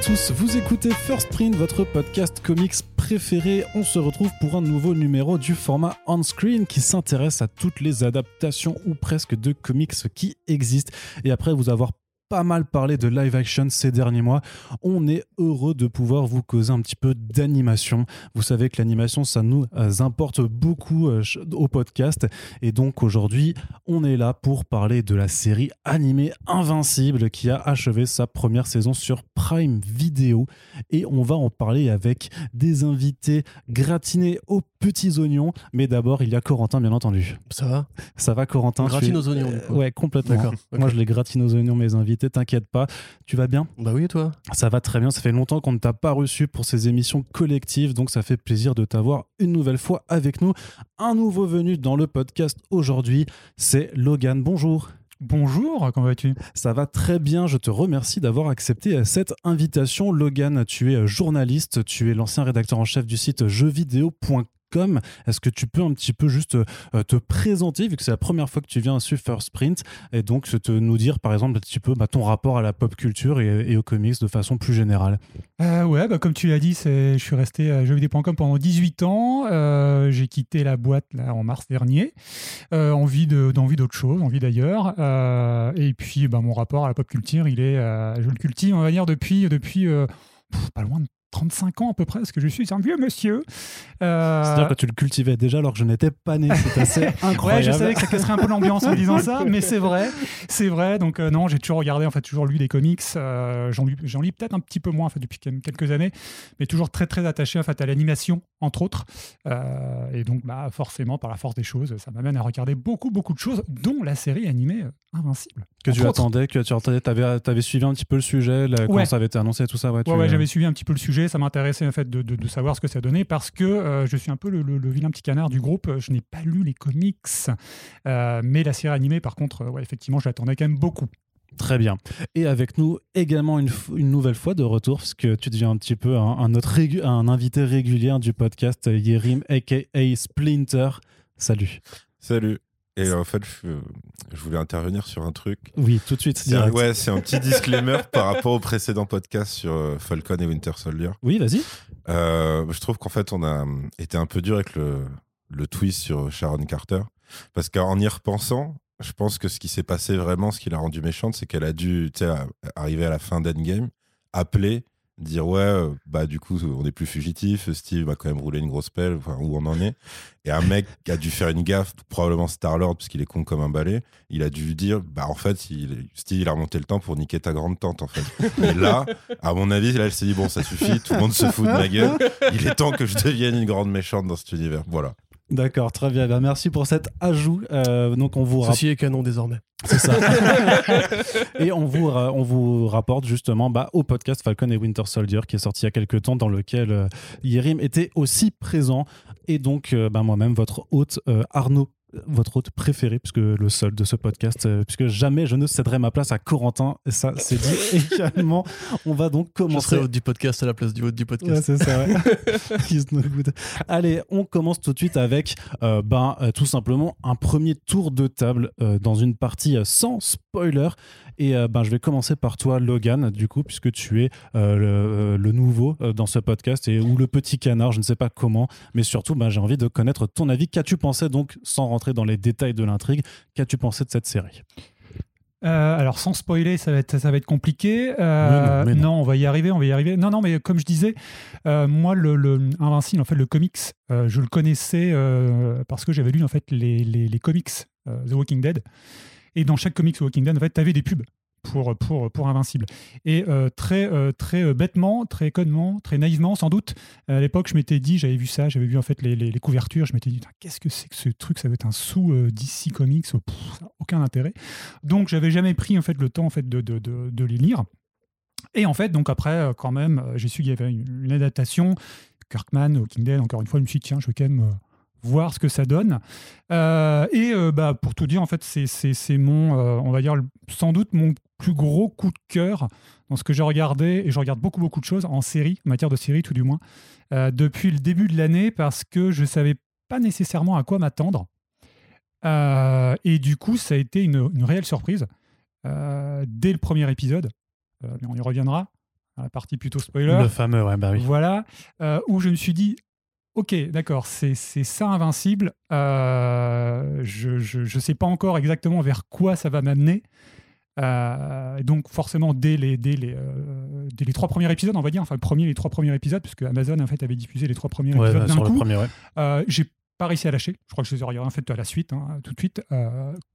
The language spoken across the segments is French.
Tous, vous écoutez First Print, votre podcast comics préféré. On se retrouve pour un nouveau numéro du format on-screen qui s'intéresse à toutes les adaptations ou presque de comics qui existent. Et après vous avoir pas mal parlé de live action ces derniers mois. On est heureux de pouvoir vous causer un petit peu d'animation. Vous savez que l'animation, ça nous euh, importe beaucoup euh, au podcast. Et donc aujourd'hui, on est là pour parler de la série animée Invincible qui a achevé sa première saison sur Prime Video. Et on va en parler avec des invités gratinés aux petits oignons. Mais d'abord, il y a Corentin, bien entendu. Ça va? Ça va, Corentin? Gratine aux oignons. Ouais, complètement. D'accord. Moi, je les gratine aux oignons, mes invités t'inquiète pas. Tu vas bien Bah oui, et toi? Ça va très bien. Ça fait longtemps qu'on ne t'a pas reçu pour ces émissions collectives, donc ça fait plaisir de t'avoir une nouvelle fois avec nous. Un nouveau venu dans le podcast aujourd'hui, c'est Logan. Bonjour. Bonjour, comment vas-tu? Ça va très bien, je te remercie d'avoir accepté cette invitation. Logan, tu es journaliste, tu es l'ancien rédacteur en chef du site jeuxvideo.com est-ce que tu peux un petit peu juste euh, te présenter, vu que c'est la première fois que tu viens sur First Sprint, et donc te nous dire par exemple un petit peu bah, ton rapport à la pop culture et, aux comics de façon plus générale? Euh, Ouais, bah, comme tu l'as dit, je suis resté à jeuxvideo.com pendant 18 ans. Euh, j'ai quitté la boîte là, en mars dernier, envie d'autre chose, envie d'ailleurs. et puis bah, mon rapport à la pop culture, il est, je le cultive, on va dire, depuis, depuis pas loin de 35 ans à peu près, parce que je suis un vieux monsieur. Euh... C'est-à-dire que tu le cultivais déjà alors que je n'étais pas né. C'est assez incroyable. ouais, je savais que ça casserait un peu l'ambiance en disant ça, mais c'est vrai. C'est vrai. Donc, euh, non, j'ai toujours regardé, en fait, toujours lu des comics. Euh, j'en lis, lis peut-être un petit peu moins en fait, depuis quelques années, mais toujours très, très attaché en fait, à l'animation, entre autres. Et donc, bah, forcément, par la force des choses, ça m'amène à regarder beaucoup, beaucoup de choses, dont la série animée Invincible. Que tu attendais, que tu attendais, avais, avais, suivi un petit peu le sujet, quand ça avait été annoncé, tout ça. Ouais, ouais, j'avais suivi un petit peu le sujet ça m'intéressait en fait de, de, savoir ce que ça donnait parce que euh, je suis un peu le, vilain petit canard du groupe. Je n'ai pas lu les comics, euh, mais la série animée, par contre, ouais, effectivement, je l'attendais quand même beaucoup. Très bien. Et avec nous également une, une, nouvelle fois de retour, parce que tu deviens un petit peu un, autre un invité régulier du podcast, Yerim, aka Splinter. Salut. Salut. Et en fait, je, voulais intervenir sur un truc. Oui, tout de suite. C'est un, ouais, c'est un petit disclaimer par rapport au précédent podcast sur euh, Falcon et Winter Soldier. Oui, vas-y. Euh, je trouve qu'en fait, on a été un peu dur avec le, le twist sur Sharon Carter. Parce qu'en y repensant, je pense que ce qui s'est passé vraiment, ce qui l'a rendu méchante, c'est qu'elle a dû arriver à la fin d'Endgame, appeler dire ouais euh, bah du coup on est plus fugitif Steve va quand même rouler une grosse pelle enfin, où on en est. Et un mec a dû faire une gaffe probablement Star Lord parce qu'il est con comme un balai. Il a dû dire bah en fait il, Steve il a remonté le temps pour niquer ta grande tante en fait. Et là à mon avis là elle s'est dit bon ça suffit tout le monde se fout de ma gueule. Il est temps que je devienne une grande méchante dans cet univers. Voilà D'accord, très bien. Ben, merci pour cet ajout. Euh, donc on vous Ceci est canon désormais. C'est ça. et on vous, on vous rapporte justement bah, au podcast Falcon et Winter Soldier qui est sorti il y a quelques temps, dans lequel euh, Yerim était aussi présent. Et donc, euh, bah, moi-même, votre hôte Arnaud votre hôte préféré, puisque le seul de ce podcast, euh, puisque jamais je ne céderai ma place à Corentin. Et ça, c'est dit également. On va donc commencer. Je serai hôte du podcast à la place du hôte du podcast. c'est ça, Allez, on commence tout de suite avec euh, ben, euh, tout simplement un premier tour de table dans une partie sans spoiler. Et ben, je vais commencer par toi, Logan, du coup, puisque tu es le, le, nouveau dans ce podcast et ou le petit canard, je ne sais pas comment, mais surtout, ben, j'ai envie de connaître ton avis. Qu'as-tu pensé donc, sans rentrer dans les détails de l'intrigue. Qu'as-tu pensé de cette série? Euh, alors sans spoiler, ça va être, ça va être compliqué. Euh, non, on va y arriver, on va y arriver. Non, non, mais comme je disais, euh, moi, le, Invincible, en fait, le comics, je le connaissais parce que j'avais lu en fait les, les, les comics The Walking Dead. Et dans chaque comics The Walking Dead, en fait, tu avais des pubs pour, pour, pour Invincible. Et euh, très, euh, très euh, bêtement, très connement, très naïvement, sans doute, à l'époque, je m'étais dit, j'avais vu ça, j'avais vu en fait les, les, couvertures, je m'étais dit, qu'est-ce que c'est que ce truc Ça va être un sous DC Comics, ça n'a aucun intérêt. Donc, j'avais jamais pris en fait le temps en fait de, de, de, de les lire. Et en fait, donc après, quand même, j'ai su qu'il y avait une, adaptation. Kirkman, Walking Dead, encore une fois, je me suis dit, tiens, je vais quand même voir ce que ça donne. Euh, et euh, bah, pour tout dire, en fait, c'est mon, euh, on va dire, sans doute mon plus gros coup de cœur dans ce que j'ai regardé, et je regarde beaucoup, beaucoup de choses en série, en matière de série tout du moins, depuis le début de l'année, parce que je ne savais pas nécessairement à quoi m'attendre. et du coup, ça a été une, une réelle surprise dès le premier épisode, mais on y reviendra. la partie plutôt spoiler. Le fameux, ouais, bah oui. Voilà, où je me suis dit, Ok, d'accord, c'est ça Invincible. je ne sais pas encore exactement vers quoi ça va m'amener. donc forcément, dès les, dès, les, dès les trois premiers épisodes, on va dire, enfin le premier, les trois premiers épisodes, puisque Amazon en fait avait diffusé les trois premiers épisodes d'un coup. J'ai pas réussi à lâcher. Je crois que je les aurais en fait à la suite, hein, tout de suite,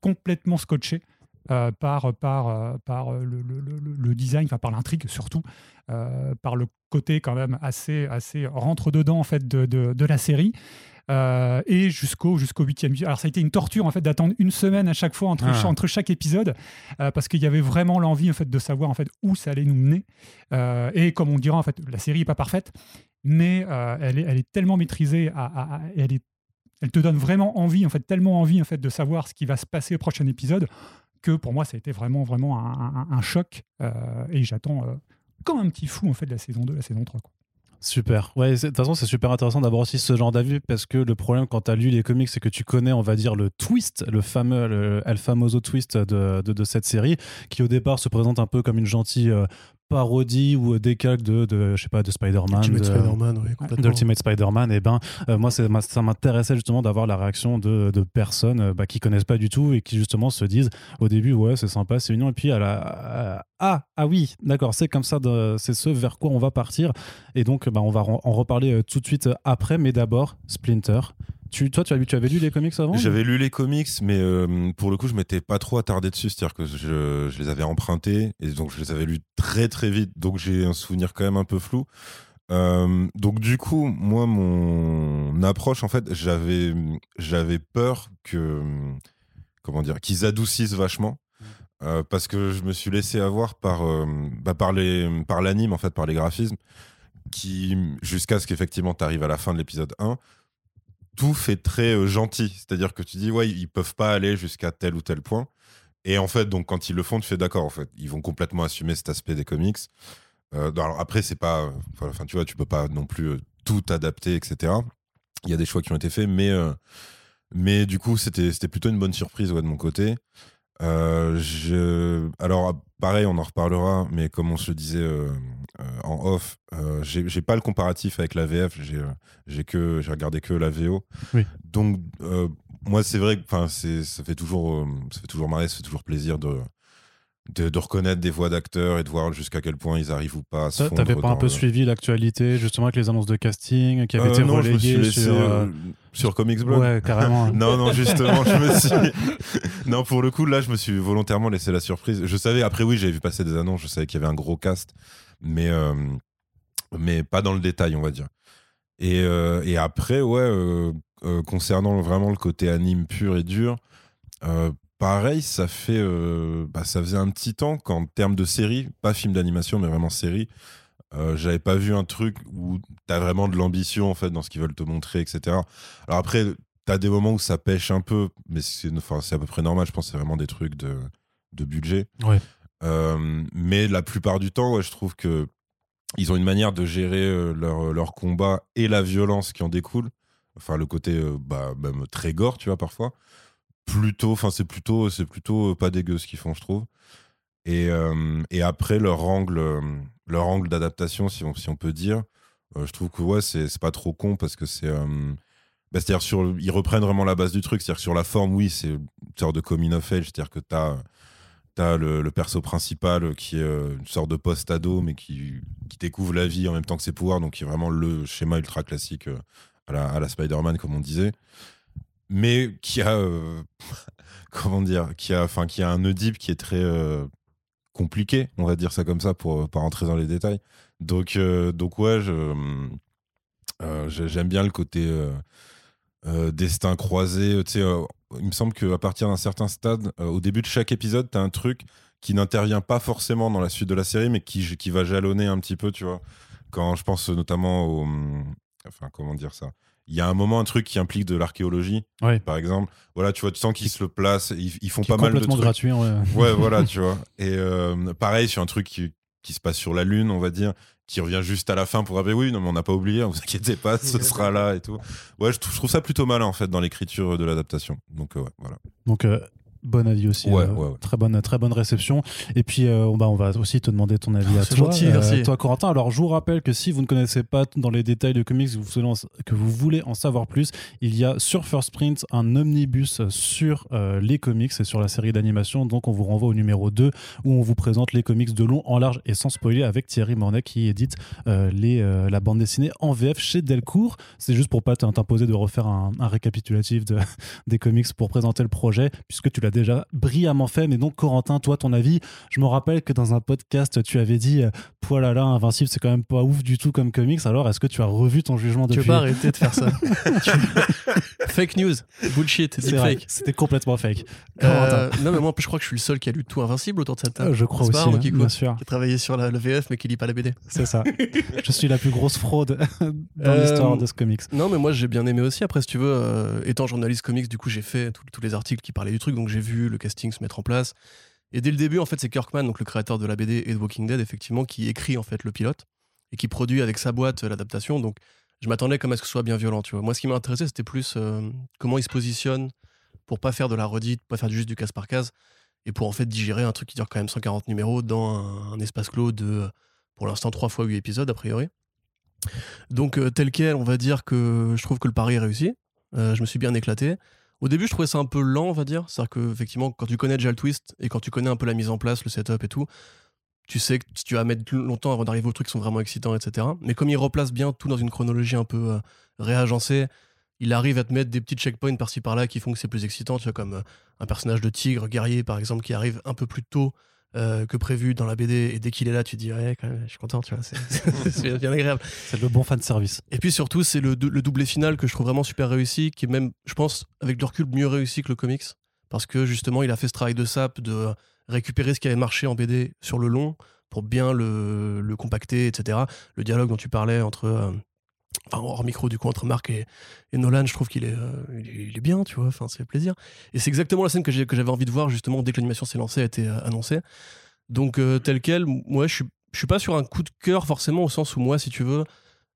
complètement scotché. Euh, par, par, euh, par le, le, le, design, enfin par l'intrigue surtout, euh, par le côté quand même assez, assez rentre-dedans en fait de, de, de la série. et jusqu'au jusqu'au huitième alors ça a été une torture en fait d'attendre une semaine à chaque fois entre, ah. entre chaque épisode parce qu'il y avait vraiment l'envie en fait de savoir en fait où ça allait nous mener et comme on dira en fait la série est pas parfaite mais elle, est, elle est tellement maîtrisée à, elle est elle te donne vraiment envie en fait tellement envie en fait de savoir ce qui va se passer au prochain épisode que pour moi, ça a été vraiment, vraiment un, choc. Euh, et j'attends euh, comme un petit fou en fait de la saison 2, la saison 3. Quoi. Super. Ouais, de toute façon, c'est super intéressant d'avoir aussi ce genre d'avis parce que le problème quand tu as lu les comics, c'est que tu connais, on va dire, le twist, le fameux le El Famoso twist de, de, cette série, qui au départ se présente un peu comme une gentille euh, parodie ou décalque de, de je sais pas de Spider-Man Ultimate Spider-Man d'Ultimate Spider-Man et ben euh, moi ça m'intéressait justement d'avoir la réaction de, de personnes euh, bah, qui connaissent pas du tout et qui justement se disent au début ouais c'est sympa c'est mignon et puis à la ah ah oui d'accord c'est comme ça c'est ce vers quoi on va partir. Et donc bah, on va en reparler euh, tout de suite après. Mais d'abord Splinter tu, toi, tu, as, tu avais lu les comics avant J'avais lu les comics, mais euh, pour le coup, je m'étais pas trop attardé dessus. C'est-à-dire que je, je, les avais empruntés et donc je les avais lus très très vite. Donc j'ai un souvenir quand même un peu flou. Euh, donc du coup, moi, mon approche, en fait, j'avais j'avais peur que comment dire qu'ils adoucissent vachement. Euh, parce que je me suis laissé avoir par, bah, par, les, par l'anime, en fait, par les graphismes, qui, jusqu'à ce qu'effectivement tu arrives à la fin de l'épisode 1, tout fait très euh, gentil. C'est-à-dire que tu dis, ouais, ils peuvent pas aller jusqu'à tel ou tel point. Et en fait, donc quand ils le font, tu fais d'accord, en fait. Ils vont complètement assumer cet aspect des comics. Euh, alors après, c'est pas. Enfin, tu vois, tu peux pas non plus euh, tout adapter, etc. Il y a des choix qui ont été faits, mais, mais du coup, c'était plutôt une bonne surprise ouais, de mon côté. Alors, pareil, on en reparlera, mais comme on se disait euh, en off, euh, j'ai pas le comparatif avec la VF, j'ai que j'ai regardé que la VO. Donc euh, moi c'est vrai que ça fait toujours ça fait toujours marrer, ça fait toujours plaisir de de, reconnaître des voix d'acteurs et de voir jusqu'à quel point ils arrivent ou pas fondre. T'avais pas un peu suivi l'actualité, justement, avec les annonces de casting qui avaient été non, relayées sur, sur Comics Blog Ouais, carrément. non, non, justement, je me suis. non, pour le coup, là, je me suis volontairement laissé la surprise. Je savais, après, oui, j'avais vu passer des annonces, je savais qu'il y avait un gros cast mais, euh, mais pas dans le détail, on va dire. Et, euh, et après, ouais, euh, concernant vraiment le côté anime pur et dur, pareil, ça fait, bah, ça faisait un petit temps qu'en termes de série, pas film d'animation, mais vraiment série, j'avais pas vu un truc où tu as vraiment de l'ambition en fait dans ce qu'ils veulent te montrer, etc. Alors après, tu as des moments où ça pêche un peu, mais c'est à peu près normal. Je pense c'est vraiment des trucs de, de budget. Ouais. Euh, mais la plupart du temps, je trouve que ils ont une manière de gérer euh, leur, leur, combat et la violence qui en découle. Enfin, le côté euh, bah, même très gore, tu vois, parfois. Plutôt, enfin, c'est plutôt, c'est plutôt pas dégueu ce qu'ils font, je trouve. Et, et après, leur angle, leur angle d'adaptation, si on, si on peut dire, je trouve que ouais, c'est pas trop con parce que c'est. Bah, c'est-à-dire, ils reprennent vraiment la base du truc. C'est-à-dire, sur la forme, oui, c'est une sorte de coming of age. C'est-à-dire que tu as T'as le, perso principal qui est euh, une sorte de post-ado, mais qui, découvre la vie en même temps que ses pouvoirs, donc qui est vraiment le schéma ultra classique euh, à la, à Spider-Man, comme on disait. Mais qui a. Euh, comment dire qui a, enfin, qui a un Oedipe qui est très compliqué, on va dire ça comme ça, pour pas rentrer dans les détails. Donc, donc ouais, j'aime bien le côté. destin croisé, tu sais, il me semble qu'à partir d'un certain stade, euh, au début de chaque épisode, tu as un truc qui n'intervient pas forcément dans la suite de la série, mais qui, qui va jalonner un petit peu, tu vois. Quand je pense notamment au. Enfin, comment dire ça? Il y a un moment un truc qui implique de l'archéologie par exemple voilà tu vois tu sens qu'ils se le placent ils, font pas mal de trucs gratuit ouais. ouais voilà tu vois et euh, pareil sur un truc qui, qui, se passe sur la lune on va dire qui revient juste à la fin pour rappeler oui non mais on n'a pas oublié hein, vous inquiétez pas ce sera là et tout. Ouais je trouve, ça plutôt mal en fait dans l'écriture de l'adaptation. Donc euh, ouais, voilà. Donc euh, Bon avis aussi. Ouais, euh, ouais, ouais. Très bonne, très bonne réception. Et puis, euh, bah, on va aussi te demander ton avis Oh, à toi, gentil, merci. toi, Corentin. Alors, je vous rappelle que si vous ne connaissez pas dans les détails de comics, vous voulez en- que vous voulez en savoir plus, il y a sur First Print un omnibus sur euh, les comics et sur la série d'animation. Donc, on vous renvoie au numéro 2 où on vous présente les comics de long en large et sans spoiler avec Thierry Mornay qui édite euh, les, euh, la bande dessinée en VF chez Delcourt. C'est juste pour pas t'im- t'imposer de refaire un, un récapitulatif de, des comics pour présenter le projet, puisque tu l'as déjà brillamment fait. Mais donc, Corentin, toi, ton avis, je me rappelle que dans un podcast, tu avais dit euh, Poilala, Invincible, c'est quand même pas ouf du tout comme comics. Alors, est-ce que tu as revu ton jugement Tu veux depuis pas arrêter de faire ça Tu- Fake news, bullshit, C'est deepfake. C'était complètement fake. Euh, non, mais moi, je crois que je suis le seul qui a lu tout Invincible autour de cette table. Euh, je crois aussi, hein, Kiko bien sûr. Qui a travaillé sur la, le VF, mais qui lit pas la BD. C'est ça. je suis la plus grosse fraude dans Euh, l'histoire de ce comics. Non, mais moi j'ai bien aimé aussi. Après, si tu veux, euh, étant journaliste comics, du coup, j'ai fait tous les articles qui parlaient du truc, donc j'ai vu le casting se mettre en place. Et dès le début, en fait, c'est Kirkman, donc le créateur de la BD et de Walking Dead, effectivement, qui écrit en fait le pilote et qui produit avec sa boîte euh, l'adaptation. Donc, je m'attendais comme à ce que ce soit bien violent, tu vois. Moi, ce qui m'intéressait, c'était plus euh, comment il se positionne pour pas faire de la redite, pas faire juste du case par case, et pour en fait digérer un truc qui dure quand même 140 numéros dans un, espace clos de, pour l'instant, 3 fois 8 épisodes, a priori. Donc, euh, tel quel, on va dire que je trouve que le pari est réussi. Je me suis bien éclaté. Au début, je trouvais ça un peu lent, on va dire. C'est-à-dire que, effectivement, quand tu connais déjà le twist et quand tu connais un peu la mise en place, le setup et tout, tu sais que tu vas mettre longtemps avant d'arriver aux trucs qui sont vraiment excitants, etc. Mais comme il replace bien tout dans une chronologie un peu euh, réagencée, il arrive à te mettre des petits checkpoints par-ci par-là qui font que c'est plus excitant. Tu vois, comme euh, un personnage de tigre guerrier, par exemple, qui arrive un peu plus tôt euh, que prévu dans la BD. Et dès qu'il est là, tu te dis, ouais, quand même, je suis content, tu vois, c'est- bien agréable. C'est le bon fan service. Et puis surtout, c'est le, dou- le doublé final que je trouve vraiment super réussi, qui est même, je pense, avec le recul, mieux réussi que le comics. Parce que justement, il a fait ce travail de sap, de récupérer ce qui avait marché en BD sur le long pour bien le, le compacter, etc. Le dialogue dont tu parlais entre. euh, Enfin, hors micro, du coup, entre Marc et, Nolan, je trouve qu'il est, euh, il est, bien, tu vois, enfin, fait plaisir. Et c'est exactement la scène que j'avais envie de voir, justement, dès que l'animation s'est lancée, a été euh, annoncée. Donc, euh, tel quel, moi, je suis, je suis pas sur un coup de cœur, forcément, au sens où, moi, si tu veux,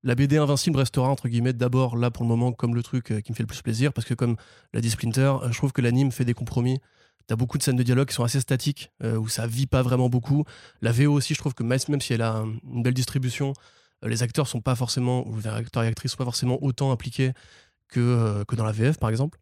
la BD Invincible restera entre guillemets d'abord là pour le moment comme le truc qui me fait le plus plaisir parce que comme l'a dit Splinter, je trouve que l'anime fait des compromis. T'as beaucoup de scènes de dialogue qui sont assez statiques où ça vit pas vraiment beaucoup. La VO aussi, je trouve que même si elle a un- une belle distribution, les acteurs sont pas forcément ou les acteurs et actrices sont pas forcément autant impliqués que euh, que dans la VF par exemple.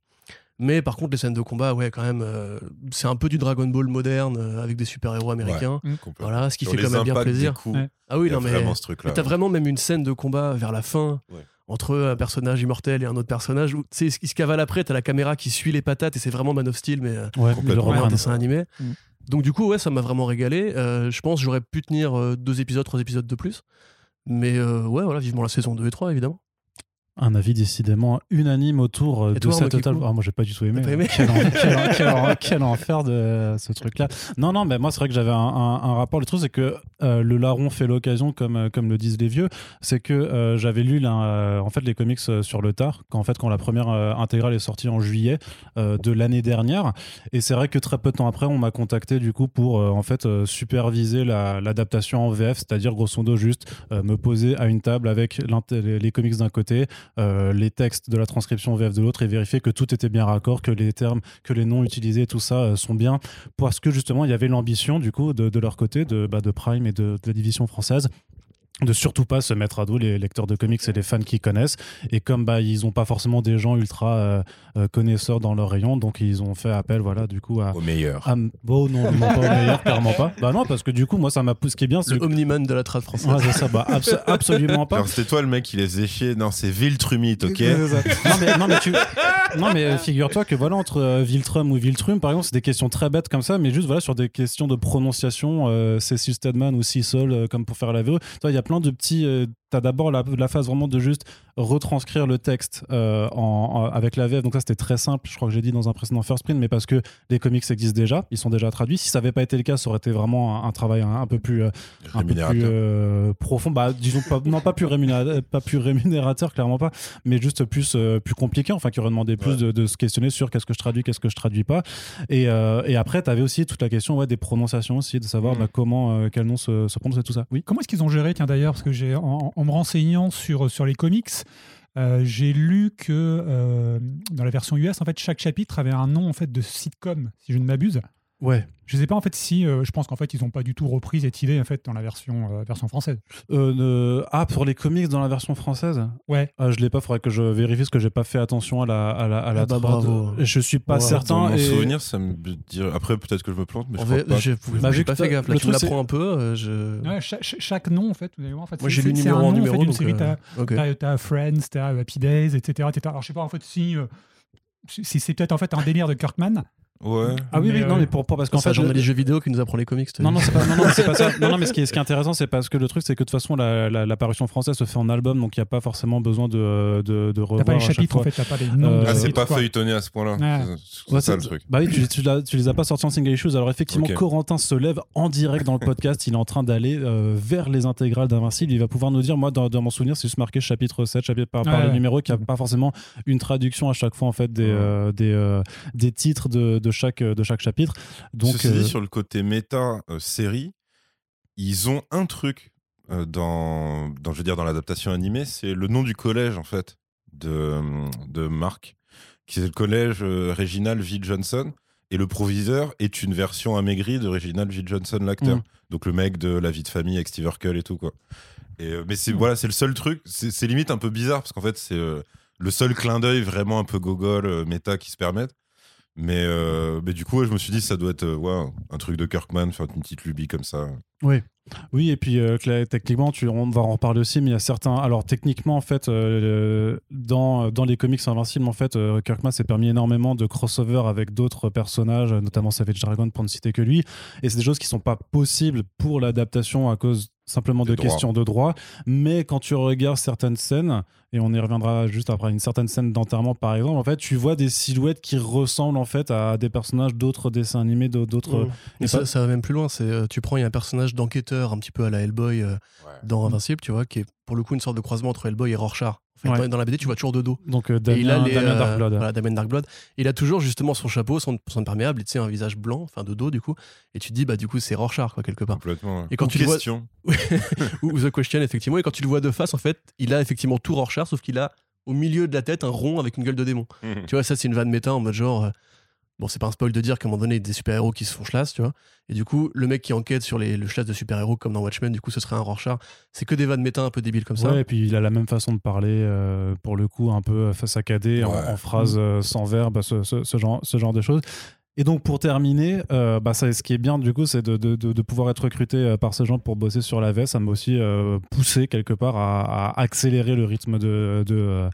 Mais par contre, les scènes de combat, ouais, quand même, euh, c'est un peu du Dragon Ball moderne euh, avec des super-héros américains. Complètement. Voilà, ce qui Sur fait quand même bien plaisir. des coups, Ouais. Ah oui, il y a non mais vraiment ce truc-là. mais t'as vraiment même une scène de combat vers la fin Ouais. entre un personnage immortel et un autre personnage où tu sais, il se cavale après, t'as la caméra qui suit les patates et c'est vraiment Man of Steel, mais Ouais, Complètement. mais le dessin animé. Mm. Donc du coup, ouais, ça m'a vraiment régalé. Euh, je pense que j'aurais pu tenir euh, deux épisodes, trois épisodes de plus. Mais euh, ouais, voilà, vivement la saison 2 et 3, évidemment. Un avis décidément unanime autour euh, de toi, cette totale. Ah, moi, j'ai pas du tout aimé. Aimé quel, en- quel en- quel en- quel enfer de ce truc-là. Non, non, mais moi, c'est vrai que j'avais un, un- un rapport. Le truc, c'est que euh, le larron fait l'occasion, comme, euh, comme le disent les vieux. C'est que euh, j'avais lu là, euh, en fait, les comics sur le tard, quand, en fait, quand la première intégrale est sortie en juillet de l'année dernière. Et c'est vrai que très peu de temps après, on m'a contacté du coup pour en fait superviser la- l'adaptation en VF, c'est-à-dire grosso modo juste me poser à une table avec les comics d'un côté, euh, les textes de la transcription VF de l'autre et vérifier que tout était bien raccord, que les termes, que les noms utilisés, tout ça euh, sont bien, parce que justement il y avait l'ambition du coup de, leur côté, de, bah, de Prime et de la division française de surtout pas se mettre à dos les lecteurs de comics et les fans qui connaissent et comme bah ils ont pas forcément des gens ultra euh, euh, connaisseurs dans leur rayon donc ils ont fait appel voilà du coup à, Au meilleur. à bon non, non pas au meilleur clairement pas bah non parce que du coup moi ça m'a poussé ce qui est bien c'est Le que- Omniman de la trad française. Ouais, c'est ça bah abso- absolument pas c'était toi le mec qui les échiait. Non, c'est Viltrumite, ok non mais, non, mais tu- non, mais, euh, figure-toi que voilà entre euh, Viltrum ou Viltrum par exemple c'est des questions très bêtes comme ça mais juste voilà sur des questions de prononciation euh, c'est Stedman ou Cecil euh, comme pour faire la VO Toi, il y a plein de petits euh, t'as d'abord la, la phase vraiment de juste retranscrire le texte euh, en, en- avec la VF donc ça c'était très simple je crois que j'ai dit dans un précédent first print mais parce que les comics existent déjà ils sont déjà traduits si ça avait pas été le cas ça aurait été vraiment un, un travail un, un peu plus euh, un peu plus Rémunérateur. euh, profond bah disons pas non pas plus rémunérateur pas plus rémunérateur clairement pas mais juste plus euh, plus compliqué enfin qui aurait demandé plus Ouais. de, de se questionner sur qu'est-ce que je traduis qu'est-ce que je traduis pas et, euh, et après tu avais aussi toute la question ouais, des prononciations aussi de savoir Mhm. bah, comment euh, quel nom se, se prononce et tout ça oui Comment est-ce qu'ils ont géré, tiens d'ailleurs, parce que j'ai en, en me renseignant sur, sur les comics, j'ai lu que dans la version US, en fait, chaque chapitre avait un nom en fait de sitcom, si je ne m'abuse. Ouais. Je sais pas en fait si euh, je pense qu'en fait ils n'ont pas du tout repris cette idée en fait dans la version euh, version française. Euh, ah pour les comics dans la version française? Ouais. Ah, je l'ai pas. Faudrait que je vérifie parce que j'ai pas fait attention à la à la, à la ah bah, bravo. Je suis pas certain. Dans mon et... souvenir, ça me dit. Après peut-être que je me plante, mais je crois pas. J'ai bah, pas fait gaffe. Là, tu me l'apprends un peu. Je... Ouais, chaque, chaque, nom en fait. En fait Moi j'ai lu numéro en numéro. En fait, T'as okay. Friends, t'as Happy Days, etc., etc. Alors je sais pas en fait si si c'est peut-être en fait un délire de Kirkman. Ouais. Ah oui, oui, non, mais pour, pour parce qu'en fait, genre les jeux vidéo qui nous apprend les comics. Non, non, c'est pas, non, non, pas ça. Non, non, mais ce qui est, ce qui est intéressant, c'est parce que le truc, c'est que de toute façon, la, la, parution française se fait en album, donc il n'y a pas forcément besoin de, de, de revoir. T'as pas les chapitres, en fait, t'as pas les noms. ah, c'est pas feuilletonné à ce point-là. C'est ça le truc. Bah oui, tu, tu, tu, les as pas sortis en single issues. Alors effectivement, Corentin se lève en direct dans le podcast. il est en train d'aller euh, vers les intégrales d'Invincible. Il va pouvoir nous dire, moi, dans, mon souvenir, c'est juste marqué chapitre 7, chapitre par, par le numéro, qui a pas forcément une traduction à chaque fois, en fait, des, euh, des, euh, des titres de, de, chaque, de chaque chapitre. Donc, Ceci dit, sur le côté méta série, ils ont un truc dans, dans, je veux dire, dans l'adaptation animée, c'est le nom du collège en fait de, de Mark, qui est le collège Reginald V. Johnson. Et le proviseur est une version amaigrie de Reginald V. Johnson, l'acteur. Mm. Donc le mec de La vie de famille avec Steve Urkel et tout quoi. Et, mais c'est mm. voilà, c'est le seul truc. C'est limite un peu bizarre parce qu'en fait c'est le seul clin d'œil vraiment un peu gogol méta qui se permettent. Mais, euh, mais du coup, je me suis dit, ça doit être euh, un truc de Kirkman, faire une petite lubie comme ça. Oui. Oui, et puis euh, techniquement, tu, on va en reparler aussi, mais il y a certains. Alors, techniquement, en fait, dans, dans les comics Invincibles, en fait, Kirkman s'est permis énormément de crossover avec d'autres personnages, notamment Savage Dragon, pour ne citer que lui. Et c'est des choses qui sont pas possibles pour l'adaptation à cause simplement de, questions de droit. Mais quand tu regardes certaines scènes, et on y reviendra juste après une certaine scène d'enterrement par exemple, en fait, tu vois des silhouettes qui ressemblent en fait à des personnages d'autres dessins animés, d'autres. Mmh. Et ça, ça, va même plus loin. C'est euh, tu prends il y a un personnage d'enquêteur un petit peu à la Hellboy euh, dans Invincible, tu vois, qui est pour le coup une sorte de croisement entre Hellboy et Rorschach. Dans la BD, tu vois toujours de dos. Donc euh, Damien, il a Darkblood. Voilà, Damien Darkblood. Il a toujours justement son chapeau, son, son imperméable, tu sais, un visage blanc, enfin de dos du coup. Et tu te dis, bah du coup, c'est Rorschach, quoi, quelque part. Complètement. Et quand tu question. Le vois... ou The Question, effectivement. Et quand tu le vois de face, en fait, il a effectivement tout Rorschach, sauf qu'il a au milieu de la tête un rond avec une gueule de démon. Mhm. Tu vois, ça, c'est une vanne méta en mode genre. Bon, c'est pas un spoil de dire qu'à un moment donné, il y a des super-héros qui se font chlasse, tu vois. Et du coup, le mec qui enquête sur les, le chlasse de super-héros, comme dans Watchmen, du coup, ce serait un Rorschach. C'est que des vannes méta un peu débiles comme ça. Ouais, et puis il a la même façon de parler, euh, pour le coup, un peu saccadé, en, en phrases euh, sans verbe, ce, ce, genre, ce genre de choses. Et donc pour terminer, euh, bah ça, ce qui est bien du coup, c'est de, pouvoir être recruté euh, par ces gens pour bosser sur la veste. Ça m'a aussi euh, poussé quelque part à, accélérer le rythme de,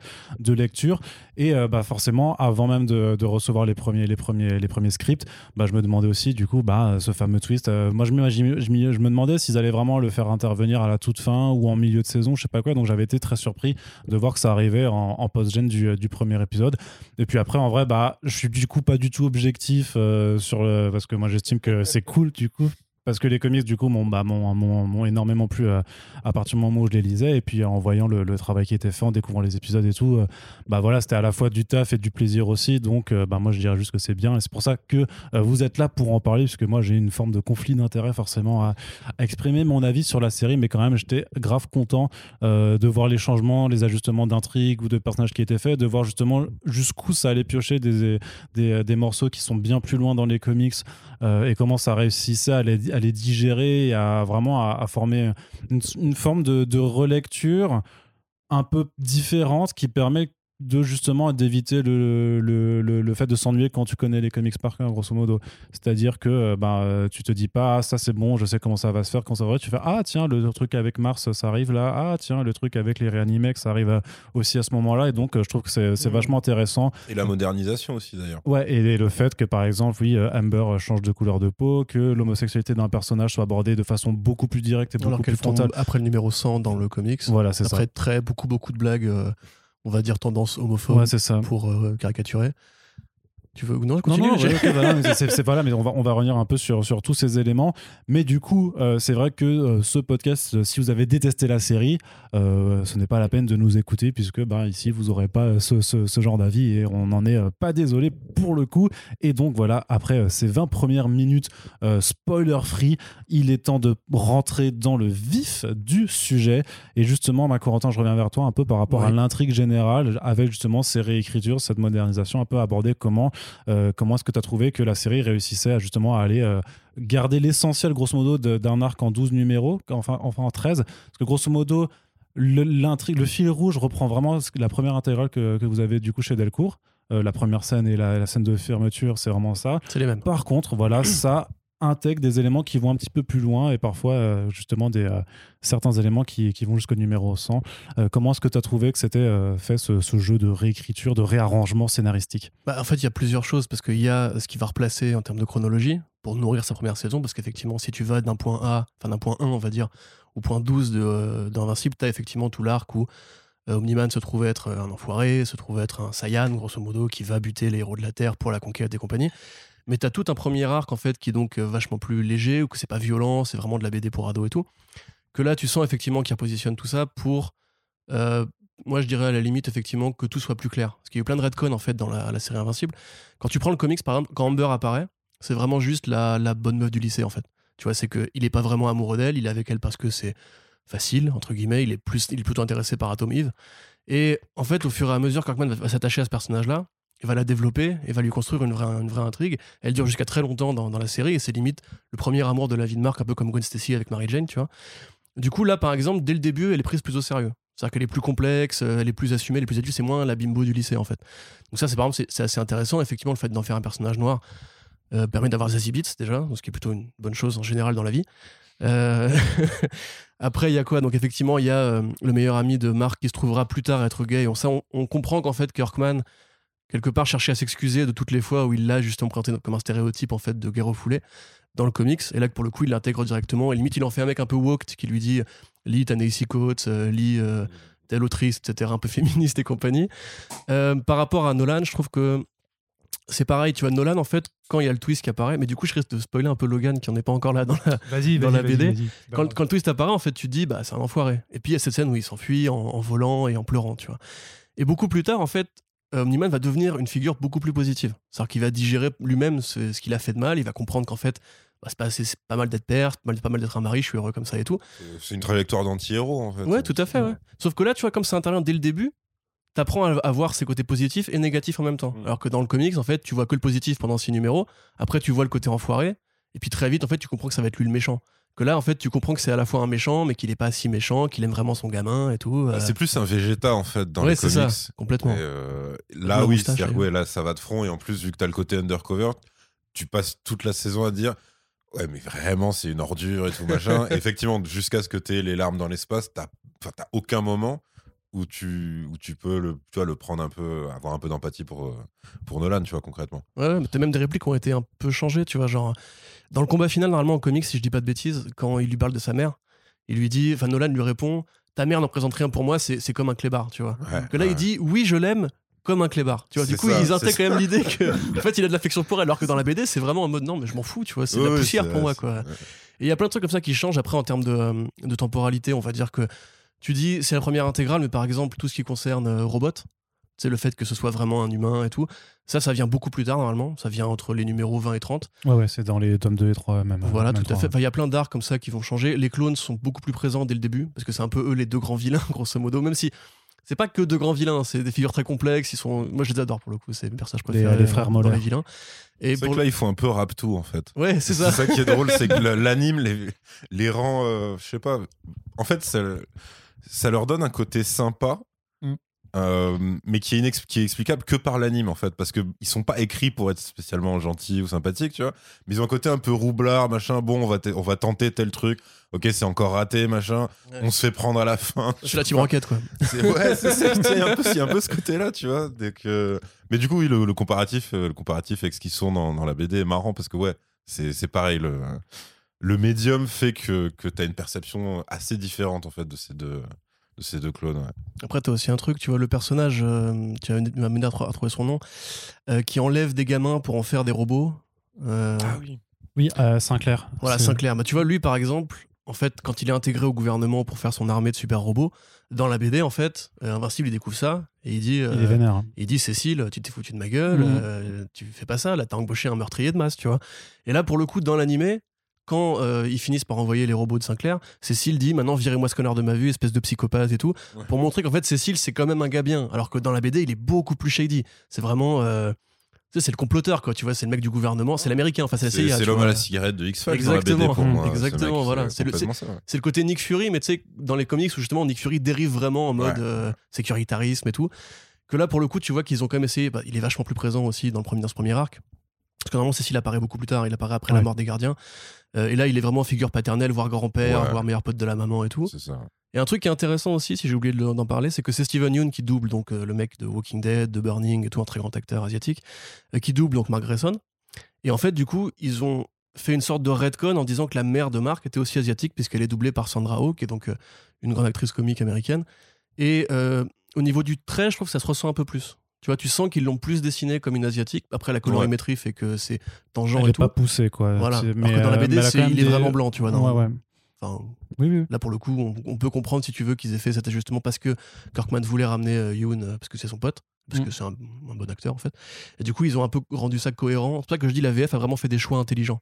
lecture. Et bah forcément, avant même de, recevoir les premiers, les premiers, les premiers scripts, bah je me demandais aussi du coup, bah ce fameux twist. moi, je, je, je, me demandais s'ils allaient vraiment le faire intervenir à la toute fin ou en milieu de saison, je sais pas quoi. Donc j'avais été très surpris de voir que ça arrivait en, en post-gen du, du premier épisode. Et puis après, en vrai, bah je suis du coup pas du tout objectif sur le, parce que moi j'estime que c'est cool du coup parce que les comics du coup m'ont bah, énormément plu euh, à, partir du moment où je les lisais. Et puis en voyant le, travail qui était fait en découvrant les épisodes et tout euh, bah voilà c'était à la fois du taf et du plaisir aussi. Donc bah moi je dirais juste que c'est bien. Et c'est pour ça que vous êtes là pour en parler parce que moi j'ai une forme de conflit d'intérêt forcément à, exprimer mon avis sur la série. Mais quand même j'étais grave content de voir les changements les ajustements d'intrigue ou de personnages qui étaient faits de voir justement jusqu'où ça allait piocher des, des, des morceaux qui sont bien plus loin dans les comics et comment ça réussissait à les à les digérer et à vraiment à, former une, forme de, de, relecture un peu différente qui permet de justement d'éviter le, le, le, fait de s'ennuyer quand tu connais les comics par cœur, grosso modo. C'est-à-dire que euh, bah, tu te dis pas, ah, ça c'est bon, je sais comment ça va se faire. Quand ça va, tu fais, ah tiens, le truc avec Mars, ça arrive là. Ah tiens, le truc avec les réanimex, ça arrive euh, aussi à ce moment-là. Et donc, euh, je trouve que c'est mmh. vachement intéressant. Et la modernisation aussi, d'ailleurs. Ouais, et, le fait que, par exemple, oui, Amber change de couleur de peau, que l'homosexualité d'un personnage soit abordée de façon beaucoup plus directe et beaucoup plus frontale. Après le numéro 100 dans le comics. Voilà, c'est ça. Après, très, beaucoup, beaucoup de blagues on va dire tendance homophobe ça. pour euh, caricaturer. Tu veux non, non, non, c'est pas là, mais on va, on va revenir un peu sur, sur tous ces éléments. Mais du coup, euh, c'est vrai que euh, ce podcast, euh, si vous avez détesté la série, ce n'est pas la peine de nous écouter, puisque bah, ici, vous n'aurez pas ce, ce, genre d'avis et on n'en est pas désolé pour le coup. Et donc voilà, après ces 20 premières minutes spoiler free, il est temps de rentrer dans le vif du sujet. Et justement, ma Corentin, je reviens vers toi un peu par rapport à l'intrigue générale, avec justement ces réécritures, cette modernisation, un peu aborder comment comment est-ce que tu as trouvé que la série réussissait à justement aller euh, garder l'essentiel, grosso modo, d'un arc en 12 numéros, enfin, enfin en 13 Parce que grosso modo, l'intrigue, le, fil rouge reprend vraiment la première intégrale que, que vous avez du coup chez Delcourt. Euh, la première scène et la, la scène de fermeture, c'est vraiment ça. C'est les mêmes. Par contre, voilà, ça intègre des éléments qui vont un petit peu plus loin et parfois euh, justement des, euh, certains éléments qui, vont jusqu'au numéro 100. Euh, comment est-ce que tu as trouvé que c'était fait ce, ce, jeu de réécriture, de réarrangement scénaristique? Bah, En fait, il y a plusieurs choses parce qu'il y a ce qui va replacer en termes de chronologie pour nourrir sa première saison parce qu'effectivement, si tu vas d'un point A, enfin d'un point 1, on va dire, au point 12 d'Invincible, tu as effectivement tout l'arc où Omniman se trouve être un enfoiré, se trouve être un Saiyan, grosso modo, qui va buter les héros de la Terre pour la conquête des compagnies mais t'as tout un premier arc en fait qui est donc euh, vachement plus léger ou que c'est pas violent, c'est vraiment de la BD pour ado et tout. Que là, tu sens effectivement qu'il repositionne tout ça pour, euh, moi je dirais à la limite effectivement que tout soit plus clair. Parce qu'il y a eu plein de redcon en fait dans la, série Invincible. Quand tu prends le comics par exemple, quand Amber apparaît, c'est vraiment juste la, bonne meuf du lycée en fait. Tu vois, c'est qu'il est pas vraiment amoureux d'elle, il est avec elle parce que c'est facile entre guillemets, il est plus, il est plutôt intéressé par Atom Eve. Et en fait, au fur et à mesure, Kirkman va s'attacher à ce personnage-là, va la développer et va lui construire une vraie, intrigue. Elle dure jusqu'à très longtemps dans, la série et c'est limite le premier amour de la vie de Mark, un peu comme Gwen Stacy avec Mary Jane, tu vois. Du coup, là, par exemple, dès le début, elle est prise plus au sérieux. C'est-à-dire qu'elle est plus complexe, euh, elle est plus assumée, elle est plus adulte, c'est moins la bimbo du lycée en fait. Donc ça, c'est par exemple, c'est assez intéressant. Effectivement, le fait d'en faire un personnage noir euh, permet d'avoir Zazie Beats déjà, ce qui est plutôt une bonne chose en général dans la vie. Euh, après, il y a quoi? Donc effectivement, il y a le meilleur ami de Mark qui se trouvera plus tard être gay. On, ça, on comprend qu'en fait, Kirkman quelque part chercher à s'excuser de toutes les fois où il l'a justement présenté comme un stéréotype en fait de guerre foulé dans le comics et là pour le coup il l'intègre directement et limite il en fait un mec un peu woke qui lui dit lis ta Coates euh, lis euh, telle autrice etc un peu féministe et compagnie euh, par rapport à Nolan je trouve que c'est pareil, tu vois, Nolan, en fait, quand il y a le twist qui apparaît, mais du coup, je risque de spoiler un peu Logan qui en est pas encore là dans la, dans la BD. Quand, quand, le twist apparaît, en fait, tu te dis, bah, c'est un enfoiré. Et puis, il y a cette scène où il s'enfuit en, en, volant et en pleurant, tu vois. Et beaucoup plus tard, en fait, Omniman va devenir une figure beaucoup plus positive. C'est-à-dire qu'il va digérer lui-même ce, qu'il a fait de mal, il va comprendre qu'en fait, bah, c'est, pas, c'est pas, mal d'être père, c'est pas mal d'être un mari, je suis heureux comme ça et tout. C'est une trajectoire d'anti-héros en fait. Ouais, tout à fait, ouais. Sauf que là, tu vois, comme ça intervient dès le début, t'apprends à, voir ses côtés positifs et négatifs en même temps. Mm. Alors que dans le comics, en fait, tu vois que le positif pendant six numéros, après tu vois le côté enfoiré, et puis très vite, en fait, tu comprends que ça va être lui le méchant que là en fait tu comprends que c'est à la fois un méchant mais qu'il est pas si méchant qu'il aime vraiment son gamin et tout bah, euh. c'est plus un végéta en fait dans les comics ça, complètement euh, là oui c'est ouais, là ça va de front et en plus vu que t'as le côté undercover tu passes toute la saison à dire ouais mais vraiment c'est une ordure et tout machin effectivement jusqu'à ce que t'aies les larmes dans l'espace t'as aucun moment où tu, où tu peux le, tu vois, le prendre un peu, avoir un peu d'empathie pour, euh, pour Nolan, tu vois, concrètement. Ouais, mais t'as même des répliques qui ont été un peu changées, tu vois, genre, dans le combat final, normalement en comics, si je dis pas de bêtises, quand il lui parle de sa mère, il lui dit, enfin Nolan lui répond, ta mère n'en présente rien pour moi, c'est comme un clébard, tu vois. que là, il dit, oui, je l'aime, comme un clébard. Tu vois, du coup, ils intègrent quand même l'idée que, en fait, il a de l'affection pour elle, alors que dans la BD, c'est vraiment en mode non, mais je m'en fous, tu vois, c'est de la poussière pour moi, quoi. Et il y a plein de trucs comme ça qui changent après en termes de, de temporalité. On va dire que tu dis c'est la première intégrale, mais par exemple, tout ce qui concerne euh, Robot, c'est le fait que ce soit vraiment un humain et tout. Ça, ça vient beaucoup plus tard normalement. Ça vient entre les numéros 20 et 30. Ouais, ouais, c'est dans les tomes 2 et 3 même. Voilà, tout à fait. Il y a plein d'arcs comme ça qui vont changer. Les clones sont beaucoup plus présents dès le début, parce que c'est un peu eux les deux grands vilains, grosso modo. Même si c'est pas que deux grands vilains, c'est des figures très complexes. Ils sont... Moi, je les adore pour le coup. C'est mes personnages préférés. Les, frères Moller. les vilains. Et c'est que là, ils font un peu rap tout en fait. Ouais, c'est ça. C'est ça qui est drôle, c'est que l'anime les, les rend, euh, je sais pas. En fait, ça ça leur donne un côté sympa. Euh, mais qui est, qui est explicable que par l'anime en fait, parce qu'ils sont pas écrits pour être spécialement gentils ou sympathiques, tu vois. Mais ils ont un côté un peu roublard, machin. Bon, on va, on va tenter tel truc. Ok, c'est encore raté, machin. On se fait prendre à la fin. Je suis la team enquête, quoi. Ouais, c'est Il y, a un peu ce côté-là, tu vois. que... Mais du coup, oui, le, comparatif, euh, le comparatif avec ce qu'ils sont dans, dans, la BD est marrant parce que, ouais, c'est pareil. Le, le médium fait que, que tu as une perception assez différente en fait de ces deux, ces deux clones. Ouais. Après, tu as aussi un truc, tu vois, le personnage, euh, tu as mené à, trouver son nom, euh, qui enlève des gamins pour en faire des robots. ah oui. Oui, Sinclair. Voilà, Sinclair. Bah, tu vois, lui, par exemple, en fait, quand il est intégré au gouvernement pour faire son armée de super robots, dans la BD, en fait, Invincible, il découvre ça et il dit. il est vénère. Hein. Il dit Cécile, tu t'es foutu de ma gueule, mmh. tu fais pas ça, là, t'as embauché un meurtrier de masse, tu vois. Et là, pour le coup, dans l'animé, quand euh, ils finissent par envoyer les robots de Sinclair, Cécile dit maintenant virez-moi ce connard de ma vue, espèce de psychopathe et tout, pour montrer qu'en fait Cécile c'est quand même un gars bien, alors que dans la BD il est beaucoup plus shady. C'est vraiment. Euh, c'est le comploteur, quoi, tu vois, c'est le mec du gouvernement, c'est l'américain, enfin c'est C'est l'homme à la cigarette de X-Files Exactement, pour moi, exactement, voilà. C'est le, le, côté Nick Fury, mais tu sais, dans les comics où justement Nick Fury dérive vraiment en mode euh, sécuritarisme et tout, que là pour le coup, tu vois qu'ils ont quand même essayé, bah, il est vachement plus présent aussi dans, le premier, dans ce premier arc, parce que normalement, Cécile apparaît beaucoup plus tard, il apparaît après la mort des gardiens. Euh, et là, il est vraiment figure paternelle, voire grand-père, voire meilleur pote de la maman et tout. Et un truc qui est intéressant aussi, si j'ai oublié d'en parler, c'est que c'est Steven Yeun qui double donc euh, le mec de Walking Dead, de Burning et tout, un très grand acteur asiatique, euh, qui double donc Mark Grayson. Et en fait, du coup, ils ont fait une sorte de redcon en disant que la mère de Mark était aussi asiatique puisqu'elle est doublée par Sandra Oh, qui est donc une grande actrice comique américaine. Et au niveau du trait, je trouve que ça se ressent un peu plus. Tu vois, tu sens qu'ils l'ont plus dessiné comme une asiatique. Après, la colorimétrie fait que c'est tangent Elle et tout. pas poussé, quoi. Voilà. Mais dans la BD, il est vraiment blanc, tu vois. Ouais, ouais. Enfin, Là, pour le coup, on, peut comprendre, si tu veux, qu'ils aient fait cet ajustement parce que Kirkman voulait ramener euh, Yoon euh, parce que c'est son pote, parce mm. que c'est un, bon acteur, en fait. Et du coup, ils ont un peu rendu ça cohérent. C'est pour ça que je dis la VF a vraiment fait des choix intelligents.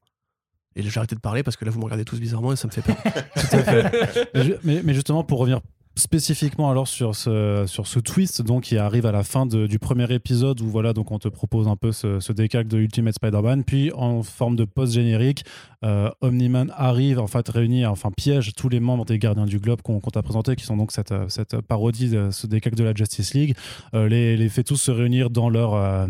Et j'ai arrêté de parler parce que là, vous me regardez tous bizarrement et ça me fait peur. Tout à fait. mais, mais, justement, pour revenir spécifiquement alors sur ce, sur ce twist donc qui arrive à la fin du premier épisode où voilà donc on te propose un peu ce, ce décalque de Ultimate Spider-Man puis en forme de post-générique euh, Omni-Man arrive en fait réunit enfin piège tous les membres des Gardiens du Globe qu'on t'a présenté qui sont donc cette, cette parodie de ce décalque de la Justice League. Euh, les, les fait tous se réunir dans leur euh,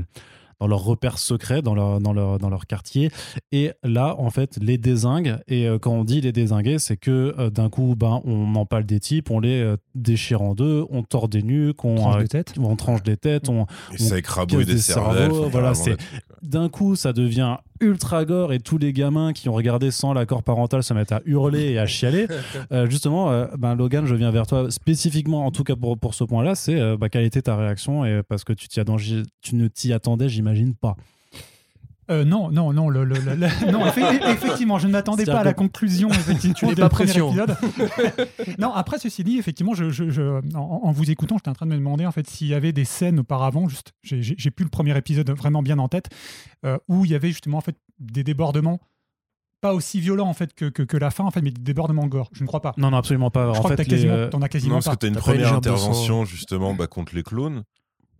dans leurs repères secrets, dans leur, dans, leur, dans leur quartier. Et là, en fait, les désingues. Et euh, quand on dit les désinguer, c'est que euh, d'un coup, ben, on empale des types, on les euh, déchire en deux, on tord des nuques, on, tranche des têtes. on tranche des têtes, on, et ça écrabouille des, cerveaux. Voilà, c'est d'un coup, ça devient ultra gore et tous les gamins qui ont regardé sans l'accord parental se mettent à hurler et à chialer. Euh, justement, euh, ben Logan, je viens vers toi spécifiquement, en tout cas pour, pour ce point-là, c'est euh, bah, quelle était ta réaction et parce que tu, tu ne t'y attendais, j'imagine pas. Non, non, non, le, non effectivement, je ne m'attendais pas à la conclusion effectivement, de épisode. non, après, ceci dit, effectivement, je, je, en, vous écoutant, j'étais en train de me demander en fait s'il y avait des scènes auparavant, juste, j'ai plus le premier épisode vraiment bien en tête, où il y avait justement en fait des débordements pas aussi violents en fait que, que, la fin en fait mais des débordements gore. Je ne crois pas. Non non absolument pas. Je crois que t'as quasiment, euh, as quasiment non, parce que t'as une première intervention justement bah, contre les clones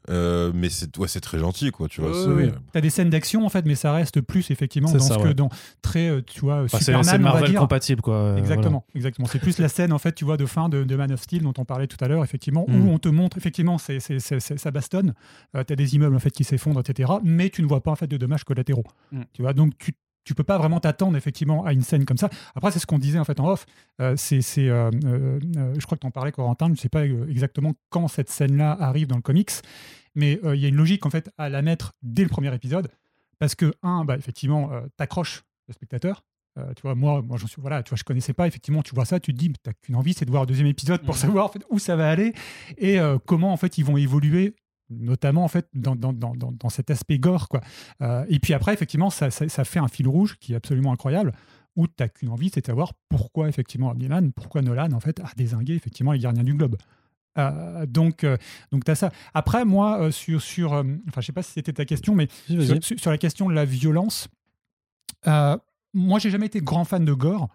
euh, mais c'est ouais, c'est très gentil quoi tu vois oui. t'as des scènes d'action en fait mais ça reste plus effectivement dans ce que dans très euh, tu vois bah, Superman c'est Marvel compatible quoi exactement exactement c'est plus la scène en fait tu vois de fin de, Man of Steel dont on parlait tout à l'heure effectivement où mm. on te montre effectivement c'est ça bastonne euh, t'as des immeubles en fait qui s'effondrent etc mais tu ne vois pas en fait de dommages collatéraux mm. tu vois donc tu tu peux pas vraiment t'attendre effectivement à une scène comme ça. Après, c'est ce qu'on disait en fait en off. c'est, je crois que tu en parlais, Corentin. Je ne sais pas exactement quand cette scène-là arrive dans le comics, mais il y a une logique en fait à la mettre dès le premier épisode, parce que un, bah, effectivement, t'accroches le spectateur. tu vois, moi, moi, je suis, voilà, tu vois, je connaissais pas. Effectivement, tu vois ça, tu te dis, t'as qu'une envie, c'est de voir le deuxième épisode pour mmh. savoir en fait, où ça va aller et comment en fait ils vont évoluer notamment en fait dans, dans, dans, dans cet aspect gore. Quoi. Euh, et puis après, effectivement, ça, ça, fait un fil rouge qui est absolument incroyable, où tu n'as qu'une envie, c'est de savoir pourquoi effectivement Milan, pourquoi Nolan en fait a désingué effectivement les gardiens du globe. Euh, donc, euh, donc tu as ça. Après, moi, sur, sur enfin, je sais pas si c'était ta question, mais sur, la question de la violence, moi, j'ai jamais été grand fan de gore.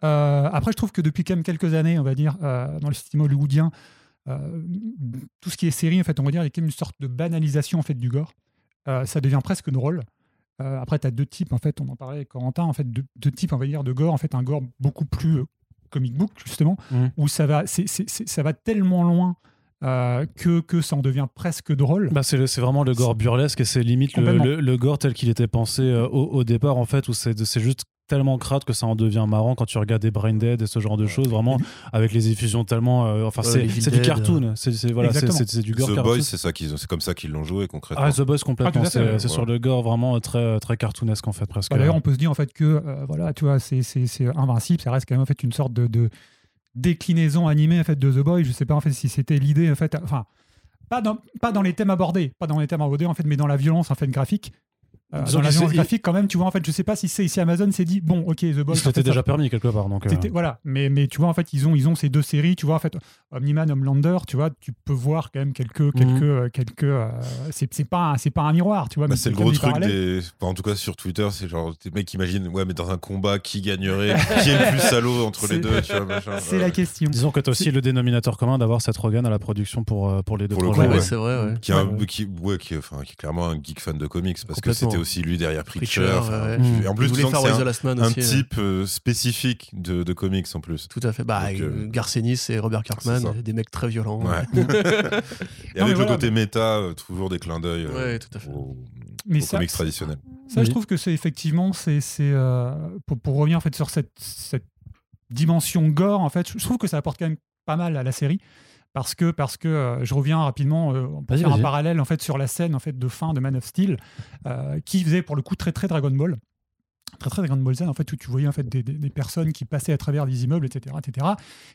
après, je trouve que depuis quand même quelques années, on va dire, dans le cinéma hollywoodien, euh, tout ce qui est série, en fait, on va dire, il y a une sorte de banalisation en fait du gore. Euh, ça devient presque drôle. Euh, après, tu as deux types, en fait, on en parlait avec Corentin, en fait, deux, types, on va dire, de gore. En fait, un gore beaucoup plus comic book, justement, mmh. où ça va, ça va tellement loin que, que ça en devient presque drôle. Bah c'est vraiment le gore burlesque et c'est limite le, gore tel qu'il était pensé au, au, départ, en fait, où c'est juste tellement crade que ça en devient marrant quand tu regardes des Brain Dead et ce genre de choses, vraiment, avec les effusions tellement. Euh, enfin, c'est du cartoon, c'est voilà, c'est du gore. The Boys, c'est comme ça qu'ils l'ont joué concrètement. Ah, The Boys, complètement. Ah, c'est sur le gore vraiment très, très cartoonesque, en fait, presque. Bah, d'ailleurs, on peut se dire, en fait, que, euh, voilà, tu vois, c'est invincible, ça reste quand même, en fait, une sorte de, de déclinaison animée en fait de The Boy. Je sais pas en fait si c'était l'idée en fait, enfin pas dans, pas dans les thèmes abordés, pas dans les thèmes abordés en fait, mais dans la violence en fait graphique. Euh, dans la graphique quand même, tu vois en fait, je sais pas si c'est ici Amazon s'est dit bon, ok, The Boy. C'était déjà permis quelque part donc. Euh. Voilà, mais mais tu vois en fait ils ont ils ont ces deux séries, tu vois en fait Omniman, Homelander, tu vois, tu peux voir quand même quelques mhm. quelques euh, quelques. c'est pas c'est pas un miroir, tu vois. Bah, c'est le gros truc des, en tout cas sur Twitter, c'est genre des mecs imaginent ouais mais dans un combat qui gagnerait, qui est le plus salaud entre les deux, tu vois C'est la question. Disons que tu as aussi le dénominateur commun d'avoir Seth Rogen à la production pour pour les deux projets. Ouais, c'est vrai. Qui est enfin qui est clairement un geek fan de comics parce que c'était aussi lui derrière en plus, tu c'est un, un, type euh, spécifique de, de, comics en plus. Tout à fait. Bah, euh, Garcenis et Robert Kirkman, des mecs très violents. et avec le côté méta, euh, toujours des clins d'œil aux, comics traditionnels. Ça, je trouve que c'est effectivement, c'est pour, pour, revenir en fait sur cette, cette dimension gore, en fait, je trouve que ça apporte quand même pas mal à la série parce que parce que euh, je reviens rapidement euh, on peut faire un parallèle en fait sur la scène en fait de fin de Man of Steel euh, qui faisait pour le coup très très Dragon Ball. Très très Dragon Ball Z en fait où tu voyais en fait des, des, personnes qui passaient à travers des immeubles etc etc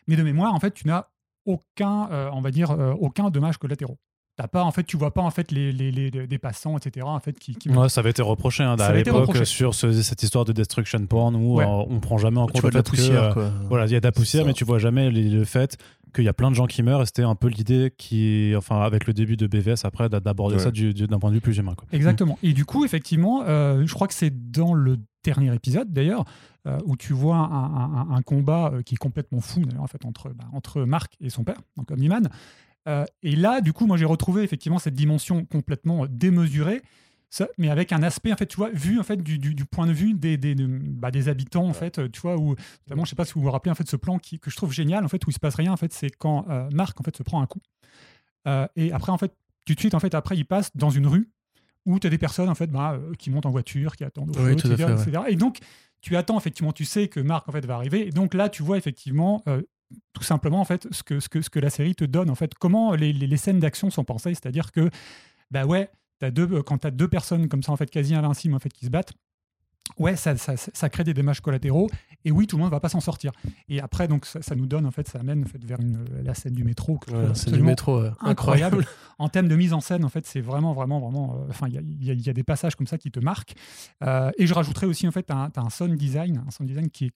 mais de mémoire en fait tu n'as aucun on va dire aucun dommage collatéraux T'as pas en fait tu vois pas en fait les, les, les des passants etc en fait qui, ouais, ça avait été reproché hein, à l'époque sur cette histoire de destruction porn où on prend jamais en compte le fait poussière, voilà il y a de la poussière mais tu vois jamais le fait qu'il y a plein de gens qui meurent et c'était un peu l'idée qui, enfin, avec le début de BVS après, d'aborder ça d'un point de vue plus humain. Quoi. Exactement. Et du coup, effectivement, euh, je crois que c'est dans le dernier épisode d'ailleurs, euh, où tu vois un, combat euh, qui est complètement fou en fait, entre, bah, entre Marc et son père, donc Omniman. et là, du coup, moi j'ai retrouvé effectivement cette dimension complètement démesurée mais avec un aspect en fait tu vois vu en fait du, du, point de vue des, des, bah, des habitants en fait tu vois où notamment je sais pas si vous vous rappelez en fait ce plan qui, que je trouve génial en fait où il se passe rien en fait c'est quand euh, Marc en fait se prend un coup euh, et après en fait tout de suite en fait après il passe dans une rue où tu as des personnes en fait bah, euh, qui montent en voiture qui attendent oui, etc., et donc tu attends effectivement tu sais que Marc en fait va arriver et donc là tu vois effectivement tout simplement en fait ce que, ce que, ce que la série te donne en fait comment les, les, les scènes d'action sont pensées c'est-à-dire que bah ouais as deux, euh, quand tu as deux personnes comme ça, en fait, quasi invincibles, en fait, qui se battent, ouais, ça, ça, ça, crée des dommages collatéraux. Et oui, tout le monde va pas s'en sortir. Et après, donc, ça, nous donne, en fait, ça amène en fait, vers une, la scène du métro. c'est du métro incroyable. en termes de mise en scène, en fait, c'est vraiment, vraiment, vraiment. Euh, enfin, il y, y, a des passages comme ça qui te marquent. Euh, et je rajouterais aussi, en fait, tu as, un sound design, un sound design qui est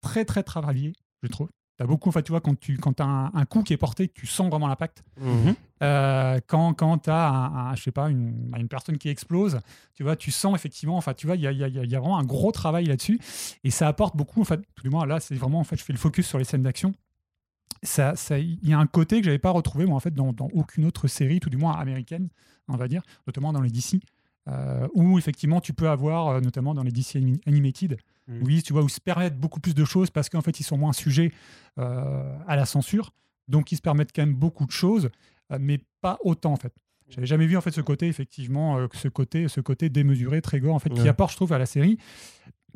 très, très travaillé, je trouve. T'as beaucoup, enfin, tu vois, quand tu quand as un, coup qui est porté, tu sens vraiment l'impact. Mhm. Euh, quand quand tu as, un, je sais pas, une, une, personne qui explose, tu vois, tu sens effectivement, enfin, tu vois, il y a, y, a, y a, vraiment un gros travail là-dessus. Et ça apporte beaucoup, en fait, tout du moins, là, c'est vraiment, en fait, je fais le focus sur les scènes d'action. Ça, il y a un côté que j'avais pas retrouvé, moi, en fait, dans, dans, aucune autre série, tout du moins américaine, on va dire, notamment dans les DC, euh, où effectivement, tu peux avoir, euh, notamment dans les DC Animated, Mm. Oui, tu vois, où se permettent beaucoup plus de choses parce qu'en fait, ils sont moins sujets euh, à la censure. Donc, ils se permettent quand même beaucoup de choses, euh, mais pas autant, en fait. J'avais jamais vu en fait ce côté effectivement, euh, ce côté, ce côté démesuré, très gore en fait, qui apporte, je trouve, à la série.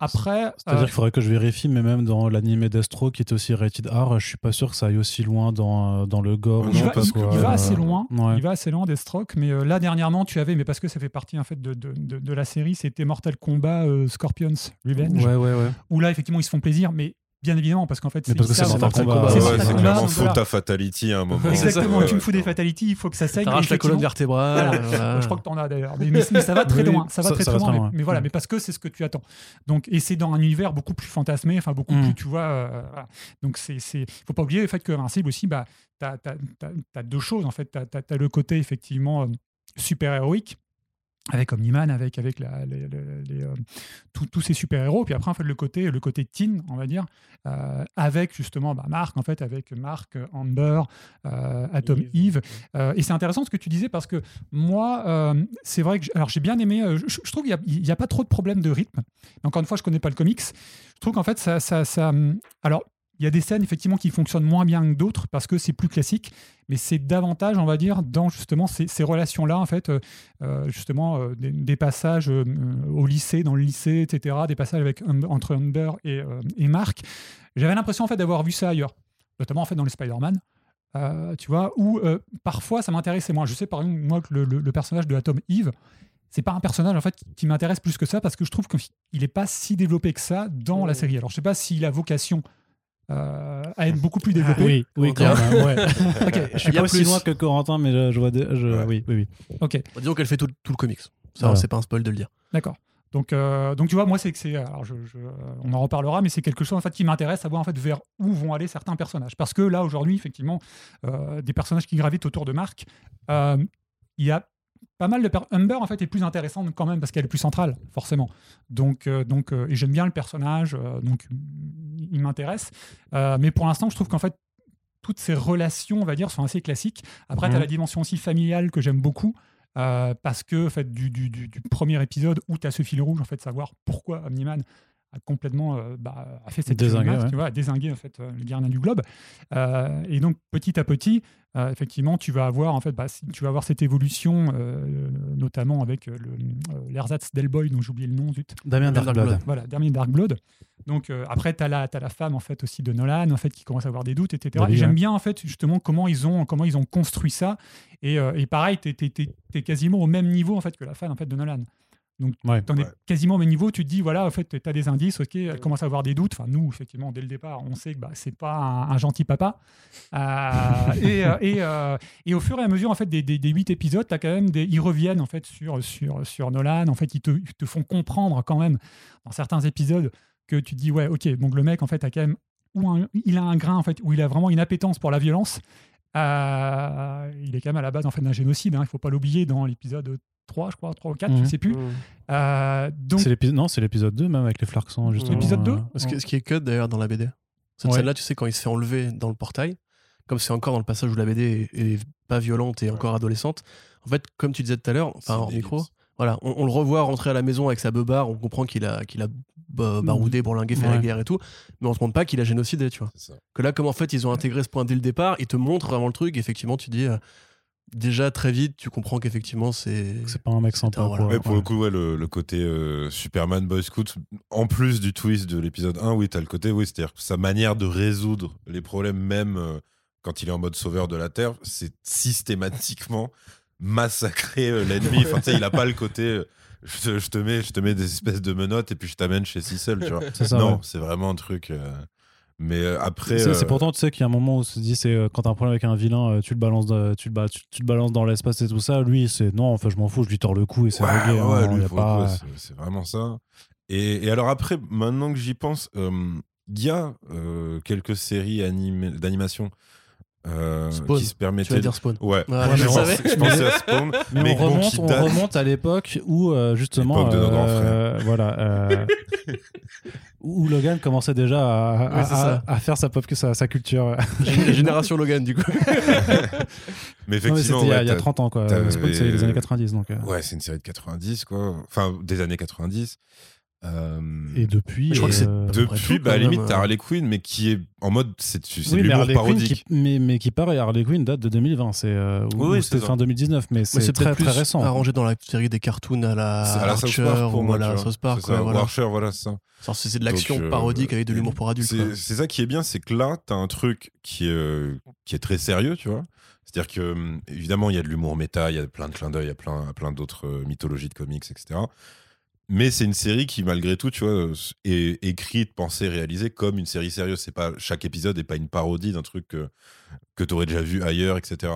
Après, c'est-à-dire euh, qu'il faudrait que je vérifie, mais même dans l'anime Destro qui est aussi rated R, je suis pas sûr que ça aille aussi loin dans, euh, dans le gore. Il, va, il, va, assez loin, il va assez loin Deathstroke, mais euh, là dernièrement tu avais, mais parce que ça fait partie en fait de, de, de, la série, c'était Mortal Kombat Scorpions Revenge, ouais, ouais, ouais. où là effectivement ils se font plaisir, mais Bien évidemment, parce qu'en fait, c'est parce que c'est Mortal Kombat. C'est clairement faute à Fatality à un moment. Exactement, tu me fous des Fatality, il faut que ça saigne. T'arraches la colonne vertébrale. Je crois que t'en as d'ailleurs. Mais, ça va très loin. Ça va très, très loin. Mais, voilà, mais parce que c'est ce que tu attends. Donc, et c'est dans un univers beaucoup plus fantasmé, enfin beaucoup mm. plus, tu vois. Euh, Donc, c'est, il faut pas oublier le fait que Invincible aussi, bah, t'as as, deux choses en fait. T'as as, le côté effectivement euh, super héroïque avec Omniman, avec, avec la, les, euh, tous ces super-héros. Puis après, en fait, le côté, le côté teen, on va dire, euh, avec justement bah, Marc, en fait, avec Marc, Amber, euh, Atom Eve. et c'est intéressant ce que tu disais parce que moi, c'est vrai que alors j'ai bien aimé, je, trouve qu'il n'y a, a, pas trop de problèmes de rythme. encore une fois, je connais pas le comics. Je trouve qu'en fait, ça, ça, ça, alors, il y a des scènes effectivement qui fonctionnent moins bien que d'autres parce que c'est plus classique, mais c'est davantage, on va dire, dans justement ces, relations-là, en fait, euh, euh, justement euh, des, passages au lycée, dans le lycée, etc., des passages avec, entre Humber et, et Mark. J'avais l'impression en fait d'avoir vu ça ailleurs, notamment en fait dans les Spider-Man. tu vois, où parfois ça m'intéressait moins. Je sais par exemple, moi, que le, personnage de Atom Eve, c'est pas un personnage en fait qui m'intéresse plus que ça parce que je trouve qu'il n'est pas si développé que ça dans la série. Alors je sais pas s'il a vocation euh, à être beaucoup plus développé. Oui, oui, quand même. Ouais. je suis pas aussi loin que Corentin, mais je, vois. Je, Oui, oui, oui. Ok. Bah, disons qu'elle fait tout, tout, le comics. Ça, c'est pas un spoil de le dire. D'accord. Donc, euh, donc tu vois, moi, c'est que c'est. Alors, je, on en reparlera, mais c'est quelque chose en fait qui m'intéresse, savoir en fait vers où vont aller certains personnages. Parce que là, aujourd'hui, effectivement, euh, des personnages qui gravitent autour de Marc, euh, il y a pas mal de Humber en fait est plus intéressante quand même parce qu'elle est plus centrale forcément. Donc donc et j'aime bien le personnage donc il m'intéresse. Mais pour l'instant je trouve qu'en fait toutes ces relations on va dire sont assez classiques. Après tu as mhm. la dimension aussi familiale que j'aime beaucoup euh, parce que en fait, du, du, du, premier épisode où tu as ce fil rouge, en fait, savoir pourquoi Omniman a complètement euh, bah, a fait cette désingué, tu vois, désingué en fait euh, le gardien du globe. et donc petit à petit, effectivement, tu vas avoir en fait, bah, tu vas avoir cette évolution, notamment avec l'ersatz d'Elboy dont j'ai oublié le nom, zut. Damien Darkblood. Voilà, Damien Darkblood. Donc après, tu as, la, as la femme en fait aussi de Nolan, en fait, qui commence à avoir des doutes, etc. Et j'aime bien en fait justement comment ils ont comment ils ont construit ça. Et, et pareil, tu es, quasiment au même niveau en fait que la fan en fait de Nolan. Donc, ouais, es quasiment au même niveau, tu te dis, voilà, en fait, tu as des indices, ok, elle commence à avoir des doutes. Enfin, nous, effectivement, dès le départ, on sait que bah, c'est pas un, gentil papa. Euh, et, euh, et, euh, et, au fur et à mesure, en fait, des, des, 8 épisodes, as quand même des, ils reviennent, en fait, sur, sur, sur Nolan. En fait, ils te, te, font comprendre quand même, dans certains épisodes, que tu te dis, ouais, ok, donc le mec, en fait, a quand même, ou il a un grain, en fait, où il a vraiment une appétence pour la violence. il est quand même à la base en fait d'un génocide. Hein, il ne faut pas l'oublier dans l'épisode 3, je crois, 3 ou 4, je ne mhm. sais plus. Mhm. Euh, donc... Non, c'est l'épisode 2 même avec les flarksons, justement. L'épisode 2 ce, qui, ce qui est cut d'ailleurs dans la BD. Cette scène-là, tu sais, quand il se fait enlever dans le portail, comme c'est encore dans le passage où la BD est, pas violente et encore adolescente, en fait, comme tu disais tout à l'heure, enfin hors micro, voilà, on, le revoit rentrer à la maison avec sa beubare, on comprend qu'il a, qu'il a baroudé, bourlingué, fait la guerre et tout, mais on se montre pas qu'il a génocidé, tu vois. Que là, comme en fait, ils ont intégré ce point dès le départ, ils te montrent vraiment le truc, effectivement, tu dis, euh, déjà très vite, tu comprends qu'effectivement, c'est. C'est pas un mec sympa. pour le coup, le, côté euh, Superman Boy Scout, en plus du twist de l'épisode 1, oui, t'as le côté, oui, c'est-à-dire sa manière de résoudre les problèmes, même euh, quand il est en mode sauveur de la Terre, c'est systématiquement massacrer euh, l'ennemi. Enfin, tu sais, il a pas le côté. Je te, mets, je te mets des espèces de menottes et puis je t'amène chez Cecil, tu vois. non, c'est vraiment un truc. Mais euh, après. C'est euh, pourtant, tu sais qu'il y a un moment où on se dit, c'est euh, quand t'as un problème avec un vilain, tu le balances, tu, le tu, te balances dans l'espace et tout ça. Lui, c'est non, enfin, je m'en fous, je lui tords le cou et c'est réglé. Hein, c'est vraiment ça. Et, et, alors après, maintenant que j'y pense, il y a quelques séries d'animation euh, qui se permettait. Tu vas dire Spawn. Ouais, je, je, pensais à Spawn. Mais, on, remonte, on remonte à l'époque où, euh, justement. de nos grands euh, Voilà. Euh, où Logan commençait déjà à, à, faire sa, pop, sa, sa culture. Génération Logan, du coup. mais effectivement. il y, a 30 ans, quoi. Spawn, c'est les années 90. Donc, Ouais, c'est une série de 90, quoi. Enfin, des années 90. Euh, et depuis, je crois que c'est euh, depuis, bah, à la limite, t'as Harley Quinn, mais qui est en mode, c'est oui, l'humour parodique. Qui, mais, mais qui paraît, Harley Quinn date de 2020, c'est euh, oui, c'était fin 2019, mais c'est très très récent. Arrangé dans la série des cartoons à la, à la Archer, pour moi, la South Park, ça, voilà. Archer, voilà ça. C'est de l'action parodique avec de l'humour pour adultes. C'est ça qui est bien, c'est que là, t'as un truc qui est, qui est très sérieux, tu vois. C'est-à-dire que, évidemment, il y a de l'humour méta, il y a plein de clins d'œil, il y a plein, plein d'autres mythologies de comics, etc. Mais c'est une série qui, malgré tout, tu vois, est écrite, pensée, réalisée comme une série sérieuse. C'est pas chaque épisode n'est pas une parodie d'un truc que, que tu aurais déjà vu ailleurs, etc.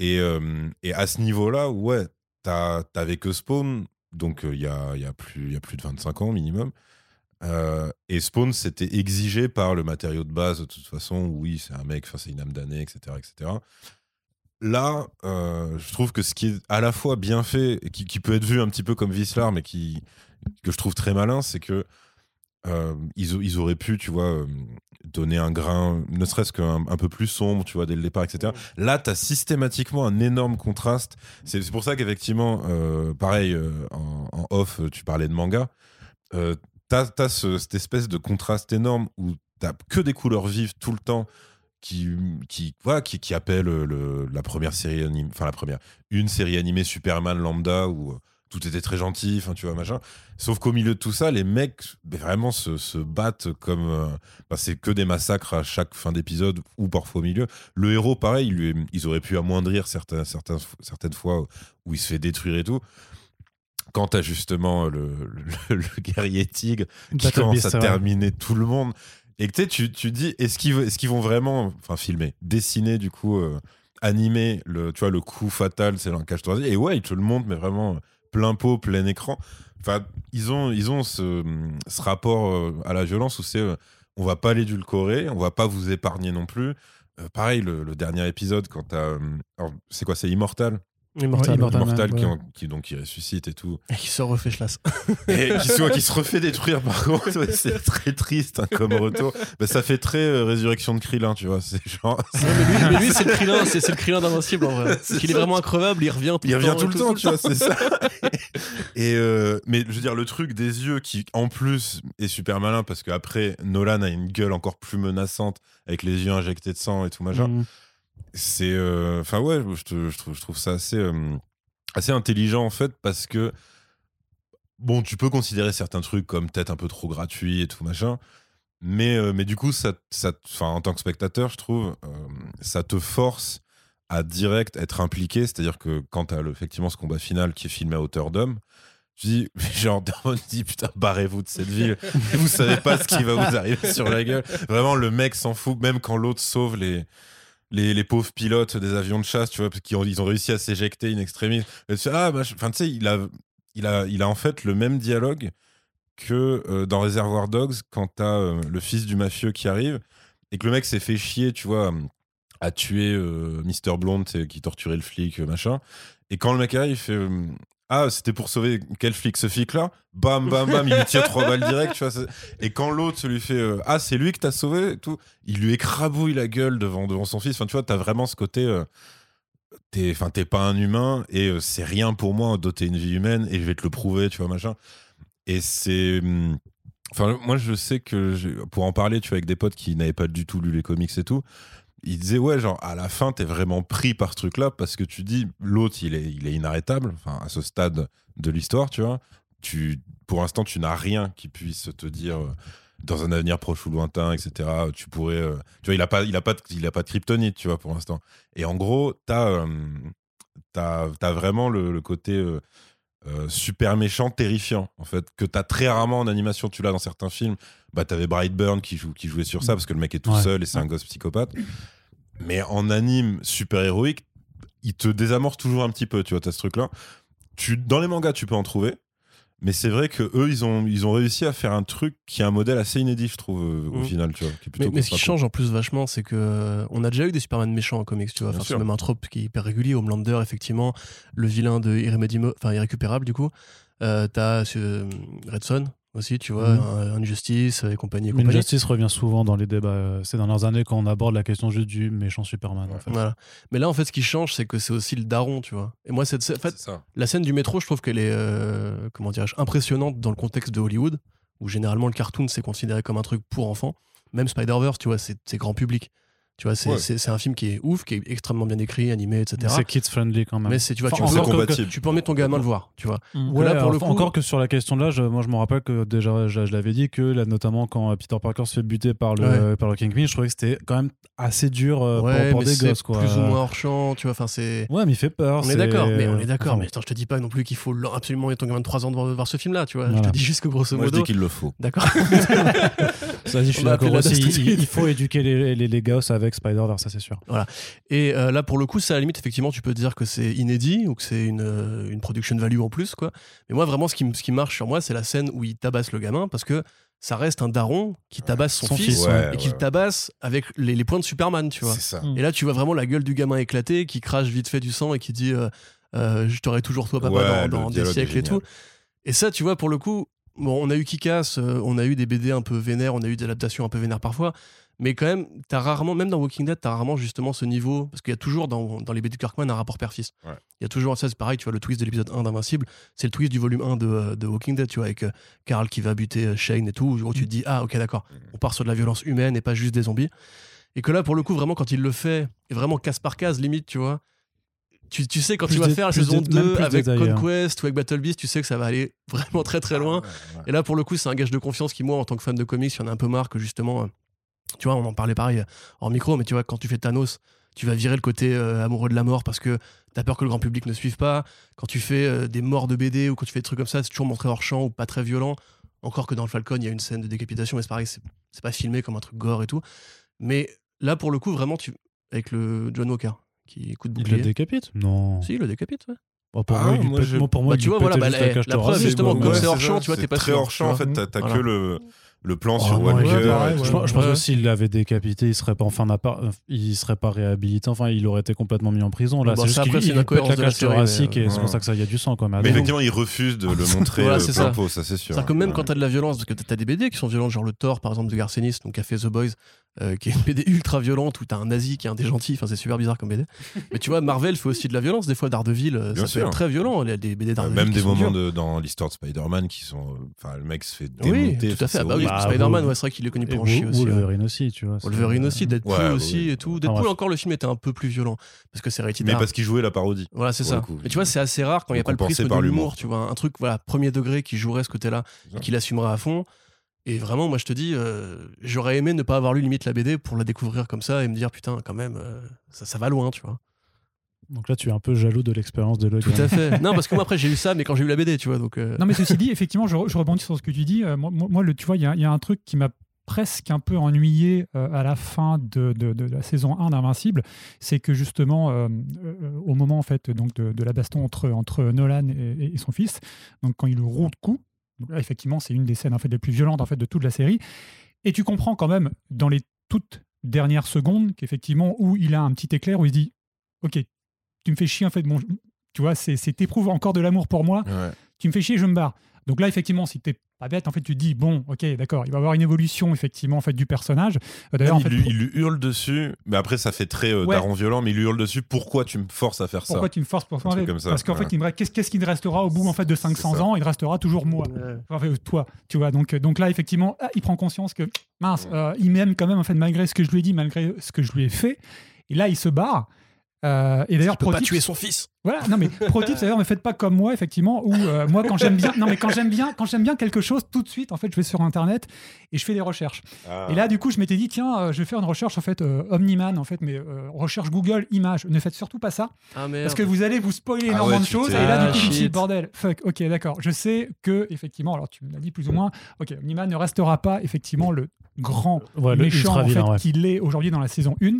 Et, euh, et à ce niveau-là, ouais, t'avais que Spawn, donc euh, il y, a, y, a plus, y a plus de 25 ans minimum. Euh, et Spawn, c'était exigé par le matériau de base, de toute façon. Oui, c'est un mec, c'est une âme damnée, etc., etc là, euh, je trouve que ce qui est à la fois bien fait, et qui, peut être vu un petit peu comme Vislar, mais qui, que je trouve très malin, c'est que euh, ils, auraient pu, tu vois, euh, donner un grain, ne serait-ce qu'un un peu plus sombre, tu vois, dès le départ, etc. Là, tu as systématiquement un énorme contraste. C'est pour ça qu'effectivement, pareil, en, off, tu parlais de manga. tu as, cette espèce de contraste énorme où tu que des couleurs vives tout le temps qui qui voilà qui, qui appelle le, la première série animée enfin la première une série animée Superman lambda où euh, tout était très gentil enfin tu vois machin. Sauf qu'au milieu de tout ça les mecs vraiment se, se, battent comme euh, bah, c'est que des massacres à chaque fin d'épisode ou parfois au milieu. Le héros pareil lui, ils auraient pu amoindrir certains, certains, certaines fois où il se fait détruire et tout. Quand t'as justement le, le, guerrier tigre qui commence à terminer tout le monde Et sais, tu, tu dis, est-ce qu'ils vont vraiment, enfin, filmer, dessiner, du coup, euh, animer le, tu vois, le coup fatal, c'est un cache Et ouais, ils te le montrent, mais vraiment plein pot, plein écran. Enfin, ils ont, ils ont ce, ce rapport euh, à la violence où c'est, euh, on va pas l'édulcorer, on va pas vous épargner non plus. pareil, le, le, dernier épisode, quand t'as. c'est quoi, c'est Immortal? Immortal, Immortal, qui, qui, donc qui ressuscite et tout. Et qui se refait chlasse. et qui, soit, qui se refait détruire par contre. c'est très triste hein, comme retour. Mais ça fait très euh, résurrection de Krillin, tu vois. C'est genre. mais lui, c'est le Krillin, c'est le Krillin d'invincible en vrai. Parce qu'il est vraiment increvable, il revient tout il le revient tout, le temps, tu vois, c'est ça. et euh, mais je veux dire, le truc des yeux qui en plus est super malin parce qu'après, Nolan a une gueule encore plus menaçante avec les yeux injectés de sang et tout machin. Mm c'est euh, enfin ouais je, trouve, je trouve ça assez euh, assez intelligent en fait parce que bon tu peux considérer certains trucs comme peut-être un peu trop gratuits et tout machin mais euh, du coup ça en tant que spectateur je trouve ça te force à direct être impliqué c'est-à-dire que quand t'as effectivement ce combat final qui est filmé à hauteur d'homme je dis, genre, on dit, putain, barrez-vous de cette ville. vous savez pas ce qui va vous arriver sur la gueule. Vraiment, le mec s'en fout, même quand l'autre sauve les, les, pauvres pilotes des avions de chasse, tu vois, parce qu'ils ont, ils ont réussi à s'éjecter in extremis. ah, enfin, tu sais, il a, il, a, en fait le même dialogue que euh, dans Reservoir Dogs, quand t'as euh, le fils du mafieux qui arrive et que le mec s'est fait chier, tu vois, à tuer euh, Mr. Blonde qui torturait le flic, machin. Et quand le mec arrive, il fait ah, c'était pour sauver quel flic Ce flic-là Bam, bam, bam, il lui tire trois balles direct, tu vois. Et quand l'autre lui fait euh, Ah, c'est lui que t'as sauvé? tout, il lui écrabouille la gueule devant, devant son fils. Enfin, tu vois, t'as vraiment ce côté. Euh, t'es, t'es pas un humain et euh, c'est rien pour moi doter une vie humaine et je vais te le prouver, tu vois, machin. Et c'est. Hmm, enfin, moi, je sais que pour en parler, tu vois, avec des potes qui n'avaient pas du tout lu les comics et tout, il disait ouais genre à la fin t'es vraiment pris par ce truc là parce que tu dis l'autre il est inarrêtable. Enfin à ce stade de l'histoire tu vois. Tu pour l'instant tu n'as rien qui puisse te dire euh, dans un avenir proche ou lointain etc tu pourrais euh, tu vois il a pas de, kryptonite tu vois pour l'instant. Et en gros t'as euh, vraiment le, côté super méchant, terrifiant, en fait, que t'as très rarement en animation. Tu l'as dans certains films. Bah, t'avais Brightburn qui, joue, qui jouait sur ça parce que le mec est tout seul et c'est un gosse psychopathe. Mais en anime super héroïque, il te désamorce toujours un petit peu. Tu vois, t'as ce truc-là. Tu, dans les mangas, tu peux en trouver. Mais c'est vrai que eux, ils ont, ils ont réussi à faire un truc qui est un modèle assez inédit, je trouve, euh, au mm. final. Tu vois, mais, ce qui change en plus vachement, c'est que euh, on a déjà eu des Superman méchants en comics, tu vois. c'est même un trope qui est hyper régulier. Homelander, effectivement, le vilain de enfin irrécupérable, du coup. Euh, t'as euh, Redson, aussi, tu vois, mmh. Injustice et compagnie. Et Injustice revient souvent dans les débats euh, ces dernières années quand on aborde la question juste du méchant Superman. En fait. Voilà. Mais là, en fait, ce qui change, c'est que c'est aussi le daron, tu vois. Et moi, cette, en fait, la scène du métro, je trouve qu'elle est, euh, comment dirais-je, impressionnante dans le contexte de Hollywood, où généralement le cartoon, c'est considéré comme un truc pour enfants. Même Spider-Verse, tu vois, c'est grand public. Tu vois, c'est un film qui est ouf, qui est extrêmement bien écrit, animé, etc. C'est kids friendly quand même. Mais tu vois, tu, peux, tu, peux, emmener ton gamin le voir, tu vois. Mm. là, pour le coup... Encore que sur la question de l'âge, moi je me rappelle que déjà, je, l'avais dit que là, notamment quand Peter Parker se fait buter par le, par le Kingpin, je trouvais que c'était quand même assez dur euh, pour, des gosses, quoi. Plus ou moins hors champ, tu vois. Enfin, c'est. Ouais, mais il fait peur. On est, d'accord, mais on est d'accord. mais attends, je te dis pas non plus qu'il faut absolument ton gamin de 3 ans de voir, ce film-là, tu vois. Je te dis juste que grosso modo. Moi, je dis qu'il le faut. D'accord. je suis d'accord aussi. Il, faut éduquer les, les, les gosses avec Spider-Verse, ça c'est sûr. Voilà. Et euh, là, pour le coup, ça à la limite, effectivement, tu peux dire que c'est inédit ou que c'est une, euh, une production value en plus, quoi. Mais moi, vraiment, ce qui, ce qui marche sur moi, c'est la scène où il tabasse le gamin parce que ça reste un daron qui tabasse son, fils, et qui le tabasse avec les, points de Superman, tu vois. Mm. Et là, tu vois vraiment la gueule du gamin éclaté qui crache vite fait du sang et qui dit euh, Je t'aurai toujours toi, papa, dans, des siècles et tout. Et ça, tu vois, pour le coup, bon, on a eu Kikas, on a eu des BD un peu vénères, on a eu des adaptations un peu vénères parfois, mais quand même, as rarement, même dans Walking Dead, as rarement justement ce niveau, parce qu'il y a toujours dans, dans les BD de Kirkman un rapport père-fils. Il y a toujours ça, c'est pareil, tu vois, le twist de l'épisode 1 d'Invincible, c'est le twist du volume 1 de, de, Walking Dead, tu vois, avec Carl euh, qui va buter euh, Shane et tout, où tu te dis, ah ok, d'accord, mm. on part sur de la violence humaine et pas juste des zombies. Et que là, pour le coup, vraiment, quand il le fait, et vraiment case par case, limite, tu vois, tu, tu, sais, quand tu vas faire la saison 2 avec Conquest ou avec Battle Beast, tu sais que ça va aller vraiment très très loin. Et là, pour le coup, c'est un gage de confiance qui, moi, en tant que fan de comics, il y en a un peu marre que justement, euh, tu vois, on en parlait pareil en micro, mais tu vois, quand tu fais Thanos, tu vas virer le côté euh, amoureux de la mort parce que t'as peur que le grand public ne suive pas. Quand tu fais euh, des morts de BD ou quand tu fais des trucs comme ça, c'est toujours montré hors champ ou pas très violent. Encore que dans le Falcon, il y a une scène de décapitation, mais c'est pareil, c'est c'est pas filmé comme un truc gore et tout. Mais là, pour le coup, vraiment, tu... avec le John Walker qui coup de Il le bouclier. décapite? Non. Si, il le décapite, ouais. Bon, pour Ah, moi, moi, pète- je- moi, pour moi, Bah, il tu vois, voilà, bah, la la- preuve, justement, comme ouais. c'est hors champ, tu vois, t'es pas très hors champ, en fait, t'as t'as Voilà. que le, le plan Oh, sur Walker. ouais, ouais. tout. Je, pense- je pense Ouais. que s'il l'avait décapité, il serait pas enfin appart- il serait pas réhabilité. Enfin, il aurait été complètement mis en prison. Là, Bon, c'est juste qu'il c'est la série, thoracique et c'est euh, pour ça que ça y a du sang quand même. Mais Donc, effectivement, il refuse de le montrer Voilà, euh, c'est plein ça. pot, ça c'est sûr. C'est-à-dire que même Ouais. quand t'as de la violence, parce que t'as des BD qui sont violentes, genre le Thor par exemple de Garcenis, donc qui a fait The Boys, euh, qui est une BD ultra violente où t'as un nazi qui est un des gentils, enfin c'est super bizarre comme BD. Mais tu vois, Marvel fait aussi de la violence, des fois Daredevil, euh, ça peut sûr. être très violent, il y a des BD Euh, Daredevil. Même des moments de- dans l'histoire de Spider-Man qui sont. euh, Enfin, le mec se fait Oui, démonter. tout à fait. c'est bah oui. Bah, Spider-Man, ouais, c'est vrai qu'il est connu et pour en chier aussi. ouais. Wolverine aussi, tu vois. Wolverine aussi, Deadpool Ouais, aussi et tout. Deadpool Enfin, encore le film était un peu plus violent parce que c'est rated Mais parce qu'il jouait la parodie. Voilà, c'est ça. Mais tu vois, c'est assez rare quand il n'y a pas le prisme par de l'humour. tu vois. Un truc, voilà, premier degré qui jouerait ce côté-là et qui l'assumerait à fond. Et vraiment, moi, je te dis, euh, j'aurais aimé ne pas avoir lu limite la BD pour la découvrir comme ça et me dire, putain, quand même, euh, ça, ça va loin, tu vois. Donc là, tu es un peu jaloux de l'expérience de Logan. Tout à fait. non, parce que moi, après, j'ai eu ça, mais quand j'ai eu la BD, tu vois. Donc, euh, Non, mais ceci dit, effectivement, je, je rebondis sur ce que tu dis. Euh, moi, le, tu vois, il y, a- il y a un truc qui m'a presque un peu ennuyé euh, à la fin de, de- de la saison 1 d'Invincible, c'est que justement, euh, euh, au moment en fait, donc de, de la baston entre, entre Nolan et, et son fils, donc quand il le roule de coups, donc là, effectivement, c'est une des scènes en fait, les plus violentes en fait, de toute la série. Et tu comprends quand même, dans les toutes dernières secondes, qu'effectivement, où il a un petit éclair où il se dit Ok, tu me fais chier, en fait, bon, tu vois, c'est c'est- t'éprouves encore de l'amour pour moi, Ouais. tu me fais chier, je me barre. Donc là, effectivement, si t'es pas bête, en fait, tu te dis, bon, ok, d'accord, il va y avoir une évolution, effectivement, en fait, du personnage. Euh, D'ailleurs, en il, fait, pour- il lui hurle dessus, mais après ça fait très euh, Ouais. daron violent, mais il lui hurle dessus. Pourquoi tu me forces à faire pourquoi ça tu me forces pour truc comme ça, Parce qu'en ouais. fait, il me reste- qu'est-ce qu'est-ce qui me restera au bout en fait, de 500 ça. ans? Il restera toujours moi. Enfin, euh, toi, tu vois. Donc, donc là, effectivement, ah, il prend conscience que mince, euh, il m'aime quand même en fait malgré ce que je lui ai dit, malgré ce que je lui ai fait. Et là, il se barre. Euh, et d'ailleurs, il peut pro pas tuer son fils. Voilà, non mais pro d'ailleurs, ne faites pas comme moi, effectivement, où euh, moi quand j'aime bien, non mais quand j'aime bien, quand j'aime bien quelque chose, tout de suite, en fait, je vais sur internet et je fais des recherches. Ah. Et là, du coup, je m'étais dit, tiens, euh, je vais faire une recherche en fait euh, Omniman, en fait, mais euh, recherche Google images. Ne faites surtout pas ça, Ah parce que vous allez vous spoiler Ah énormément ouais, de choses. Et là, Ah, du coup, je me suis bordel, fuck, ok, d'accord. Je sais que effectivement, alors tu me l'as dit plus ou moins, ok, Omniman ne restera pas effectivement le grand Ouais, le méchant ultra en fait, vilain, ouais. qu'il est aujourd'hui dans la saison 1.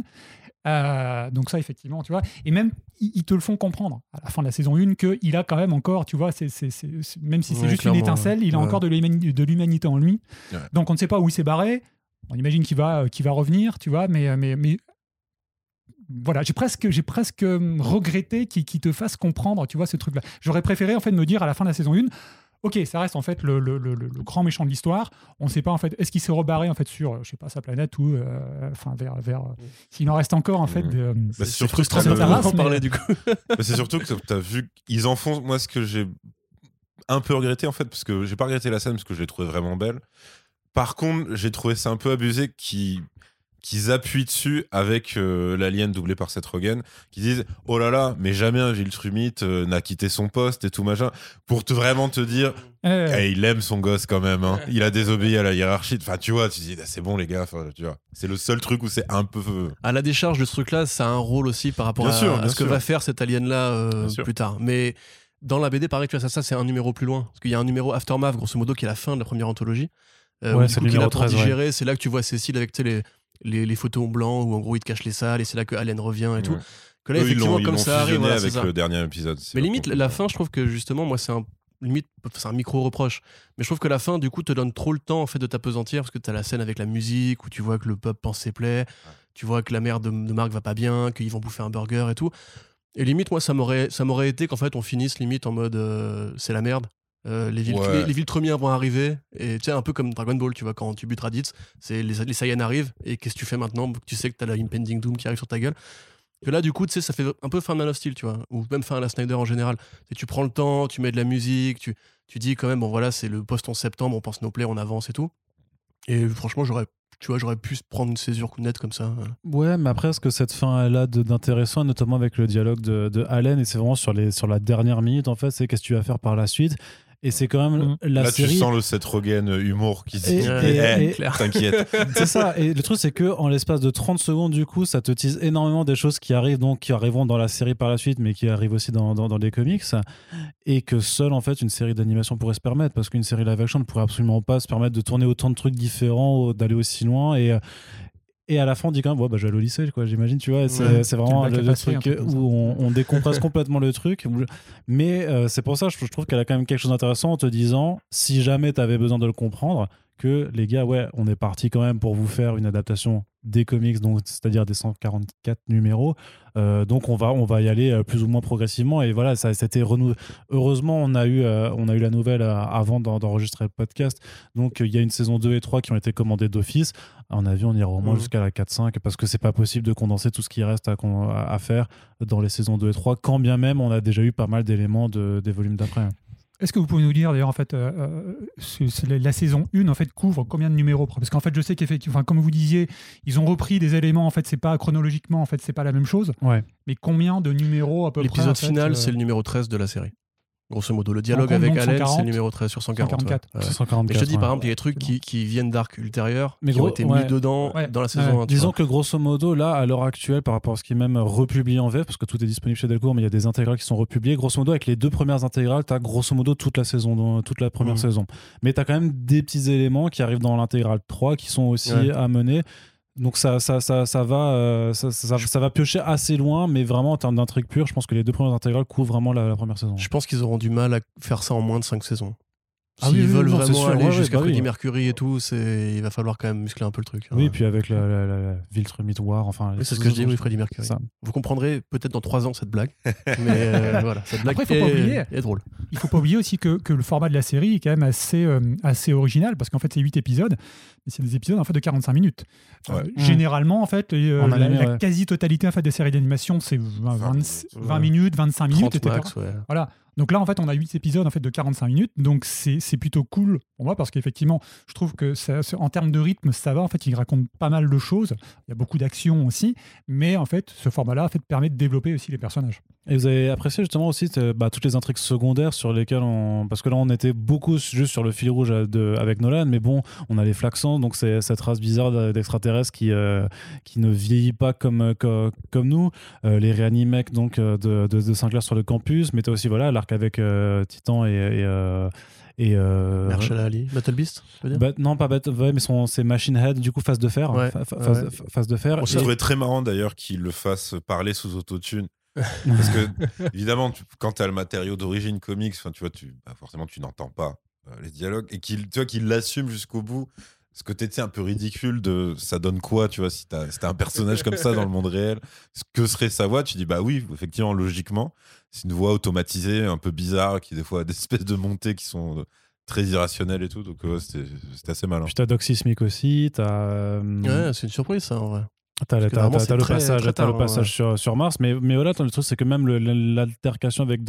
Euh, donc ça effectivement tu vois et même ils, te le font comprendre à la fin de la saison 1 qu'il a quand même encore tu vois c'est, c'est- même si c'est Ouais, juste une étincelle il a ouais. encore de l'humanité, de l'humanité en lui Ouais. donc on ne sait pas où il s'est barré on imagine qu'il va, euh, qu'il va revenir tu vois mais, mais, mais voilà j'ai presque, j'ai presque hum, regretté qu'il, qu'il te fasse comprendre tu vois ce truc là j'aurais préféré en fait me dire à la fin de la saison 1 Ok, ça reste en fait le, le- le- le- grand méchant de l'histoire. On ne sait pas en fait, est-ce qu'il s'est rebarré en fait sur, euh, je sais pas, sa planète ou, euh, enfin vers, vers, euh, s'il en reste encore en fait. De, euh, Bah, c'est surtout frustrant que de mais- parler du coup. Mais c'est surtout que tu as vu qu'ils en font. Moi, ce que j'ai un peu regretté, en fait, parce que j'ai pas regretté la scène parce que je l'ai trouvée vraiment belle. Par contre, j'ai trouvé ça un peu abusé qu'ils qu'ils appuient dessus avec euh, l'alien doublé par Seth Rogen, qui disent oh là là, mais jamais un Gilles Trumit euh, n'a quitté son poste et tout machin, pour te vraiment te dire euh, Eh, il aime son gosse quand même, hein. il a désobéi à la hiérarchie. Enfin, tu vois, tu dis ah, c'est bon les gars, enfin, tu vois, c'est le seul truc où c'est un peu À la décharge de ce truc-là, ça a un rôle aussi par rapport Bien à, sûr, à bien ce que va faire cet alien-là euh, plus tard. Mais dans la BD, pareil, tu vois, ça, ça c'est un numéro plus loin. Parce qu'il y a un numéro Aftermath, grosso modo, qui est la fin de la première anthologie. Euh, Ouais, c'est coup, le numéro pour 13, ouais. digérer. C'est là que tu vois Cécile avec les, les, les photos en blanc, où en gros il te cache les salles, et c'est là que Allen revient et tout. Que là, Eux, effectivement, ils comme ça arrive, voilà, avec ça. le dernier épisode. Mais limite, la fin, je trouve que justement, moi, c'est un limite, c'est un micro reproche. Mais je trouve que la fin, du coup, te donne trop le temps en fait de t'apesantir parce que t'as la scène avec la musique où tu vois que le peuple pense ses plaies, tu vois que la mère de, de Marc va pas bien, qu'ils vont bouffer un burger et tout. Et limite, moi, ça m'aurait, ça m'aurait été qu'en fait, on finisse limite en mode euh, c'est la merde. Euh, les, villes, Ouais. les, les villes premières vont arriver et tu sais un peu comme Dragon Ball tu vois quand tu butes Raditz c'est les, les Saiyans arrivent et qu'est-ce que tu fais maintenant tu sais que t'as la impending doom qui arrive sur ta gueule que là du coup tu sais ça fait un peu fin de Man of Steel tu vois ou même fin à la Snyder en général C'est tu prends le temps tu mets de la musique tu, tu dis quand même bon voilà c'est le post 11 septembre on pense nos plaies on avance et tout et franchement j'aurais tu vois j'aurais pu prendre une césure nette comme ça. Ouais, mais après, ce que cette fin elle a de- d'intéressant, notamment avec le dialogue de, de Allen, et c'est vraiment sur, les, sur la dernière minute, en fait, c'est qu'est-ce que tu vas faire par la suite. Et c'est quand même Mhm. la Là, série. tu sens le Seth Rogen humour qui se dit et- Eh, et- T'inquiète. C'est ça. Et le truc, c'est que en l'espace de 30 secondes, du coup, ça te tease énormément des choses qui arrivent, donc qui arriveront dans la série par la suite, mais qui arrivent aussi dans, dans, dans les comics. Et que seule, en fait, une série d'animation pourrait se permettre. Parce qu'une série live action ne pourrait absolument pas se permettre de tourner autant de trucs différents, d'aller aussi loin. Et. Et à la fin, on dit quand même, ouais, bah, je vais aller au lycée, quoi, j'imagine, tu vois. C'est Ouais. vraiment le, truc ça. où on, on décompresse complètement le truc. Mais euh, c'est pour ça, je, je trouve qu'elle a quand même quelque chose d'intéressant en te disant, si jamais tu avais besoin de le comprendre, que les gars, ouais, on est parti quand même pour vous faire une adaptation des comics, donc c'est-à-dire des 144 numéros. Euh, donc on va, on va y aller euh, plus ou moins progressivement. Et voilà, ça, c'était renou... Heureusement, on a eu, euh, on a eu la nouvelle euh, avant d'en- d'enregistrer le podcast. Donc euh, il y a une saison 2 et 3 qui ont été commandées d'office. À mon avis, on ira au moins Mhm. jusqu'à la 4-5 parce que c'est pas possible de condenser tout ce qui reste à, faire dans les saisons 2 et 3, quand bien même on a déjà eu pas mal d'éléments de, des volumes d'après. Est-ce que vous pouvez nous dire d'ailleurs en fait euh, euh, la, la saison 1 en fait couvre combien de numéros Parce qu'en fait je sais qu'effectivement, enfin, comme vous disiez, ils ont repris des éléments en fait c'est pas chronologiquement en fait c'est pas la même chose. Ouais. Mais combien de numéros à peu près L'épisode en fait, final, euh, c'est le numéro 13 de la série. Grosso modo, le dialogue compte avec Allen, c'est 140, le numéro 13 sur 140. 144. ouais. Ouais. C'est 144, Et je te dis, par exemple, il y a des trucs qui, qui viennent d'arcs ultérieurs, Mais qui gros, ont été ouais. mis dedans Ouais. dans la saison Ouais. 1. tu Disons que grosso modo, là, à l'heure actuelle, par rapport à ce qui est même republié en VF, parce que tout est disponible chez Delcourt, mais il y a des intégrales qui sont republiées. Grosso modo, avec les deux premières intégrales, tu as grosso modo toute la saison, dans- toute la première Mhm. saison. Mais tu as quand même des petits éléments qui arrivent dans l'intégrale 3 qui sont aussi Ouais. Donc euh, ça, va piocher assez loin, mais vraiment en termes d'intrigue pure, je pense que les deux premières intégrales couvrent vraiment la, première saison. Je pense qu'ils auront du mal à faire ça en moins de 5 saisons. Ah S'ils oui, oui, veulent vraiment sûr, aller ouais, jusqu'à bah Freddie oui. Mercury et tout, c'est... il va falloir quand même muscler un peu le truc. hein. Oui, puis avec la, la, la, la Viltre War, enfin. Oui, c'est ce que je dis, oui, Freddie Mercury. Ça. Vous comprendrez peut-être dans 3 ans cette blague, mais euh, voilà, cette blague Après, faut pas est, oublier. est drôle. Il faut pas oublier aussi que, que le format de la série est quand même assez, euh, assez original parce qu'en fait c'est 8 épisodes, mais c'est des épisodes en fait de 45 minutes. Euh, Ouais. Généralement en fait et, euh, En la, animé, la ouais. quasi-totalité en fait des séries d'animation c'est 20, 20 minutes, 20 ouais. minutes, 25 minutes, 30 etc. max, ouais. Voilà. Donc là, en fait, on a 8 épisodes en fait, de 45 minutes. Donc c'est plutôt cool pour moi parce qu'effectivement, je trouve que en termes de rythme, ça va. En fait, il raconte pas mal de choses. Il y a beaucoup d'action aussi. Mais en fait, ce format-là en fait, permet de développer aussi les personnages. Et vous avez apprécié justement aussi euh, bah, toutes les intrigues secondaires sur lesquelles on. Parce que là, on était beaucoup juste sur le fil rouge euh, de... avec Nolan, mais bon, on a les Flaxans, donc c'est cette race bizarre d'extraterrestres qui, euh, qui ne vieillit pas comme, co- comme nous. Euh, les réanimecs donc, de, de, de Sinclair sur le campus, mais t'as aussi voilà, l'arc avec euh, Titan et. et, euh, et euh, Mahershala Ali, Battle Beast, tu veux dire? Bat- non, pas Battle, ouais, mais c'est Machine Head, du coup, face de fer. Ouais, fa- fa- ouais, face, ouais. fa- face de fer. Je Et- trouvais très marrant d'ailleurs qu'il le fasse parler sous autotune. Parce que, évidemment, tu- quand tu as le matériau d'origine comics, enfin, tu vois, tu, bah, forcément, tu n'entends pas euh, les dialogues. Et qu'il tu vois, qu'il l'assume jusqu'au bout. Ce côté, un peu ridicule de ça donne quoi, tu vois, si t'as si un personnage comme ça dans le monde réel, ce que serait sa voix, tu dis, bah oui, effectivement, logiquement, c'est une voix automatisée, un peu bizarre, qui des fois a des espèces de montées qui sont euh, très irrationnelles et tout. Donc, ouais, c'était assez malin. Puis t'as Doc Sismic aussi, t'as. euh, Ouais, c'est une surprise ça en vrai. T'as, le passage, très t'as le passage ouais. sur, sur Mars, mais, mais voilà, le truc, c'est que même l'altercation avec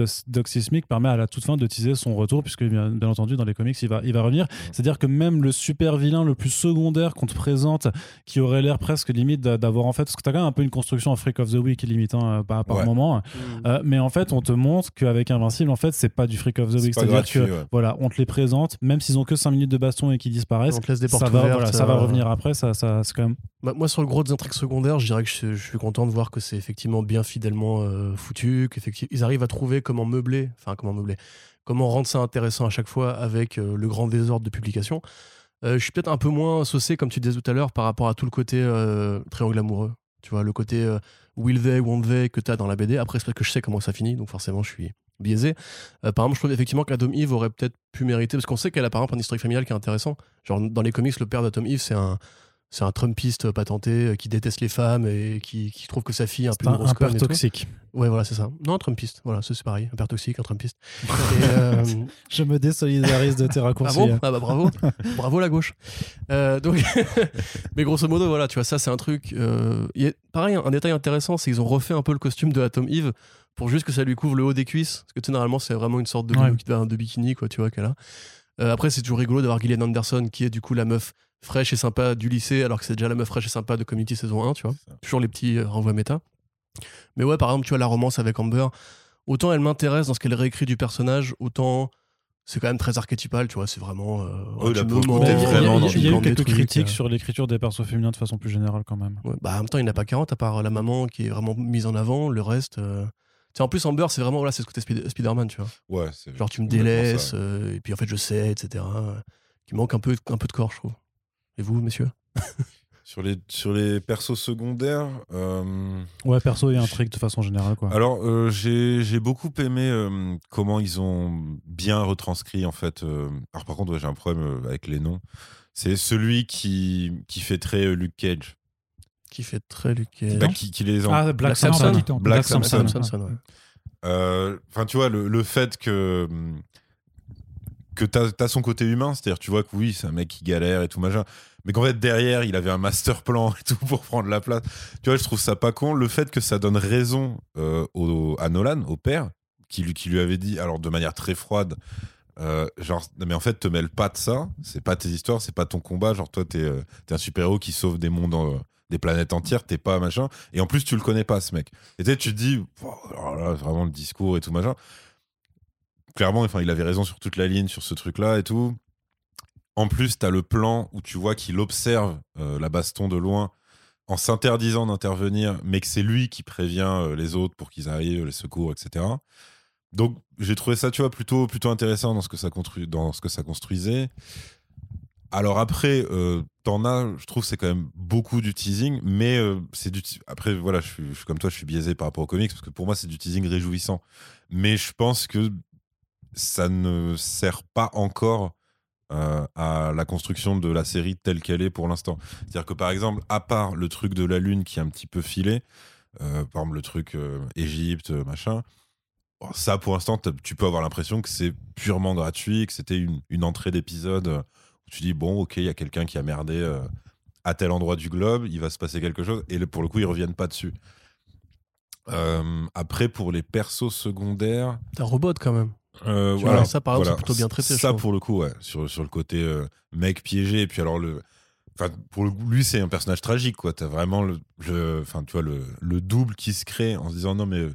Sismic permet à la toute fin de teaser son retour, puisque bien, bien entendu, dans les comics, il va, il va revenir. C'est-à-dire que même le super vilain le plus secondaire qu'on te présente, qui aurait l'air presque limite d'a- d'avoir en fait, parce que t'as quand même un peu une construction en Freak of the Week limite hein, par, par Ouais. moment, Euh, mais en fait, on te montre qu'avec Invincible, en fait, c'est pas du Freak of the Week. C'est-à-dire que ouais. voilà, on te les présente, même s'ils ont que 5 minutes de baston et qu'ils disparaissent. On te laisse des portes ça va, ouvertes, voilà, ça va euh, revenir après, ça, ça, c'est quand même Bah, moi, sur le gros des intrigues secondaires, je dirais que je, suis content de voir que c'est effectivement bien fidèlement euh, foutu, qu'ils arrivent à trouver comment meubler, enfin comment meubler, comment rendre ça intéressant à chaque fois avec euh, le grand désordre de publication. Euh, je suis peut-être un peu moins saucé, comme tu disais tout à l'heure, par rapport à tout le côté euh, triangle amoureux. Tu vois, le côté will they, won't they que tu as dans la BD. Après, c'est parce que je sais comment ça finit, donc forcément, je suis biaisé. Par exemple, je trouve effectivement qu'Atom Eve aurait peut-être pu mériter, parce qu'on sait qu'elle a par exemple un historique familial qui est intéressant. Genre, dans les comics, le père d'Atom Eve, c'est un, c'est un Trumpiste patenté euh, qui déteste les femmes et qui, qui trouve que sa fille est un peu un, grosse un père tout. toxique. Ouais, voilà, c'est ça. Non, un Trumpiste. Voilà, c'est pareil. Un père toxique, un Trumpiste. Et, euh, Je me désolidarise de tes ah raccourcis. bon Ah bah bravo. bravo la gauche. Euh, donc, mais grosso modo, voilà, tu vois, ça, c'est un truc. euh, a- pareil, un détail intéressant, c'est qu'ils ont refait un peu le costume de Atom Eve pour juste que ça lui couvre le haut des cuisses. Parce que tu sais, normalement, c'est vraiment une sorte de, Ouais. de, bikini, quoi, tu vois, qu'elle a. Après, c'est toujours rigolo d'avoir Gillian Anderson, qui est du coup la meuf fraîche et sympa du lycée, alors que c'est déjà la meuf fraîche et sympa de Community saison 1, tu vois. Toujours les petits euh, renvois méta. Mais ouais, par exemple, tu vois, la romance avec Amber, autant elle m'intéresse dans ce qu'elle réécrit du personnage, autant c'est quand même très archétypal, tu vois. C'est vraiment. Euh, là, Il y a- vraiment il y a, dans il y a eu quelques trucs, critiques euh. sur l'écriture des persos féminins de façon plus générale quand même. Ouais, bah, en même temps, il n'y en a pas 40 à part la maman qui est vraiment mise en avant. Le reste. euh, tu sais, en plus, Amber, c'est vraiment. Voilà, c'est ce côté Spider- Spider-Man, tu vois. Ouais, c'est Genre, tu me délaisses, euh, et puis en fait, je sais, etc. Qui manque un peu, un peu de corps, je trouve. Et vous, messieurs Sur les, sur les persos secondaires, euh, Ouais, perso et intrigue de façon générale quoi. alors euh, j'ai j'ai beaucoup aimé euh, comment ils ont bien retranscrit en fait. euh, alors par contre, ouais, j'ai un problème avec les noms. C'est celui qui, qui fait très euh, Luke Cage, Qui fait très Luke Cage. Bah, qui, qui les en- Ah, Black, Black Samson. Black Black Samson. Samson. Samson, ouais. Euh, Enfin, tu vois, le, le fait que, que tu as, son côté humain, c'est-à-dire, tu vois que oui, c'est un mec qui galère et tout machin, mais qu'en fait, derrière, il avait un master plan et tout pour prendre la place. Tu vois, je trouve ça pas con. Le fait que ça donne raison euh, au, à Nolan, au père, qui lui, qui lui avait dit, alors de manière très froide, euh, genre, mais en fait, te mêle pas de ça, c'est pas tes histoires, c'est pas ton combat. Genre, toi, t'es euh, un super-héros qui sauve des mondes, euh, des planètes entières, t'es pas machin. Et en plus, tu le connais pas, ce mec. Et tu te dis, vraiment le discours et tout machin. Clairement, enfin, il avait raison sur toute la ligne, sur ce truc-là et tout. En plus, t'as le plan où tu vois qu'il observe euh, la baston de loin en s'interdisant d'intervenir, mais que c'est lui qui prévient euh, les autres pour qu'ils arrivent, les secours, etc. Donc, j'ai trouvé ça, tu vois, plutôt, plutôt intéressant dans ce que ça, dans ce que ça construisait. Alors après, euh, t'en as, je trouve, c'est quand même beaucoup du teasing, mais euh, c'est du. Après, voilà, je suis comme toi, je suis biaisé par rapport aux comics parce que pour moi, c'est du teasing réjouissant. Mais je pense que ça ne sert pas encore euh, à la construction de la série telle qu'elle est pour l'instant. C'est-à-dire que par exemple, à part le truc de la lune qui est un petit peu filé, euh, par exemple le truc euh, Égypte, machin. ça, pour l'instant, tu peux avoir l'impression que c'est purement gratuit, que c'était une, une entrée d'épisode où tu dis bon, ok, il y a quelqu'un qui a merdé à tel endroit du globe, il va se passer quelque chose, et pour le coup, ils reviennent pas dessus. Après, pour les persos secondaires, T'as robot quand même. Euh, Tu voilà, vois, ça, par exemple, voilà. c'est plutôt bien traité, Ça, pour le coup, ouais, sur, sur le côté euh, mec piégé, et puis alors le. Pour le, lui, c'est un personnage tragique, quoi. T'as vraiment le, le- tu vois, le, le double qui se crée en se disant non, mais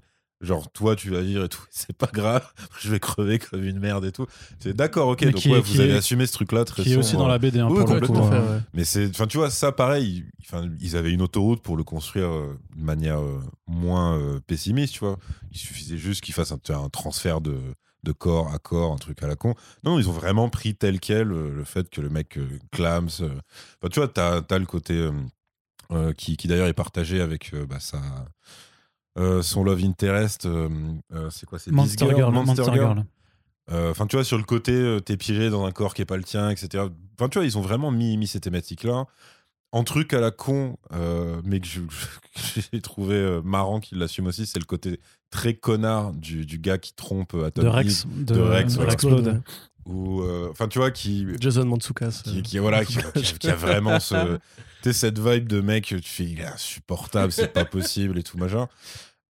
genre, toi, tu vas vivre et tout, c'est pas grave, je vais crever comme une merde et tout. C'est d'accord, ok, Mais donc ouais, vous est- assumé ce truc-là très Qui est aussi dans la BD hein, Oui, pour le complètement. coup. ouais. Mais c'est, enfin, tu vois, ça, pareil, ils, avaient une autoroute pour le construire euh, de manière moins pessimiste, tu vois. Il suffisait juste qu'ils fassent un, un transfert de, de corps à corps, un truc à la con. Non, ils ont vraiment pris tel quel euh, le fait que le mec euh, clams. euh, Enfin, tu vois, t'as as le côté euh, qui, qui d'ailleurs est partagé avec bah, sa, euh, son love interest. euh, c'est quoi C'est Monster Girl. Monster Girl. Enfin, tu vois, sur le côté, t'es piégé dans un corps qui est pas le tien, etc. Enfin, tu vois, ils ont vraiment mis, mis ces thématiques-là. En truc à la con, euh, mais que j'ai trouvé marrant qu'il l'assume aussi, c'est le côté très connard du, du gars qui trompe Atom De Rex. De, de Rex, de voilà. Ou euh, enfin, tu vois, qui, Jason Mantzoukas. qui, euh, qui- voilà, qui, qui- qui a vraiment ce, tu sais, cette vibe de mec, tu fais, il est insupportable, c'est pas possible et tout machin.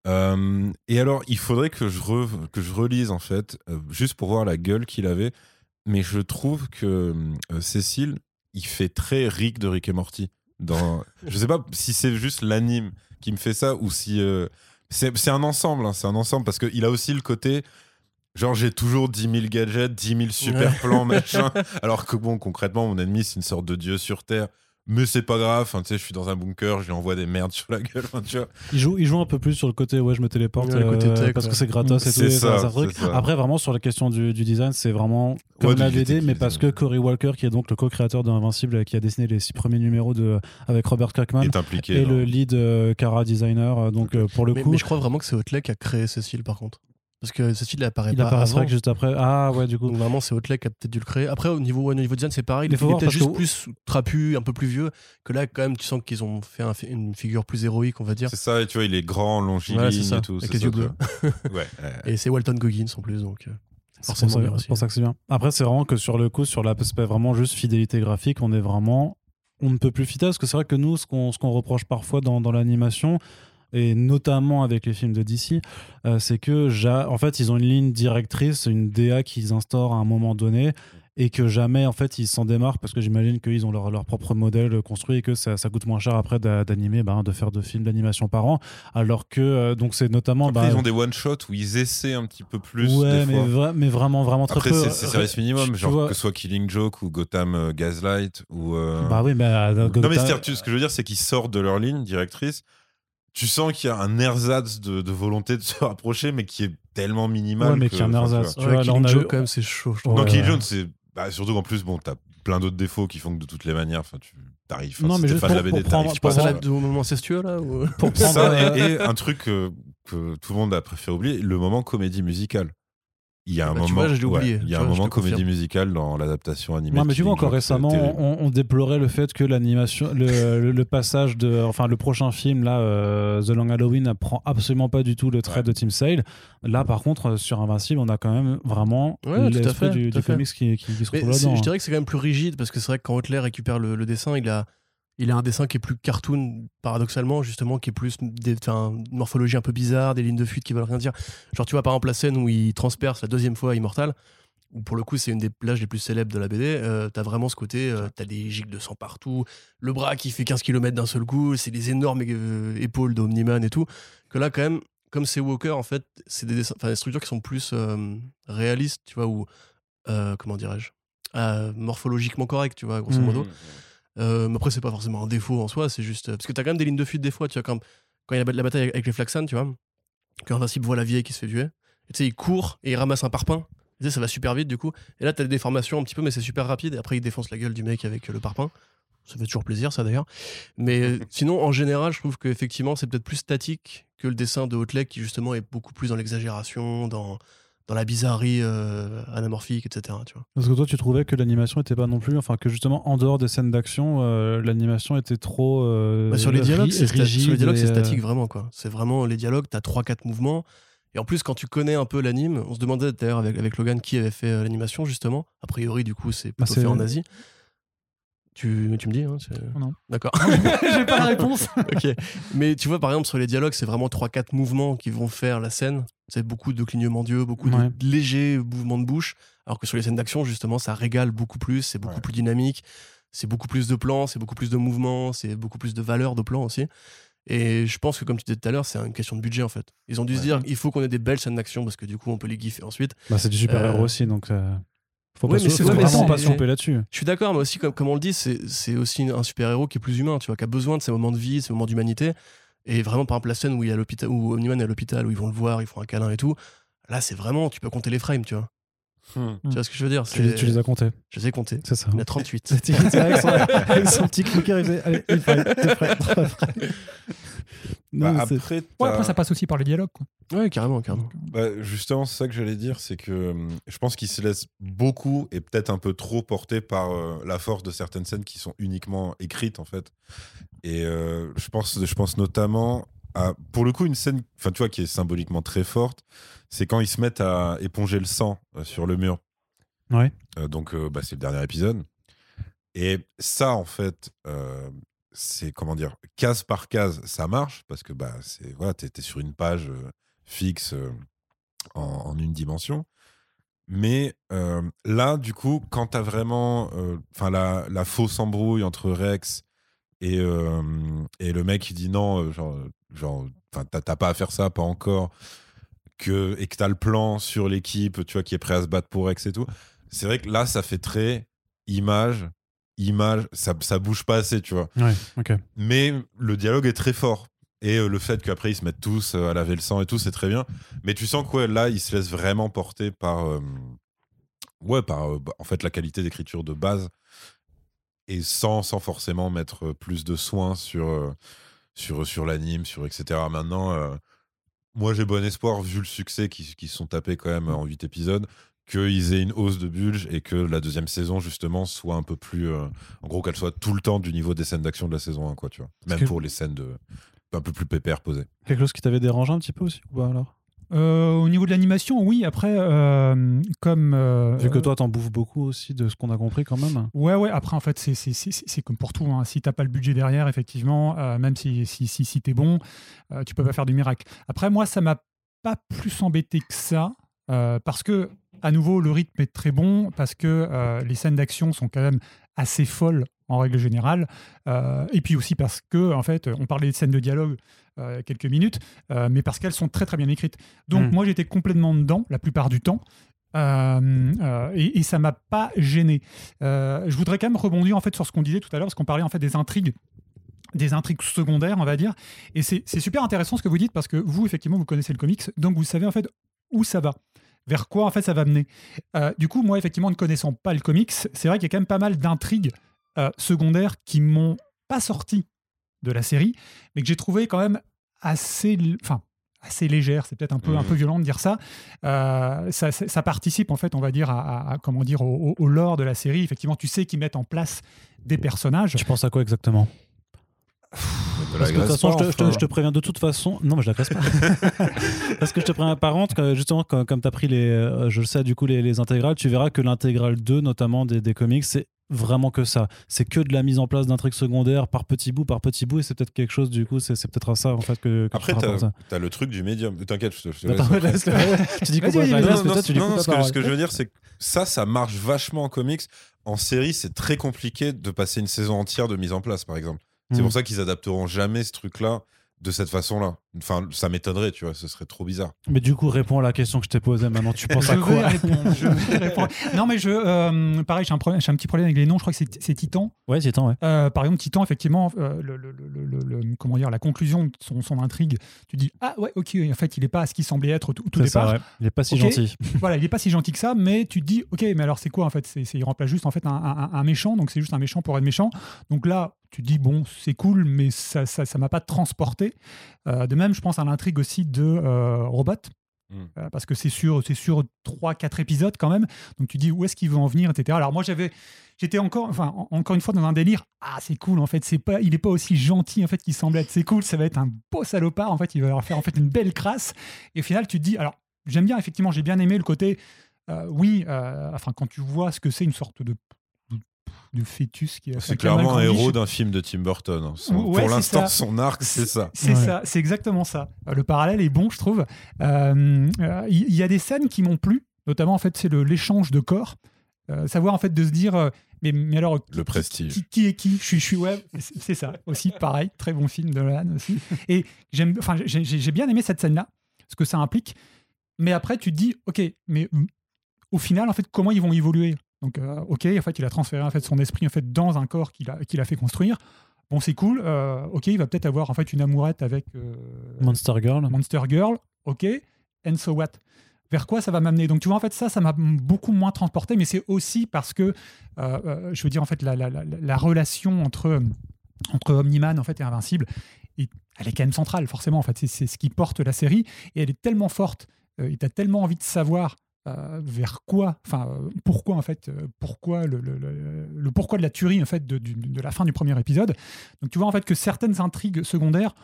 Euh, et alors, il faudrait que je, re- que je relise en fait, euh, juste pour voir la gueule qu'il avait. Mais je trouve que euh, Cécile, il fait très Rick de Rick et Morty. Dans, je sais pas si c'est juste l'anime qui me fait ça ou si euh, c'est un ensemble. hein, c'est un ensemble parce qu'il a aussi le côté. Genre, j'ai toujours 10 000 gadgets, 10 000 super plans, machin. Alors que, bon, concrètement, mon ennemi, c'est une sorte de dieu sur Terre. Mais c'est pas grave, enfin, tu sais, je suis dans un bunker, je lui envoie des merdes sur la gueule, enfin, tu vois. Il joue, il joue un peu plus sur le côté ouais je me téléporte Ouais, le côté euh, tech, parce ouais. que c'est gratos et tout C'est et ça, ça, truc. c'est ça. Après vraiment sur la question du, du design c'est vraiment comme Ouais, la du mais parce que Cory Walker qui est donc le co-créateur de Invincible qui a dessiné les six premiers numéros de avec Robert Kirkman est impliqué. et dans- le lead euh, Cara designer euh, donc euh, pour le Mais, coup mais je crois vraiment que c'est Otley qui a créé Cécile par contre. Parce que Cécile, elle apparaît il pas avant. que juste après ah ouais du coup Donc vraiment, c'est Otley qui a peut-être dû le créer. Après, au niveau, au niveau design, c'est pareil. Il Mais est peut-être juste que- plus trapu, un peu plus vieux. Que là, quand même, tu sens qu'ils ont fait un- une figure plus héroïque, on va dire. C'est ça, et tu vois, il est grand, longiligne Voilà, c'est ça, et tout. avec c'est les yeux bleus. ouais, ouais. Et c'est Walton Goggins en plus, donc. euh, C'est pour, ça, pour que c'est bien. Après, c'est vraiment que sur le coup, sur l'aspect vraiment juste fidélité graphique, on est vraiment. On ne peut plus fitter parce que c'est vrai que nous, ce qu'on ce qu'on reproche parfois dans, dans l'animation, et notamment avec les films de DC, euh, c'est que, en fait, ils ont une ligne directrice, une DA qu'ils instaurent à un moment donné. et que jamais en fait ils s'en démarquent parce que j'imagine qu'ils ont leur, leur propre modèle construit et que ça, ça coûte moins cher après d'animer, bah, de faire de films d'animation par an. Alors que euh, donc c'est notamment. Après, bah, ils ont des one shots où ils essaient un petit peu plus. Ouais, mais, mais, vraiment, vraiment très après, peu. c'est service minimum, genre que ce soit Killing Joke ou Gotham euh, Gaslight ou. Euh, bah oui, mais. Non, mais ce que je veux dire, c'est qu'ils sortent de leur ligne directrice tu sens qu'il y a un ersatz de, de, volonté de se rapprocher, mais qui est tellement minimal. Ouais, mais qu'il y a un ersatz. Tu vois, Killing Joke, quand même, c'est chaud. Je non, Killing Joke, c'est bah, surtout qu'en plus, bon, t'as plein d'autres défauts qui font que de toutes les manières, enfin, tu t'arrives. Non, mais juste fan de la BD, t'arrives. Tu penses à la moment incestueux là ou... Pour prendre ça, et, et, un truc que, que, tout le monde a préféré oublier, le moment comédie musicale. Il y a un bah, moment, vois, oublié. il y a un moment comédie musicale dans l'adaptation animée. Non, mais tu vois, encore récemment, on, on, déplorait le fait que l'animation, le, le, passage de, enfin, le prochain film là, euh, The Long Halloween, n'apprend absolument pas du tout le trait de Tim Sale. Là, par contre, euh, sur Invincible, on a quand même vraiment ouais, l'esprit du, du comics qui, qui, qui, se retrouve là-dedans. Je hein. dirais que c'est quand même plus rigide parce que c'est vrai que quand Hotler récupère le, le dessin, il a il a un dessin qui est plus cartoon, paradoxalement, justement, qui est plus des, une morphologie un peu bizarre, des lignes de fuite qui veulent rien dire. Genre, tu vois, par exemple, la scène où il transperce la deuxième fois Immortal, où pour le coup, c'est une des plages les plus célèbres de la BD. Euh, t'as vraiment ce côté, euh, t'as des gigs de sang partout, le bras qui fait 15 km d'un seul coup, c'est des énormes euh, épaules d'Omniman et tout. Que là, quand même, comme c'est Walker, en fait, c'est des, des, structures qui sont plus réalistes, tu vois, ou comment dirais-je, morphologiquement correctes, tu vois, grosso modo. Mmh. Euh, mais après, c'est pas forcément un défaut en soi, c'est juste. Parce que t'as quand même des lignes de fuite des fois, tu vois, quand, quand il y a la bataille avec les Flaxan, tu vois, quand Invincible voit la vieille qui se fait tuer, tu sais, il court et il ramasse un parpaing. Tu sais, ça va super vite du coup. Et là, t'as des déformations un petit peu, mais c'est super rapide. Et après, il défonce la gueule du mec avec le parpaing. Ça fait toujours plaisir, ça d'ailleurs. Mais sinon, en général, je trouve qu'effectivement, c'est peut-être plus statique que le dessin de Hotlek qui justement est beaucoup plus dans l'exagération, dans dans la bizarrerie euh, anamorphique, etc. Tu vois. Parce que toi, tu trouvais que l'animation était pas non plus, enfin que justement en dehors des scènes d'action, euh, l'animation était trop. Euh, bah sur les dialogues, c'est rigide. les dialogues, c'est et, euh, statique vraiment quoi. C'est vraiment les dialogues. T'as trois quatre mouvements. Et en plus, quand tu connais un peu l'anime, on se demandait d'ailleurs avec, avec Logan qui avait fait l'animation justement. A priori, du coup, c'est Bah, plutôt fait en Asie. Tu, tu me dis hein, Non. D'accord. J'ai pas la réponse. ok. Mais tu vois, par exemple, sur les dialogues, c'est vraiment 3-4 mouvements qui vont faire la scène. C'est beaucoup de clignements d'yeux, beaucoup Ouais. de légers mouvements de bouche. Alors que sur les scènes d'action, justement, ça régale beaucoup plus, c'est beaucoup Ouais. plus dynamique, c'est beaucoup plus de plans, c'est beaucoup plus de mouvements, c'est beaucoup plus de valeur de plans aussi. Et je pense que, comme tu disais tout à l'heure, c'est une question de budget en fait. Ils ont dû se dire, il faut qu'on ait des belles scènes d'action parce que du coup, on peut les giffer ensuite. Bah, c'est du super-héros Euh, aussi, donc. euh, Faut, Ouais, pas mais faut ouais, mais vraiment c'est- pas se tromper là-dessus. Je suis d'accord, mais aussi, comme, comme on le dit, c'est aussi un super-héros qui est plus humain, tu vois, qui a besoin de ces moments de vie, ces moments d'humanité. Et vraiment, par exemple, la scène où il y a l'hôpital, où Omniman est à l'hôpital, où ils vont le voir, ils font un câlin et tout. Là, c'est vraiment, tu peux compter les frames, tu vois. Hmm. Tu vois ce que je veux dire Tu, tu les as comptés, Je les ai comptés. c'est ça. Il y en a 38. C'est avec son, avec son petit clicker, il faisait Allez, une frame, deux frames, trois frames. Non, Bah, mais c'est- après, Ouais, après, ça passe aussi par les dialogues. Quoi. Ouais, carrément, carrément. Bah, justement, c'est ça que j'allais dire, c'est que hum, je pense qu'il se laisse beaucoup et peut-être un peu trop porter par euh, la force de certaines scènes qui sont uniquement écrites en fait. Et euh, je pense, je pense notamment à, pour le coup, une scène, enfin tu vois, qui est symboliquement très forte, c'est quand ils se mettent à éponger le sang euh, sur le mur. Ouais. Euh, donc, euh, bah, c'est le dernier épisode. Et ça, en fait, euh, c'est comment dire, case par case, ça marche parce que bah, c'est voilà, t'es t'es sur une page euh, fixe euh, en, en une dimension. Mais euh, là, du coup, quand t'as vraiment, euh, la, la fausse embrouille entre Rex et, euh, et le mec qui dit non, genre, genre, t'as pas à faire ça, pas encore, que et que t'as le plan sur l'équipe, tu vois, qui est prêt à se battre pour Rex et tout. C'est vrai que là, ça fait très image, image, ça, ça bouge pas assez, tu vois. Ouais. Mais le dialogue est très fort. Et euh, le fait qu'après ils se mettent tous euh, à laver le sang et tout, c'est très bien. Mais tu sens que ouais, là, ils se laissent vraiment porter par, euh, ouais, par euh, bah, en fait la qualité d'écriture de base et sans, sans forcément mettre plus de soins sur, sur, sur l'anime, sur etc. Maintenant, euh, moi j'ai bon espoir, vu le succès qui, qui sont tapés quand même en 8 épisodes, qu'ils aient une hausse de budget et que la deuxième saison justement soit un peu plus euh, en gros qu'elle soit tout le temps du niveau des scènes d'action de la saison 1 quoi tu vois même pour les scènes de un peu plus pépère posées Quelque chose qui t'avait dérangé un petit peu aussi ou pas alors? Euh, au niveau de l'animation, oui. Après, euh, comme. euh, Vu que toi, t'en bouffes beaucoup aussi de ce qu'on a compris quand même. Ouais, ouais. Après, en fait, c'est- comme pour tout. Hein. Si t'as pas le budget derrière, effectivement, euh, même si, si, si, si t'es bon, euh, tu peux pas faire du miracle. Après, moi, ça m'a pas plus embêté que ça. euh, parce que à nouveau, le rythme est très bon parce que les scènes d'action sont quand même assez folles en règle générale. et puis aussi parce que, en fait, on parlait de scènes de dialogue quelques minutes, mais parce qu'elles sont très très bien écrites. Donc, hmm. moi, j'étais complètement dedans la plupart du temps. Euh, euh, et, ça m'a pas gêné. Euh, je voudrais quand même rebondir en fait sur ce qu'on disait tout à l'heure, parce qu'on parlait en fait des intrigues des intrigues secondaires, on va dire. Et c'est super intéressant ce que vous dites parce que vous, effectivement, vous connaissez le comics, donc vous savez en fait où ça va, vers quoi en fait ça va mener. du coup, moi, effectivement, ne connaissant pas le comics, c'est vrai qu'il y a quand même pas mal d'intrigues secondaires qui m'ont pas sorti de la série, mais que j'ai trouvé quand même assez, enfin, assez légère, c'est peut-être un peu, un peu mmh. violent de dire ça. Euh, ça, participe, en fait, on va dire, à, comment dire, au, lore de la série. Effectivement, tu sais qu'ils mettent en place des personnages. Tu penses à quoi exactement? Parce que de toute façon, je te, préviens de toute façon. Non, mais je la casse pas. Parce que je te préviens par contre, justement, comme, tu as pris les, euh, je le sais, du coup, les, les intégrales, tu verras que l'intégrale 2, notamment des, des comics, c'est vraiment que ça. C'est que de la mise en place d'un truc secondaire par petit bout, par petit bout, et c'est peut-être quelque chose, du coup, c'est peut-être à ça, en fait, que. Après, t'as le truc du médium. T'inquiète, je te, laisse. tu dis quoi Non, non, ce que je veux dire, c'est que ça, ça marche vachement en comics. En série, c'est très compliqué de passer une saison entière de mise en place, par exemple. C'est pour hmm. ça qu'ils adapteront jamais ce truc-là de cette façon-là. Enfin, ça m'étonnerait, tu vois, ce serait trop bizarre. Mais du coup, réponds à la question que je t'ai posée. Maintenant, tu penses à quoi? je vais répondre. Non, mais je, euh, pareil, j'ai un, un, petit problème avec les noms. Je crois que c'est Titan. Ouais, Titan, ouais. Euh, par exemple, Titan, effectivement, euh, le, comment dire, la conclusion de son, son, intrigue, tu dis ah ouais, ok, en fait, il n'est pas à ce qu'il semblait être tout, tout départ. Ça, Il n'est pas si gentil. voilà, il n'est pas si gentil que ça, mais tu te dis ok, mais alors c'est quoi en fait? C'est il remplace juste en fait un, un, un méchant, donc c'est juste un méchant pour être méchant. Donc là, tu dis bon, c'est cool, mais ça ça, ça m'a pas transporté. de même, je pense à l'intrigue aussi de euh, Robot. Hmm. Euh, parce que c'est sur, c'est sur 3-4 épisodes quand même. Donc tu dis où est-ce qu'il veut en venir, etc. Alors moi j'avais, j'étais encore, enfin encore une fois dans un délire. Ah c'est cool en fait, c'est pas, il est pas aussi gentil en fait qu'il semble être. C'est cool, ça va être un beau salopard en fait. Il va leur faire en fait une belle crasse. Et au final tu te dis, alors j'aime bien effectivement, j'ai bien aimé le côté. Euh, oui, enfin quand tu vois ce que c'est une sorte de de fœtus qui C'est clairement un héros d'un film de Tim Burton. Hein. pour l'instant, son arc, c'est ça. C'est ça, c'est exactement ça. Euh, le parallèle est bon, je trouve. Euh, euh, il y, a des scènes qui m'ont plu, notamment en fait, c'est l'échange de corps. savoir en fait de se dire, mais, mais alors le prestige. Qui, est qui? Je suis, je suis ouais, c'est ça aussi. Pareil, très bon film de Nolan aussi. Et j'aime, enfin, j'ai bien aimé cette scène-là, ce que ça implique. Mais après, tu te dis, ok, mais au final, en fait, comment ils vont évoluer? Donc, euh, ok, en fait, il a transféré en fait son esprit en fait dans un corps qu'il a, qu'il a fait construire. Bon, c'est cool. Euh, ok, il va peut-être avoir en fait une amourette avec euh, Monster Girl. Monster Girl. Ok. And so what? Vers quoi ça va m'amener? Donc, tu vois, en fait, ça, ça m'a beaucoup moins transporté, mais c'est aussi parce que, je veux dire, en fait, la, la, la, relation entre entre Omniman en fait et Invincible, et elle est quand même centrale, forcément. En fait, c'est, ce qui porte la série, et elle est tellement forte. et tu as tellement envie de savoir euh, vers quoi, enfin euh, pourquoi en fait, euh, pourquoi le, le, pourquoi de la tuerie en fait de, de, la fin du premier épisode. Donc tu vois en fait que certaines intrigues secondaires,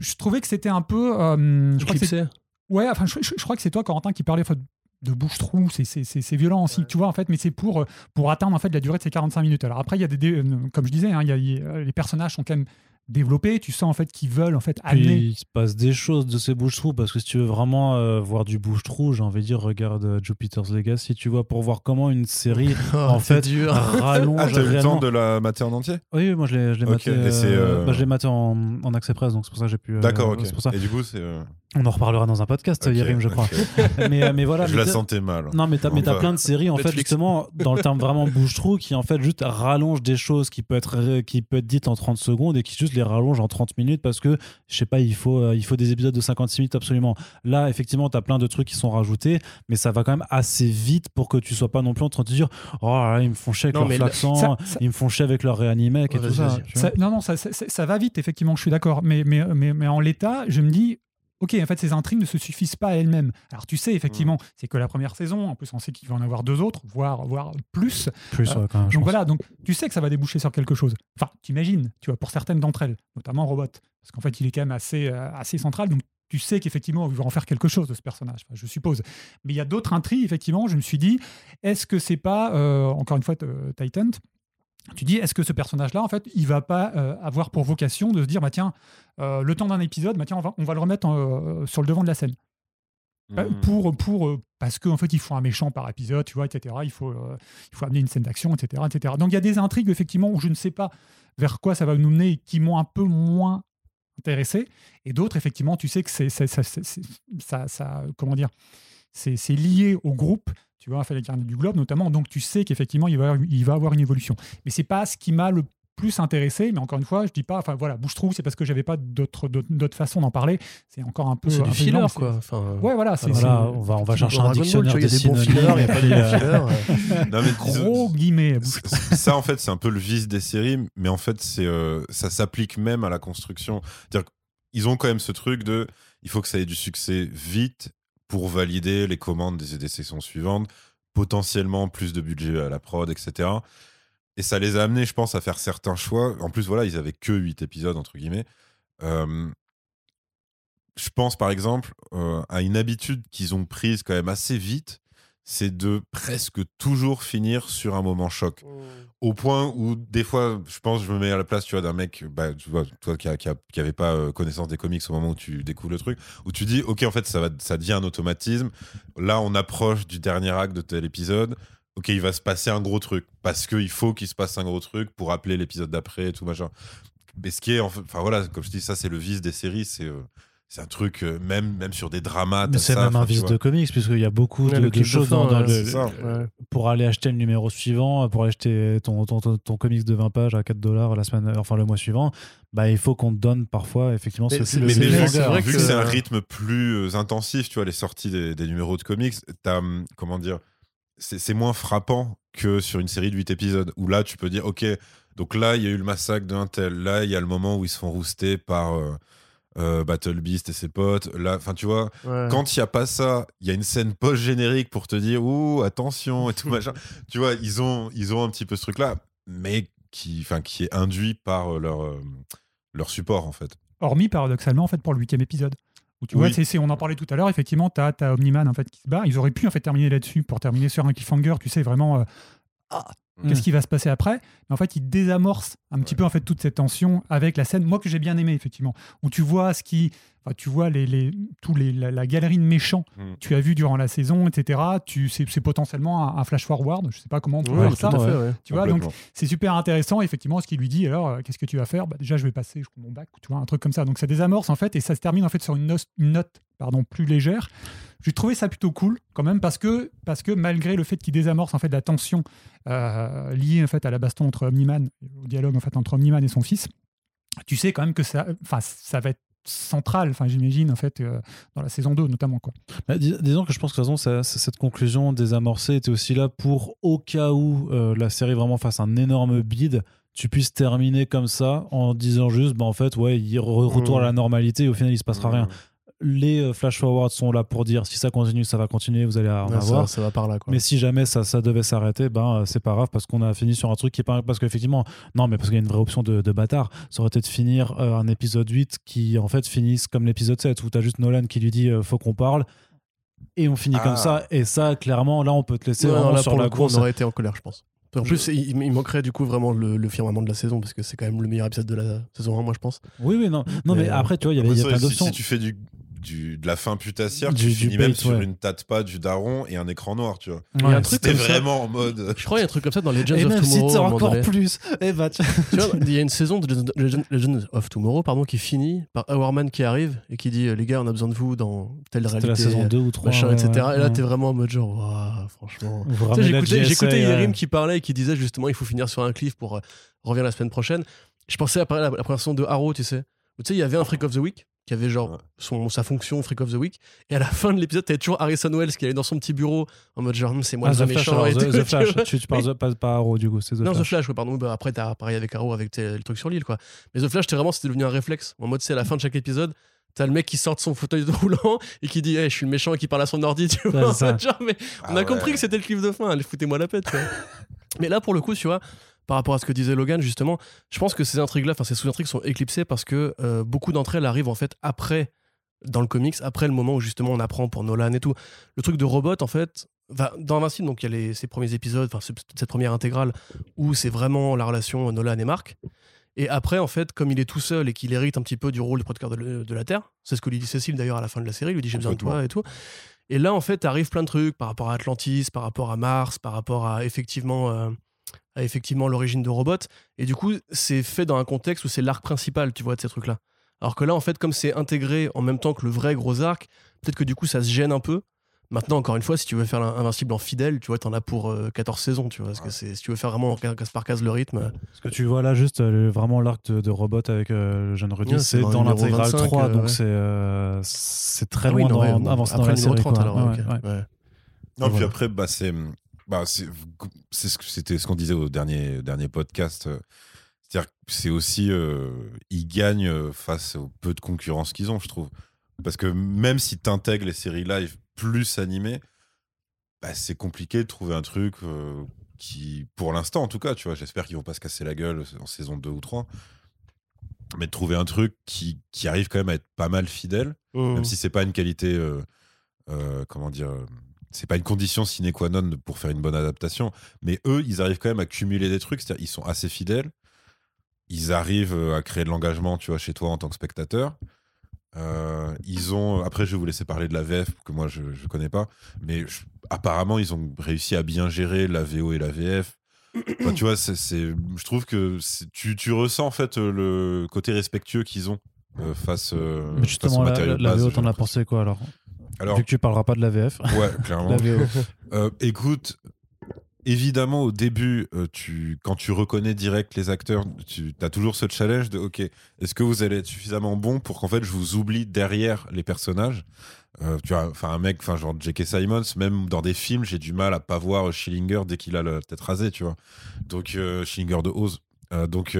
je trouvais que c'était un peu, je crois que c'est, ouais, enfin je, crois que c'est toi Corentin qui parlait en fait, de bouche-trou, c'est violent aussi, tu vois, en fait, mais c'est pour, pour atteindre en fait la durée de ces 45 minutes. Alors après, il y a des, comme je disais, hein, y a, les personnages sont quand même développé. Tu sens en fait qu'ils veulent en fait amener. il se passe des choses de ces bouches-trous parce que si tu veux vraiment euh, voir du bouche-trou, j'ai envie de dire, regarde euh, Jupiter's Legacy, tu vois, pour voir comment une série oh, en fait dur. rallonge. Ah, t'as eu le temps de la mater en entier? Oui, moi je l'ai maté. Euh, bah, je l'ai maté en, en accès presse, donc c'est pour ça que j'ai pu. D'accord, ok. Et du coup, c'est. On en reparlera dans un podcast, Yerim, je crois. mais, mais voilà. Je la sentais mal. Non, mais t'as as plein de séries, en fait, justement, dans le terme vraiment bouche-trou, qui en fait juste rallonge des choses qui peut être, qui peut être dites en 30 secondes et qui juste les rallonge en 30 minutes parce que, je sais pas, il faut, euh, il faut des épisodes de 56 minutes absolument. Là, effectivement, t'as plein de trucs qui sont rajoutés, mais ça va quand même assez vite pour que tu sois pas non plus en train de te dire, oh, ils me font chier avec leur accent, ils me font chier avec leur réanimec et tout ça, Non, non, ça, ça, va vite, effectivement, je suis d'accord. Mais, mais, mais, mais en l'état, je me dis, ok, en fait, ces intrigues ne se suffisent pas à elles-mêmes. Alors, tu sais, effectivement, mm. c'est que la première saison. En plus, on sait qu'il va en avoir deux autres, voire, voire plus. Plus, euh, quand même, Donc voilà, donc tu sais que ça va déboucher sur quelque chose. Enfin, t'imagines, tu vois, pour certaines d'entre elles, notamment Robot, parce qu'en fait, il est quand même assez, euh, assez central. Donc, tu sais qu'effectivement, il va en faire quelque chose de ce personnage, je suppose. Mais il y a d'autres intrigues, effectivement, je me suis dit, est-ce que c'est pas, euh, encore une fois, Titan tu dis, est-ce que ce personnage-là, en fait, il va pas euh, avoir pour vocation de se dire, bah tiens, euh, le temps d'un épisode, bah tiens, on va, on va le remettre euh, sur le devant de la scène. Mmh. Pour, pour, parce qu'en fait, il faut un méchant par épisode, tu vois, etc. Il faut, il faut amener une scène d'action, etc., etc. Donc il y a des intrigues, effectivement, où je ne sais pas vers quoi ça va nous mener, qui m'ont un peu moins intéressé. Et d'autres, effectivement, tu sais que c'est ça, ça, ça, comment dire, c'est lié au groupe tu vois, fait les carnets du globe notamment. Donc tu sais qu'effectivement, il va, il va avoir une évolution. Mais c'est pas ce qui m'a le plus intéressé, mais encore une fois, je dis pas, enfin voilà, bouche-trou, c'est parce que j'avais pas d'autres d'autres façons d'en parler. C'est encore un peu. C'est du filler, quoi. Enfin, ouais, voilà. C'est, on va, on va chercher un dictionnaire il y a des bons fillers, il n'y a pas des non, mais Gros guillemets. Ça, en fait, c'est un peu le vice des séries, mais en fait, c'est euh, ça s'applique même à la construction. dire ils ont quand même ce truc de, il faut que ça ait du succès vite pour valider les commandes des, des sessions suivantes, potentiellement plus de budget à la prod, etc. Et ça les a amenés, je pense, à faire certains choix. En plus, voilà, ils avaient que 8 épisodes, entre guillemets. je pense, par exemple, euh, à une habitude qu'ils ont prise quand même assez vite, c'est de presque toujours finir sur un moment choc. Mmh. Au point où, des fois, je pense, je me mets à la place, tu vois, d'un mec, bah, tu vois, toi qui, avait pas euh, connaissance des comics au moment où tu découvres le truc, où tu dis, ok, en fait, ça, va, ça devient un automatisme. Là, on approche du dernier acte de tel épisode. Ok, il va se passer un gros truc. Parce qu'il faut qu'il se passe un gros truc pour appeler l'épisode d'après et tout, machin. Mais ce qui est, enfin voilà, comme je dis, ça, c'est le vice des séries, c'est. Euh, c'est un truc, euh, même, même sur des dramas. Mais c'est même un vice de comics, puisqu'il y a beaucoup de, choses dans, le, pour aller acheter le numéro suivant, pour acheter ton, ton, ton, comics de 20 pages à 4 dollars la semaine, enfin le mois suivant, bah, il faut qu'on te donne parfois effectivement mais ce Mais, c'est vrai que, c'est un rythme plus euh, intensif, tu vois, les sorties des, des numéros de comics, t'as, hum, comment dire, c'est moins frappant que sur une série de 8 épisodes, où là, tu peux dire, ok, donc là, il y a eu le massacre d'un tel, là, il y a le moment où ils se font rouster par... Euh, euh, Battle Beast et ses potes. Là, enfin, tu vois, quand il n'y a pas ça, il y a une scène post-générique pour te dire, ouh, attention et tout machin. Tu vois, ils ont, ils ont un petit peu ce truc-là, mais qui, enfin, qui est induit par leur, euh, leur support, en fait. Hormis, paradoxalement, en fait, pour le huitième épisode. Où tu vois, on en parlait tout à l'heure, effectivement, tu as, Omniman en fait, qui se bat. Ils auraient pu en fait terminer là-dessus pour terminer sur un cliffhanger, tu sais, vraiment. Euh, ah, Qu'est-ce mm. qui va se passer après? Mais en fait, il désamorce un petit peu en fait toute cette tension avec la scène, moi que j'ai bien aimé effectivement, où tu vois ce qui, enfin, tu vois les, les tous les la, galerie de méchants que mm. tu as vu durant la saison, etc. Tu c'est, potentiellement un, flash forward, je sais pas comment on peut voir ça. Tu vois, donc c'est super intéressant effectivement ce qu'il lui dit. Alors, euh, qu'est-ce que tu vas faire? Bah, déjà, je vais passer mon bac, tu vois, un truc comme ça. Donc ça désamorce en fait et ça se termine en fait sur une une note pardon plus légère j'ai trouvé ça plutôt cool quand même parce que, parce que malgré le fait qu'il désamorce en fait la tension euh, liée en fait à la baston entre Omniman, au dialogue en fait entre Omniman et son fils, tu sais quand même que ça, enfin ça va être central, enfin j'imagine en fait euh, dans la saison 2 notamment quoi. Bah, disons que je pense que de toute façon cette conclusion désamorcée était aussi là pour au cas où euh, la série vraiment fasse un énorme bide, tu puisses terminer comme ça en disant juste bah en fait ouais il retourne à la mmh. normalité et au final il se passera mmh. rien les euh, flash forwards sont là pour dire si ça continue, ça va continuer, vous allez en avoir. Ça, va par là. Mais si jamais ça, ça devait s'arrêter, ben euh, c'est pas grave parce qu'on a fini sur un truc qui est pas parce qu'effectivement, non, mais parce qu'il y a une vraie option de, bâtard. Ça aurait été de finir euh, un épisode 8 qui en fait finisse comme l'épisode 7 où t'as juste Nolan qui lui dit faut qu'on parle et on finit comme ah. ça. Et ça, clairement, là, on peut te laisser vraiment sur la course. On aurait été en colère, je pense. En plus, il, manquerait du coup vraiment le, le, firmament de la saison parce que c'est quand même le meilleur épisode de la saison 1, moi je pense. Oui, oui, non. Non, mais, après, tu vois, il y avait, plein d'options. Si tu fais du du, de la fin putassière, du, tu finis même sur une tatte pas du daron et un écran noir, tu vois. Ouais. un truc C'était vraiment en mode. Je crois qu'il y a un truc comme ça dans Legends et of même Tomorrow. Si encore plus. Et eh bah, tu vois, il y a une saison de Legends of Tomorrow pardon, qui finit par Hourman qui arrive et qui dit Les gars, on a besoin de vous dans telle réalité. la saison 2 ou 3. Machin, etc. et là, t'es vraiment en mode genre, franchement. J'écoutais Yerim qui parlait et qui disait justement il faut finir sur un cliff pour euh, revenir la semaine prochaine. Je pensais à la, la première saison de Arrow, tu sais. Tu sais, il y avait un Freak of the Week qui avait genre son, sa fonction Freak of the Week. Et à la fin de l'épisode, t'avais toujours Harrison Wells qui allait dans son petit bureau en mode genre, c'est moi ah, le méchant. et the, Flash, tu, parles pas, pas Arrow du coup, c'est The non, Flash. Non, The Flash, ouais, pardon. Bah, après, t'as pareil avec Arrow, avec le truc sur l'île, quoi. Mais The Flash, c'était vraiment, c'était devenu un réflexe. En mode, c'est à la fin de chaque épisode, T'as le mec qui sort de son fauteuil de roulant et qui dit hey, Je suis le méchant et qui parle à son ordi, tu vois. genre, mais on a ah compris que c'était le cliff de fin, allez, foutez-moi la pète, mais là, pour le coup, tu vois, par rapport à ce que disait Logan, justement, je pense que ces intrigues-là, enfin, ces sous-intrigues sont éclipsées parce que euh, beaucoup d'entre elles arrivent en fait après dans le comics après le moment où justement on apprend pour Nolan et tout. Le truc de robot, en fait, va, dans Invincible, donc il y a les, ces premiers épisodes, enfin cette première intégrale où c'est vraiment la relation Nolan et Mark. Et après, en fait, comme il est tout seul et qu'il hérite un petit peu du rôle de protecteur de, la Terre, c'est ce que lui dit Cécile d'ailleurs à la fin de la série, il lui dit j'ai besoin de toi et tout. Et là, en fait, arrive plein de trucs par rapport à Atlantis, par rapport à Mars, par rapport à effectivement, euh, à effectivement l'origine de robots. Et du coup, c'est fait dans un contexte où c'est l'arc principal, tu vois, de ces trucs-là. Alors que là, en fait, comme c'est intégré en même temps que le vrai gros arc, peut-être que du coup, ça se gêne un peu. Maintenant, encore une fois, si tu veux faire Invincible en fidèle, tu vois, t'en as pour 14 euh, saisons, tu vois. Parce que c'est, si tu veux faire vraiment case par case le rythme. Ce que tu vois là, juste euh, vraiment l'arc de, robot avec euh, le jeune Rudy, c'est dans l'intégrale 3, donc c'est, c'est très ah loin dans, avancé dans la série. 30, alors, Non, puis après, bah, c'est, bah, c'est, ce que, c'était ce qu'on disait au dernier, dernier podcast. C'est-à-dire que c'est aussi, ils gagnent face au peu de concurrence qu'ils ont, je trouve. Parce que même si tu intègres les séries live plus animées, bah, c'est compliqué de trouver un truc euh, qui, pour l'instant en tout cas, tu vois, j'espère qu'ils vont pas se casser la gueule en saison 2 ou 3, mais de trouver un truc qui, qui arrive quand même à être pas mal fidèle, mmh. même si c'est pas une qualité, euh, euh, comment dire, c'est pas une condition sine qua non pour faire une bonne adaptation, mais eux, ils arrivent quand même à cumuler des trucs, c'est-à-dire ils sont assez fidèles, ils arrivent à créer de l'engagement, tu vois, chez toi en tant que spectateur. Euh, ils ont. Après, je vais vous laisser parler de la VF que moi je ne connais pas, mais apparemment ils ont réussi à bien gérer la VO et la VF. tu vois, c'est, je trouve que tu, tu, ressens en fait le côté respectueux qu'ils ont euh, face, euh, mais justement, au matériel la, la VO, t'en as pensé quoi alors? Alors, Vu que tu parleras pas de la VF. Ouais, clairement. écoute, évidemment, au début, euh, tu, quand tu reconnais direct les acteurs, tu as toujours ce challenge de OK, est-ce que vous allez être suffisamment bon pour qu'en fait je vous oublie derrière les personnages? Euh, Tu vois, enfin un mec, enfin genre J.K. Simons, même dans des films, j'ai du mal à pas voir Schillinger dès qu'il a la tête rasée, tu vois. Donc euh, Schillinger de Oz. donc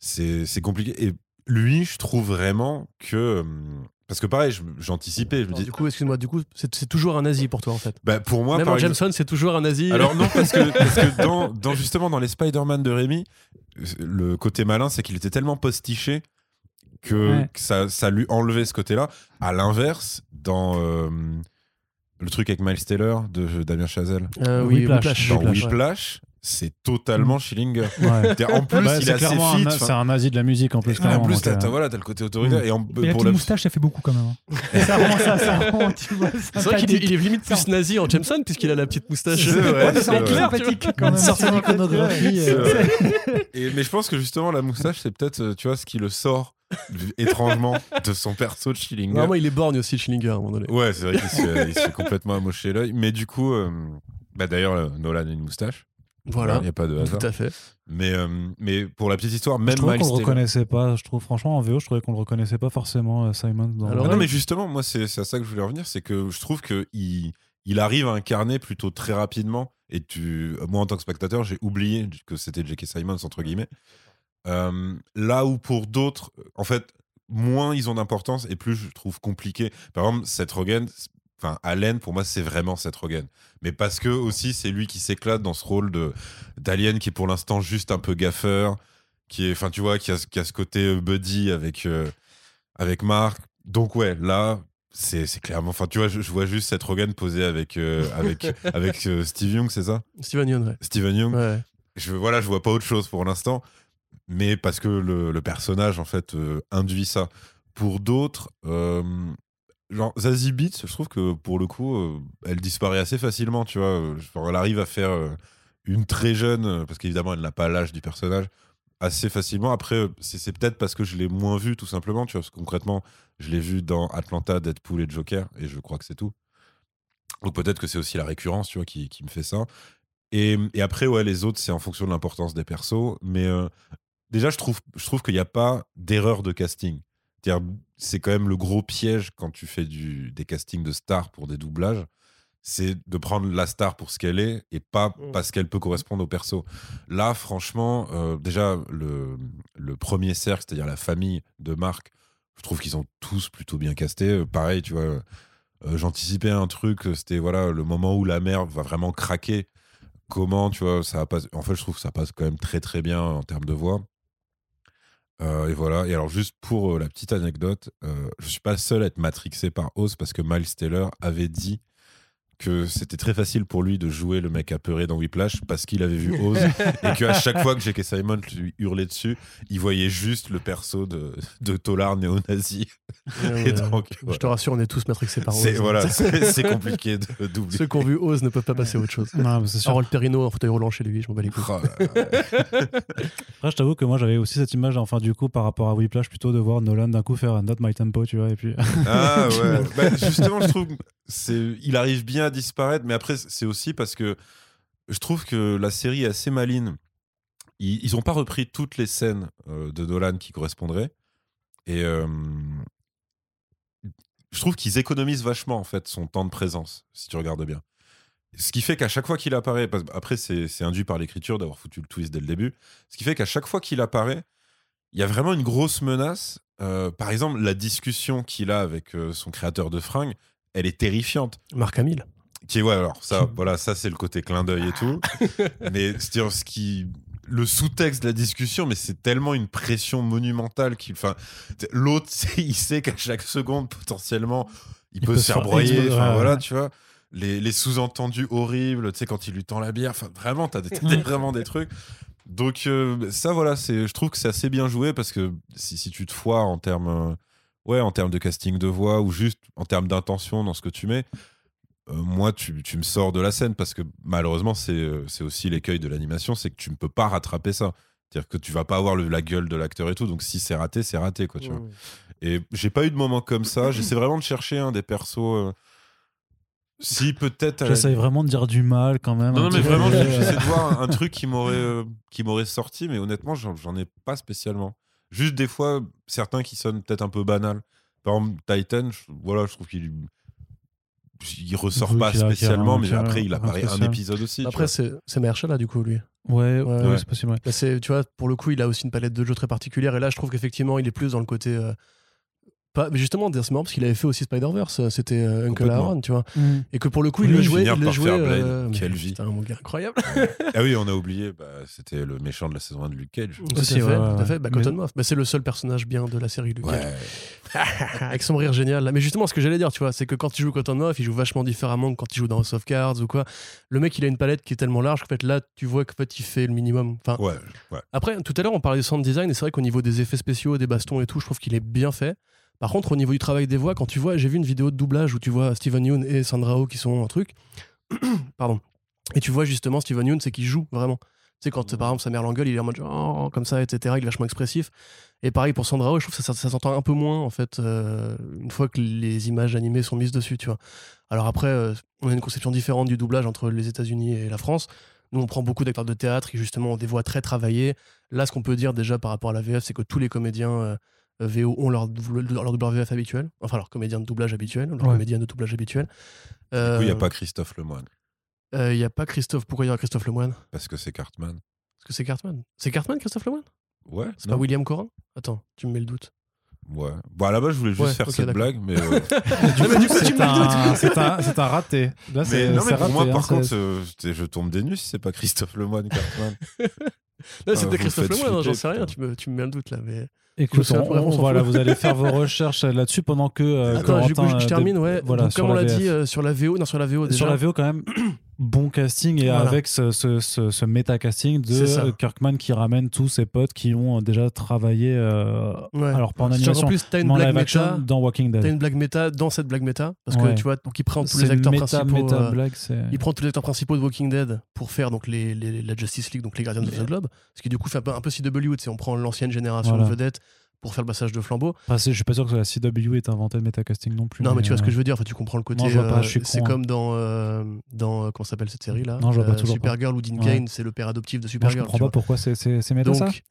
c'est compliqué. Et lui, je trouve vraiment que hum, parce que pareil, j'anticipais. Je, Du coup, excuse-moi, du coup, c'est toujours un nazi pour toi en fait. Bah, pour moi, Même par Jameson, c'est toujours un nazi. Alors non, parce que, parce que dans, dans, justement dans les Spider-Man de Rémi, le côté malin, c'est qu'il était tellement postiché que, ça, ça, lui enlevait ce côté-là. À l'inverse, dans euh, le truc avec Miles Taylor de Damien Chazelle, euh, oui, Whiplash. Dans Whiplash, c'est totalement mm. Schillinger. En plus, bah, il est, assez fit. C'est un nazi de la musique en plus. en plus, t'as voilà, as le côté autoritaire. Mm. Et, en, et la petite moustache, ça fait beaucoup quand même. Hein. ça rend ça, ça C'est vrai qu'il est, limite plus nazi en Jameson puisqu'il a la petite moustache. C'est vrai. C'est sympathique quand même. Certaine iconographie. Mais je pense que justement, la moustache, c'est peut-être, euh, tu vois, ce qui le sort étrangement de son perso de Schillinger. Non, moi, il est borgne aussi, Schillinger, à un moment donné. Ouais, c'est vrai qu'il se, fait complètement amocher l'œil. Mais du coup, euh, bah, d'ailleurs, Nolan a une moustache. Voilà, il n'y a pas de hasard. Tout à fait. Mais, euh, mais pour la petite histoire, même je Miles qu'on le reconnaissait pas. Je trouve franchement en VO, je trouvais qu'on le reconnaissait pas forcément euh, Simon. Dans... Alors, non, mais justement, moi c'est à ça que je voulais revenir, c'est que je trouve que il, il arrive à incarner plutôt très rapidement. Et tu, moi en tant que spectateur, j'ai oublié que c'était J.K. Simons entre guillemets. Euh, là où pour d'autres, en fait, moins ils ont d'importance et plus je trouve compliqué. Par exemple, Seth Rogen, Enfin, Allen, pour moi, c'est vraiment Seth Rogen. Mais parce que aussi, c'est lui qui s'éclate dans ce rôle de d'Alien qui est pour l'instant juste un peu gaffeur, qui est, enfin, tu vois, qui a, qui a ce côté euh, buddy avec, euh, avec Mark. Donc, ouais, là, c'est clairement. Enfin, tu vois, je, vois juste Seth Rogen posé avec, euh, avec, avec Steve Young, c'est ça? Steven Young, ouais. Steven Young. Ouais. Je, voilà, je vois pas autre chose pour l'instant. Mais parce que le, personnage, en fait, induit ça. Pour d'autres, genre Zazie Beats, je trouve que pour le coup, euh, elle disparaît assez facilement, tu vois. elle arrive à faire euh, une très jeune, euh, parce qu'évidemment, elle n'a pas l'âge du personnage, assez facilement. Après, c'est peut-être parce que je l'ai moins vu, tout simplement, tu vois. Parce que concrètement, je l'ai vu dans Atlanta, Deadpool et Joker, et je crois que c'est tout. Ou peut-être que c'est aussi la récurrence, tu vois, qui, qui me fait ça. Et, et, après, ouais, les autres, c'est en fonction de l'importance des persos. Mais déjà, je trouve, je trouve qu'il n'y a pas d'erreur de casting c'est quand même le gros piège quand tu fais du, des castings de stars pour des doublages, c'est de prendre la star pour ce qu'elle est et pas mm. parce qu'elle peut correspondre au perso. Là, franchement, euh, déjà, le, le, premier cercle, c'est-à-dire la famille de Marc, je trouve qu'ils ont tous plutôt bien casté. Euh, pareil, tu vois, euh, j'anticipais un truc, c'était voilà, le moment où la mère va vraiment craquer. Comment, tu vois, ça passe. En fait, je trouve que ça passe quand même très très bien en termes de voix. Euh, et voilà. Et alors, juste pour euh, la petite anecdote, euh, je suis pas le seul à être matrixé par Oz parce que Miles Taylor avait dit que c'était très facile pour lui de jouer le mec apeuré dans Whiplash parce qu'il avait vu Oz et qu'à chaque fois que J.K. Simon lui hurlait dessus, il voyait juste le perso de, de Tolar néo-nazi. Donc, Je te rassure, on est tous matrixés par Oz. C'est, voilà, c'est, compliqué de doubler. Ceux qui ont vu Oz ne peuvent pas passer à autre chose. Non, c'est sûr. Perrino en fauteuil roulant chez lui, je m'en bats les couilles. Oh Après, je t'avoue que moi j'avais aussi cette image, enfin du coup, par rapport à Whiplash, plutôt de voir Nolan d'un coup faire Not My Tempo, tu vois, et puis. Ah ouais. bah, justement, je trouve il arrive bien à disparaître, mais après, c'est aussi parce que je trouve que la série est assez maline. Ils n'ont pas repris toutes les scènes euh, de Nolan qui correspondraient. Et euh, je trouve qu'ils économisent vachement, en fait, son temps de présence, si tu regardes bien. Ce qui fait qu'à chaque fois qu'il apparaît, après, c'est induit par l'écriture d'avoir foutu le twist dès le début. Ce qui fait qu'à chaque fois qu'il apparaît, il y a vraiment une grosse menace. Euh, par exemple, la discussion qu'il a avec son créateur de fringues, elle est terrifiante. Marc Hamill. Qui est, ouais, alors ça, voilà, ça c'est le côté clin d'œil et tout. mais c'est ce qui, le sous-texte de la discussion, mais c'est tellement une pression monumentale qu'il, enfin, l'autre, il sait qu'à chaque seconde potentiellement, il, peut, se faire broyer. Enfin, voilà, tu vois. Les, les sous-entendus horribles, tu sais, quand il lui tend la bière. Enfin, vraiment, t'as vraiment des trucs. Donc, euh, ça, voilà, c'est, je trouve que c'est assez bien joué parce que si, si tu te foires en termes. Ouais, en termes de casting de voix ou juste en termes d'intention dans ce que tu mets, euh, moi, tu, tu, me sors de la scène parce que malheureusement, c'est euh, c'est aussi l'écueil de l'animation, c'est que tu ne peux pas rattraper ça. C'est-à-dire que tu vas pas avoir le, la gueule de l'acteur et tout. Donc si c'est raté, c'est raté, quoi, tu vois. Et j'ai pas eu de moment comme ça. J'essaie vraiment de chercher un des persos. Euh, si peut-être. J'essaie vraiment de dire du mal quand même. Non, non mais vraiment, j'essaie de voir un, truc qui m'aurait qui m'aurait sorti, mais honnêtement, j'en ai pas spécialement. Juste des fois, certains qui sonnent peut-être un peu banal. Par exemple, Titan, je, voilà, je trouve qu'il il ressort pas spécialement, mais après il apparaît un épisode aussi. Après, c'est là du coup, lui. Ouais, ouais, c'est possible. Bah, tu vois, pour le coup, il a aussi une palette de jeux très particulière. Et là, je trouve qu'effectivement, il est plus dans le côté euh, mais justement, c'est marrant parce qu'il avait fait aussi Spider-Verse, euh, c'était euh, Uncle Aaron, tu vois. Mm. Et que pour le coup, il le jouait. Il le jouait euh, Quelle vie. C'était un gars incroyable. ah oui, on a oublié, bah, c'était le méchant de la saison 1 de Luke Cage. Tout à fait, tout à fait. Bah, Cotton Moth, bah, c'est le seul personnage bien de la série Luke Cage. Avec son rire génial. Mais justement, ce que j'allais dire, tu vois, c'est que quand il joue Cotton Moth, il joue vachement différemment que quand il joue dans House of Cards ou quoi. Le mec, il a une palette qui est tellement large qu'en fait, là, tu vois qu'en fait, il fait le minimum. Enfin, ouais, ouais. Après, tout à l'heure, on parlait de sound design et c'est vrai qu'au niveau des effets spéciaux, des bastons et tout, je trouve qu'il est bien fait. Par contre, au niveau du travail des voix, quand tu vois, j'ai vu une vidéo de doublage où tu vois Steven Yeun et Sandra Oh qui sont un truc. Pardon. Et tu vois justement Steven Yeun, c'est qu'il joue vraiment. Tu sais, quand par exemple sa mère l'engueule, il est en mode oh, comme ça, etc. Il est vachement expressif. Et pareil pour Sandra Oh, je trouve que ça, s'entend un peu moins en fait, euh, une fois que les images animées sont mises dessus, tu vois. Alors après, euh, on a une conception différente du doublage entre les États-Unis et la France. Nous, on prend beaucoup d'acteurs de théâtre qui justement ont des voix très travaillées. Là, ce qu'on peut dire déjà par rapport à la VF, c'est que tous les comédiens. Euh, euh, VO ont leur, leur doubleur VF habituel, enfin leur comédien de doublage habituel, leur comédien de doublage habituel. il n'y a pas Christophe Lemoine. Euh, il n'y a pas Christophe. Pourquoi il y a Christophe Lemoine Parce que c'est Cartman. Parce que c'est Cartman. C'est Cartman, Christophe Lemoine Ouais. C'est pas William Corin Attends, tu me mets le doute. Ouais. Bon, à la base, je voulais juste faire cette blague, mais. Euh... du coup, c'est un, c'est un, raté. Là, c'est non, mais pour moi, par hein, contre, je tombe des nues si c'est pas Christophe Lemoine, Cartman. non, c'était Christophe Lemoine, hein, j'en sais rien, tu me, tu me mets le doute là. Mais... Écoute, voilà, vous allez faire vos recherches là-dessus pendant que. Euh, Attends, je, je, termine, ouais. Voilà, comme on l'a dit euh, sur la VO, non, sur la VO déjà. Sur la VO, quand même, bon casting et avec ce, ce, ce, méta-casting de Kirkman qui ramène tous ses potes qui ont déjà travaillé. Euh, alors, pas en animation, en plus, as une blague méta dans Walking Dead. T'as une blague méta dans cette blague méta parce que tu vois, donc il prend tous les acteurs principaux. il prend tous les acteurs principaux de Walking Dead pour faire donc les, la Justice League, donc les Guardians of the Globe. Ce qui du coup fait un peu, un peu CW, on prend l'ancienne génération de vedettes pour faire le passage de flambeau. je suis pas sûr que la CW ait inventé le metacasting non plus. Non, mais, tu vois ce que euh, je veux dire. Enfin, tu comprends le côté. Euh, c'est comme dans euh, dans comment s'appelle cette série là. Non, je vois pas Supergirl ou Dean Kane, c'est le père adoptif de Supergirl. je comprends pas pourquoi c'est méta donc,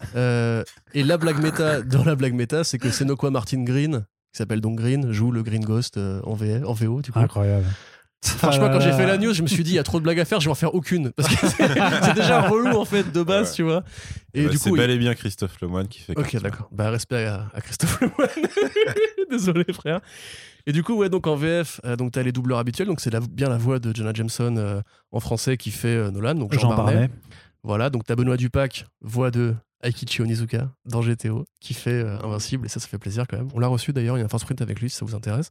et la blague méta dans la blague méta, c'est que Senoqua Martin Green, qui s'appelle donc Green, joue le Green Ghost en, v, en VO. Du coup. Incroyable. Franchement, quand j'ai fait la news, je me suis dit, il y a trop de blagues à faire, je vais en faire aucune. Parce que c'est déjà relou, en fait, de base, tu vois. Et bah, du c'est bel et bien Christophe Lemoine qui fait Ok, d'accord. Bah, respect à, Christophe Lemoine. Désolé, frère. Et du coup, ouais, donc en VF, euh, donc t'as les doubleurs habituels, donc c'est bien la voix de Jonah Jameson euh, en français qui fait euh, Nolan, donc Jean, Barnet. Voilà, donc t'as Benoît Dupac, voix de Aikichi Onizuka dans GTO, qui fait Invincible, et ça, ça fait plaisir quand même. On l'a reçu d'ailleurs, il y a un first print avec lui si ça vous intéresse.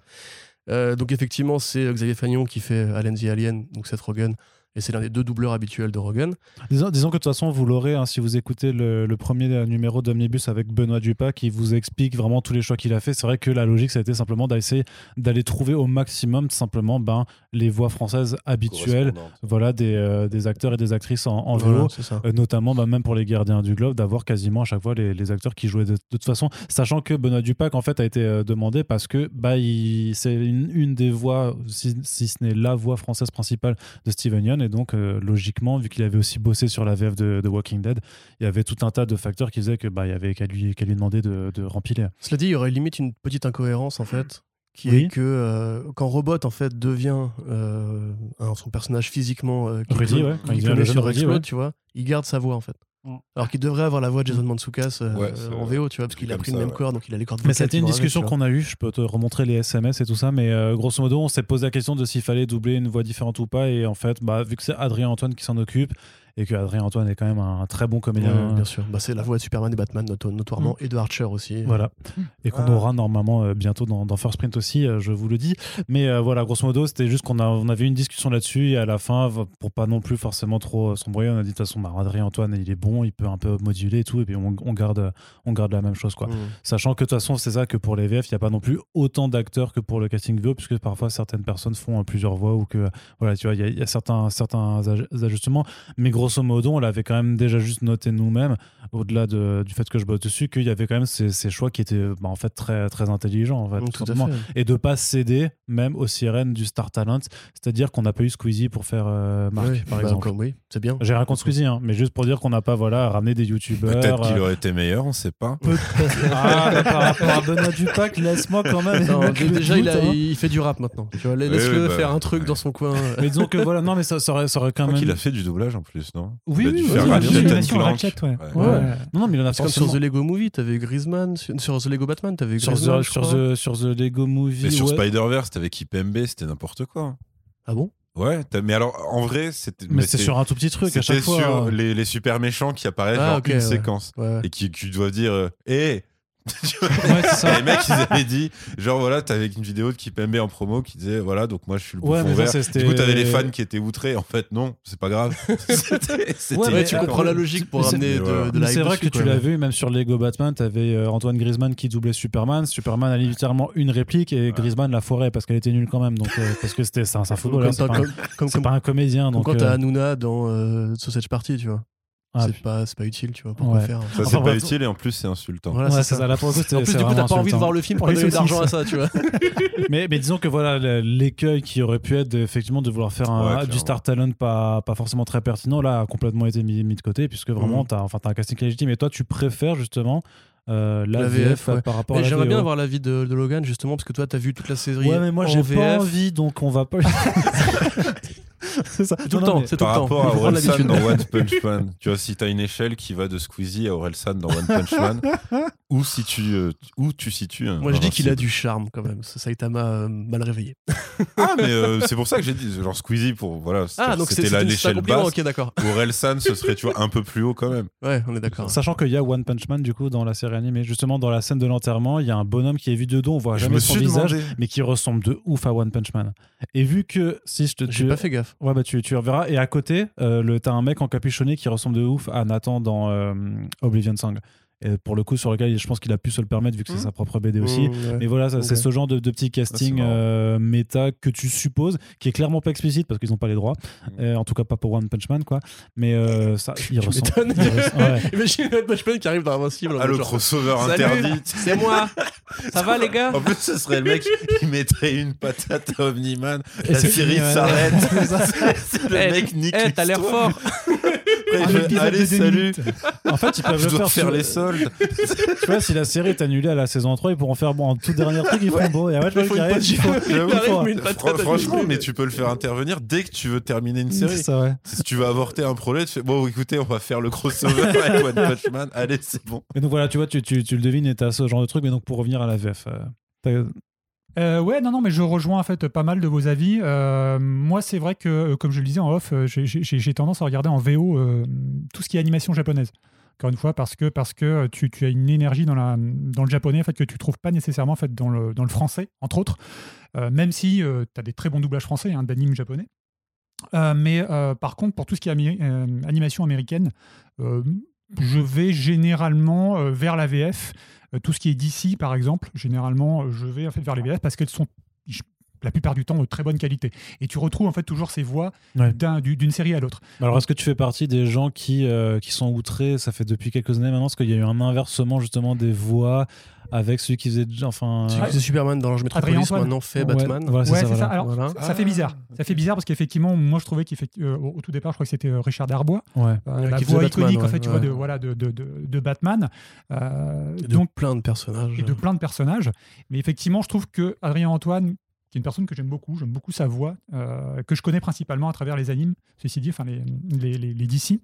Euh, donc effectivement, c'est Xavier Fagnon qui fait Alien the Alien, donc Seth Rogen, et c'est l'un des deux doubleurs habituels de Rogan. Disons, disons que de toute façon, vous l'aurez hein, si vous écoutez le, le premier numéro d'Omnibus avec Benoît Dupas qui vous explique vraiment tous les choix qu'il a fait. C'est vrai que la logique, ça a été simplement d'essayer d'aller trouver au maximum simplement ben, les voix françaises habituelles voilà, des, euh, des acteurs et des actrices en, en Voilà, ça. Euh, notamment bah, même pour les gardiens du globe d'avoir quasiment à chaque fois les, les acteurs qui jouaient de, de toute façon sachant que Benoît Dupac en fait a été euh, demandé parce que bah c'est une, une des voix si, si ce n'est la voix française principale de Steven Yeun et donc euh, logiquement vu qu'il avait aussi bossé sur la VF de, de Walking Dead il y avait tout un tas de facteurs qui faisaient que bah il y avait qu'à lui, qu'à lui demander de, de remplir Cela dit, il y aurait limite une petite incohérence en fait, qui Oui. est que euh, quand Robot en fait devient euh, son personnage physiquement euh, qui Rudy, clone- ouais, quand qui il devient clonait le jeune sur Rudy, Explode, ouais. tu vois, il garde sa voix en fait. Mm. Alors qu'il devrait avoir la voix de Jason Mantzoukas euh, Ouais, c'est en vrai. VO, tu vois, parce qu'il a pris ça, le même ouais. corps, donc il a les cordes Mais c'était une discussion qu'on a eue, je peux te remontrer les SMS et tout ça, mais euh, grosso modo, on s'est posé la question de s'il fallait doubler une voix différente ou pas, et en fait, bah, vu que c'est Adrien Antoine qui s'en occupe, et que Adrien Antoine est quand même un très bon Ouais, comédien, bien sûr. Bah, c'est la voix de Superman et Batman, noto- notoirement, et de Archer aussi. voilà, et qu'on Ah. aura normalement euh, bientôt dans, dans First Print aussi, euh, je vous le dis. Mais euh, voilà, grosso modo, c'était juste qu'on a, on avait une discussion là-dessus, et à la fin, pour pas non plus forcément trop euh, s'embrouiller, on a dit de toute façon, bah, Adrien Antoine, il est bon, il peut un peu moduler et tout, et puis on, on garde, on garde la même chose, quoi. Mm. Sachant que de toute façon, c'est ça que pour les VF, il n'y a pas non plus autant d'acteurs que pour le casting VO, puisque parfois certaines personnes font euh, plusieurs voix ou que, voilà, tu vois, il y a, il y a certains, certains aj- ajustements. Mais grosso modo, on l'avait quand même déjà juste noté nous-mêmes, au-delà de- du fait que je bosse dessus, qu'il y avait quand même ces, ces choix qui étaient bah, en fait très, très intelligents. En fait, tout tout à simplement. fait. Et de pas céder même aux sirènes du Star Talent, c'est-à-dire qu'on n'a pas eu Squeezie pour faire euh, Marc, par bah, exemple. comme- oui, c'est bien. J'ai rien contre Squeezie, hein, mais juste pour dire qu'on n'a pas voilà, ramené des youtubeurs. Peut-être qu'il euh, aurait été meilleur, on sait pas. ah, bah, par rapport à Benoît Dupac, laisse-moi quand même. Non, déjà, doute, il, a- hein. il fait du rap maintenant. Laisse-le oui, bah, faire un truc ouais. dans son coin. Mais disons que voilà, non, mais ça, ça aurait, ça aurait quand même. qu'il a fait du doublage en plus, non Oui, oui, oui, Ratchet ouais. Ouais. Ouais. Non, mais il en a C'est comme sur. The Lego Movie, t'avais Griezmann. Sur sur The Lego Batman, t'avais Sur, Griezmann. sur, the, sur The Lego Movie. Mais sur ouais. Spider-Verse, t'avais Kipembe, c'était n'importe quoi. Ah bon? Ouais, mais alors en vrai, c'était. Mais c'est sur un tout petit truc à C'était chaque fois. sur euh. les, les super méchants qui apparaissent Ah, genre ok, une ouais. séquence Ouais, et qui, qui doivent dire euh, Hé Tu vois, Ouais, c'est ça. Les mecs, ils avaient dit, genre voilà, t'avais une vidéo de Kipembe en promo qui disait, voilà, donc moi je suis le Ouais, bouffon vert. Du coup, t'avais les fans qui étaient outrés. En fait, non, c'est pas grave. C'était- c'était Ouais, Ouais, mais tu comprends la logique pour ramener de, de la c'est vrai dessus, que tu l'as vu, même sur Lego Batman, t'avais euh, Antoine Griezmann qui doublait Superman. Superman a littéralement une réplique et Griezmann la foirait parce qu'elle était nulle quand même. Donc, euh, parce que c'était c'est un, c'est un footballeur, c'est t'as- pas, un- comédien. Donc, quand t'as euh, Hanouna dans euh, Sausage Party, tu vois. Ah, c'est pas, c'est pas utile, tu vois. Pourquoi Ouais. faire Ça, Enfin, c'est pas bref. utile et en plus, c'est insultant. Voilà, ouais, ça. ça. Là, pour En plus, du coup, t'as pas envie de voir le film pour donner de l'argent ça. à ça, tu vois. mais, mais disons que voilà l'écueil qui aurait pu être de- effectivement de vouloir faire un- Ouais, du star talent pas, pas forcément très pertinent là a complètement été mis, mis de côté puisque vraiment Mhm. t'as enfin, t'as un casting légitime et toi tu préfères justement euh, la, La VF, VF, ouais. par rapport Mais à J'aimerais bien VO. avoir l'avis de, de Logan, justement, parce que toi, t'as vu toute la série. ouais mais moi j'ai pas envie donc on va pas c'est ça Tout le temps, c'est tout Par le temps. rapport à Orelsan dans One Punch Man, tu vois, si t'as une échelle qui va de Squeezie à Orelsan dans One Punch Man, où, si tu, euh, où tu situes un Moi, je dis qu'il a du charme quand même. Ça, Saitama euh, mal réveillé. Ah, mais euh, c'est pour ça que j'ai dit, genre Squeezie, pour, voilà, Ah, donc c'est- c'était un l'échelle basse. Ok, d'accord. Orelsan, ce serait, tu vois, un peu plus haut quand même. Ouais, on est d'accord. Sachant qu'il y a One Punch Man du coup dans la série animée, justement dans la scène de l'enterrement, il y a un bonhomme qui est vu de dos, on voit Je jamais son visage, demandé. mais qui ressemble de ouf à One Punch Man. Et vu que si je te J'ai tu- pas fait gaffe. Ouais, bah tu, tu reverras. Et à côté, euh, le, t'as un mec encapuchonné qui ressemble de ouf à Nathan dans euh, Oblivion Song. Et pour le coup, sur lequel je pense qu'il a pu se le permettre vu que c'est Mhm. sa propre BD aussi. Mmh, ouais. Mais voilà, c'est ce genre de, de petit casting euh, méta que tu supposes, qui est clairement pas explicite parce qu'ils n'ont pas les droits. Mhm. Euh, en tout cas, pas pour One Punch Man, quoi. Mais euh, ça, il ressemble. ouais. Imagine Matt Bushman qui arrive dans Invincible. Ah, le genre, crossover Salut. interdit. C'est moi. Ça va, les gars En plus, ce serait le mec qui mettrait une patate à Omniman. Et La série s'arrête. C'est le Eh, mec nique Eh, t'as l'air fort. Après, Un Allez, salut. En fait, ils peuvent Je le faire faire sur- les soldes. Tu vois, si la série est annulée à la saison 3, ils pourront faire bon, en tout dernier truc, ils feront bon. Et ouais, je Il faut une patate. Il Fran- Franchement, mais tu peux le faire intervenir dès que tu veux terminer une série. ça, ouais. Si tu veux avorter un projet, tu fais bon, écoutez, on va faire le crossover avec One Punch Man. Allez, c'est bon. Et donc voilà, tu vois, tu, tu, tu le devines et t'as ce genre de truc. Mais donc pour revenir à la VF, euh, Euh, ouais, non, non, mais je rejoins en fait pas mal de vos avis. Euh, moi, c'est vrai que, euh, comme je le disais en off, euh, j'ai- tendance à regarder en VO tout ce qui est animation japonaise. encore une fois, parce que, parce que tu, tu as une énergie dans, la, dans le japonais en fait, que tu trouves pas nécessairement en fait, dans, le, dans le français, entre autres, même si tu as des très bons doublages français hein, d'animes japonais. mais par contre, pour tout ce qui est animation américaine, je vais généralement vers la VF. Tout ce qui est d'ici, par exemple, généralement, je vais en fait vers les VF parce qu'elles sont la plupart du temps de très bonne qualité. Et tu retrouves en fait toujours ces voix d'une série à l'autre. Alors est-ce que tu fais partie des gens qui, euh, qui sont outrés, ça fait depuis quelques années maintenant, parce qu'il y a eu un inversement justement des voix avec celui qui faisait enfin celui qui faisait Superman dans l'ange Metropolis maintenant fait Batman. Ouais, c'est ça, Alors, ça fait bizarre. Ça fait bizarre parce qu'effectivement moi je trouvais qu'au au tout départ je crois que c'était euh, Richard Darbois. Euh, la voix iconique en fait tu vois de voilà de, de, de, Batman. Euh, donc plein de personnages. et de plein de personnages. Mais effectivement je trouve que Adrien Antoine qui est une personne que j'aime beaucoup, j'aime beaucoup sa voix, euh, que je connais principalement à travers les animes, ceci dit, enfin les, les, les, DC.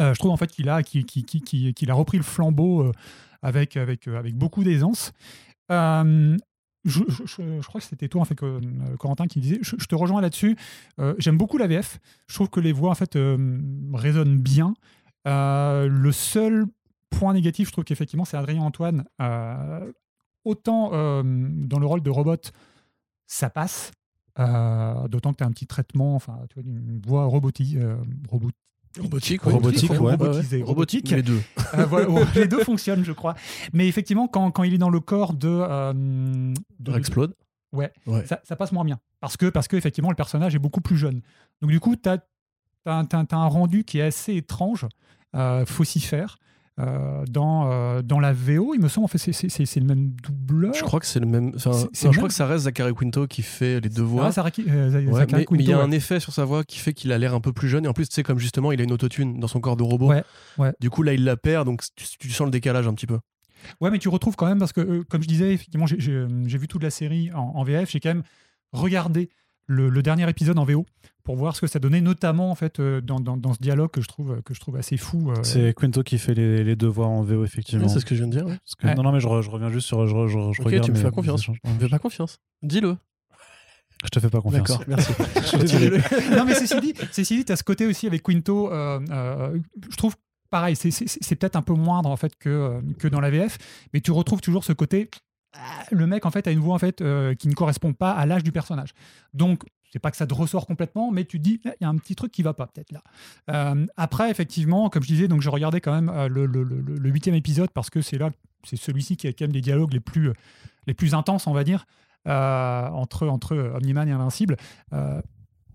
Euh, je trouve en fait qu'il a, qu'il, qu'il, a repris le flambeau euh, avec, avec, avec beaucoup d'aisance. Je, crois que c'était toi, en fait, Corentin, qui disait. Je, te rejoins là-dessus. j'aime beaucoup la VF. Je trouve que les voix, en fait, résonnent bien. le seul point négatif, je trouve qu'effectivement, c'est Adrien Antoine. autant dans le rôle de robot, ça passe. Euh, d'autant que tu as un petit traitement, enfin, tu vois, une voix robotique. Euh, robotique, robotique, robotisée, robotique. Les deux. Euh, les deux fonctionnent, je crois. Mais effectivement, quand, quand il est dans le corps de. de Explode. Ouais, Ça, ça, passe moins bien. Parce que, parce que effectivement, le personnage est beaucoup plus jeune. Donc, du coup, tu as, as, un rendu qui est assez étrange. faut s'y faire. Euh, dans, euh, dans la VO, il me semble, en fait, c'est le même doubleur. Je crois que c'est le même. je crois que ça reste Zachary Quinto qui fait les deux voix. Ah, euh, mais, il y a un effet sur sa voix qui fait qu'il a l'air un peu plus jeune. Et en plus, tu sais, comme justement, il a une autotune dans son corps de robot. Ouais, Du coup, là, il la perd, donc tu, sens le décalage un petit peu. Ouais, mais tu retrouves quand même, parce que, comme je disais, effectivement, j'ai vu toute la série en, en VF, j'ai quand même regardé le, dernier épisode en VO pour voir ce que ça donnait, notamment en fait euh, dans, dans, ce dialogue que je trouve que je trouve assez fou. Euh. C'est Quinto qui fait les, les, deux voix en VO effectivement. c'est ce que je viens de dire. Non non mais je, je, reviens juste sur je, je, ok tu me fais confiance. Je me fais pas confiance. Dis-le. Je te fais pas confiance. D'accord, merci. non mais ceci dit, ceci dit, as ce côté aussi avec Quinto. Euh, je trouve pareil, c'est peut-être un peu moindre en fait que, que dans la VF, mais tu retrouves toujours ce côté le mec en fait a une voix en fait euh, qui ne correspond pas à l'âge du personnage. Donc c'est pas que ça te ressort complètement, mais tu te dis, il y a un petit truc qui va pas peut-être là. Euh, après, effectivement, comme je disais, donc je regardais quand même euh, le huitième épisode parce que c'est là, c'est celui-ci qui a quand même des dialogues les plus, intenses, on va dire, entre, entre Omniman et Invincible.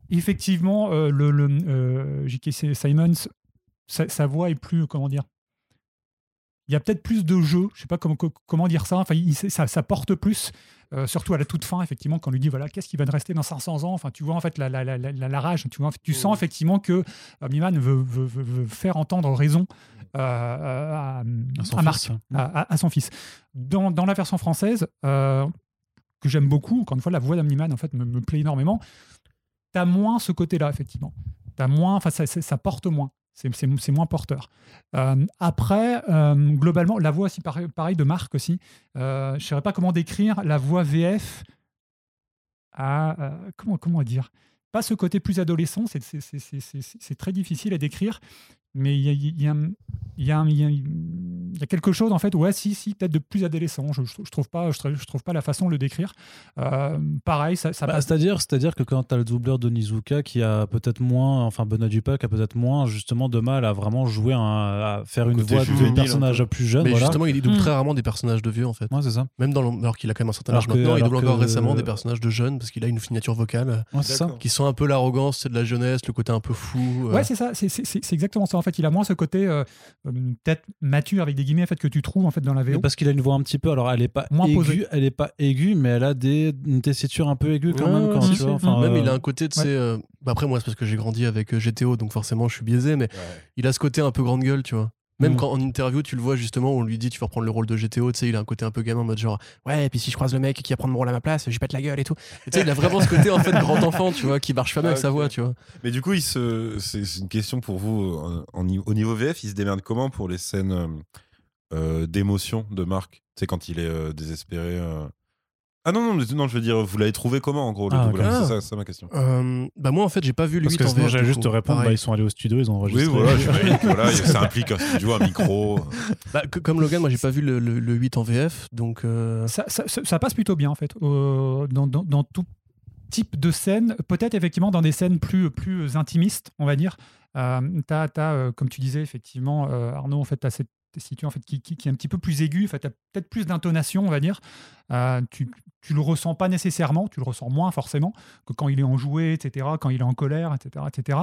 effectivement, le, J.K. Simons, sa, voix est plus, comment dire, il y a peut-être plus de jeu, je sais pas comment, comment dire ça, enfin, ça, ça, porte plus, euh, surtout à la toute fin, effectivement, quand on lui dit, voilà, qu'est-ce qui va te rester dans 500 ans, enfin, tu vois, en fait, la, la, la, la rage, tu, vois, tu sens mmh. effectivement que Omniman veut, veut, veut, faire entendre raison euh, à, à, Marc, à, son fils. Dans, dans la version française, euh, que j'aime beaucoup, encore une fois, la voix d'Omniman, en fait, me, me plaît énormément, tu as moins ce côté-là, effectivement. As moins, enfin, ça, ça porte moins. C'est moins porteur. Euh, après, euh, globalement, la voix aussi pareil, de Marc aussi. Euh, je ne saurais pas comment décrire la voix VF à comment comment dire? Pas ce côté plus adolescent, c'est très difficile à décrire, mais il y a, il y, a, y a, quelque chose en fait ouais si si peut-être de plus adolescent. Je, je, trouve pas je, je, trouve pas la façon de le décrire. Euh, pareil ça, ça bah, c'est à dire c'est à dire que quand tu as le doubleur de Nizuka qui a peut-être moins enfin Benoît Dupac a peut-être moins justement de mal à vraiment jouer à faire une voix de personnage plus jeune mais justement il double mm. très rarement des personnages de vieux en fait. Ouais, c'est ça. Même dans alors qu'il a quand même un certain âge maintenant il double encore récemment des personnages de jeunes parce qu'il a une signature vocale ça. qui sont un peu l'arrogance c'est de la jeunesse le côté un peu fou ouais c'est ça c'est exactement ça. En fait il a moins ce côté euh, peut-être mature avec des guillemets en fait que tu trouves en fait dans la VO. parce qu'il a une voix un petit peu, alors elle est pas moins aiguë, elle est pas aiguë, mais elle a des une tessiture un peu aiguë quand même. Quand, tu vois, enfin, même il a un côté de ces. Euh, bah, après moi c'est parce que j'ai grandi avec euh, GTO donc forcément je suis biaisé, mais il a ce côté un peu grande gueule, tu vois. Même mm. quand en interview, tu le vois justement, on lui dit tu vas reprendre le rôle de GTO, tu sais, il a un côté un peu gamin en mode genre ouais, et puis si je croise le mec qui va prendre mon rôle à ma place, je pète la gueule et tout. tu sais, il a vraiment ce côté en fait grand enfant, tu vois, qui marche pas bien avec sa voix, tu vois. Mais du coup, il se... c'est une question pour vous en, au niveau VF, il se démerde comment pour les scènes euh, euh, d'émotion de Marc? Tu sais, quand il est euh, désespéré Ah non, non, non, je veux dire, vous l'avez trouvé comment en gros le Ah, ok. C'est ça, c'est ça ma question. Euh, bah moi en fait j'ai pas vu le Parce 8 que en sinon, VF. j'allais du juste coup. te répondre, Pareil. bah, ils sont allés au studio, ils ont Oui, enregistré. voilà, j'imagine que voilà, ça implique un studio, un micro. Bah, que- comme Logan, moi j'ai pas vu le, le- le 8 en VF, donc euh, Ça, ça- ça- ça passe plutôt bien en fait euh, dans, dans- dans tout type de scène. Peut-être effectivement dans des scènes plus, plus intimistes, on va dire. Euh, t'as, t'as, euh, comme tu disais effectivement, euh, Arnaud, en fait, tu as cette tessiture en fait, qui, qui- est un petit peu plus aiguë. En tu as peut-être plus d'intonation, on va dire. Euh, tu, tu le ressens pas nécessairement, tu le ressens moins forcément que quand il est enjoué, etc., quand il est en colère, etc., etc.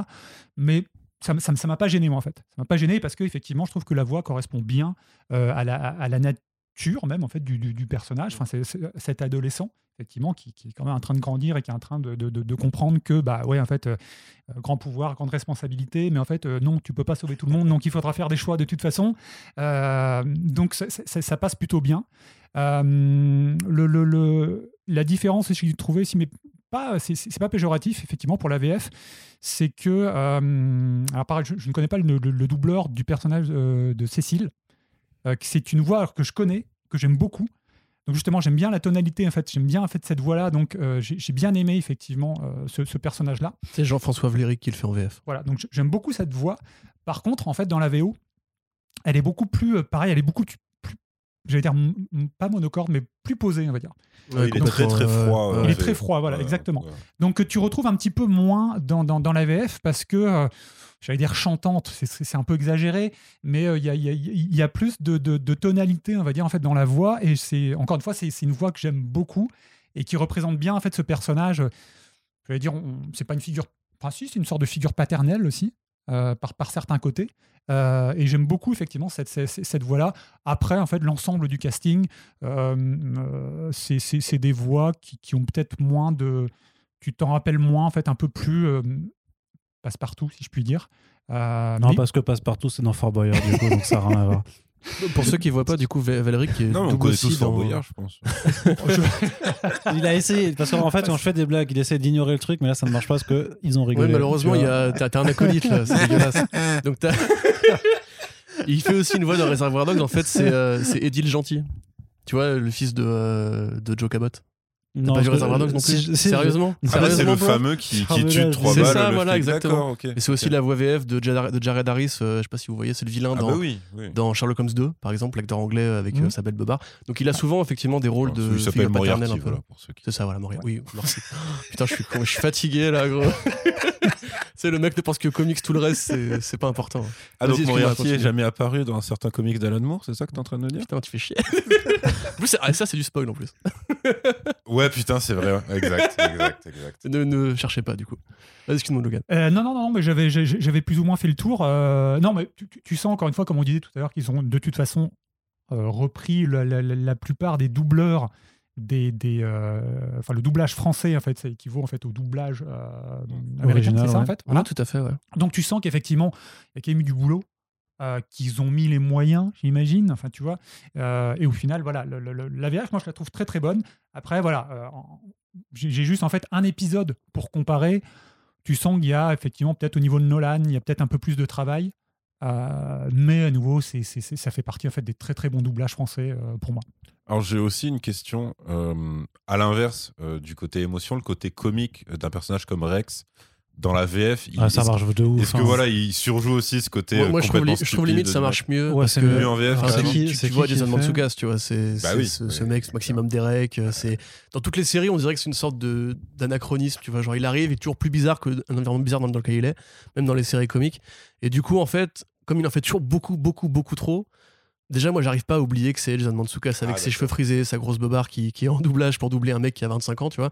Mais ça, ne m'a pas gêné moi en fait. Ça m'a pas gêné parce que effectivement, je trouve que la voix correspond bien euh, à, la, à même en fait du, du- personnage. Enfin, c'est, cet adolescent effectivement qui, qui est quand même en train de grandir et qui est en train de, de- comprendre que bah ouais en fait euh, euh, grand pouvoir, grande responsabilité, mais en fait euh, non, tu peux pas sauver tout le monde, donc il faudra faire des choix de toute façon. Donc ça, passe plutôt bien. Le, le- la différence, j'ai trouvé, si mais pas, c'est, pas péjoratif effectivement pour la VF, c'est que alors pareil, je, ne connais pas le, le- le doubleur du personnage de Cécile. Euh, c'est une voix que je connais, que j'aime beaucoup. Donc justement, j'aime bien la tonalité, en fait, j'aime bien en fait cette voix-là. Donc euh, j'ai j'ai bien aimé effectivement euh, ce, ce personnage-là. c'est Jean-François Vléric qui le fait en VF. Voilà, donc j'aime beaucoup cette voix. Par contre, en fait, dans la VO, elle est beaucoup plus, euh, pareil, elle est beaucoup plus, j'allais dire m- m- pas monocorde, mais plus posée, on va dire. Ouais, il est très très froid. euh, Il est très froid, voilà, ouais, exactement. ouais. Donc tu retrouves un petit peu moins dans, dans, dans la VF parce que, euh, j'allais dire chantante, c'est- un peu exagéré, mais euh, il y, a, y y a plus de, de, tonalité, on va dire, en fait, dans la voix. Et c'est encore une fois, c'est une voix que j'aime beaucoup et qui représente bien en fait ce personnage. Je vais dire, c'est pas une figure, enfin si, c'est une sorte de figure paternelle aussi. euh, par, par certains côtés. Euh, et j'aime beaucoup effectivement cette, cette, cette voix-là. Après, en fait, l'ensemble du casting, euh, euh, c'est- des voix qui, qui ont peut-être moins de... Tu t'en rappelles moins, en fait, un peu plus euh, passe-partout, si je puis dire. Euh, Non, mais- parce que Passepartout, c'est dans Fort Boyard, du coup, donc ça n'a rien à voir. Pour ceux qui voient pas, du coup, Val- Valérie qui est Non, on aussi tous Fort dans- Boyard, je pense. Il a essayé, parce qu'en fait, quand je fais des blagues, il essaie d'ignorer le truc, mais là, ça ne marche pas parce qu'ils ont rigolé. Ouais, malheureusement, tu il y vois. a, t'as, t'as un acolyte là, c'est dégueulasse. Donc t'as. il fait aussi une voix dans Reservoir Dogs, en fait, c'est, euh, le Gentil. Tu vois, le fils de, euh, de Joe Cabot. Non, pas vu Reservoir Dogs non plus Sérieusement Ah, c'est le fameux qui, qui tue trois C'est balles. ça, le voilà, exactement. Et c'est aussi la voix VF de Jared, de Jared Harris, euh, je sais pas si vous voyez, c'est le vilain Ah dans, bah oui, oui. dans Sherlock Holmes 2, par exemple, l'acteur anglais avec Mhm. euh, sa belle Bobard. Donc il a souvent effectivement des rôles de Il s'appelle figure paternelle Moriarty, un peu. C'est ça, voilà, Moria. Oui, merci. Putain, je suis fatigué là, gros. c'est le mec ne pense que comics, tout le reste, c'est, pas important. Ah, donc Moriarty est jamais apparu dans un certain comics d'Alan Moore, c'est ça que t'es en train de nous dire? Putain, tu fais chier. en plus, ah, ça, c'est du spoil en plus. Ouais, putain, c'est vrai. Exact, exact, exact. Ne, ne cherchez pas, du coup. Vas-y, excuse-moi, Logan. Euh, non, non, non, mais j'avais, plus ou moins fait le tour. Euh, non, mais tu sens encore une fois, comme on disait tout à l'heure, qu'ils ont de toute façon euh, repris la, la- la- la plupart des doubleurs des, des euh, enfin le doublage français en fait, ça équivaut en fait au doublage euh, américain, Original, c'est ça en fait? Voilà, tout à fait, ouais. Donc tu sens qu'effectivement, il y a quand même eu du boulot, euh, qu'ils ont mis les moyens, j'imagine. Enfin, tu vois. Euh, et au final, voilà, le- le- le- la VF, moi, je la trouve très très bonne. Après, voilà, j'ai juste en fait un épisode pour comparer. Tu sens qu'il y a effectivement peut-être au niveau de Nolan, il y a peut-être un peu plus de travail. Mais à nouveau, c'est ça fait partie en fait des très très bons doublages français pour moi. Alors j'ai aussi une question euh, à l'inverse euh, du côté émotion, le côté comique euh, d'un personnage comme Rex dans la VF. il- Ah, ça marche de ouf. Est-ce que hein. voilà, il surjoue aussi ce côté Moi, euh, moi, je, trouve, je limite ça marche mieux. Ouais, parce c'est que- mieux en VF, c'est qui- tu, tu qui vois Jason Mantzoukas, tu vois, c'est Bah oui, ce, ce mec, Maximum Derek. C'est dans toutes les séries, on dirait que c'est une sorte de d'anachronisme. Tu vois, genre il arrive, il est toujours plus bizarre que un environnement bizarre dans lequel il est, même dans les séries comiques. Et du coup, en fait, comme il en fait toujours beaucoup, beaucoup, beaucoup trop. Déjà, moi, j'arrive pas à oublier que c'est Jason Mantzoukas avec Ah, ses cheveux frisés, sa grosse bobard qui, qui est en doublage pour doubler un mec qui a 25 ans, tu vois.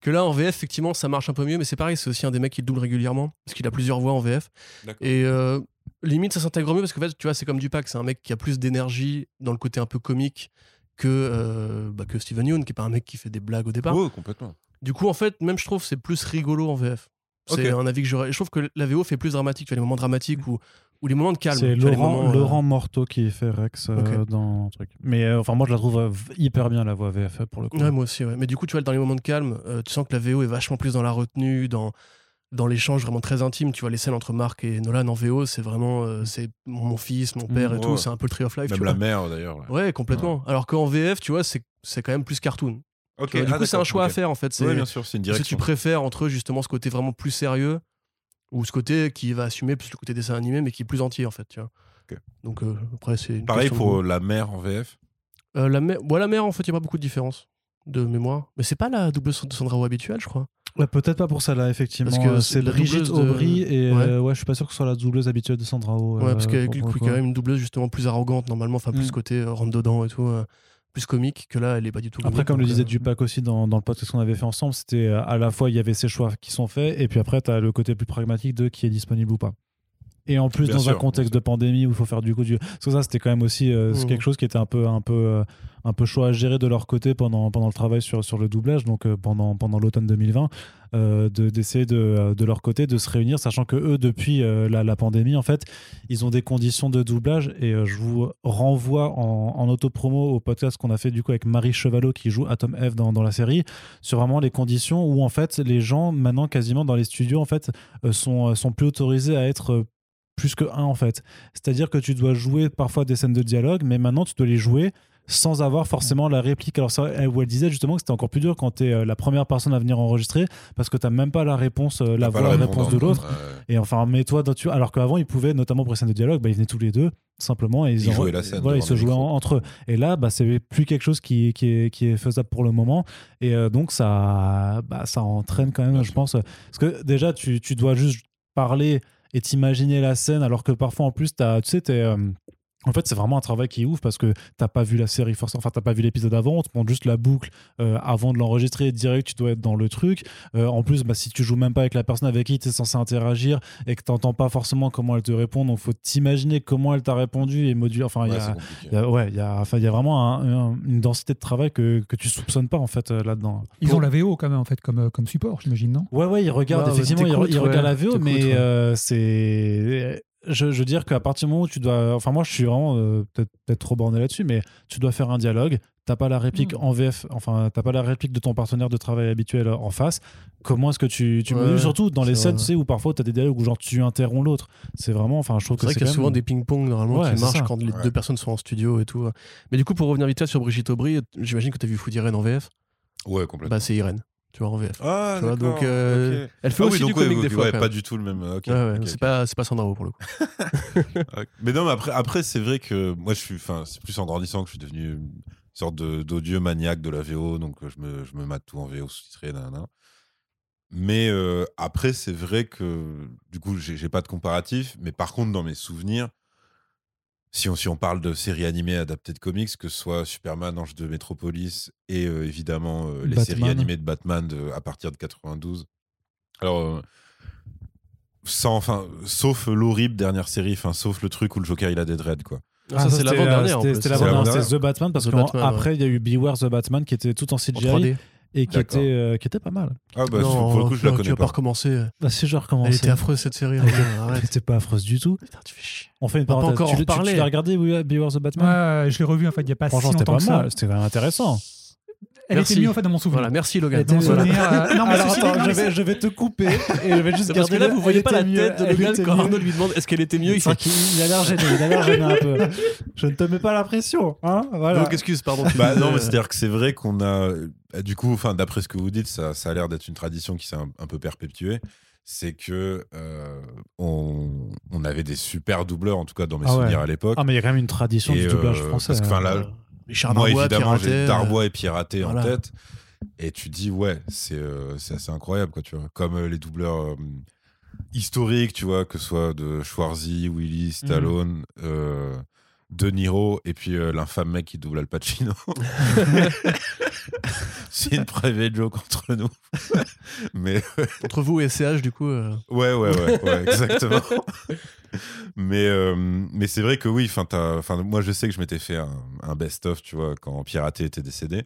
Que là, en VF, effectivement, ça marche un peu mieux, mais c'est pareil, c'est aussi un des mecs qui le double régulièrement, parce qu'il a plusieurs voix en VF. Et euh, limite, ça s'intègre mieux parce que, en fait, tu vois, c'est comme Dupac, c'est un mec qui a plus d'énergie dans le côté un peu comique que, euh, bah, que Steven Yeun, qui est pas un mec qui fait des blagues au départ. Ouais, complètement. Du coup, en fait, même je trouve c'est plus rigolo en VF. C'est Ok. un avis que j'aurais. Je trouve que la VO fait plus dramatique. Tu as les moments dramatiques ou, ou les moments de calme. C'est Laurent, moments, euh, Laurent Morteau qui fait Rex euh, dans le truc. Mais euh, enfin, moi, je la trouve euh, hyper bien, la voix VF, pour le coup. Ouais, moi aussi, ouais. Mais du coup, tu vois, dans les moments de calme, euh, tu sens que la VO est vachement plus dans la retenue, dans, dans l'échange vraiment très intime. Tu vois, les scènes entre Marc et Nolan en VO, c'est vraiment. euh, c'est mon, fils, mon père Mm, et ouais. tout. C'est un peu le tree of life. tu Même vois. la mère d'ailleurs. ouais. Ouais, complètement. Alors qu'en VF, tu vois, c'est c'est quand même plus cartoon. du Ah, coup, c'est un choix à faire en fait. C'est Ouais, bien sûr, c'est une ce que tu direction. préfères entre justement ce côté vraiment plus sérieux ou ce côté qui va assumer plus le côté dessin animé mais qui est plus entier en fait. Tu vois. Donc euh, après, c'est Pareil de pour goût. la mère en VF. Euh, la mère. Bon, la mère, en fait, il n'y a pas beaucoup de différence de mémoire. Mais c'est pas la double de Sandra Oh habituelle, je crois. Ouais, Peut-être pas pour celle-là, effectivement. Parce que Euh, c'est Brigitte doubleuse de- Aubry et Ouais. euh, ouais, je suis pas sûr que ce soit la doubleuse habituelle de Sandra Oh. Ouais, parce euh, qu'avec pour- lui, pour le il y a coup. quand même une doubleuse justement plus arrogante normalement, enfin plus Mm. côté euh, rentre dedans et tout, euh, plus comique que là, elle est pas du tout. Après, comique, comme le disait euh, Dupac aussi dans, dans le podcast qu'on avait fait ensemble, c'était euh, à la fois il y avait ces choix qui sont faits, et puis après, tu as le côté plus pragmatique de qui est disponible ou pas. Et en plus, Bien dans sûr, un contexte de pandémie où il faut faire du coup du. Parce que ça, c'était quand même aussi euh, Mhm. quelque chose qui était un peu, un peu, euh, un peu chaud à gérer de leur côté pendant, pendant le travail sur, sur le doublage, donc euh, pendant, pendant l'automne 2020, euh, de- d'essayer de, de leur côté de se réunir, sachant que eux, depuis euh, la, la pandémie, en fait, ils ont des conditions de doublage. Et euh, je vous renvoie en, en autopromo au podcast qu'on a fait du coup avec Marie Chevalot qui joue Atom F dans, dans la série, sur vraiment les conditions où en fait les gens maintenant quasiment dans les studios en fait euh, sont, sont plus autorisés à être euh, plus que un en fait. C'est-à-dire que tu dois jouer parfois des scènes de dialogue, mais maintenant tu dois les jouer sans avoir forcément la réplique. Alors ça, elle, où elle disait justement que c'était encore plus dur quand tu es la première personne à venir enregistrer parce que tu même pas la réponse, euh, la voix, la réponse de l'autre. Ouais. Et enfin, mets-toi tu alors qu'avant ils pouvaient notamment pour les scènes de dialogue, bah, ils venaient tous les deux simplement et ils, Ils en- la scène Voilà, ils se jouaient en- entre eux. Et là, bah, c'est plus quelque chose qui, qui, est, qui est faisable pour le moment. Et euh, donc ça, bah, ça entraîne quand même, je pense, parce que déjà tu, tu dois juste parler et t'imaginer la scène, alors que parfois en plus t'as, tu sais, t'es euh, en fait, c'est vraiment un travail qui est ouf parce que t'as pas vu la série forcément, enfin t'as pas vu l'épisode avant, on te montre juste la boucle euh, avant de l'enregistrer direct, tu dois être dans le truc. Euh, en plus, bah, si tu joues même pas avec la personne avec qui tu es censé interagir et que t'entends pas forcément comment elle te répond, donc faut t'imaginer comment elle t'a répondu et moduler. Enfin, il Ouais, y a, y a- ouais, il y a, enfin, il y a vraiment un- un- une densité de travail que, que tu soupçonnes pas en fait euh, là-dedans. Ils Pour- ont la VO quand même en fait comme, euh, comme support, j'imagine, non? Ouais, ouais, ils regardent, Ouais, ouais, effectivement, ils, regardent ouais, la VO, mais euh, c'est. Je, je veux dire qu'à partir du moment où tu dois. Enfin, moi, je suis vraiment euh, peut-être trop borné là-dessus, mais tu dois faire un dialogue. T'as pas la réplique Mm. en VF, enfin, t'as pas la réplique de ton partenaire de travail habituel en face. Comment est-ce que tu, tu Ouais, modules Surtout dans les scènes, vrai. tu sais, où parfois t'as des dialogues où genre tu interromps l'autre. C'est vraiment. Enfin, je trouve C'est que vrai c'est qu'il y a souvent même- des ping-pong normalement Ouais, qui marchent ça. quand les Ouais. deux personnes sont en studio et tout. Mais du coup, pour revenir vite fait sur Brigitte Aubry, j'imagine que tu as vu Food Irene en VF. Ouais, complètement. Bah, c'est Irène, tu vois, en VF. Ah, tu vois, donc, euh. Elle fait Ah aussi oui, donc du comique ouais, des fois. ouais, pas du tout le même. ok, Ouais, ouais, ok, c'est pas, pas Sandra Oh pour le coup. Mais non, mais après, après c'est vrai que moi, je suis, enfin, c'est plus en grandissant que je suis devenu une sorte d'odieux maniaque de la VO, donc euh, je me, je me mate tout en VO sous-titré. Mais euh, après, c'est vrai que du coup, j'ai pas de comparatif, mais par contre, dans mes souvenirs, si on, si on parle de séries animées adaptées de comics, que ce soit Superman, Ange de Métropolis et euh, évidemment euh, les Batman. séries animées de Batman de- à partir de 92. Alors, euh, sans, enfin, sauf l'horrible dernière série, enfin, sauf le truc où le Joker il a des dreads, quoi. ça, Ah, C'était plus. c'était C'est l'avant-dernière, c'était The Batman, parce The qu'après, Batman, il y a eu Beware the Batman qui était tout en En CGI 3D. Et qui était, euh, qui était pas mal. Ah bah non, pour le coup, je la non, tu connais vas pas pas. recommencer. Bah, si je recommence. Elle était affreuse cette série. Elle regarde, Elle était pas affreuse du tout. Putain, tu fais chier. On fait une On va pas parenthèse. encore tu, en tu- tu l'as regardé, Be- Beware the Batman? Ouais, je l'ai revu en fait il y a pas si Franchement, c'était longtemps pas que ça. mal. C'était quand même intéressant. Elle Merci. était mieux en fait dans mon souvenir. Voilà, merci Logan. Voilà. euh, non, mais Alors attends, non, je vais, je vais te couper et je vais juste parce que là, vous voyez pas la tête de Logan quand. Arnaud lui demande est-ce qu'elle était mieux? Il il a l'air gêné, il a l'air gêné un peu. Je ne te mets pas la pression, hein Voilà. Donc, excuse, pardon. Bah non, mais c'est-à-dire que c'est vrai qu'on a, du coup, enfin d'après ce que vous dites, ça, ça a l'air d'être une tradition qui s'est un, un peu perpétuée. C'est que euh, on, on avait des super doubleurs, en tout cas dans mes Ah ouais. souvenirs à l'époque. Ah mais il y a quand même une tradition Et, du doublage euh, français. parce que, hein. là, Moi, évidemment, j'ai Darbois et Piraté voilà. en tête. Et tu dis, ouais, c'est euh, assez incroyable, quoi, tu vois. Comme euh, les doubleurs euh, historiques, tu vois, que ce soit de Schwarzy, Willy, Stallone, euh, De Niro, et puis euh, l'infâme mec qui double Al Pacino. c'est une private joke entre nous. Mais Entre vous et SCH, du coup. euh, Ouais, ouais, ouais, ouais, exactement. mais euh, mais c'est vrai que oui, enfin, t'as- enfin, moi je sais que je m'étais fait un, un best-of, tu vois, quand Piraté était décédé.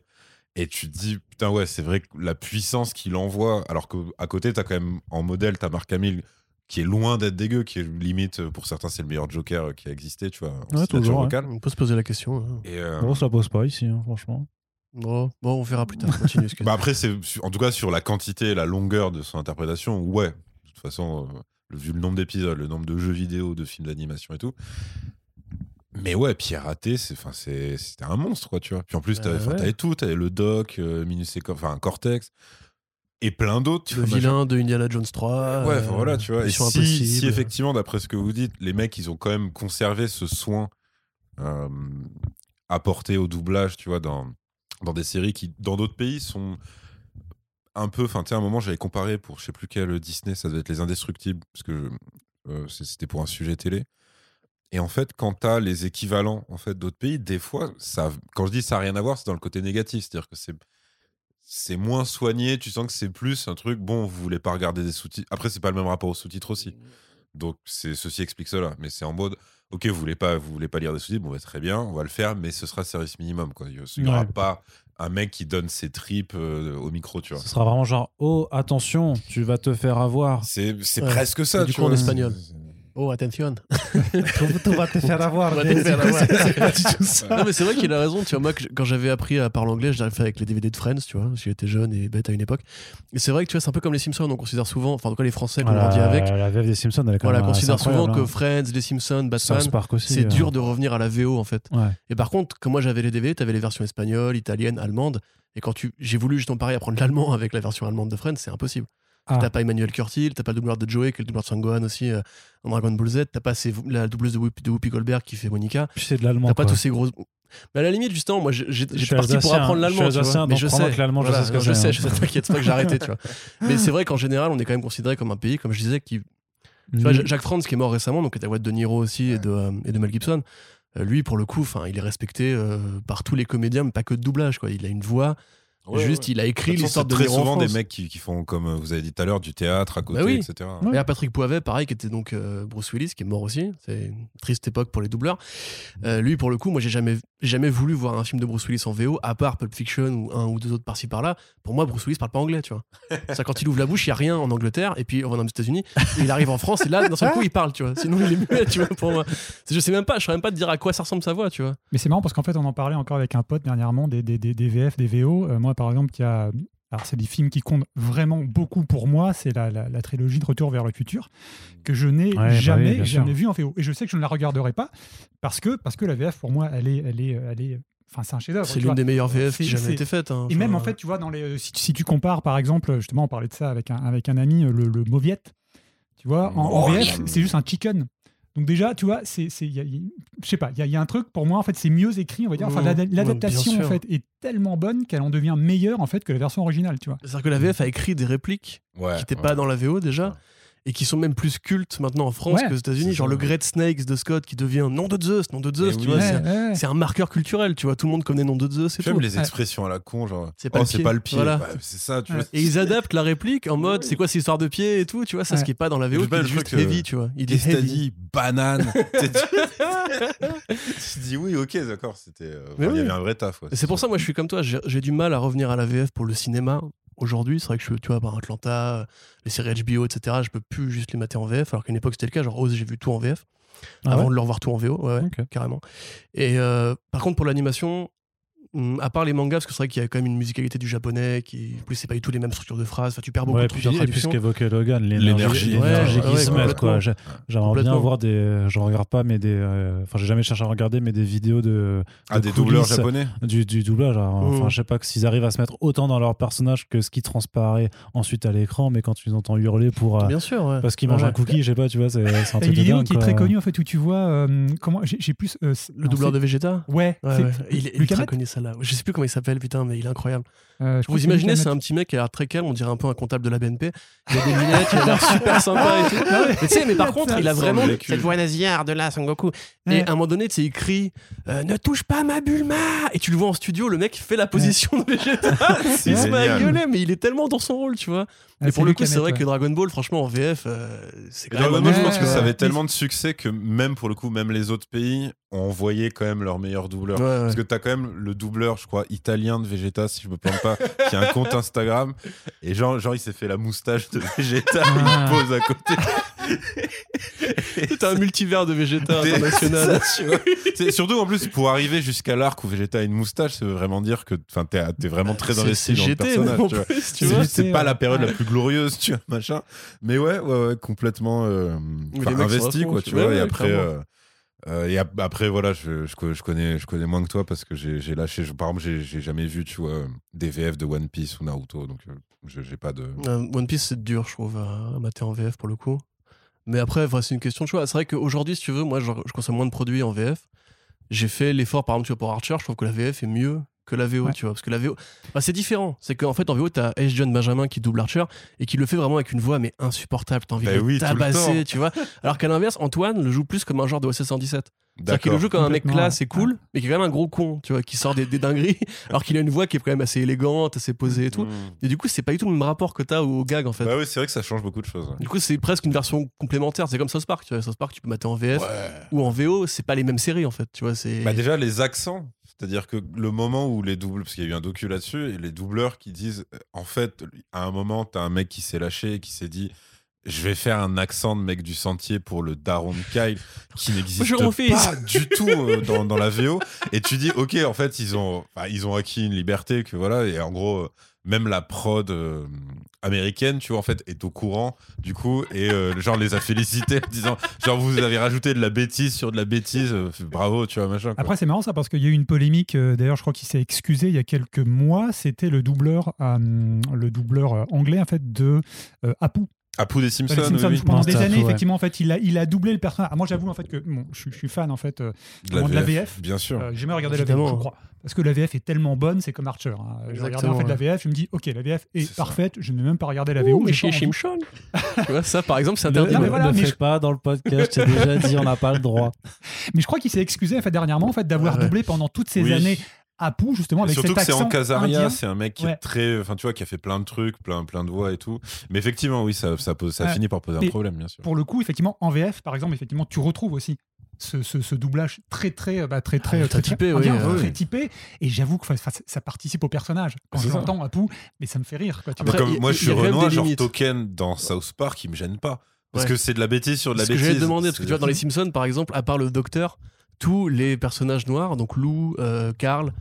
Et tu te dis, putain, ouais, c'est vrai que la puissance qu'il envoie, alors qu'à côté, t'as quand même en modèle, t'as Marc Hamill, qui est loin d'être dégueu, qui est limite, pour certains, c'est le meilleur Joker qui a existé, tu vois, en Ouais, toujours. On peut se poser la question. hein. Et, euh, On se la pose pas ici, hein, franchement. Bon, bon, on verra plus tard. Continue. Bah après, c'est en tout cas sur la quantité et la longueur de son interprétation, ouais. De toute façon, euh, vu le nombre d'épisodes, le nombre de jeux vidéo, de films d'animation et tout. Mais ouais, Pierre Raté, c'est, enfin, c'est, c'était un monstre, quoi, tu vois. Puis en plus, Bah t'avais, enfin, ouais. tout, t'avais le Doc, euh, Minus enfin, Cortex, et plein d'autres. tu Le vilain de Indiana Jones 3. Ouais, euh, voilà, tu vois. Et Mission si, si effectivement, d'après ce que vous dites, les mecs, ils ont quand même conservé ce soin euh, apporté au doublage, tu vois, dans, dans des séries qui, dans d'autres pays, sont un peu. Enfin, tu sais, à un moment, j'avais comparé pour je sais plus quel Disney, ça devait être Les Indestructibles, parce que euh, c'était pour un sujet télé. Et en fait, quand t'as les équivalents en fait d'autres pays, des fois, ça, quand je dis ça n'a rien à voir, c'est dans le côté négatif, c'est-à-dire que c'est c'est moins soigné, tu sens que c'est plus un truc, bon, vous voulez pas regarder des sous-titres. Après, c'est pas le même rapport aux sous-titres aussi. Donc, c'est ceci explique cela. Mais c'est en mode, ok, vous voulez pas, vous voulez pas lire des sous-titres, bon, bah, très bien, on va le faire, mais ce sera service minimum, quoi. Il y aura Ouais. pas un mec qui donne ses tripes euh, au micro, tu vois. Ce sera vraiment genre oh attention, tu vas te faire avoir. C'est Ouais. presque ça, Et du tu coup, en espagnol. Oh, attention. tu vas te faire avoir. On va te faire avoir. Non, mais c'est vrai qu'il a raison. Tu vois, moi, quand j'avais appris à parler anglais, je l'avais fait avec les DVD de Friends, tu vois. J'étais jeune et bête à une époque. Et c'est vrai que tu vois, c'est un peu comme les Simpsons. On considère souvent, enfin, en tout cas, les Français qu'on Voilà, grandit avec, La VF des Simpsons, elle est quand voilà, même assez considèrent souvent que hein. Friends, les Simpsons, Batman, c'est euh, dur de revenir à la VO en fait. Et par contre, comme moi j'avais les DVD, t'avais les versions espagnoles, italiennes, allemandes. Et quand tu, j'ai voulu justement pareil apprendre l'allemand avec la version allemande de Friends, c'est impossible. Ah. T'as pas Emmanuel Curtil, t'as pas le doubleur de Joey, qui est le doubleur de Sangohan aussi euh, en Dragon Ball Z, t'as pas ces- la doubleuse de Whoopi, de Whoopi Goldberg qui fait Monica, c'est de l'allemand. t'as pas quoi. tous ces gros. Mais à la limite, justement, moi Je suis j'étais parti pour apprendre je suis l'allemand. vois. alsacien, Mais je sais. que l'allemand, je Voilà, sais ce que je sais, hein. je sais, t'inquiète, pas que j'ai arrêté, tu vois. Mais c'est vrai qu'en général, on est quand même considéré comme un pays, comme je disais, qui tu vois. Jacques Franz qui est mort récemment, donc qui était la voix de Niro aussi et, de, euh, et de Mel Gibson. euh, lui, pour le coup, il est respecté euh, par tous les comédiens, mais pas que de doublage. Quoi. Il a une voix. Ouais, juste, ouais. il a écrit l'histoire de très souvent des mecs qui, qui font, comme euh, vous avez dit tout à l'heure, du théâtre à côté, Bah oui. etc. Il y a Patrick Poivet, pareil, qui était donc euh, Bruce Willis, qui est mort aussi. C'est une triste époque pour les doubleurs. Euh, lui, pour le coup, moi, j'ai jamais, jamais voulu voir un film de Bruce Willis en VO, à part Pulp Fiction ou un ou deux autres par-ci par-là. Pour moi, Bruce Willis parle pas anglais, tu vois. Ça, quand il ouvre la bouche, il y a rien en Angleterre, et puis on va aux États-Unis, il arrive en France, et là, d'un seul coup, il parle, tu vois. Sinon, il est muet, tu vois. Pour moi, je sais même pas, je saurais même pas te dire à quoi ça ressemble sa voix, tu vois. Mais c'est marrant parce qu'en fait, on en parlait encore avec un pote dernièrement des, des, des, des VF, des VO. Euh, moi, par exemple, y a. Alors, c'est des films qui comptent vraiment beaucoup pour moi. C'est la, la, la trilogie de Retour vers le futur que je n'ai Ouais, bah jamais, oui, sûr. jamais vu en VO. Et je sais que je ne la regarderai pas parce que, parce que la VF, pour moi, elle est. Elle est, elle est Enfin, c'est un chef-d'œuvre. C'est l'une des meilleures VF qui jamais été faite. hein. Et même en fait, tu vois, dans les, si, si tu compares par exemple, justement, on parlait de ça avec un, avec un ami, le, le Mauviette, tu vois, en, en Oh, VF, c'est juste un chicken. Donc déjà, tu vois, c'est, je sais pas, il y, a- il y a un truc pour moi, en fait, c'est mieux écrit, on va dire. Enfin, Mmh, ouais, l'adaptation en fait est tellement bonne qu'elle en devient meilleure en fait que la version originale, tu vois. C'est-à-dire que la VF a écrit des répliques Ouais, qui n'étaient ouais. pas dans la VO déjà. Et qui sont même plus cultes maintenant en France Ouais, qu'aux États-Unis. c'est Genre ça, le. Great Snakes de Scott qui devient nom de Zeus, nom de Zeus, tu oui. vois. Ouais, c'est- ouais. C'est un marqueur culturel, tu vois. Tout le monde connaît nom de Zeus et J'aime les Ouais. expressions à la con, genre. C'est pas oh, le c'est pied. pas le pied. Voilà. Ouais, c'est ça, tu Ouais. vois. Et ils adaptent la réplique en mode c'est quoi cette histoire de pied et tout, tu vois. Ça, Ouais. ce qui est pas dans la VO, est le juste euh, heavy, tu vois. Il t'as heavy. dit Banane Tu dis oui, ok, d'accord. C'était. euh, Il y avait un vrai taf. C'est pour ça, moi, je suis comme toi. J'ai du mal à revenir à la VF pour le cinéma. Aujourd'hui, c'est vrai que je, tu vois, par Atlanta, euh, les séries HBO, etc., je peux plus juste les mater en VF, alors qu'à une époque, c'était le cas. Genre, Oz, j'ai vu tout en VF, Ah avant ouais? de le revoir tout en VO, ouais, carrément. Et euh, par contre, pour l'animation, à part les mangas, parce que c'est vrai qu'il y a quand même une musicalité du japonais, qui, en plus, c'est pas du tout les mêmes structures de phrases, enfin, tu perds beaucoup Ouais, de puis, et puis ce qu'évoquait Logan, l'énergie ouais, qui ouais, se met, quoi. J'ai- J'aimerais bien voir des. Je regarde pas, mais des. euh, Enfin, j'ai jamais cherché à regarder, mais des vidéos de. Ah, de des doubleurs japonais Du, du doublage. Enfin, Mm. je sais pas s'ils arrivent à se mettre autant dans leur personnage que ce qui transparaît ensuite à l'écran, mais quand tu les entends hurler pour. euh, Bien sûr, ouais. parce qu'ils mangent Ouais. un cookie, je sais pas, tu vois, c'est un Il y a truc une de vidéo dingue, qui est très connue en fait où tu vois euh, comment j'ai plus euh, Le doubleur de Vegeta Ouais. Il est Matt connu, ça Je sais plus comment il s'appelle, putain, mais il est incroyable. Euh, je Vous imaginez, c'est un petit mec qui a l'air très calme, on dirait un peu un comptable de la BNP. Il a des lunettes, il a l'air super sympa et tout. Mais tu sais, mais par contre, il a vraiment cette voix nasillarde là, Son Goku. Et Ouais. à un moment donné, tu sais, il crie euh, Ne touche pas ma Bulma Et tu le vois en studio, le mec fait la position de Vegeta. Il se met à gueuler, mais il est tellement dans son rôle, tu vois. Ah, et pour le coup, c'est vrai ouais. que Dragon Ball, franchement, en VF, euh, c'est quand même Dragon un Ball, je Ouais, pense que ouais. ça avait Mais- tellement de succès que même pour le coup, même les autres pays ont envoyé quand même leur meilleur doubleur. Ouais, ouais. Parce que t'as quand même le doubleur, je crois, italien de Vegeta, si je me plante pas, qui a un compte Instagram. Et genre, genre il s'est fait la moustache de Vegeta, Ah. il pose à côté. T'as un multivers de Vegeta international. c'est surtout en plus pour arriver jusqu'à l'arc où Vegeta a une moustache, ça veut vraiment dire que enfin, t'es vraiment très investi c'est dans le personnage. C'est pas la période la plus glorieuse, tu vois, machin. Mais ouais, ouais, ouais complètement euh, investi, quoi, tu vois, et ouais, après. Euh, Euh, et après, voilà, je, je, connais, je connais moins que toi parce que j'ai lâché. par exemple, j'ai jamais vu, tu vois, des VF de One Piece ou Naruto, donc euh, j'ai pas de. One Piece, c'est dur, je trouve, à mater en VF pour le coup. Mais après, c'est une question de choix. C'est vrai qu'aujourd'hui, si tu veux, moi, je, je, consomme moins de produits en VF. J'ai fait l'effort, par exemple, pour Archer, je trouve que la VF est mieux que la VO, tu vois. Parce que la VO, bah, c'est différent. C'est qu'en fait, en VO, t'as H. John Benjamin qui double Archer et qui le fait vraiment avec une voix, mais insupportable. T'as envie bah de oui, tabasser, tu vois. Alors qu'à l'inverse, Antoine le joue plus comme un genre de OSS 117. C'est-à-dire qu'il le joue comme un mec classe et cool, mais qui est quand même un gros con, tu vois, qui sort des, dingueries, alors qu'il a une voix qui est quand même assez élégante, assez posée et tout. Mm. Et du coup, c'est pas du tout le même rapport que t'as au gag, en fait. Bah oui, c'est vrai que ça change beaucoup de choses. Du coup, c'est presque une version complémentaire. C'est comme South Park, tu vois. South Park, tu peux mater en VF ou en VO, c'est pas les mêmes séries, en fait, tu vois. Bah déjà, les accents, c'est-à-dire que le moment où les doubles, parce qu'il y a eu un docu là-dessus, et les doubleurs qui disent, en fait, à un moment, t'as un mec qui s'est lâché, qui s'est dit, je vais faire un accent de mec du sentier pour le daron de Kyle qui n'existe pas du tout euh, dans, dans, la VO et tu dis ok en fait ils ont ils ont acquis une liberté que voilà et en gros même la prod euh, américaine, tu vois, en fait, est au courant, du coup, et euh, genre les a félicités en disant, genre, vous avez rajouté de la bêtise sur de la bêtise, euh, bravo, tu vois, machin. Après, c'est marrant ça, parce qu'il y a eu une polémique, d'ailleurs, je crois qu'il s'est excusé il y a quelques mois, c'était le doubleur, le doubleur anglais, en fait, de Apu. Apu des Simpsons, pendant des années, effectivement, en fait, il a, il a doublé le personnage. Ah, moi, j'avoue, en fait, que bon, je, suis fan, en fait, de, la, VF, Bien sûr. J'ai jamais regardé la VF, je crois. Parce que la VF est tellement bonne, c'est comme Archer. Hein. J'ai regardé en fait la VF, je me dis, ok, la VF est, parfaite, je ne vais même pas regarder la VO. mais chez Shimshon Tu vois, ça par exemple, c'est interdit. Ne, voilà, le fais pas dans le podcast, j'ai déjà dit, on n'a pas le droit. Mais je crois qu'il s'est excusé en fait, dernièrement en fait, d'avoir doublé pendant toutes ces années Apu justement avec surtout que c'est en Casaria c'est un mec qui est très enfin tu vois qui a fait plein de trucs plein plein de voix et tout. Mais effectivement oui ça ça, ça finit par poser un problème bien sûr. pour le coup effectivement en VF par exemple effectivement tu retrouves aussi ce, doublage très très bah, très très, ah, très, typé, oui, très typé. Et j'avoue que ça participe au personnage quand je l'entends tout mais ça me fait rire quoi, comme moi je suis Renoir genre Token dans South Park il me gêne pas. Parce que c'est de la bêtise sur de la bêtise. Ce que demander parce que tu vois dans les Simpsons par exemple à part le docteur tous les personnages noirs donc Lou, euh, Carl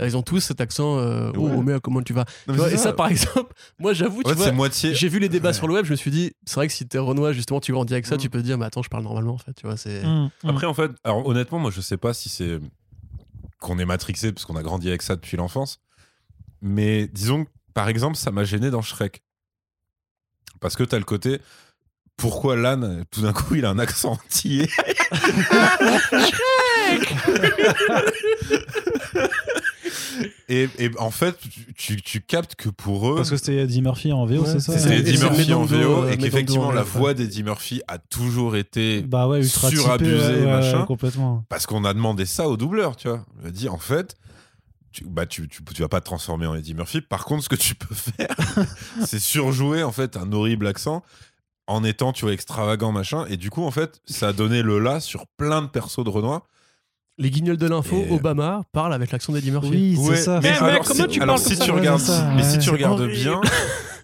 euh, ils ont tous cet accent euh, oh mais comment tu vas et ça, par exemple moi j'avoue tu vois j'ai vu les débats sur le web je me suis dit c'est vrai que si t'es renois justement tu grandis avec ça mm. tu peux te dire mais attends je parle normalement en fait tu vois c'est mm. Mm. après en fait alors honnêtement moi je sais pas si c'est qu'on est matrixé parce qu'on a grandi avec ça depuis l'enfance mais disons par exemple ça m'a gêné dans Shrek parce que t'as le côté pourquoi l'âne, tout d'un coup, il a un accent entier Et, en fait, tu, tu, captes que pour eux. Parce que c'était Eddie Murphy en VO, c'est ça C'était Eddie Murphy en VO, et qu'effectivement, la voix d'Eddie Murphy a toujours été bah ouais, surabusée, machin. complètement. Parce qu'on a demandé ça au doubleur, tu vois. On a dit, en fait. Tu, bah tu, tu, tu, vas pas te transformer en Eddie Murphy. Par contre, ce que tu peux faire, c'est surjouer en fait un horrible accent en étant, tu vois, extravagant, machin. Et du coup, en fait, ça a donné le là sur plein de persos de Renoir les guignols de l'info, Obama parle avec l'accent d'Eddie Murphy. Oui, c'est ça. Mais, alors, comment tu parles si tu regardes, mais si tu regardes bien,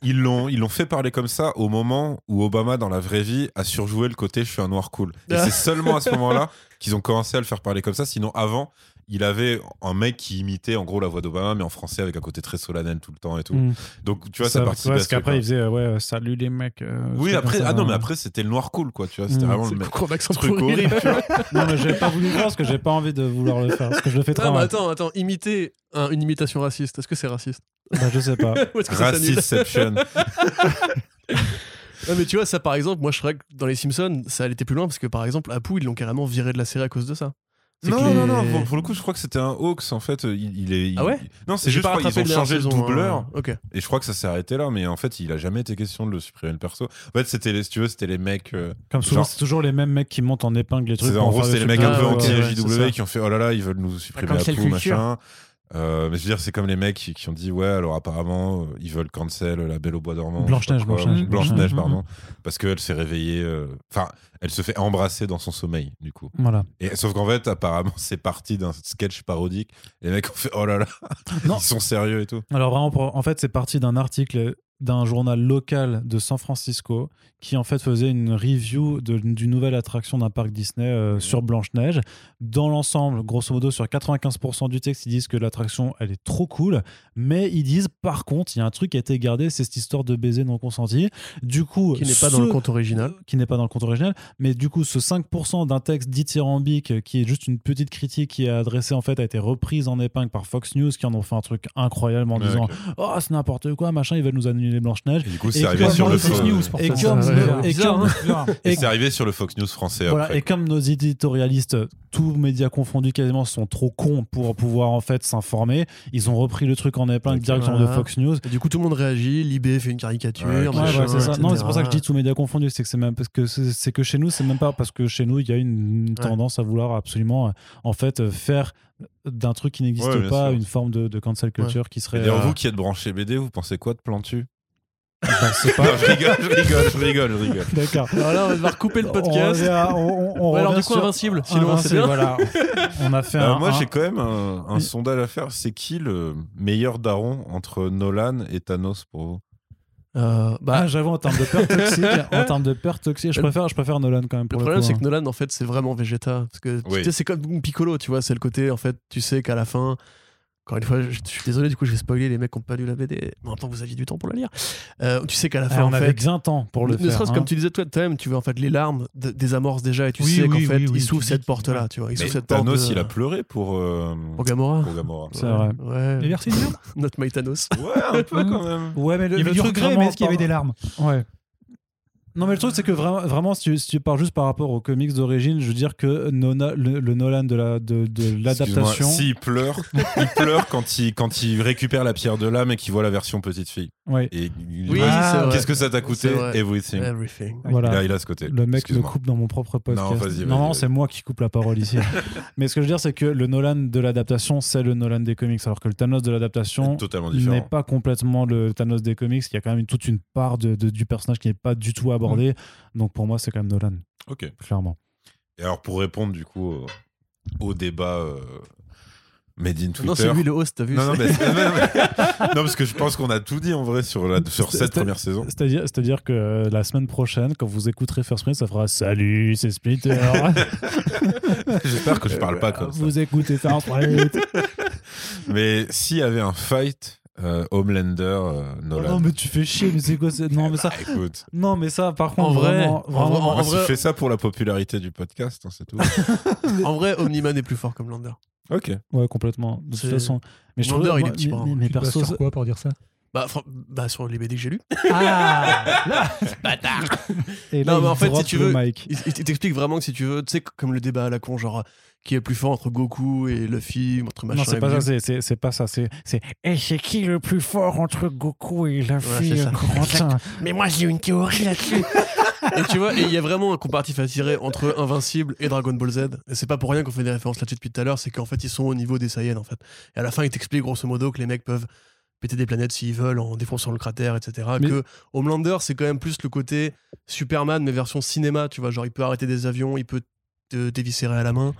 ils l'ont, ils l'ont fait parler comme ça au moment où Obama, dans la vraie vie, a surjoué le côté je suis un noir cool. Et c'est seulement à ce moment-là qu'ils ont commencé à le faire parler comme ça. Sinon, avant, il avait un mec qui imitait en gros la voix d'Obama, mais en français avec un côté très solennel tout le temps et tout. Mm. Donc tu vois, ça, ça Parce qu'après, il faisait euh, ouais, salut les mecs. Euh, oui, après, ah non, mais après, c'était le noir cool, quoi. Tu vois, c'était mm. vraiment le mec. truc horrible. non, mais j'ai pas voulu le faire parce que j'ai pas envie de vouloir le faire. Parce que je le fais très mal. Attends, attends, imiter une imitation raciste, est-ce que c'est raciste? Bah, Je sais pas. Racisception. Non, mais tu vois, ça par exemple, moi je serais dans les Simpsons, ça allait plus loin parce que par exemple, Apu, ils l'ont carrément viré de la série à cause de ça. Non, non, non, pour, le coup, je crois que c'était un hoax en fait. Il, est. Ah ouais Non, c'est juste qu'ils ont changé le doubleur. Hein. Ok. Et je crois que ça s'est arrêté là, mais en fait, il a jamais été question de le supprimer le perso. En fait, c'était les, si tu veux, c'était les mecs. Euh, Comme souvent, c'est toujours les mêmes mecs qui montent en épingle les trucs. En gros, c'était les mecs un peu anti-JW qui ont fait oh là là, ils veulent nous supprimer la tout, machin. Euh, mais je veux dire, c'est comme les mecs qui, ont dit ouais, alors apparemment, euh, ils veulent cancel La Belle au Bois dormant. Blanche-Neige, Blanche-Neige, Blanche-Neige, pardon. Parce qu'elle s'est réveillée. Euh, enfin, elle se fait embrasser dans son sommeil, du coup. Voilà. Et, sauf qu'en fait, apparemment, c'est parti d'un sketch parodique. Les mecs ont fait oh là là, ils sont sérieux et tout. Alors vraiment, en fait, c'est parti d'un article d'un journal local de San Francisco qui en fait faisait une review d'une nouvelle attraction d'un parc Disney euh, sur Blanche-Neige. Dans l'ensemble, grosso modo, sur 95% du texte, ils disent que l'attraction, elle est trop cool, mais ils disent, par contre, il y a un truc qui a été gardé, c'est cette histoire de baiser non consenti. Du coup... Qui n'est pas dans le compte original. Qui n'est pas dans le compte original, mais du coup, ce 5% d'un texte dithyrambique, qui est juste une petite critique qui est adressée, en fait, a été reprise en épingle par Fox News, qui en ont fait un truc incroyable en disant « Oh, c'est n'importe quoi, machin, ils veulent nous annuler Blanche-Neige. » Du coup, c'est arrivé sur le Fox News. Et comme et, c'est arrivé sur le Fox News français. Voilà, et comme nos éditorialistes, tous médias confondus quasiment, sont trop cons pour pouvoir en fait s'informer, ils ont repris le truc en épingle directement de Fox News. Et du coup, tout le monde réagit. Libé fait une caricature. c'est ça. Non, c'est pour ça que je dis tous médias confondus. C'est que c'est même parce que c'est que chez nous, c'est même pas parce que chez nous, il y a une tendance à vouloir absolument en fait faire d'un truc qui n'existe pas une forme de, cancel culture qui serait. Et vous qui êtes branché BD, vous pensez quoi de Plantu pas... je rigole, je rigole, je rigole, je rigole. D'accord. Alors là, on va recouper le podcast. On, on, alors du coup, Invincible, sinon c'est. Voilà. On a fait un, Moi, j'ai quand même un, sondage à faire. C'est qui le meilleur daron entre Nolan et Thanos pour vous? Euh, bah, ah, j'avoue en termes de peur toxique, en termes de peur toxique, je préfère, je préfère Nolan quand même. Pour le, problème, c'est que hein. Nolan, en fait, c'est vraiment Vegeta, parce que tu sais, c'est comme Piccolo, tu vois, c'est le côté, en fait, tu sais qu'à la fin, encore une fois, je, suis désolé, du coup, je vais spoiler les mecs qui n'ont pas lu la BD. Mais en temps, vous aviez du temps pour la lire. Euh, tu sais qu'à la fin, on en avait 20 temps pour le ne faire. Ne serait-ce comme hein. tu disais toi, toi-même, tu veux en fait les larmes désamorcent déjà et tu sais qu'en fait, il s'ouvre cette porte-là. Tu vois, il s'ouvre cette Thanos, porte il a pleuré pour. Euh, pour Gamora. Pour Gamora. C'est vrai. Ouais. Et merci de Notre My Thanos. Ouais, un peu quand même. Ouais, mais le, il y avait du regret, mais est-ce qu'il y avait des larmes? Ouais. Non, mais le truc, c'est que vraiment, vraiment si, tu, si, tu, parles juste par rapport aux comics d'origine, je veux dire que le, Nolan de l'adaptation. La, de, S'il pleure, il pleure quand il, quand il récupère la pierre de l'âme et qu'il voit la version petite fille. Ouais. Et oui, ah, qu'est-ce que ça t'a coûté Everything. Everything. Voilà. Là, il a ce côté. Le mec me coupe dans mon propre podcast. Non, non, c'est moi qui coupe la parole ici. mais ce que je veux dire, c'est que le Nolan de l'adaptation, c'est le Nolan des comics, alors que le Thanos de l'adaptation n'est pas complètement le Thanos des comics. Il y a quand même toute une part de, du personnage qui n'est pas du tout abordée. Mm. Donc pour moi, c'est quand même Nolan. Ok. Clairement. Et alors pour répondre du coup au, débat euh, Made in Twitter. Non, c'est lui le host, t'as vu non, non, non, parce que je pense qu'on a tout dit en vrai sur, la, sur cette première saison. C'est-à-dire, c'est-à-dire que euh, la semaine prochaine, quand vous écouterez First Print, ça fera Salut, c'est Splitter. J'espère que je parle pas comme ça. Vous écoutez First Print. Mais s'il y avait un fight euh, Homelander, euh, Nolan. non, mais tu fais chier, mais c'est quoi Non, mais ça. Bah, écoute. Non, mais ça, par contre, en vrai, vraiment, vraiment, en, vrai, fais ça pour la popularité du podcast, hein, c'est tout. en vrai, Omniman est plus fort comme Lander. Ok. Ouais, complètement. De toute façon. Mais je Lander, il est petit. Mais, mais, perso, quoi pour dire ça? Bah, bah, sur les BD que j'ai lus. Ah Bâtard Et là, Non, mais en fait, si tu veux, Mike. il, il t'explique vraiment que si tu veux, tu sais, comme le débat à la con, genre, qui est plus fort entre Goku et Luffy, entre machin. Non, c'est pas, ça, c'est, c'est, pas ça. C'est, c'est, et c'est qui le plus fort entre Goku et Luffy ouais, Mais moi, j'ai une théorie là-dessus. et tu vois, il y a vraiment un comparatif à tirer entre Invincible et Dragon Ball Z. Et c'est pas pour rien qu'on fait des références là-dessus depuis tout à l'heure, c'est qu'en fait, ils sont au niveau des Saiyans, en fait. Et à la fin, il t'explique grosso modo que les mecs peuvent péter des planètes s'ils veulent en défonçant le cratère, etc. Que Homelander, c'est quand même plus le côté Superman, mais version cinéma, tu vois. Genre, il peut arrêter des avions, il peut te déviscérer à la main,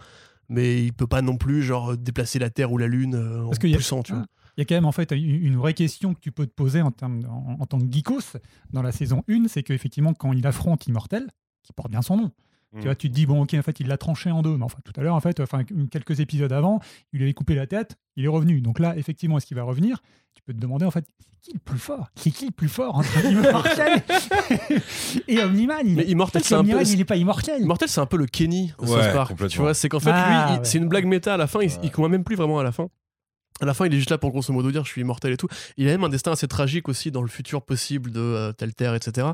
mais il peut pas non plus, genre, déplacer la Terre ou la Lune euh, en poussant, tu vois. Il y a quand même en fait une vraie question que tu peux te poser en, termes, en, tant que geekos dans la saison 1, c'est qu'effectivement, quand il affronte Immortel, qui porte bien son nom, tu vois, tu te dis, bon, ok, en fait, il l'a tranché en deux. Mais enfin, tout à l'heure, en fait, enfin, quelques épisodes avant, il lui avait coupé la tête, il est revenu. Donc là, effectivement, est-ce qu'il va revenir? Tu peux te demander, en fait, c'est qui le plus fort? C'est qui le plus fort entre Immortel et Omniman? Il... Mais Immortel, c'est un peu... il n'est pas immortel. Immortel, c'est un peu le Kenny de ouais, South Park. Tu vois, c'est qu'en fait, ah, lui, c'est une blague méta à la fin, il, ne même plus vraiment à la fin. À la fin, il est juste là pour grosso modo dire je suis immortel et tout. Il a même un destin assez tragique aussi dans le futur possible de euh, telle terre, etc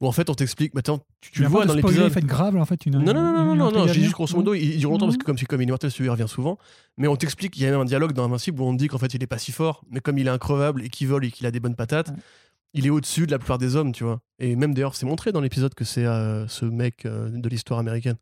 où en fait on t'explique maintenant tu, tu le vois dans l'épisode. fait grave en fait une non non non non non, j'ai juste grosso modo il, dure longtemps parce que comme c'est comme immortel celui revient souvent. Mais on t'explique il y a même un dialogue dans Invincible où on te dit qu'en fait il est pas si fort mais comme il est increvable et qu'il vole et qu'il a des bonnes patates il est au-dessus de la plupart des hommes tu vois. Et même d'ailleurs c'est montré dans l'épisode que c'est euh, ce mec euh, de l'histoire américaine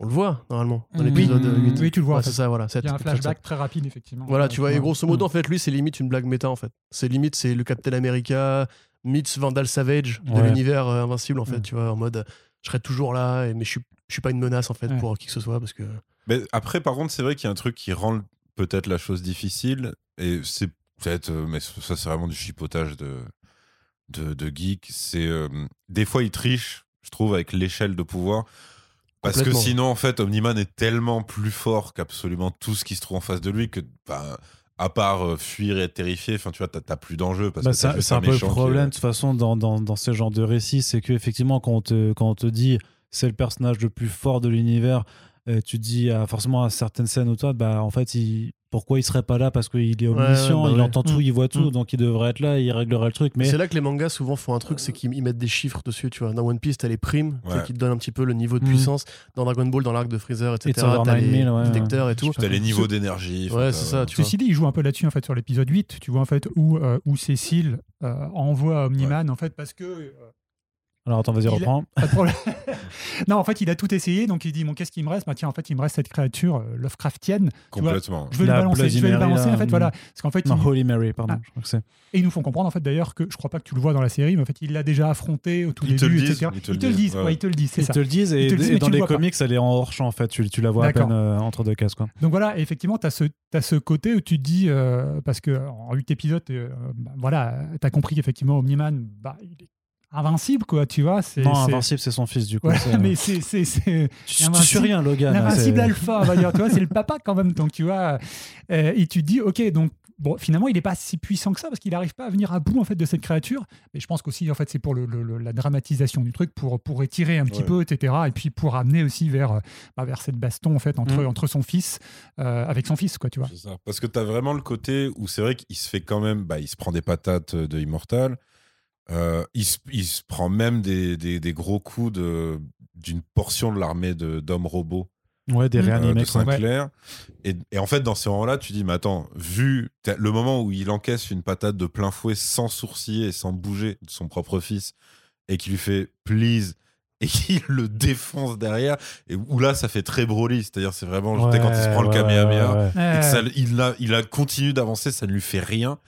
on le voit normalement dans l'épisode oui, 8. Oui, tu le vois. c'est ça, voilà. Il y a un flashback très rapide, effectivement. Voilà, tu vois. Et grosso modo, en fait, lui, c'est limite une blague méta, en fait. C'est limite, c'est le Captain America meets Vandal Savage de l'univers euh, invincible en fait, tu vois, en mode je serai toujours là, mais je suis, je suis pas une menace en fait pour qui que ce soit parce que. Mais après, par contre, c'est vrai qu'il y a un truc qui rend peut-être la chose difficile et c'est peut-être, euh, mais ça c'est vraiment du chipotage de de, de geek. C'est euh, des fois il triche, je trouve, avec l'échelle de pouvoir. Parce que sinon, en fait, Omniman est tellement plus fort qu'absolument tout ce qui se trouve en face de lui que, bah, à part euh, fuir et être terrifié, enfin, tu vois, t'as t'as plus d'enjeu. Bah, c'est un peu le problème de toute façon dans, dans, dans ce genre de récits, c'est qu'effectivement quand on te, quand on te dit c'est le personnage le plus fort de l'univers, euh, tu dis forcément à certaines scènes où toi, bah en fait il, pourquoi il serait pas là parce qu'il est omniscient, ouais, bah il ouais. entend tout, Mm. il voit tout, Mm. donc il devrait être là, il réglerait le truc. Mais C'est là que les mangas souvent font un truc, c'est qu'ils ils mettent des chiffres dessus, tu vois. Dans One Piece, t'as les primes, qui te donnent un petit peu le niveau de Mhm. puissance. Dans Dragon Ball, dans l'arc de Freezer, etc. T'as les 9000, ouais, détecteurs et tout. T'as les niveaux d'énergie. Ouais, c'est ça, tu vois. Ceci dit, il joue un peu là-dessus en fait sur l'épisode 8, tu vois en fait où, euh, où Cécile euh, envoie Omniman en fait parce que euh, alors attends vas-y reprends. pas de problème. non, en fait, il a tout essayé donc il dit bon qu'est-ce qui me reste? Bah tiens, en fait, il me reste cette créature euh, Lovecraftienne. vois. Complètement. Je vais La le balancer, je vais le balancer en fait voilà parce qu'en fait Non, il- Holy Mary, pardon, Ah. je crois que c'est. et ils nous font comprendre en fait d'ailleurs que je crois pas que tu le vois dans la série mais en fait il l'a déjà affronté au tout Ils début disent, etc. ils te le Ils te le disent, ouais. ouais, ils te le disent, c'est Ils ça. te le disent et, Ils te le disent, et dans les comics elle est en hors champ en fait, tu, tu la vois à peine euh, entre deux cases quoi. Donc voilà, effectivement, tu as ce, t'as ce côté où tu te dis, euh, parce que en 8 épisodes, bah, voilà, tu as compris qu'effectivement, Omniman, bah, il est invincible, quoi, tu vois. C'est, Non, c'est- Invincible c'est son fils du coup. Mais c'est, c'est, c'est tu, tu Invincible- suis rien Logan. hein, l'invincible c'est- alpha, on va dire, tu vois, c'est le papa quand même, donc tu vois. euh, et tu te dis, ok, donc. Bon, finalement, il n'est pas si puissant que ça parce qu'il n'arrive pas à venir à bout en fait de cette créature. Mais je pense qu'aussi, en fait, c'est pour le, le- le- la dramatisation du truc, pour, pour étirer un petit Ouais. peu, etc. Et puis pour amener aussi vers, euh, bah, vers cette baston en fait entre, Mm. entre son fils, euh, avec son fils, quoi, tu vois. C'est ça. Parce que t'as vraiment le côté où c'est vrai qu'il se fait quand même, bah, il se prend des patates de Immortal. Euh, il, se, il se prend même des, des, des gros coups de- d'une portion de l'armée de- d'hommes robots Ouais, des Euh, euh, réanimés. de quoi. Sinclair. Et, et en fait, dans ces moments-là, tu dis, mais attends, vu le moment où il encaisse une patate de plein fouet sans sourciller et sans bouger de son propre fils, et qui lui fait please, et qu'il le défonce derrière, et où là, ça fait très Broly. C'est-à-dire, c'est vraiment, tu sais, quand il se prend le Ouais, Kamehameha, ouais, ouais. et que Euh, ça- il, a, il a continué d'avancer, ça ne lui fait rien.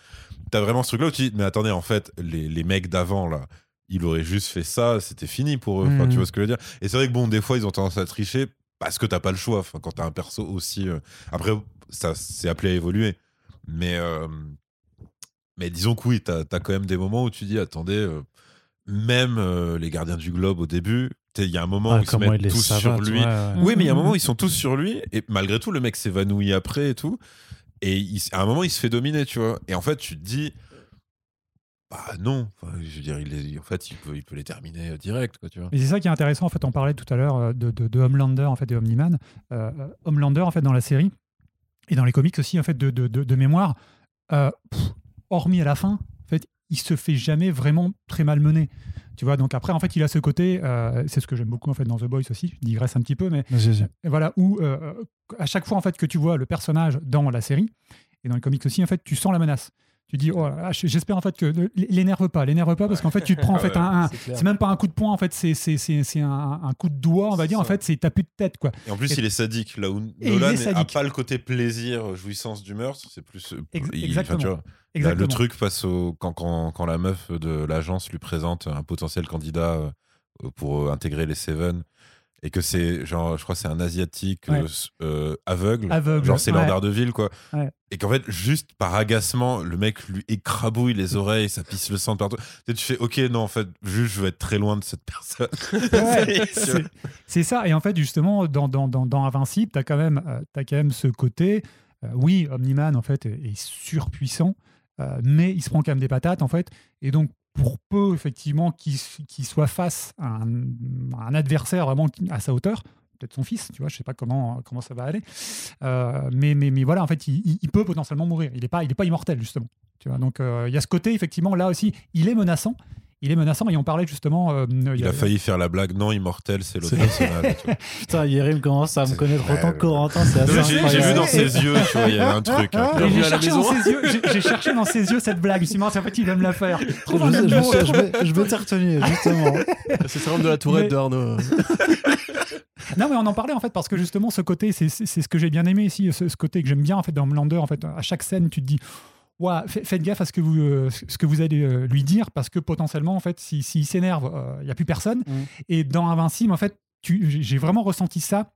T'as vraiment ce truc-là où tu dis, mais attendez, en fait, les, les mecs d'avant, là, il aurait juste fait ça, c'était fini pour eux. Enfin. Tu vois ce que je veux dire? Et c'est vrai que bon, des fois, ils ont tendance à tricher parce que t'as pas le choix. Enfin, quand t'as un perso aussi. euh, Après, ça c'est appelé à évoluer. Mais, euh, mais disons que oui, t'as as quand même des moments où tu dis, attendez, euh, même les gardiens du globe au début, il y a un moment Ah, où ils se mettent il tous sur lui. ouais, ouais. Oui, mais il y a un Mhm. moment où ils sont tous sur lui, et malgré tout, le mec s'évanouit après et tout. Et à un moment, il se fait dominer, tu vois. Et en fait, tu te dis, bah non. Je veux dire, il en fait, il peut, il peut les terminer euh, direct, quoi, tu vois. Mais c'est ça qui est intéressant, en fait, on parlait tout à l'heure euh, de, de, de Homelander en fait, et Omniman. Euh, euh, Homelander, en fait, dans la série, et dans les comics aussi, en fait, de, de, de, de mémoire, hormis à la fin, il se fait jamais vraiment très mal mener. Tu vois, donc après, en fait, il a ce côté, euh, c'est ce que j'aime beaucoup, en fait, dans The Boys aussi, je digresse un petit peu, mais voilà, où euh, à chaque fois en fait que tu vois le personnage dans la série et dans les comics aussi, en fait, tu sens la menace. Tu dis, oh là là, j'espère en fait que ne- l'énerve pas, l'énerve pas, parce qu'en fait, tu te prends en fait un, un- c'est même pas un coup de poing, en fait, c'est c'est c'est c'est un, un coup de doigt, on va dire. En fait, c'est t'as plus de tête, quoi. Et en plus, Et- il est sadique. Là où Et Nolan n'a sadique. pas le côté plaisir, jouissance du meurtre, c'est plus. euh, Ex- il- exactement. enfin, tu vois, Là, Exactement. le truc passe au, quand, quand, quand la meuf de l'agence lui présente un potentiel candidat euh, pour euh, intégrer les Seven et que c'est genre je crois que c'est un asiatique Ouais. euh, euh, aveugle Aveugle, genre c'est ouais. Lord Daredevil quoi Ouais. et qu'en fait juste par agacement le mec lui écrabouille les oreilles ça pisse le sang de partout Tu sais, tu fais ok non en fait juste je veux être très loin de cette personne Ouais, C'est- ça. Et en fait, justement, dans, dans, dans, dans Invincible, tu as, quand même, euh, t'as quand même ce côté. euh, oui, Omniman, en fait, est, est surpuissant, euh, mais il se prend quand même des patates, en fait. Et donc, pour peu, effectivement, qu'il soit face à un, adversaire vraiment à sa hauteur, peut-être son fils, tu vois, je sais pas comment, comment ça va aller. Euh, mais, mais, mais voilà, en fait, il peut potentiellement mourir. Il n'est pas, il est pas immortel, justement. Tu vois, donc, euh, il y a ce côté, effectivement, là aussi, il est menaçant. Il est menaçant, et on parlait justement. euh, il a failli faire la blague non immortel c'est l'autre personnage. Putain, Yerim commence à me C'est- connaître autant que Corentin, c'est assez j'ai vu dans ses yeux tu vois il y a un truc hein. J'ai cherché, dans ses yeux, j'ai- j'ai cherché dans ses yeux cette blague. Je me suis dit, mince, en fait, il aime la faire. Je, je, je, retenu, justement. C'est syndrome de la tourette Mais- de Arnaud. Non, mais on en parlait en fait parce que justement, ce côté, c'est ce que j'ai bien aimé ici, ce, ce côté que j'aime bien en fait dans Homelander. En fait, à chaque scène, tu te dis. Ouah, faites gaffe à ce que vous, euh, ce que vous allez euh, lui dire parce que potentiellement, en fait, s'il si, s'il s'énerve, euh, il n'y a plus personne. Mm. Et dans Invincible, en fait, j'ai vraiment ressenti ça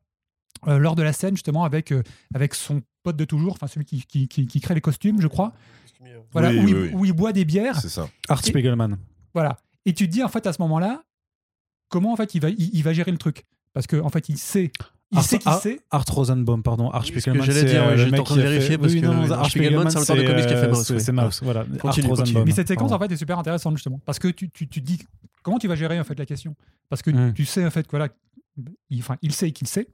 euh, lors de la scène, justement, avec, euh, avec son pote de toujours, enfin celui qui, qui, qui- qui crée les costumes, je crois. Voilà, Oui, où, oui, il, oui. où il boit des bières. c'est ça Art Spiegelman. Voilà. Et tu te dis, en fait, à ce moment-là, comment en fait il va, il, va gérer le truc? Parce qu'en en fait, il sait. Il sait qu'il sait. Art Rosenbaum, pardon. Art Spiegelman. j'allais dire, euh, j'étais en train de vérifier parce oui, que non, Art Spiegelman, c'est l'auteur de comics qui a fait euh, Mouse. C'est Mouse, voilà. Continue, Art continue. Rosenbaum. Mais cette séquence, en fait, est super intéressante, justement. Parce que tu, tu, tu te dis, comment tu vas gérer, en fait, la question Parce que Mm. tu sais, en fait, que, voilà, il, enfin, il sait qu'il sait.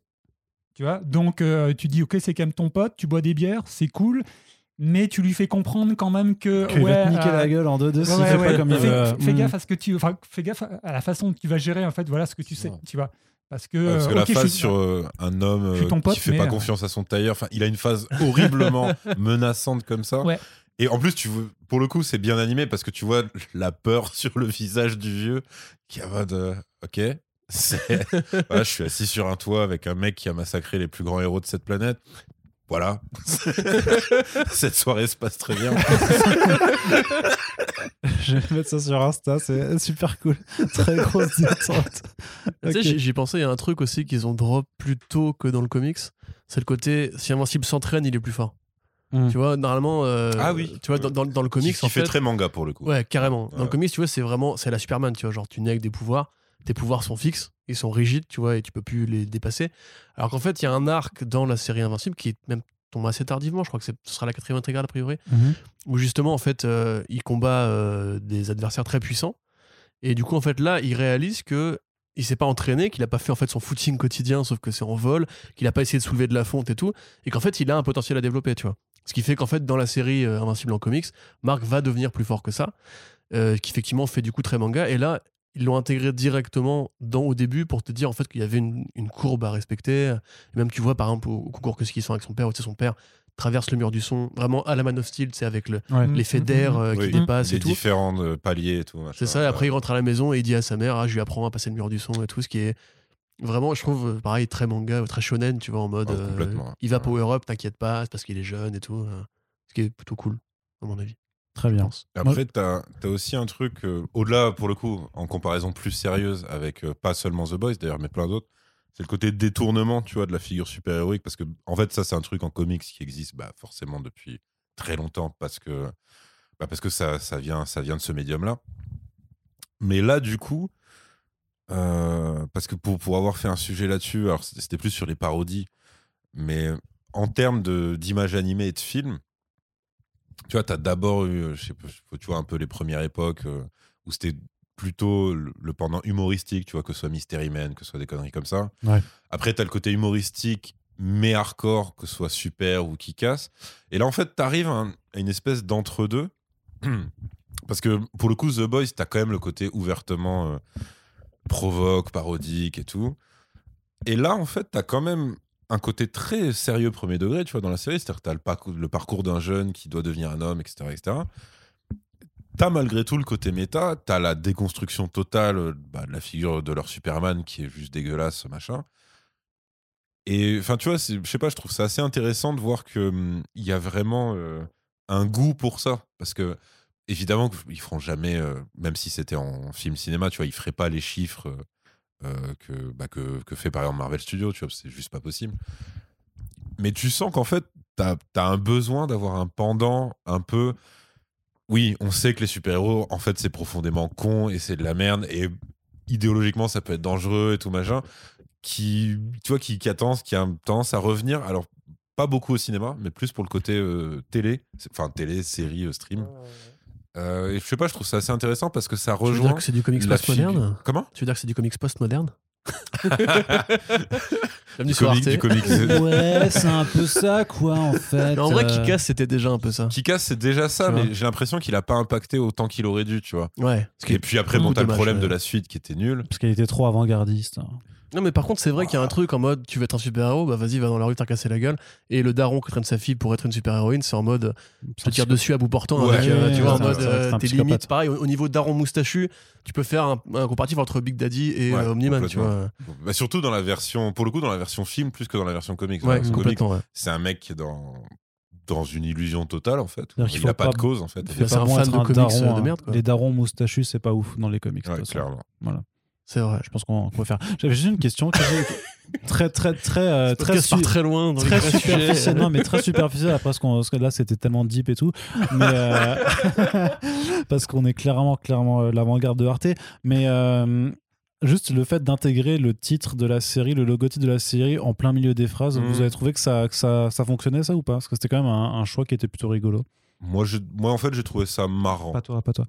Tu vois Donc, euh, tu dis, OK, c'est quand même ton pote, tu bois des bières, c'est cool. Mais tu lui fais comprendre quand même que. Qu'il ouais, va te niquer euh, la gueule en deux deux Ouais, ouais, pas comme il fais, veut. fais Mm. gaffe à ce que tu, enfin, fais gaffe à la façon que tu vas gérer en fait, voilà ce que tu sais, Ouais. tu vois. Parce que, Ouais, parce que la phase suis- sur euh, un homme euh, pote, qui fait pas euh, confiance à son tailleur, enfin, il a une phase horriblement menaçante comme ça. Ouais. Et en plus, tu veux- pour le coup, c'est bien animé parce que tu vois la peur sur le visage du vieux qui en mode euh, Ok, voilà, je suis assis sur un toit avec un mec qui a massacré les plus grands héros de cette planète. Voilà. cette soirée se passe très bien. Je vais mettre ça sur Insta, c'est super cool. Très grosse détente. Tu sais, Ok. j'y- pensais, il y a un truc aussi qu'ils ont drop plus tôt que dans le comics. C'est le côté, si Invincible s'entraîne, il est plus fort. Mm. Tu vois, normalement, euh, Ah oui. tu vois, dans, dans- dans le Qui, comics, qui en fait, fait, très manga pour le coup. Ouais, carrément. Dans Ouais. le comics, tu vois, c'est vraiment, c'est la Superman, tu vois, genre tu nais avec des pouvoirs, tes pouvoirs sont fixes, ils sont rigides, tu vois, et tu peux plus les dépasser. Alors qu'en fait, il y a un arc dans la série Invincible qui est même tombé assez tardivement, je crois que ce sera la quatrième intégrale a priori, Mhm. où justement, en fait, euh, il combat euh, des adversaires très puissants, et du coup, en fait, là, il réalise que il s'est pas entraîné, qu'il a pas fait en fait son footing quotidien, sauf que c'est en vol, qu'il a pas essayé de soulever de la fonte et tout, et qu'en fait, il a un potentiel à développer, tu vois. Ce qui fait qu'en fait, dans la série euh, Invincible en comics, Mark va devenir plus fort que ça, qui effectivement fait du coup très manga. Et là, ils l'ont intégré directement dans, au début pour te dire en fait qu'il y avait une, une courbe à respecter. Et même tu vois par exemple au, au concours que ce qu'ils sont avec son père, où tu sais, son père traverse le mur du son, vraiment à la Man of Steel, c'est avec le- Ouais. L'effet mm, d'air euh, Oui, qui dépasse des et tout. différents euh, paliers et tout. machin. C'est ça, et après il rentre à la maison et il dit à sa mère, ah, je lui apprends à passer le mur du son et tout, ce qui est vraiment, je trouve, pareil, très manga, très shonen, tu vois, en mode, Ouais, euh, complètement. il va power up, t'inquiète pas, c'est parce qu'il est jeune et tout, euh, ce qui est plutôt cool, à mon avis. Très bien. Après, t'as as aussi un truc, euh, au-delà, pour le coup, en comparaison plus sérieuse avec euh, pas seulement The Boys d'ailleurs, mais plein d'autres, c'est le côté détournement, tu vois, de la figure super-héroïque. Parce que, en fait, ça, c'est un truc en comics qui existe bah, forcément depuis très longtemps parce que, bah, parce que ça, ça, vient, ça vient de ce médium-là. Mais là, du coup, euh, parce que pour, pour avoir fait un sujet là-dessus, alors c'était plus sur les parodies, mais en termes de- d'image animée et de film, tu vois, tu as d'abord eu, euh, je sais pas, tu vois, un peu les premières époques euh, où c'était plutôt le, le pendant humoristique, tu vois, que ce soit Mystery Man, que ce soit des conneries comme ça. Ouais. Après, tu as le côté humoristique, mais hardcore, que ce soit super ou qui casse. Et là, en fait, tu arrives à, un- à une espèce d'entre-deux. Parce que pour le coup, The Boys, tu as quand même le côté ouvertement euh, provoque, parodique et tout. Et là, en fait, tu as quand même un côté très sérieux premier degré, tu vois, dans la série. C'est-à-dire que tu as le parcours, le parcours d'un jeune qui doit devenir un homme, etc. etc. T'as malgré tout le côté méta, t'as la déconstruction totale euh, bah, de la figure de leur Superman qui est juste dégueulasse, machin. Et enfin, tu vois, je sais pas, je trouve ça assez intéressant de voir que hum, il y a vraiment euh, un goût pour ça. Parce que, évidemment, ils feront jamais, euh, même si c'était en film cinéma, tu vois, ils feraient pas les chiffres euh, que, bah, que, que fait par exemple Marvel Studios, tu vois, c'est juste pas possible. Mais tu sens qu'en fait, t'as as un besoin d'avoir un pendant un peu. Oui, on sait que les super-héros, en fait, c'est profondément con et c'est de la merde et idéologiquement, ça peut être dangereux et tout machin. Qui, tu vois, qui, qui a tendance, qui a à revenir. Alors, pas beaucoup au cinéma, mais plus pour le côté euh, télé, enfin télé, série, euh, stream. Euh, et je sais pas, je trouve ça assez intéressant parce que ça Tu veux rejoint. dire que c'est du comics post-moderne Comment? Tu veux dire que c'est du comics post-moderne? Bienvenue Du Arte. du comics. Ouais, c'est un peu ça, quoi, en fait. Mais en vrai, Euh, Kikas, c'était déjà un peu ça. Kikas, c'est déjà ça, Tu mais j'ai l'impression qu'il a pas impacté autant qu'il aurait dû, tu vois. Ouais. Et puis après, t'as le problème ouais. de la suite qui était nul. Parce qu'elle était trop avant-gardiste. Non, mais par contre, c'est vrai qu'il y a un truc en mode tu veux être un super-héros, bah vas-y, va dans la rue, t'as cassé la gueule. Et le daron qui traîne sa fille pour être une super-héroïne, c'est en mode te tire dessus à bout portant. Ouais, avec, euh, ouais, tu vois, en c'est mode c'est euh, c'est tes limites. Pareil, au, au niveau daron moustachu, tu peux faire un, un comparatif entre Big Daddy et Ouais, euh, Omni-Man, tu vois. Bah, surtout dans la version, pour le coup, dans la version film plus que dans la version comics. C'est un mec qui est dans, dans une illusion totale, en fait. Il n'a pas, pas- de cause, en fait. C'est pas un bon fan de comics, daron, euh, de hein. merde, quoi. Les darons moustachus, c'est pas ouf dans les comics. Ouais, clairement. Voilà. C'est vrai. Je pense qu'on peut faire. J'avais juste une question très très très euh, très su... très loin dans très superficielle. non mais très superficielle après ce qu'on là c'était tellement deep et tout mais euh, parce qu'on est clairement clairement euh, l'avant-garde de Arte mais juste le fait d'intégrer le titre de la série, le logotype de la série en plein milieu des phrases, vous mhm. avez trouvé que ça, que ça, ça fonctionnait ça ou pas? Parce que c'était quand même un, un, choix qui était plutôt rigolo. Moi, je, moi en fait, j'ai trouvé ça marrant. Pas toi, pas toi.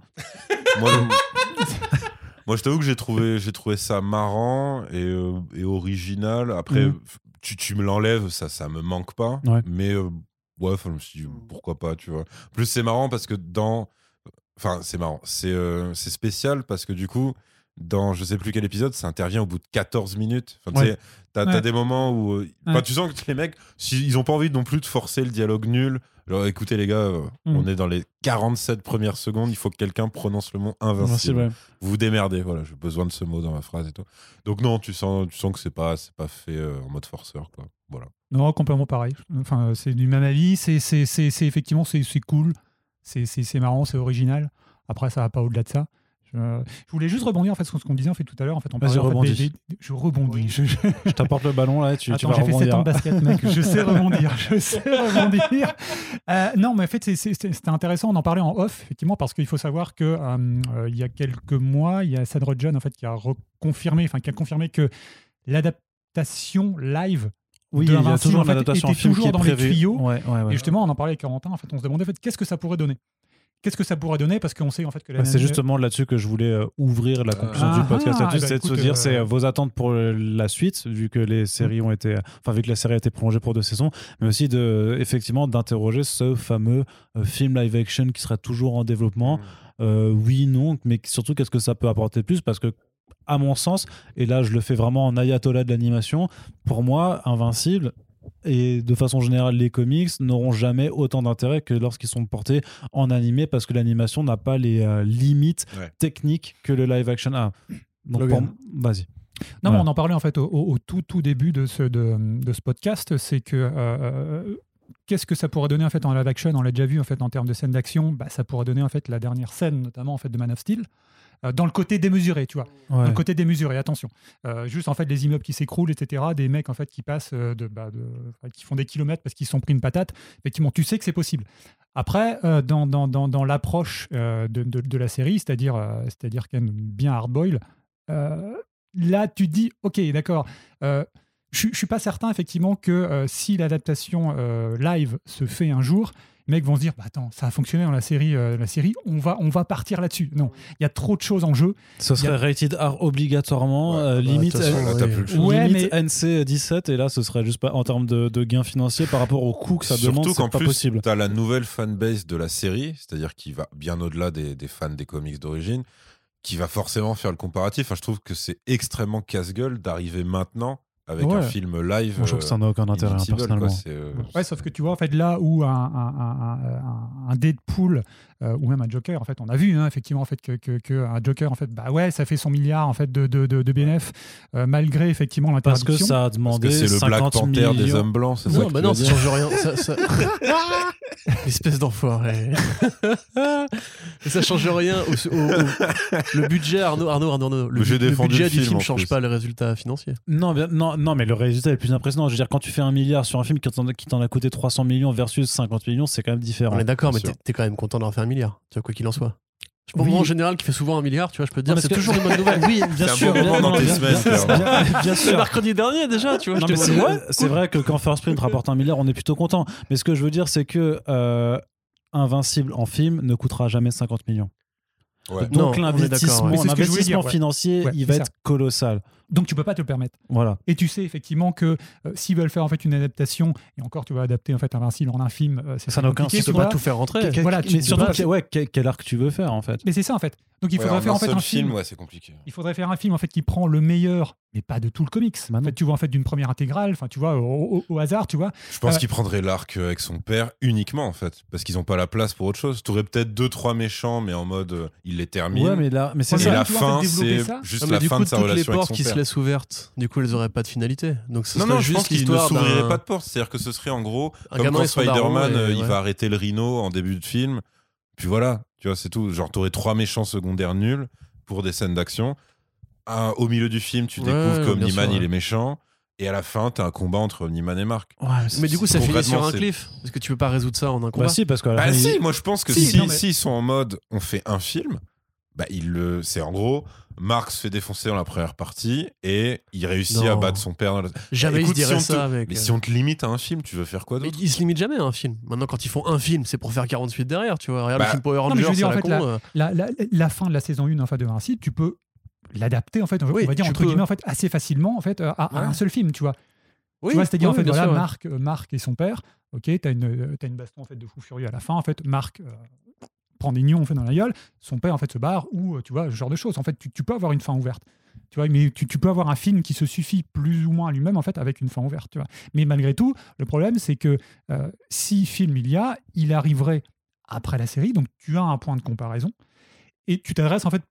moi, moi, je t'avoue que j'ai trouvé, j'ai trouvé ça marrant et, euh, et original. Après, mhm. tu, tu, me l'enlèves, ça, ça me manque pas. Mais euh, ouais, je me suis dit, pourquoi pas, tu vois. plus, c'est marrant parce que dans. Enfin, c'est marrant. C'est euh, c'est spécial parce que du coup, dans je sais plus quel épisode, ça intervient au bout de 14 minutes. Enfin, tu as, des moments où. tu sens que les mecs, ils ont pas envie non plus de forcer le dialogue nul. Genre, écoutez les gars, euh, mm. on est dans les 47 premières secondes, il faut que quelqu'un prononce le mot invincible. Vous vous démerdez, voilà, j'ai besoin de ce mot dans ma phrase et tout. Donc non, tu sens, tu sens que c'est pas, c'est pas fait euh, en mode forceur, quoi. Voilà. Non, complètement pareil. Enfin, c'est du même avis. C'est, c'est, c'est, effectivement, c'est, cool. C'est, c'est marrant, c'est original. Après, ça va pas au-delà de ça. Euh, je voulais juste rebondir en fait sur ce qu'on disait en fait tout à l'heure. En fait, on parlait, en fait, je rebondis. Je, t'apporte le ballon là. Tu, Attends, j'ai fait 7 ans de basket, mec. Je sais rebondir. Je sais rebondir. Euh, non, mais en fait, c'était intéressant. On en parlait en off effectivement parce qu'il faut savoir que euh, il y a quelques mois, il y a Sandra John en fait qui a reconfirmé, enfin qui a confirmé que l'adaptation live oui, il y a toujours l'adaptation était film toujours dans les tuyaux. Ouais, ouais, et justement, on en parlait avec Corentin. En fait, on se demandait en fait, qu'est-ce que ça pourrait donner? Qu'est-ce que ça pourrait donner? Parce qu'on sait en fait que bah, C'est justement là-dessus que je voulais euh, ouvrir la conclusion du ah, podcast ah, c'est de se dire c'est euh, vos attentes pour la suite, vu que les séries ont été, enfin vu que la série a été prolongée pour deux saisons, mais aussi de effectivement d'interroger ce fameux euh, film live action qui sera toujours en développement. Mm. oui, non, mais surtout qu'est-ce que ça peut apporter de plus? Parce que à mon sens, et là je le fais vraiment en ayatollah de l'animation, pour moi, Invincible, et de façon générale, les comics n'auront jamais autant d'intérêt que lorsqu'ils sont portés en animé parce que l'animation n'a pas les euh, limites techniques que le live action a. Donc, vas-y. Non, on en parlait en fait au, tout, tout début de ce, de, de ce podcast, c'est que euh, euh, qu'est-ce que ça pourrait donner en fait en live action? On l'a déjà vu en fait en termes de scène d'action, bah, ça pourrait donner en fait la dernière scène notamment en fait de Man of Steel. Euh, dans le côté démesuré, tu vois. Dans le côté démesuré, attention. Euh, juste en fait les immeubles qui s'écroulent, etc. Des mecs en fait qui passent, euh, de, bah, de, qui font des kilomètres parce qu'ils sont pris une patate. Effectivement, tu sais que c'est possible. Après, dans, dans, dans, dans l'approche de, de, la série, c'est-à-dire c'est-à-dire quand même bien hardboil, là tu dis, ok, d'accord. Je ne suis pas certain effectivement que si l'adaptation live se fait un jour, les mecs vont se dire bah, attends ça a fonctionné dans la série euh, la série on va on va partir là-dessus. Non il y a trop de choses en jeu. Ce serait rated R obligatoirement euh, limite, NC 17 et là ce serait juste pas en termes de, de gains financiers par rapport au coût que ça demande c'est pas possible. tu as la nouvelle fanbase de la série c'est-à-dire qui va bien au-delà des, des fans des comics d'origine qui va forcément faire le comparatif. Enfin, je trouve que c'est extrêmement casse-gueule d'arriver maintenant avec un film live. Moi, je trouve que ça n'a aucun intérêt, hein, personnellement. Euh, ouais, sauf que tu vois, en fait, là où un, un, un, un Deadpool euh, ou même un Joker, en fait, on a vu, hein, effectivement, en fait, que, que, que, un Joker, en fait, bah ouais, ça fait son milliard, en fait, de, de, de, de BNF, euh, malgré, effectivement, l'interdiction. Parce que ça a demandé c'est le Black Panther des hommes blancs, c'est ça Non, bah non, ça change rien. ça, ça... Espèce d'enfoiré. ça change rien au, le budget, Arnaud, Arnaud, Arnaud, le, budget du film ne change pas les résultats financiers. Non, non, non, mais le résultat est plus impressionnant. Je veux dire, quand tu fais un milliard sur un film qui t'en a coûté 300 millions versus 50 millions, c'est quand même différent. On est d'accord, mais t'es quand même content d'avoir fait un milliard, tu vois, quoi qu'il en soit. Je pense en général qui fait souvent un milliard, tu vois, je peux te dire, c'est toujours une bonne nouvelle. Oui, bien sûr. Un bon dans tes semaines, bien, sûr. mercredi dernier déjà, tu vois. C'est vrai que quand First Print rapporte un milliard, on est plutôt content. Mais ce que je veux dire, c'est que euh, Invincible en film ne coûtera jamais 50 millions. Donc l'investissement financier, il va être colossal. Donc tu peux pas te le permettre. Voilà. Et tu sais effectivement que euh, s'ils veulent faire en fait une adaptation, et encore tu vas adapter en fait Invincible en un film, euh, ça n'a aucun sens. Tu peux pas tout faire rentrer. voilà, mais surtout ouais, quel, arc tu veux faire en fait. Mais c'est ça en fait. Donc il faudrait faire en fait un film. Ouais, c'est compliqué. Il faudrait faire un film en fait qui prend le meilleur, mais pas de tout le comics. En fait, tu vois en fait d'une première intégrale, enfin tu vois au, hasard, tu vois. Je pense euh, qu'il prendrait l'arc avec son père uniquement en fait, parce qu'ils n'ont pas la place pour autre chose. Tu aurais peut-être deux trois méchants, mais en mode il les termine. Ouais, mais là, mais c'est la fin, c'est juste la fin de sa relation avec son père. Qui se laissent ouvertes du coup, elles n'auraient pas de finalité. Donc, ce non, non, je pense qu'ils ne s'ouvriraient pas de porte. C'est-à-dire que ce serait en gros, comme quand Spider-Man, euh, il va arrêter le rhino en début de film. Puis voilà, tu vois, c'est tout. Genre, t'aurais trois méchants secondaires nuls pour des scènes d'action. un- au milieu du film, tu Ouais, découvres qu'Omniman sûr, ouais. il est méchant. Et à la fin, t'as un combat entre Omniman et Mark. Mais du coup, ça finit sur un cliff. Est-ce que tu peux pas résoudre ça en un combat Bah si, parce que Bah si, moi je pense que Si, si, non, mais- s'ils sont en mode on fait un film, bah il le, c'est en gros, Mark se fait défoncer dans la première partie et il réussit Non. à battre son père. Dans la... Jamais Écoute, il se dirait si on te- ça avec. Mais euh, si on te limite à un film, tu veux faire quoi d'autre ils se limitent jamais à un film. Maintenant, quand ils font un film, c'est pour faire 40 suites derrière, tu vois. Regarde Bah, le film Power non, mais je Rangers, veux dire, en la fait, con. euh, la, la, la fin de la saison 1 enfin, de Invincible, tu peux l'adapter en fait, on Oui, va dire entre peux. guillemets en fait assez facilement en fait à, à Ouais. un seul film, tu vois. Oui, tu vois, c'est-à-dire en oui, fait bien voilà sûr, ouais. Marc, euh, Marc et son père. Ok, t'as une euh, t'as une baston en fait de fou furieux à la fin. En fait, Marc euh, prend des nions en fait dans la gueule. Son père en fait se barre ou euh, tu vois ce genre de choses. En fait, tu, peux avoir une fin ouverte. Tu vois, mais tu, tu peux avoir un film qui se suffit plus ou moins à lui-même en fait avec une fin ouverte. Tu vois. Mais malgré tout, le problème c'est que euh, si film il y a, il arriverait après la série, donc tu as un point de comparaison et tu t'adresses en fait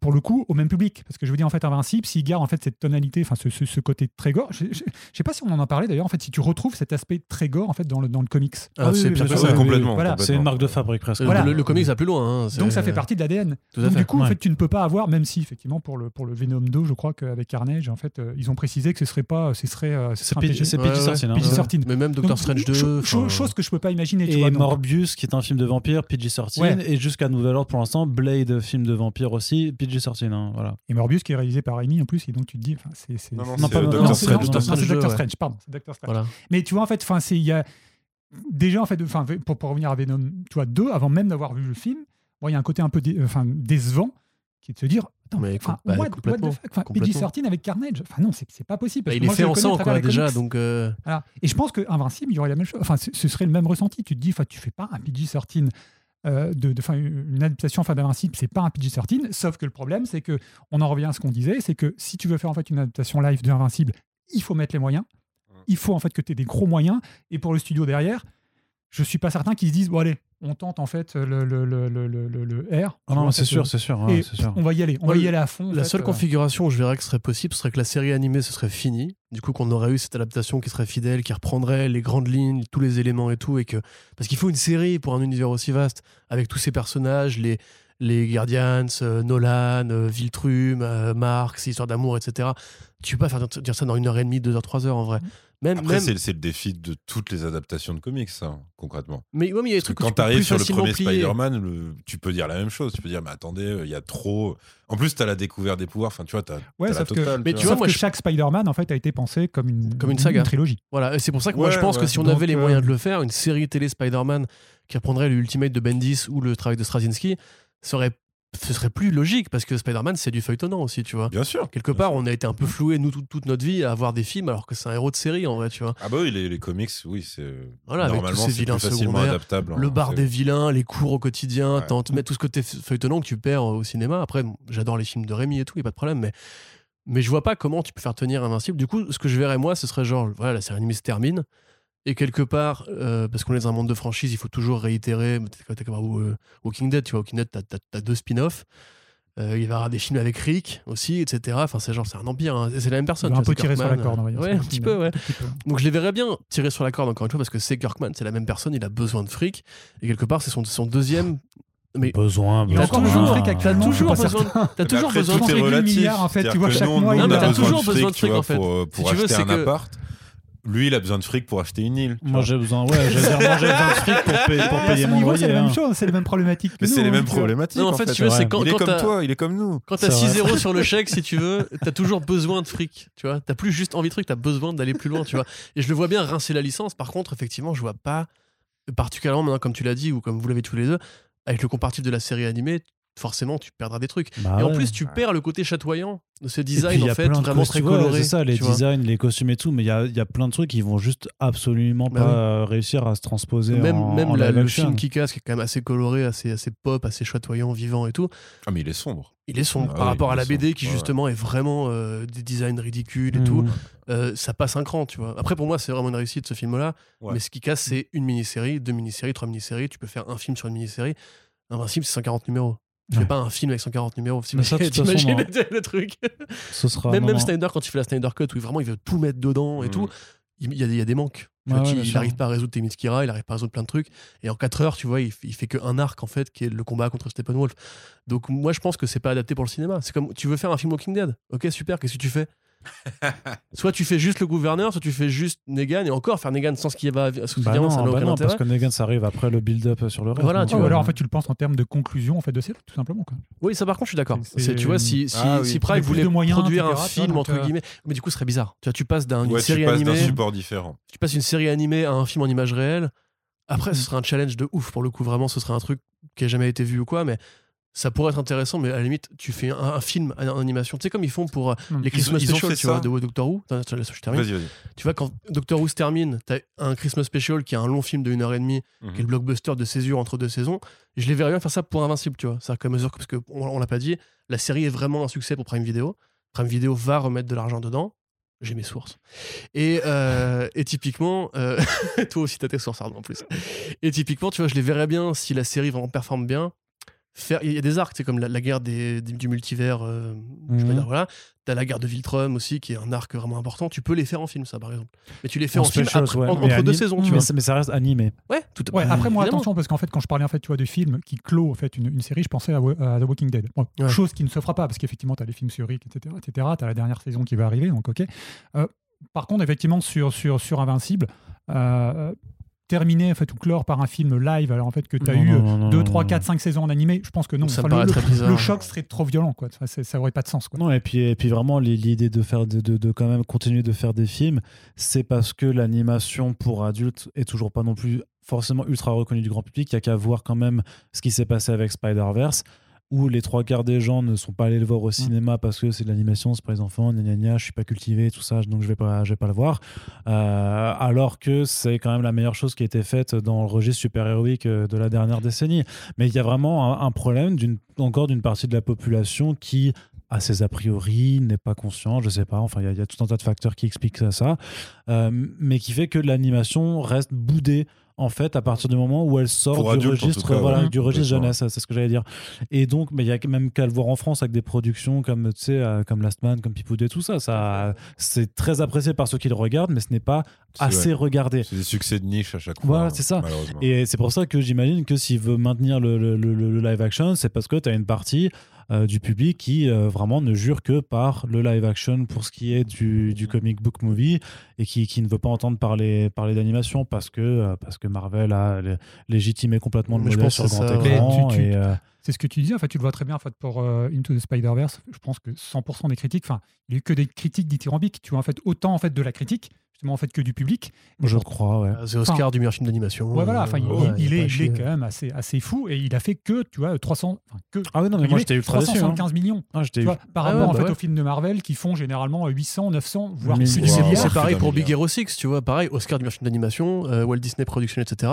pour le coup au même public parce que je veux dire en fait Invincible s'il garde en fait cette tonalité enfin ce, ce- ce côté très gore je, je, je sais pas si on en a parlé d'ailleurs en fait si tu retrouves cet aspect très gore en fait dans le, dans le comics Ah, c'est bien bien sûr, sûr, oui, oui, complètement, voilà. C'est une marque de fabrique presque. Le- Voilà. Le, le comics va plus loin. hein, c'est- donc ça fait partie de l'ADN du coup en fait tu ne peux pas avoir même si effectivement pour le pour le Venom 2 je crois qu'avec Carnage en fait euh, ils ont précisé que ce serait pas ce serait euh, ce C'est serait PG. c'est Ouais, ouais. PG-13. hein. PG-13. Mais même Doctor Donc, Strange 2. cho- enfin, cho- chose que je peux pas imaginer Et Morbius, qui est un film de vampire, PG-13. Ouais. Et jusqu'à nouvel ordre pour l'instant, Blade, film de vampire aussi, PG-13. hein, voilà. et Morbius qui est réalisé par Raimi en plus et donc tu te dis enfin c'est c'est- Non, non, c'est- Non, Doctor non, Strange. non, Doctor non, c'est Strange, Doctor ouais. Strange pardon c'est Doctor Strange Voilà. Mais tu vois, en fait, enfin, c'est il y a déjà en fait, enfin, pour, pour revenir à Venom, tu vois, 2, avant même d'avoir vu le film, bon, il y a un côté un peu dé- enfin, décevant qui est de se dire, attends, Mais enfin, bah, what, what the complètement, fuck, enfin, complètement. PG-13 avec Carnage, enfin non, c'est c'est pas possible. Bah, parce il que est fait en sang, quoi, déjà. Donc, euh, Voilà. Et je pense que Invincible, il y aurait la même chose. Enfin, ce serait le même ressenti. Tu te dis, enfin, tu fais pas un PG-13 euh, de, de- une adaptation enfin, d'Invincible, c'est pas un PG-13. Sauf que le problème, c'est que on en revient à ce qu'on disait, c'est que si tu veux faire en fait une adaptation live d'Invincible, il faut mettre les moyens. Il faut en fait que tu aies des gros moyens. Et pour le studio derrière, je suis pas certain qu'ils se disent, bon allez, on tente en fait le, le, le, le, le, le R. Ah non, c'est sûr, c'est sûr. ouais, c'est sûr. on va y aller, on va y aller à fond. La fait, seule euh, configuration où je verrais que ce serait possible, ce serait que la série animée, ce serait fini. Du coup, qu'on aurait eu cette adaptation qui serait fidèle, qui reprendrait les grandes lignes, tous les éléments et tout. Et que... Parce qu'il faut une série pour un univers aussi vaste, avec tous ces personnages, les, les Guardians, euh, Nolan, euh, Viltrum, euh, Marx, Histoire d'amour, etc. Tu peux pas faire dire ça dans une heure et demie, deux heures, trois heures en vrai. Même, Après, même... c'est le défi de toutes les adaptations de comics, ça, concrètement. Mais, ouais, mais il y a des Parce que trucs que quand tu plus sur le premier. Spider-Man, le- tu peux dire la même chose. Tu peux dire, mais attendez, euh, il y a trop. En plus, t'as la découverte des pouvoirs. Enfin, tu vois, Ouais, la que- mais tu tu vois. vois, Sauf moi, que je- chaque Spider-Man en fait a été pensé comme une, Comme une saga. trilogie. Voilà, et c'est pour ça que moi je pense ouais. que si on Donc, avait les euh, moyens de le faire, une série télé Spider-Man qui reprendrait le Ultimate de Bendis ou le travail de Straczynski, serait, ce serait plus logique parce que Spider-Man c'est du feuilletonnant aussi, tu vois. Bien sûr. Quelque bien part, sûr. on a été un peu floué, nous, toute, toute notre vie, à avoir des films alors que c'est un héros de série en vrai, tu vois. Ah bah oui, les, les comics, oui, c'est. Voilà, Normalement, ces c'est facilement adaptable. le hein, bar des vilains, les cours au quotidien, Ouais. mets tout ce côté feuilletonnant que tu perds au cinéma. Après, j'adore les films de Rémi et tout, y a pas de problème, mais, mais je vois pas comment tu peux faire tenir Invincible. Du coup, ce que je verrais moi, ce serait genre, voilà, la série animée se termine. Et quelque part, euh, parce qu'on est dans un monde de franchise, il faut toujours réitérer. T'es t'es comme euh, Walking Dead, tu vois, Walking Dead, t'as as, deux spin-offs. Euh, il va y avoir des films avec Rick aussi, etc. Enfin, c'est genre, c'est un empire. hein. C'est la même personne. un peu tiré sur la corde, on va dire. Ouais, un petit peu, ouais. Donc je les verrais bien tirer sur la corde encore une fois parce que c'est Kirkman, c'est la même personne, il a besoin de fric et quelque part c'est son, son deuxième. Mais Besoin, Il a T'as encore toujours- besoin de fric t'as toujours besoin, t'as toujours Après, besoin de fric. fric. relatif. milliard, en fait, tu vois, que chaque mois, nous, il on y en a a besoin toujours besoin de fric, en fait. pour, euh, Si tu veux, acheter c'est un que- appart. Lui, il a besoin de fric pour acheter une île. Moi j'ai besoin, ouais, j'ai besoin de fric pour payer, pour payer mon niveau, c'est loyer. la hein. même chose, c'est les mêmes problématiques. que Mais nous, c'est les hein, mêmes vois. problématiques. Non, en fait, tu vois, c'est quand, il est comme t'as- toi, il est comme nous. Quand t'as C'est 6 vrai. euros sur le chèque, si tu veux, t'as toujours besoin de fric. Tu vois, t'as plus juste envie de fric, t'as besoin d'aller plus loin. Tu vois. Et je le vois bien rincer la licence. Par contre, effectivement, je vois pas, particulièrement maintenant, comme tu l'as dit ou comme vous l'avez tous les deux, avec le compartif de la série animée, forcément, tu perdras des trucs. Bah et en plus, tu perds le côté chatoyant de ce puis, design en a fait, vraiment très coloré. C'est ça, les designs, les costumes et tout, mais il y a, il y a plein de trucs qui vont juste absolument Bah pas oui. euh, réussir à se transposer Même, en, même en la- le film qui casse, qui est quand même assez coloré, assez, assez pop, assez chatoyant, vivant et tout. Ah, mais il est sombre. Il est sombre Ah par oui, rapport à la BD sombre. qui Ouais, justement est vraiment euh, des designs ridicules et tout. Mhm. Euh, ça passe un cran, tu vois. Après, pour moi, c'est vraiment une réussite ce film-là. Ouais. Mais ce qui casse, c'est une mini-série, deux mini-séries, trois mini-séries. Tu peux faire un film sur une mini-série. Invincible, c'est 140 numéros. Tu Ouais. fais pas un film avec 140 numéros. Mais ça, de toute T'imagines le truc Ce sera. Même, même. Snyder, quand il fait la Snyder Cut, où vraiment il veut tout mettre dedans et Mhm. tout, il y, a, des- il y a des manques. Vois, il n'arrive pas à résoudre Temiskira, il n'arrive pas à résoudre plein de trucs. Et en 4 heures, tu vois, il, il fait qu'un arc, en fait, qui est le combat contre Steppenwolf. Donc, moi, je pense que c'est pas adapté pour le cinéma. C'est comme, tu veux faire un film Walking Dead? Ok, super, qu'est-ce que tu fais? soit tu fais juste le gouverneur, soit tu fais juste Negan, et encore faire Negan sans ce qui va. Ce bah non, ça bah non parce que Negan ça arrive après le build-up sur le reste. Voilà, tu vois. alors en fait tu le penses en termes de conclusion en fait de série, tout simplement. Quoi. Oui, ça par contre je suis d'accord. Tu vois, si, si, ah, si Prime voulait produire un film entre guillemets, mais du coup ce serait bizarre. Tu vois, tu passes d'une série animée. support différent. Tu passes une série animée à un film en image réelle. Après, ce serait un challenge de ouf pour le coup. Vraiment, ce serait un truc qui a jamais été vu ou quoi, mais ça pourrait être intéressant, mais à la limite, tu fais un, film en animation. Tu sais, comme ils font pour euh, hmm. les Christmas Special, tu vois, de Doctor Who. je termine. Vas -y, vas -y. Tu vois, quand Doctor Who se termine, tu as un Christmas Special qui est un long film de 1 heure et demie, mhm. qui est le blockbuster de césure entre deux saisons. Je les verrais bien faire ça pour Invincible, tu vois. C'est à mesure, parce qu'on on, l'a pas dit, la série est vraiment un succès pour Prime Video. Prime Video va remettre de l'argent dedans. J'ai mes sources. Et, euh, et typiquement, euh, toi aussi, t'as tes sources, en plus. Et typiquement, tu vois, je les verrais bien si la série vraiment performe bien il y a des arcs c'est comme la, guerre des, du multivers euh, mhm. voilà. T'as la guerre de Viltrum aussi qui est un arc vraiment important. Tu peux les faire en film ça par exemple. Mais tu les fais en, film entre deux saisons tu mais, vois. mais ça reste animé. Ouais, tout, ouais après moi attention parce qu'en fait quand je parlais en fait tu vois de films qui clôt en fait une, série je pensais à, The Walking Dead. Chose qui ne se fera pas parce qu'effectivement t'as les films sur Rick etc etc t'as la dernière saison qui va arriver donc ok. Euh, par contre effectivement sur sur sur Invincible euh, terminer en fait ou clore par un film live alors en fait que tu as eu 2 3 4 5 saisons en animé je pense que non ça le, très le, choc serait trop violent quoi. Ça, ça aurait pas de sens quoi. non et puis et puis vraiment l'idée de faire de, de, quand même continuer de faire des films c'est parce que l'animation pour adultes est toujours pas non plus forcément ultra reconnue du grand public. Il y a qu'à voir quand même ce qui s'est passé avec Spider-Verse où les trois quarts des gens ne sont pas allés le voir au mm. cinéma parce que c'est de l'animation, c'est pour les enfants, gna gna gna, je suis pas cultivé, tout ça, donc je vais pas, je vais pas le voir. Euh, alors que c'est quand même la meilleure chose qui a été faite dans le registre super-héroïque euh, de la dernière décennie. Mais il y a vraiment un, problème d'une, encore d'une partie de la population qui a ses a priori, n'est pas conscient, je sais pas, enfin il y, a tout un tas de facteurs qui expliquent ça, ça euh, mais qui fait que l'animation reste boudée en fait à partir du moment où elle sort du registre, voilà, du registre jeunesse, c'est ce que j'allais dire. Et donc, mais il y a même qu'à le voir en France avec des productions comme tu sais, euh, comme Last Man, comme People et tout ça. Ça, c'est très apprécié par ceux qui le regardent, mais ce n'est pas assez regardé. C'est des succès de niche à chaque fois. Voilà, c'est ça. Et c'est pour ça que j'imagine que s'il veut maintenir le, le live action, c'est parce que tu as une partie euh, du public qui euh, vraiment ne jure que par le live action pour ce qui est du, du comic book movie et qui, qui, ne veut pas entendre parler, parler d'animation parce que, euh, parce que Marvel a légitimé complètement le modèle sur le grand écran. C'est ce que tu disais, en fait, tu le vois très bien en fait, pour Into the Spider-Verse. Je pense que 100% des critiques, enfin, il n'y a eu que des critiques dithyrambiques. Tu vois, en fait, autant en fait, de la critique en fait que du public. Je crois, ouais. C'est Oscar du meilleur film d'animation. Ouais, voilà, enfin, il, est, il est quand même assez, assez fou et il a fait que, tu vois, 300, que, ah ouais, non, mais moi j'étais ultra 375 hein. millions. Ah, tu vois, par ah rapport en bah fait aux films de Marvel qui font généralement 800, 900, voire plus. C'est pareil pour Big Hero 6, tu vois, pareil, Oscar du meilleur film d'animation, euh, Walt Disney Production, etc.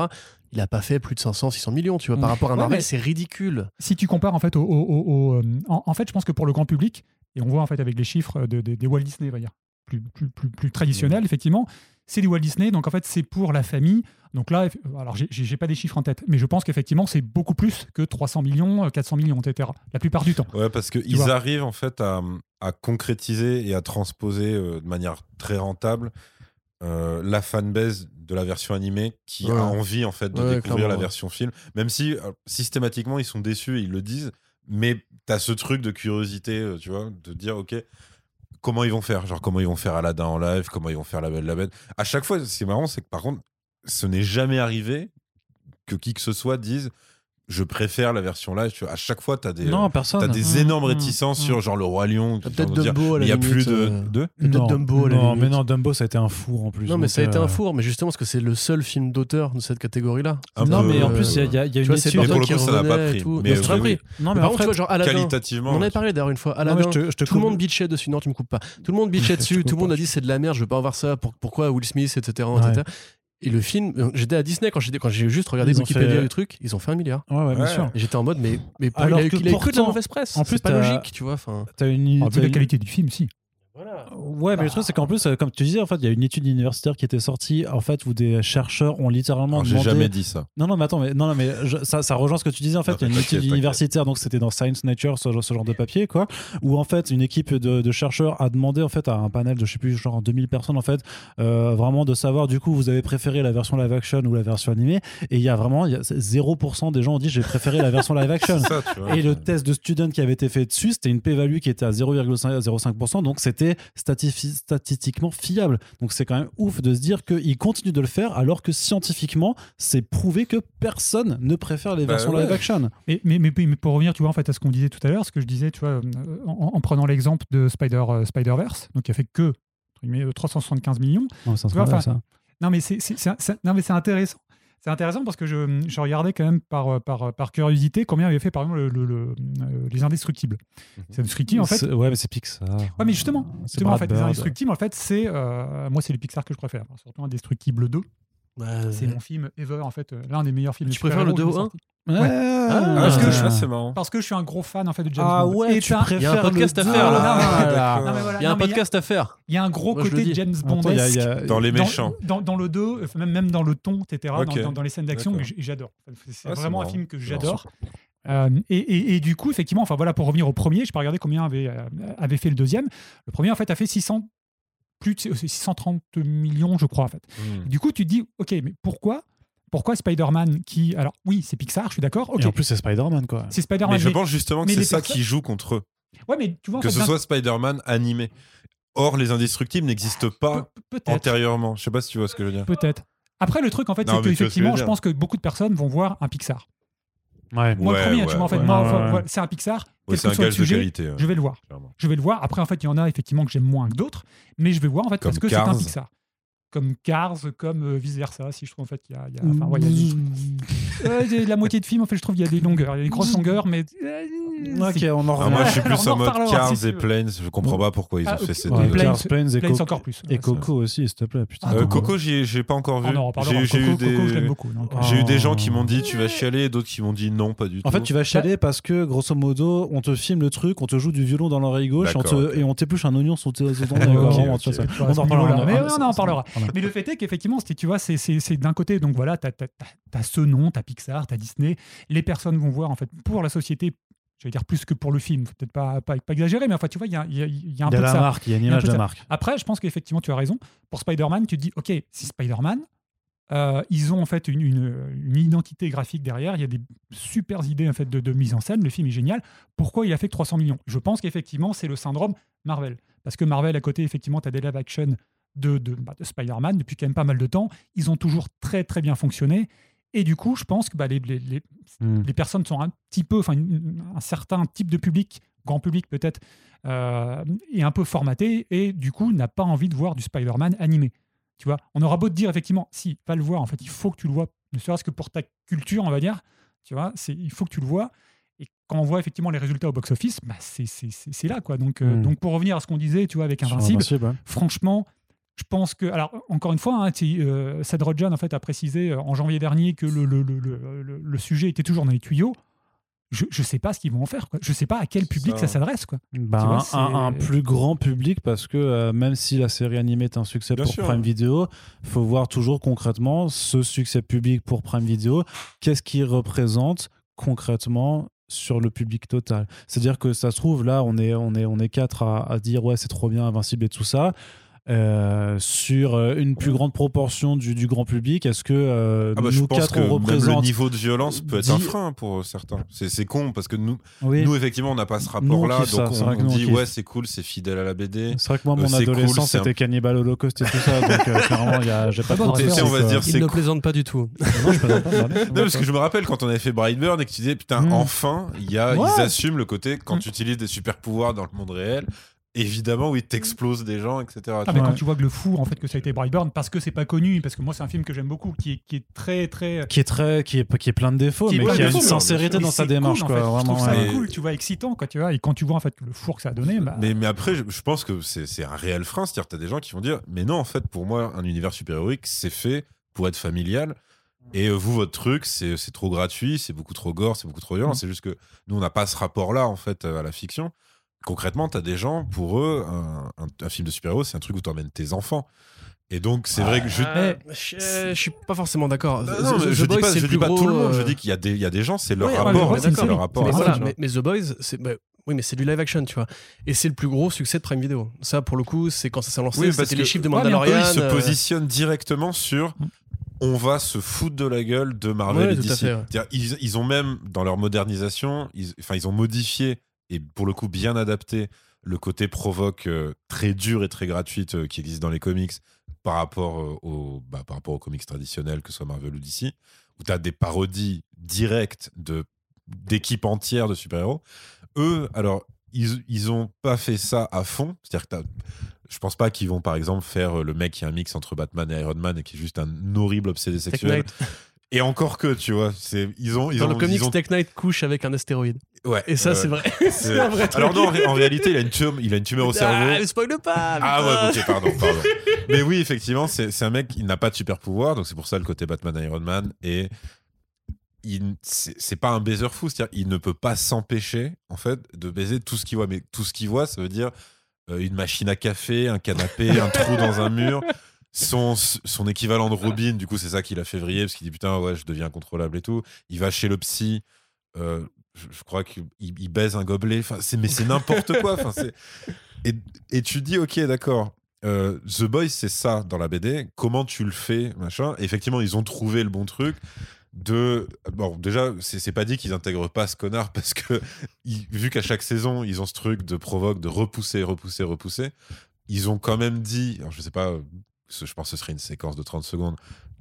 Il a pas fait plus de 500, 600 millions, tu vois, par rapport à Marvel, c'est ridicule. Si tu compares en fait au, au, euh, en, fait, je pense que pour le grand public, et on voit en fait avec les chiffres de, des Walt Disney, va dire, plus, plus, plus, plus traditionnels, effectivement, c'est du Walt Disney, donc en fait c'est pour la famille. Donc là, alors j'ai pas des chiffres en tête, mais je pense qu'effectivement c'est beaucoup plus que 300 millions, 400 euh, millions, etc. La plupart du temps. Ouais, parce qu'ils arrivent en fait à, concrétiser et à transposer euh, de manière très rentable euh, la fanbase de la version animée qui a envie en fait de découvrir la version film, même si systématiquement ils sont déçus et ils le disent, mais tu as ce truc de curiosité, tu vois, de dire ok comment ils vont faire? Genre, comment ils vont faire Aladdin en live? Comment ils vont faire La Belle la Bête? À chaque fois, ce qui est marrant, c'est que par contre, ce n'est jamais arrivé que qui que ce soit dise je préfère la version live. Tu vois, à chaque fois, tu as des, non, as des mmh, énormes mmh, réticences mmh. sur genre le Roi Lion. Peut-être Dumbo à la Il y a plus de. Euh, de non, Dumbo non, mais non, Dumbo, ça a été un four en plus. Non, mais ça a été un euh, four, mais justement, parce que c'est le seul film d'auteur de cette catégorie-là. Non, mais en plus, il y a, y a une étude. Mais pour le coup, ça n'a pas pris. Mais ça n'a pris. Non, mais par contre, tu vois, genre Aladdin. Qualitativement. On en avait parlé d'ailleurs une fois. Aladdin, tout le monde bitchait dessus. Non, tu me coupes pas. Tout le monde bitchait dessus. Tout le monde a dit c'est de la merde, je veux pas avoir ça. Pourquoi Will Smith, etc. Et le film, euh, j'étais à Disney quand j'ai quand j'ai juste regardé Wikipédia du truc, ils ont fait un milliard. Ouais, ouais, bien sûr. J'étais en mode, mais, mais il a eu, que, de la mauvaise presse. En plus, c'est pas logique, tu vois. T'as une, ah, vu la qualité du film, si. Voilà. Ouais, mais le truc, c'est qu'en plus, euh, comme tu disais, en fait, il y a une étude universitaire qui était sortie, en fait, où des chercheurs ont littéralement J'ai demandé. jamais dit ça. Non, non, mais attends, mais, non, non, mais je- ça, ça rejoint ce que tu disais. En fait, il y a une étude universitaire, donc c'était dans Science Nature, ce, genre- ce genre de papier, quoi, où en fait, une équipe de, de chercheurs a demandé, en fait, à un panel de, je sais plus, genre 2000 personnes, en fait, euh, vraiment de savoir, du coup, vous avez préféré la version live action ou la version animée. Et il y a vraiment, y a 0% des gens ont dit, j'ai préféré la version live action. C'est ça, tu vois. Et le test de student qui avait été fait dessus, c'était une p-value qui était à 0,05%, donc c'était statistiquement fiable. Donc c'est quand même ouf de se dire qu'ils continuent de le faire alors que scientifiquement, c'est prouvé que personne ne préfère les Bah versions ouais. live action. Mais, mais, mais, mais pour revenir, tu vois, en fait, à ce qu'on disait tout à l'heure, ce que je disais, tu vois, euh, en, en prenant l'exemple de Spider, euh, Spider-Verse, donc qui a fait que entre guillemets, euh, 375 millions. Non, mais c'est intéressant. C'est intéressant parce que je, je regardais quand même par, euh, par, par curiosité combien avait fait, par exemple, le, le- le- euh, Les Indestructibles. Les Indestructibles, en fait. C'est- Ouais, mais c'est Pixar. Ouais, mais justement, C'est justement en fait, les. Indestructibles, en fait, c'est. euh, moi, c'est les Pixar que je préfère. Surtout Indestructible 2. C'est mon film ever, en fait, euh, l'un des meilleurs films. Tu préfères le super-héros 2 au jamais 1? Ouais. Ah, parce que je je- vois, c'est marrant. Parce que je suis un gros fan, en fait, de James Ah Bond. ouais, Et tu t'as- préfères Il y a un podcast le à deux. faire, là. Ah, d'accord. Non, mais voilà, Il y a un non, podcast à faire. Il y a un gros Moi, côté dis. James a- a- Dans les méchants. Dans, dans le 2, enfin, même, même dans le ton, etc., dans- Ok. dans, dans les scènes d'action, j'adore. C'est Ah, vraiment un film que j'adore. Euh, et, et- et du coup, effectivement, enfin voilà, pour revenir au premier, je peux regarder combien avait, euh, avait fait le deuxième. Le premier, en fait, a fait 600, plus de 630 millions, je crois, en fait. Hmm. Du coup, tu te dis, ok, mais pourquoi pourquoi Spider-Man qui. Alors, oui, c'est Pixar, je suis d'accord. Ok, Et en plus, c'est Spider-Man, quoi. c'est Spider-Man. Mais je mais- pense justement que c'est ça personnes- qui joue contre eux. Ouais, mais tu vois, en Que fait, ce soit Spider-Man animé. Or, les Indestructibles n'existent pas pe- antérieurement. Je sais pas si tu vois ce que je veux dire. Peut-être. Après, le truc, en fait, c'est je qu'effectivement, je dire. pense que beaucoup de personnes vont voir un Pixar. Ouais. Moi, Ouais, le premier, ouais, tu vois, en fait, enfin, c'est un Pixar. C'est que un soit le gage de sujet, qualité. ouais, je vais le voir. clairement. Je vais le voir. Après, en fait, il y en a effectivement que j'aime moins que d'autres, mais je vais voir en fait parce que c'est un Cars. Pixar. Comme Cars, comme euh, vice versa. Si je trouve en fait, il y a, il y a- enfin, ouais, il y a des- Ouais, j'ai- la moitié de film, en fait, je trouve qu'il y a des longueurs, il y a des grosses longueurs, mais euh, Ok, on en Ah, revient. moi, je suis plus on en en mode reparlera, Cars si et. Planes. Je comprends pas pourquoi ils ont Ah, fait ces deux. Planes- Cars, Planes et Planes Coco. encore plus. Et Coco aussi, s'il te plaît. Putain. Ah, Euh, Coco. J'ai j'ai pas encore vu. J'ai eu des. Coco, je l'aime beaucoup. donc, euh, J'ai eu des gens qui m'ont dit tu vas chialer et d'autres qui m'ont dit non, pas du tout. En fait, tu vas chialer parce que, grosso modo, on te filme le truc, on te joue du violon dans l'oreille gauche et on, te- D'accord, ok. et on t'épluche un oignon sur tes On en reparlera. niveau-là. Mais Ah, on en parlera. Mais le fait est qu'effectivement, tu vois, c'est- d'un côté, donc voilà, tu as, ce nom, tu as Pixar, tu as Disney. Les personnes vont voir, en fait, pour la société, je vais dire plus que pour le film, peut-être pas, pas, pas exagérer, mais enfin, tu vois, il y a, y a- y a un y peu a de la ça. marque, il y a une image de de marque. Après, je pense qu'effectivement, tu as raison. Pour Spider-Man, tu te dis, OK, si Spider-Man, euh, ils ont en fait une, une- une identité graphique derrière, il y a des super idées en fait, de, de mise en scène, le film est génial. Pourquoi il a fait que 300 millions? Je pense qu'effectivement, c'est le syndrome Marvel. Parce que Marvel, à côté, effectivement, tu as des live action de, de, bah, de Spider-Man depuis quand même pas mal de temps. Ils ont toujours très, très bien fonctionné. Et du coup, je pense que bah, les, les- les- Hmm. les personnes sont un petit peu, enfin, un certain type de public, grand public peut-être, euh, est un peu formaté et du coup n'a pas envie de voir du Spider-Man animé. Tu vois, on aura beau te dire effectivement, si, va le voir, en fait, il faut que tu le vois, ne serait-ce que pour ta culture, on va dire, tu vois, c'est, il faut que tu le vois. Et quand on voit effectivement les résultats au box-office, bah, c'est, c'est, c'est- c'est là, quoi. Donc, euh, Mm. donc, pour revenir à ce qu'on disait, tu vois, avec Invincible, franchement, je pense que. Alors, encore une fois, hein, euh, Seth Rogen en fait, a précisé euh, en janvier dernier que le, le, le, le- le- le sujet était toujours dans les tuyaux. Je ne sais pas ce qu'ils vont en faire. Quoi. Je ne sais pas à quel public Ça, ça, s'adresse. Quoi. Ben, Tu vois, un- un plus grand public parce que euh, même si la série animée est un succès Bien pour sûr. Prime Video, faut voir toujours concrètement ce succès public pour Prime Video, qu'est-ce qu'il représente concrètement sur le public total? C'est-à-dire que ça se trouve là, on est on est on est quatre à, à dire ouais c'est trop bien Invincible et tout ça. Euh, sur euh, une plus grande proportion du, du grand public, est-ce que euh, Ah bah, je nous pense quatre que on même le représente niveau de violence peut être un frein pour certains. C'est con parce que nous, Oui. nous effectivement, on n'a pas ce rapport-là. ça, Donc on, on dit ouais, c'est cool, c'est fidèle à la BD. C'est vrai que moi, Euh, mon cool, adolescence, un- c'était Cannibal Holocaust et tout ça, donc euh, clairement, j'ai pas Ah référence, on va se euh, dire, Il c'est ne cool. plaisante pas du tout. Non, je plaisante pas, pardon. Non, parce que je me rappelle quand on avait fait Brightburn et que tu disais putain, Mm. enfin, il y a, Ouais. ils assument le côté quand Mm. tu utilises des super pouvoirs dans le monde réel. Évidemment, oui, t'exploses des gens, etc. Ah, mais Ouais. quand tu vois que le fou, en fait, que ça a été Brightburn, parce que c'est pas connu, parce que moi, c'est un film que j'aime beaucoup, qui est, qui est très, très. qui est très qui est, qui est plein de défauts mais qui a une sincérité dans sa démarche cool, en quoi. Je vraiment trouve ça ouais. ouais. cool, tu vois, excitant, quoi, tu vois. Et quand tu vois, en fait, le four que ça a donné, bah, Mais, mais après, je, je pense que c'est c'est un réel frein. C'est-à-dire, t'as des gens qui vont dire Mais non, en fait, pour moi, un univers super-héroïque, c'est fait pour être familial. Et euh, vous, votre truc, c'est c'est trop gratuit, c'est beaucoup trop gore, c'est beaucoup trop violent. Mm. C'est juste que nous, on n'a pas ce rapport-là, en fait, euh, à la fiction. Concrètement, tu as des gens, pour eux, un, film de super-héros, c'est un truc où tu emmènes tes enfants. Et donc, c'est vrai que je. je, suis pas forcément d'accord. je, dis pas, je dis pas tout le monde, je dis qu'il y, a des, y a des gens, c'est leur, rapport. c'est leur rapport. Mais, The Boys, c'est. Bah, oui, mais c'est du live action, tu vois. Et c'est le plus gros succès de Prime Video. Ça, pour le coup, c'est quand ça s'est lancé, c'était les chiffres de Mandalorian. ils se euh, positionnent directement sur mm. on va se foutre de la gueule de Marvel et DC. ils, ont même, dans leur modernisation, ils, enfin, ils ont modifié et pour le coup bien adapté le côté provoque euh, très dur et très gratuite euh, qui existe dans les comics par rapport, euh, au, bah, par rapport aux comics traditionnels, que ce soit Marvel ou DC, où tu as des parodies directes de, d'équipes entières de super-héros. Eux, alors, ils, ils ont pas fait ça à fond. C'est-à-dire que je pense pas qu'ils vont, par exemple, faire le mec qui est un mix entre Batman et Iron Man et qui est juste un horrible obsédé sexuel. Et encore que, tu vois, c'est ils ont ils dans ont, le comics ont... Tech Knight couche avec un astéroïde. Ouais. Et ça c'est vrai. c'est un vrai Alors non, en, réalité, il a une tumeur, il a une tumeur au cerveau. Ah, spoil pas. Ah ouais, ok, pardon, pardon. mais oui, effectivement, c'est un mec, il n'a pas de super pouvoir, donc c'est pour ça le côté Batman Iron Man et c'est pas un baiser fou, c'est-à-dire il ne peut pas s'empêcher en fait de baiser tout ce qu'il voit, mais tout ce qu'il voit, ça veut dire euh, une machine à café, un canapé, un trou dans un mur son, son équivalent de Robin, du coup, c'est ça qui l'a fait vriller parce qu'il dit putain, ouais, je deviens incontrôlable et tout. Il va chez le psy. Euh, je, crois qu'il il baise un gobelet. Mais c'est n'importe quoi. Et, et, tu dis, ok, d'accord. Euh, The Boys, c'est ça dans la BD. Comment tu le fais, machin. effectivement, ils ont trouvé le bon truc. De bon, déjà, c'est, c'est pas dit qu'ils intègrent pas ce connard parce que vu qu'à chaque saison, ils ont ce truc de provoque, de repousser, repousser, repousser. Ils ont quand même dit, alors je sais pas je pense que ce serait une séquence de 30 secondes,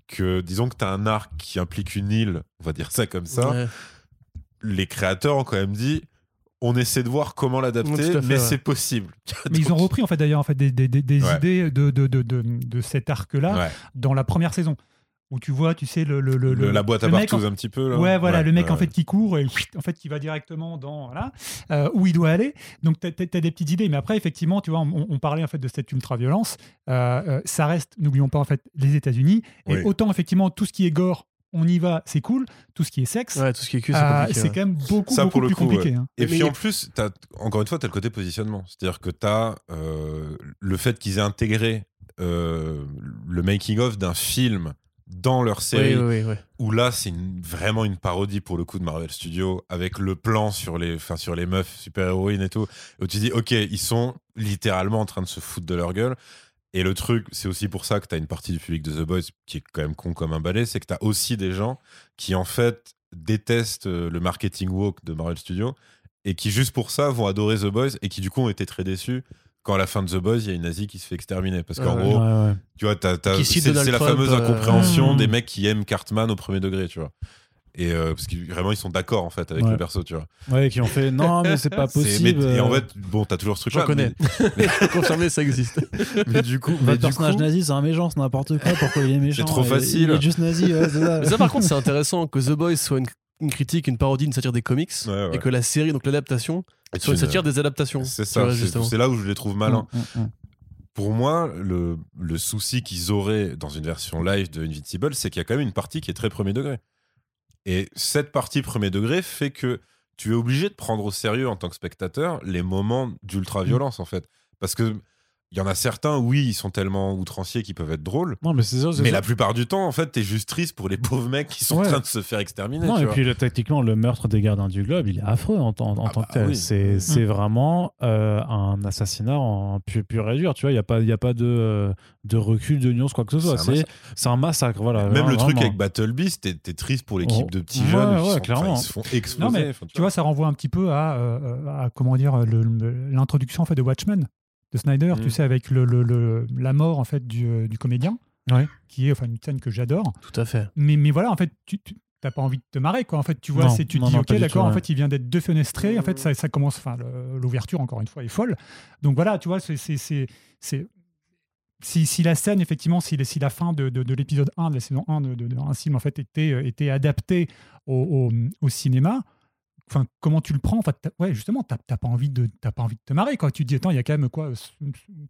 que disons que tu as un arc qui implique une île, on va dire ça comme ça, les créateurs ont quand même dit on essaie de voir comment l'adapter, mais c'est possible. Mais ils ont repris en fait d'ailleurs en fait, des, des, des idées de, de, de, de, cet arc-là dans la première saison où tu vois, tu sais, le, le, le, la boîte à partous un petit peu. Là. Ouais, voilà, le mec en fait qui court et en fait qui va directement dans voilà euh, où il doit aller. Donc tu as, des petites idées, mais après effectivement, tu vois, on, parlait en fait de cette ultra violence. Euh, euh, ça reste, n'oublions pas en fait les États-Unis. Et autant effectivement tout ce qui est gore. On y va, c'est cool. Tout ce qui est sexe, ouais, tout ce qui est c'est quand même beaucoup, beaucoup plus compliqué. Hein. Et puis en plus, as, encore une fois, tu as le côté positionnement. C'est-à-dire que tu as le fait qu'ils aient intégré le making-of d'un film dans leur série, où là c'est vraiment une parodie pour le coup de Marvel Studios, avec le plan sur les, sur les meufs super-héroïnes et tout, où tu dis ok, ils sont littéralement en train de se foutre de leur gueule. Et le truc, c'est aussi pour ça que tu as une partie du public de The Boys qui est quand même con comme un balai, c'est que tu as aussi des gens qui en fait détestent euh, le marketing woke de Marvel Studios et qui juste pour ça vont adorer The Boys et qui du coup ont été très déçus quand à la fin de The Boys, il y a une nazie qui se fait exterminer. Parce qu'en gros, tu vois, c'est la fameuse euh, incompréhension des mecs qui aiment Cartman au premier degré, tu vois. Et euh, parce qu'ils vraiment ils sont d'accord en fait avec le perso, tu vois. Ouais, qui ont fait non mais c'est pas possible. et en fait, bon, t'as toujours ce truc là. Je connais. Confirmé, ça existe. mais du coup, le personnage nazi, c'est un méchant, c'est n'importe quoi. Pourquoi il est méchant? C'est trop facile. Il est juste nazi. ça. Mais ça, par contre, c'est intéressant que The Boys soit une, une, critique, une parodie, une satire des comics, et que la série, donc l'adaptation, soit une satire des adaptations. C'est ça. C'est là où je les trouve malins. Mm, mm, mm. Pour moi, le, le souci qu'ils auraient dans une version live de Invincible, c'est qu'il y a quand même une partie qui est très premier degré. Et cette partie premier degré fait que tu es obligé de prendre au sérieux en tant que spectateur les moments d'ultra-violence, en fait. Parce que il y en a certains, oui, ils sont tellement outranciers qu'ils peuvent être drôles. Non, mais c'est ça. Mais la plupart du temps, en fait, t'es juste triste pour les pauvres mecs qui sont en train de se faire exterminer. Non, et puis tactiquement, le meurtre des gardiens du globe, il est affreux en, en, ah tant que bah tel. C'est mm. vraiment euh, un assassinat en pur, pur et dur. Tu vois, il n'y a pas, y a pas de, euh, de recul, de nuance, quoi que ce soit. C'est un, massacre. Voilà, Même le truc avec Battle Beast, t'es triste pour l'équipe oh. de petits jeunes. Ouais, clairement. Ils se font exploser. Non, mais, tu vois, ça renvoie un petit peu à, euh, à comment dire, l'introduction en fait, de Watchmen de Snyder, tu mm. sais, avec le, le, la mort en fait du, euh, du comédien, qui est enfin une scène que j'adore. Tout à fait. Mais, mais voilà, en fait, tu, n'as pas envie de te marrer quoi. En fait tu vois c'est tu dis ok d'accord en fait il vient d'être defenestré en fait ça, ça commence enfin l'ouverture encore une fois est folle. Donc voilà tu vois c'est c'est si, si, la scène, effectivement, si, si la fin de, de, l'épisode 1 de la saison 1 de, de, un film en fait, était, euh, était adaptée au, au, au cinéma, enfin comment tu le prends enfin ouais justement t'as pas envie de t'as pas envie de te marrer quoi tu te dis attends il y a quand même quoi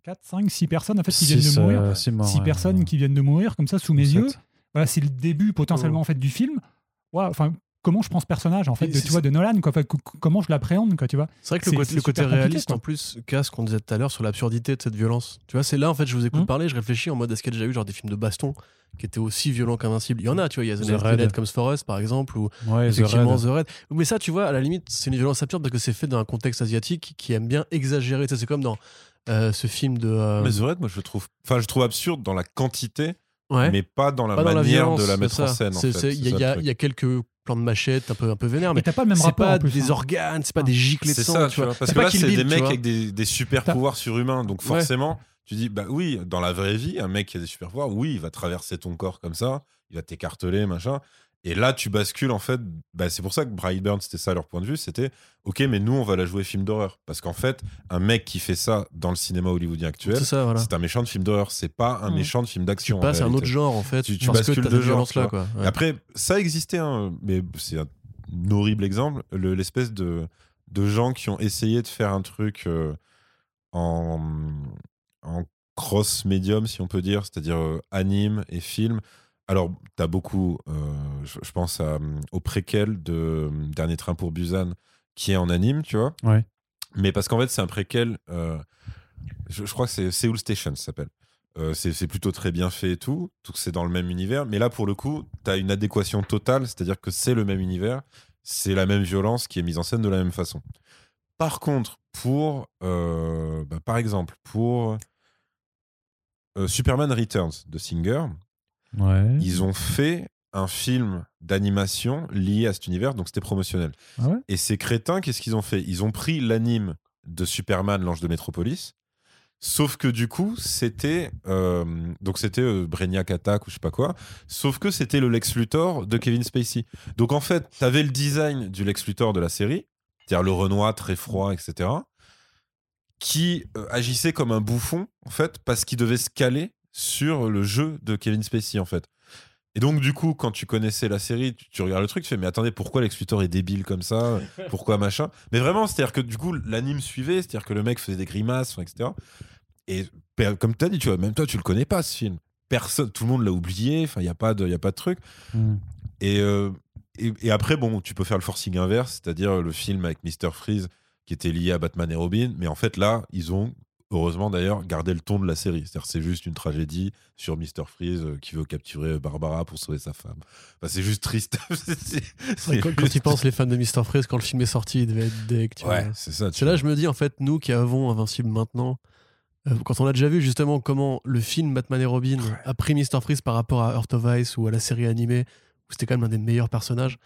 4 5 6 personnes en fait qui viennent de mourir 6 euh, personnes qui viennent de mourir comme ça sous mes yeux voilà c'est le début potentiellement oh. en fait du film ouais, enfin comment je prends ce personnage en fait, de, tu vois, de Nolan, quoi. comment je l'appréhende, quoi, tu vois. C'est vrai que le côté, réaliste en plus casse qu'on disait tout à l'heure sur l'absurdité de cette violence. Tu vois, c'est là en fait, je vous écoute mmh. parler, je réfléchis en mode est-ce qu'il y a déjà eu genre des films de baston? Qui étaient aussi violents qu'invincibles. Il y en a, tu vois, il y a The, Red Comes For Us par exemple, ou effectivement The Red. Mais ça, tu vois, à la limite, c'est une violence absurde parce que c'est fait dans un contexte asiatique qui aime bien exagérer. c'est comme dans euh, ce film de. Euh, mais The Red, moi, je trouve, enfin, je trouve absurde dans la quantité. mais pas dans la manière de la mettre en scène. Il y, a quelques plans de machette un peu, un peu vénère, mais, t'as pas le même rapport. C'est pas des hein. organes, c'est pas des giclées de sang. Ça, tu vois. Parce que là, c'est des mecs avec des, des super pouvoirs surhumains. Donc forcément, tu dis, bah oui, dans la vraie vie, un mec qui a des super pouvoirs, oui, il va traverser ton corps comme ça, il va t'écarteler, machin. Et là, tu bascules en fait. Bah, c'est pour ça que Brightburn, c'était ça leur point de vue. C'était ok, mais nous, on va la jouer film d'horreur. Parce qu'en fait, un mec qui fait ça dans le cinéma hollywoodien actuel, c'est un méchant de film d'horreur. C'est pas un mmh. méchant de film d'action. C'est un autre genre en fait. Tu, bascules de genre. Là, quoi. Après, ça existait, hein, mais c'est un horrible exemple. L'espèce de, de gens qui ont essayé de faire un truc euh, en, en cross médium, si on peut dire, c'est-à-dire euh, anime et film alors, tu as beaucoup, euh, je, pense au préquel de euh, Dernier Train pour Busan, qui est en anime, tu vois. Ouais. Mais parce qu'en fait, c'est un préquel, euh, je, crois que c'est Seoul Station, ça s'appelle. c'est plutôt très bien fait et tout, tout c'est dans le même univers. Mais là, pour le coup, tu as une adéquation totale, c'est-à-dire que c'est le même univers, c'est la même violence qui est mise en scène de la même façon. Par contre, pour, bah, par exemple, pour Superman Returns de Singer, ils ont fait un film d'animation lié à cet univers, donc c'était promotionnel. Ah et ces crétins, qu'est-ce qu'ils ont fait? Ils ont pris l'anime de Superman, l'ange de Métropolis, sauf que du coup, c'était euh, donc c'était euh, Brainiac Attack ou je sais pas quoi, sauf que c'était le Lex Luthor de Kevin Spacey. Donc en fait, tu avais le design du Lex Luthor de la série, c'est-à-dire le Renoir très froid, etc., qui euh, agissait comme un bouffon en fait parce qu'il devait se caler sur le jeu de Kevin Spacey en fait. Et donc, du coup, quand tu connaissais la série, tu, regardes le truc, tu fais, mais attendez, pourquoi Lex Luthor est débile comme ça? Pourquoi machin? Mais vraiment, c'est-à-dire que du coup, l'anime suivait, c'est-à-dire que le mec faisait des grimaces, etc. Et comme tu as dit, tu vois, même toi, tu le connais pas ce film. Personne, tout le monde l'a oublié, enfin, il n'y a, pas de, y a pas de truc. Hmm. Euh, et, et, après, bon, tu peux faire le forcing inverse, c'est-à-dire le film avec Mr. Freeze qui était lié à Batman et Robin, mais en fait, là, ils ont heureusement d'ailleurs, garder le ton de la série. C'est-à-dire c'est juste une tragédie sur Mr. Freeze euh, qui veut capturer Barbara pour sauver sa femme. c'est juste triste. quand, tu penses les fans de Mr. Freeze, quand le film est sorti, il devait être deck. Ouais, c'est ça. C'est là je me dis, en fait, nous qui avons Invincible maintenant, euh, quand on a déjà vu justement comment le film Batman et Robin a pris Mr. Freeze par rapport à Earth of Ice ou à la série animée, où c'était quand même un des meilleurs personnages.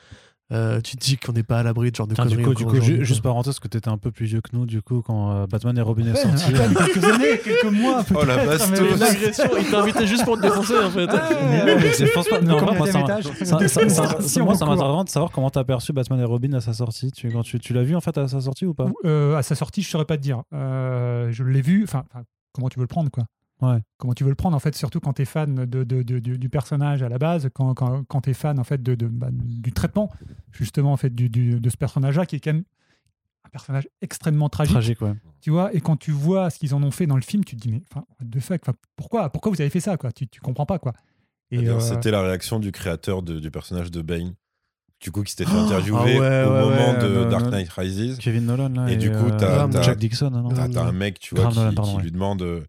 Euh, tu te dis qu'on n'est pas à l'abri de genre de Tiens, conneries. Du coup, juste parenthèse, que tu étais un peu plus vieux que nous, du coup, quand euh, Batman et Robin est sorti. quelques années, quelques mois. Oh la bastos il t'a invité juste pour te défoncer en fait. je pense pas. Non, moi, ça, moi, ça m'intéresse de savoir comment t'as perçu Batman et Robin à sa sortie. Tu, quand tu, tu l'as vu en fait à sa sortie ou pas? Euh, À sa sortie, je saurais pas te dire. je l'ai vu. Enfin, comment tu veux le prendre quoi Comment tu veux le prendre, en fait, surtout quand tu es fan de, du, personnage à la base, quand, quand, quand tu es fan en fait, de, bah, du traitement, justement, en fait, de ce personnage-là, qui est quand même un personnage extrêmement tragique. Tragique, ouais. Tu vois, et quand tu vois ce qu'ils en ont fait dans le film, tu te dis, mais de fait, pourquoi, pourquoi vous avez fait ça quoi? Tu, tu comprends pas, quoi. Et euh, C'était la réaction du créateur du personnage de Bane du coup qui s'était fait oh interviewer ah au moment de Dark Knight Rises. Kevin Nolan là, et, du coup t'as Jack Dixon. T'as un mec tu vois qui, lui demande euh,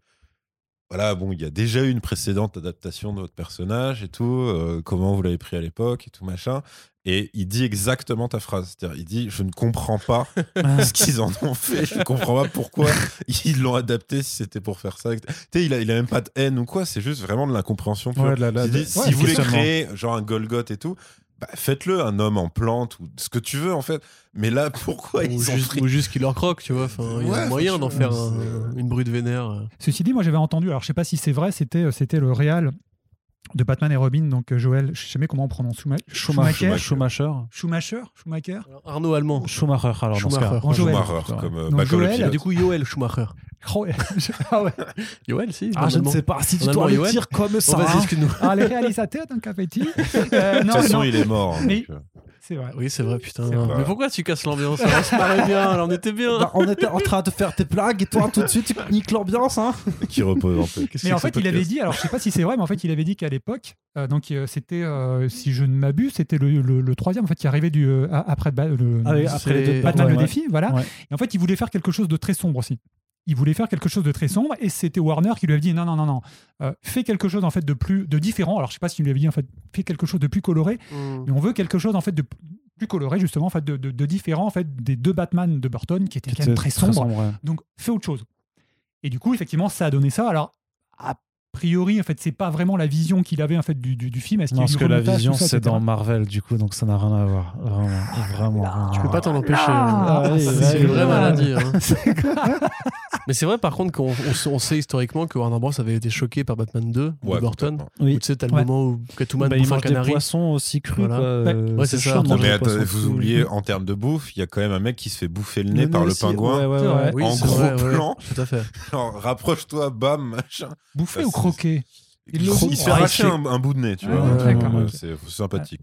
voilà, bon, il y a déjà eu une précédente adaptation de votre personnage et tout, euh, comment vous l'avez pris à l'époque et tout machin. Et il dit exactement ta phrase. C'est-à-dire, il dit Je ne comprends pas ce qu'ils en ont fait. Je ne comprends pas pourquoi ils l'ont adapté si c'était pour faire ça. Tu sais, il a, il a même pas de haine ou quoi. C'est juste vraiment de l'incompréhension. si vous voulez créer genre un Golgoth et tout, bah, faites-le, un homme en plante ou ce que tu veux en fait. Mais là, pourquoi ils ont juste, Ou juste qu'il leur croque, tu vois. il y a moyen d'en faire une brute vénère. Euh. Ceci dit, moi j'avais entendu, alors je sais pas si c'est vrai, c'était, c'était le réal de Batman et Robin, donc euh, Joël, je sais jamais comment on prononce, Schumacher, Schumacher, Schumacher, Schumacher, Arnaud Allemand, Schumacher, alors Schumacher, dans ce cas. Schumacher, comme euh, Joël, du coup Joël Schumacher. ah ouais. Joël, si. Ah, je ne sais pas si tu dois le dire comme ça. Vas-y, hein. Ah, les réalisateurs d'un café euh, De toute façon, il est mort. Mais, C'est vrai. Oui, c'est vrai, putain. Vrai. Mais pourquoi tu casses l'ambiance On se marrait bien, là, on était bien. Bah, on était en train de faire tes blagues et toi tout de suite tu niques l'ambiance hein Qui repose en. Qu'est-ce Mais en fait, il avait dit, alors je sais pas si c'est vrai, mais en fait, il avait dit qu'à l'époque, euh, donc euh, c'était, euh, si je ne m'abuse, c'était le, le- le troisième en fait qui arrivait du, euh, après, le, Ah oui, après les deux Batman ouais, le ouais. défi, voilà. Ouais. Et en fait, il voulait faire quelque chose de très sombre aussi. Il voulait faire quelque chose de très sombre et c'était Warner qui lui avait dit non non non non euh, fais quelque chose en fait de plus de différent alors je sais pas s'il lui avait dit en fait fais quelque chose de plus coloré Hmm. mais on veut quelque chose en fait de plus coloré justement en fait de, de- de différent en fait des deux Batman de Burton qui étaient quand même très sombres ouais. donc fais autre chose. Et du coup, effectivement, ça a donné ça. Alors, priori, en fait, c'est pas vraiment la vision qu'il avait en fait du, du, du film. Est-ce qu'il y Non, a parce que la vision c'est etc. dans Marvel du coup donc ça n'a rien à voir vraiment vraiment rien Tu peux pas t'en empêcher. Ah, oui, c'est une vraie maladie. hein. Mais c'est vrai, par contre, qu'on on, sait- on sait historiquement que Warner Bros avait été choqué par Batman 2 de Ouais, Burton. complètement. Oui. Où tu sais, t'as le Ouais. moment où Catwoman Bah, il un mange des canari. poissons aussi crus Voilà. quoi. Ouais. C'est ça. de mais vous crus. oubliez, en termes de bouffe, il y a quand même un mec qui se fait bouffer le nez par le pingouin. ouais, ouais, C'est ouais. vrai. Oui, En gros vrai, ouais. plan. Tout à fait. Rapproche-toi, bam, machin. Bouffer Bah, ou c'est- croquer Il, Il se fait arracher c'est- un, un bout de nez, tu vois. ouais. C'est sympathique.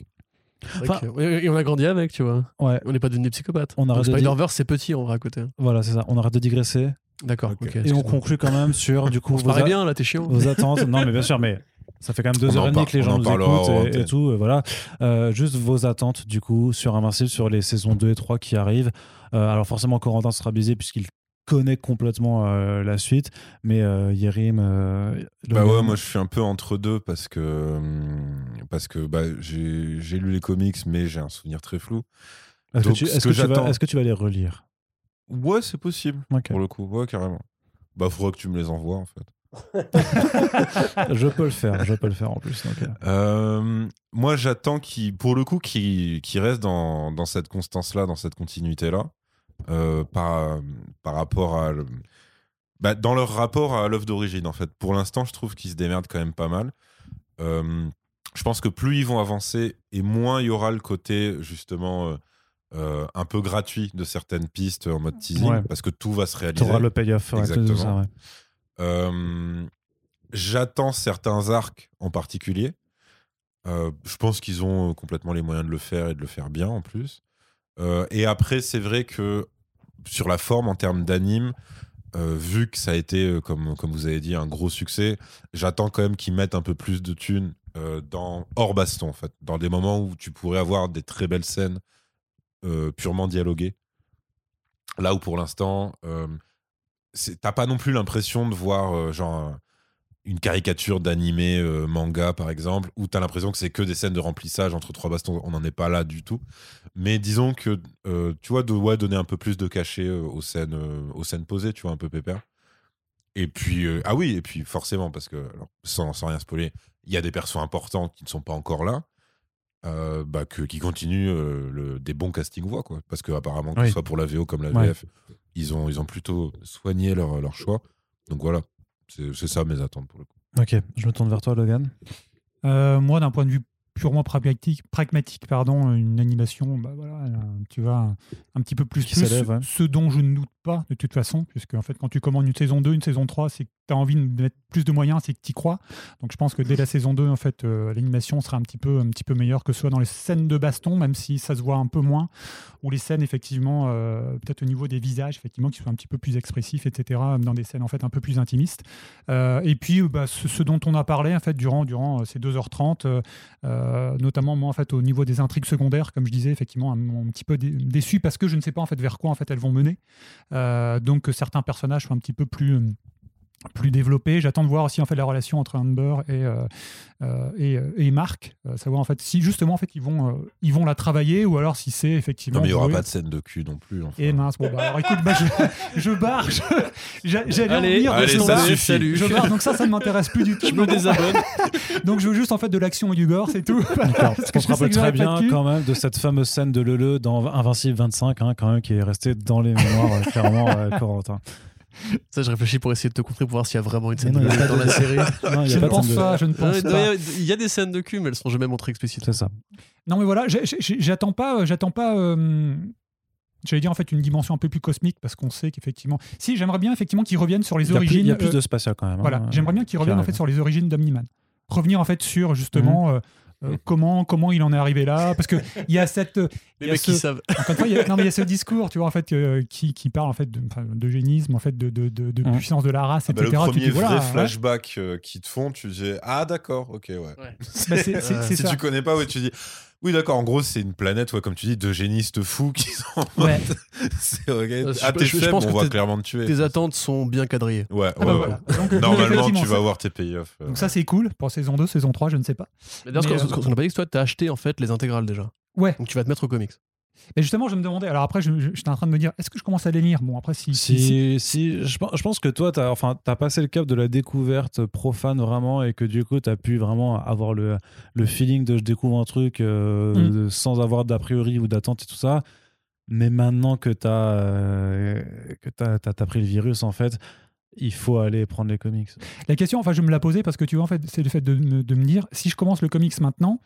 Enfin- que- et on a grandi avec, tu vois. Ouais, On n'est pas devenus psychopathes. On arrête Donc, de dire- Spider-Verse, c'est petit en vrai à côté. voilà, c'est ça. On arrête de digresser D'accord. Et on conclut quand même sur du coup On vos, paraît a- bien, là, t'es chiant. vos attentes. Non, mais bien sûr, mais ça fait quand même deux On heures et demie que les on gens en nous écoutent et, tout. voilà, Euh, juste vos attentes du coup sur Invincible sur les saisons 2 et 3 qui arrivent. Euh, alors forcément, Corentin sera biaisé puisqu'il connaît complètement euh, la suite, mais euh, Yerim. euh, Bah ouais, moi je suis un peu entre deux parce que hum, parce que bah, j'ai j'ai lu les comics, mais j'ai un souvenir très flou. Est-ce que, tu, ce est-ce que que tu vas, j'attends- est-ce que tu vas les relire? Ouais, c'est possible pour le coup, ouais carrément. Bah faudra que tu me les envoies en fait. Je peux le faire, je peux le faire en plus. donc, euh. Euh, moi j'attends qu'ils, pour le coup, qu'ils qu'ils restent dans, dans cette constance-là, dans cette continuité-là, par, par rapport à le- bah, dans leur rapport à l'œuvre d'origine en fait. Pour l'instant, je trouve qu'ils se démerdent quand même pas mal. Euh, je pense que plus ils vont avancer et moins il y aura le côté justement euh, euh, un peu gratuit de certaines pistes en mode teasing Ouais. parce que tout va se Tu réaliser. auras le payoff. Exactement. ouais. Euh, J'attends certains arcs en particulier. Euh, je pense qu'ils ont complètement les moyens de le faire et de le faire bien en plus. Euh, et après, c'est vrai que sur la forme, en termes d'anime, euh, vu que ça a été, euh, comme, comme vous avez dit, un gros succès, j'attends quand même qu'ils mettent un peu plus de thunes dans, hors baston, en fait. Dans des moments où tu pourrais avoir des très belles scènes purement dialoguées. Là où pour l'instant, t'as pas non plus l'impression de voir genre une caricature d'animé euh, manga par exemple où t'as l'impression que c'est que des scènes de remplissage entre trois bastons on n'en est pas là du tout. Mais disons que euh, tu vois de ouais, donner un peu plus de cachet euh, aux scènes aux scènes posées tu vois un peu pépère. Et puis ah oui et puis forcément parce que alors, sans, sans rien spoiler il y a des persos importants qui ne sont pas encore là bah, que, qui continuent le- des bons casting voix quoi. Parce que apparemment que Oui. ce soit pour la VO comme la Ouais. VF ils ont ils ont plutôt soigné leur, leur choix. Donc voilà c'est ça mes attentes pour le coup Ok, je me tourne vers toi, Logan. Euh, moi, d'un point de vue purement pragmatique, pragmatique pardon, une animation, bah voilà, tu vois, un, un petit peu plus, plus ouais. ce dont je ne doute pas de toute façon, puisque en fait, quand tu commandes une saison 2, une saison 3, c'est que tu as envie de mettre plus de moyens, c'est que tu y crois. Donc je pense que dès la saison 2, en fait, euh, l'animation sera un petit, peu, un petit peu meilleure que ce soit dans les scènes de baston, même si ça se voit un peu moins, ou les scènes, effectivement, euh, peut-être au niveau des visages, effectivement, qui soient un petit peu plus expressifs, etc., dans des scènes, en fait, un peu plus intimistes. Euh, et puis, bah, ce, ce dont on a parlé, en fait, durant, durant ces 2h30, euh, notamment, moi, en fait, au niveau des intrigues secondaires, comme je disais, effectivement, un, petit peu dé- déçu parce que je ne sais pas, en fait, vers quoi, en fait, elles vont mener. Euh, donc, certains personnages soient un petit peu plus... plus développés. J'attends de voir aussi en fait la relation entre Amber et euh, euh, et, euh, et Marc, savoir en fait si justement en fait ils vont euh, ils vont la travailler ou alors si c'est effectivement non mais il y aura joué. pas de scène de cul non plus enfin. Et mince, bon, bah, alors écoute, bah, je, je barre. J'allais en Allez, venir, allez, ça salut. Je barre, donc ça, ça ne m'intéresse plus du tout. Je me désabonne. Donc je veux juste en fait de l'action et du gore, c'est tout. D'accord. Parce que qu'on je se rappelle très bien quand même de cette fameuse scène de Lele dans Invincible 25, hein, quand même, qui est restée dans les mémoires, clairement, euh, Corentin. Ça, je réfléchis pour essayer de te contrer pour voir s'il y a vraiment une scène non, de cul pas dans de- la série. Non, Je ne pense scène de- pas, je ne Euh, pense pas. il y a des scènes de cul, mais elles seront jamais montrées explicitement. C'est ça. Non mais voilà, j'attends pas, euh, j'attends pas. euh, J'allais dire en fait une dimension un peu plus cosmique parce qu'on sait qu'effectivement, si j'aimerais bien effectivement qu'ils reviennent sur les Il y a plus, origines. il y a plus euh, de spatial quand même. hein. Voilà, j'aimerais bien qu'ils reviennent en fait sur les origines d'Omniman. Revenir en fait sur justement Mhm. euh, Euh, comment, comment il en est arrivé là? Parce qu'il y a cette. Les il y a mecs ce, qui savent. encore une fois, il y a, non, mais il y a ce discours, tu vois, en fait, euh, qui, qui parle en fait de- d'eugénisme, en fait, de, de, de, de puissance de la race, Ah bah, etc. le Tu premier dis, vrai flashback euh, qu'ils te font, tu dis Ah, d'accord, ok, ouais. Bah, Euh, si ça. tu connais pas, ouais, tu dis Oui, d'accord, en gros, c'est une planète, ouais, comme tu dis, d'eugénistes fous qui sont Ouais. c'est ok. Euh, je- Ah, t'es faible, pense on que va clairement te tuer. Tes attentes sont bien quadrillées. Ouais, Ah ouais, bah ouais. voilà. Donc, donc, Normalement, tu vas avoir tes payoffs. euh. Donc ça c'est cool pour saison 2, saison 3, je ne sais pas. Mais D'ailleurs, ce qu'on- euh, qu'on n'a pas dit, c'est que toi, t'as acheté en fait les intégrales déjà. Ouais. Donc tu vas te mettre au comics. Et justement, je me demandais, alors après, j'étais en train de me dire, est-ce que je commence à les lire Bon, après, si. si- si- Si, si, je, pense- je pense que toi, tu as, enfin, as passé le cap de la découverte profane vraiment et que du coup, tu as pu vraiment avoir le, le feeling de je découvre un truc euh, Mm. de- sans avoir d'a priori ou d'attente et tout ça. Mais maintenant que tu as, que t'as pris le virus, en fait, il faut aller prendre les comics. La question, enfin, je me la posais parce que tu vois, en fait, c'est le fait de, de me dire, si je commence le comics maintenant,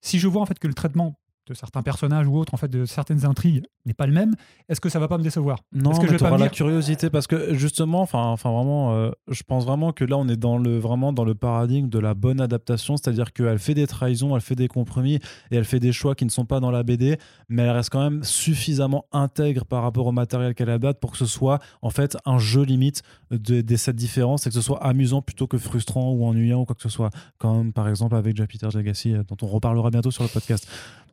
si je vois en fait que le traitement de certains personnages ou autres, en fait, de certaines intrigues n'est pas le même, est-ce que ça va pas me décevoir? Non, que mais je vais pas la curiosité parce que justement, enfin, enfin vraiment, euh, je pense vraiment que là, on est dans le vraiment dans le paradigme de la bonne adaptation, c'est-à-dire qu'elle fait des trahisons, elle fait des compromis et elle fait des choix qui ne sont pas dans la BD, mais elle reste quand même suffisamment intègre par rapport au matériel qu'elle adapte pour que ce soit en fait un jeu limite de, de cette différence et que ce soit amusant plutôt que frustrant ou ennuyant ou quoi que ce soit, comme par exemple avec Jupiter's Legacy, euh, dont on reparlera bientôt sur le podcast.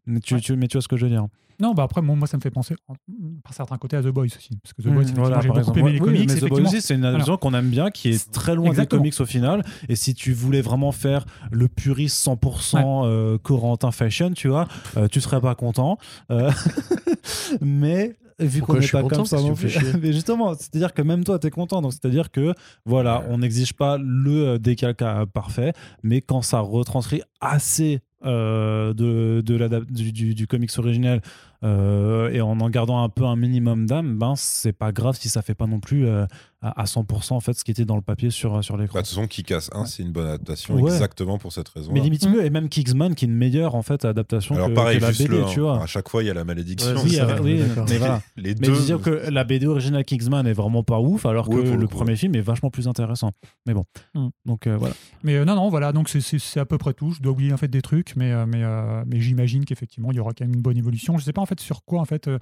Mais tu, Ouais. tu, mais tu vois ce que je veux dire. Non, bah après, moi, moi, ça me fait penser, en- par certains côtés, à The Boys aussi. Parce que The Boys, Mmh, voilà, j'ai beaucoup exemple. aimé les Oui, comics. mais The Boys aussi, c'est une adaptation qu'on aime bien, qui est très loin Exactement. des comics au final. Et si tu voulais vraiment faire le puriste 100% euh, Corentin fashion, tu vois, euh, tu serais pas content. Euh, mais vu qu'on n'est pas content comme ça non plus. mais justement, c'est-à-dire que même toi, tu es content. Donc c'est-à-dire que voilà, on n'exige pas le euh, décalque parfait, mais quand ça retranscrit assez euh, de, de l'adap- du, du, du comics original euh, et en en gardant un peu un minimum d'âme, ben c'est pas grave si ça fait pas non plus euh, à, à 100% en fait ce qui était dans le papier sur, sur l'écran. Bah, de toute façon, qui casse 1, c'est une bonne adaptation Ouais. exactement pour cette raison. mais limite mieux, et même Kingsman qui est une meilleure en fait adaptation Alors que, pareil, que la juste BD, le tu 1. vois. À chaque fois, il y a la malédiction. Ouais, Oui, euh, oui, mais voilà. Les Mais deux. disons que la BD originale Kingsman est vraiment pas ouf, alors que le premier film est vachement plus intéressant. Mais bon, Mm. donc euh, voilà. Mais euh, non, non, voilà, donc c'est- à peu près tout. Je dois oublier en fait des trucs, mais, euh, mais, euh, mais j'imagine qu'effectivement, il y aura quand même une bonne évolution. Je sais pas en fait sur quoi en fait euh,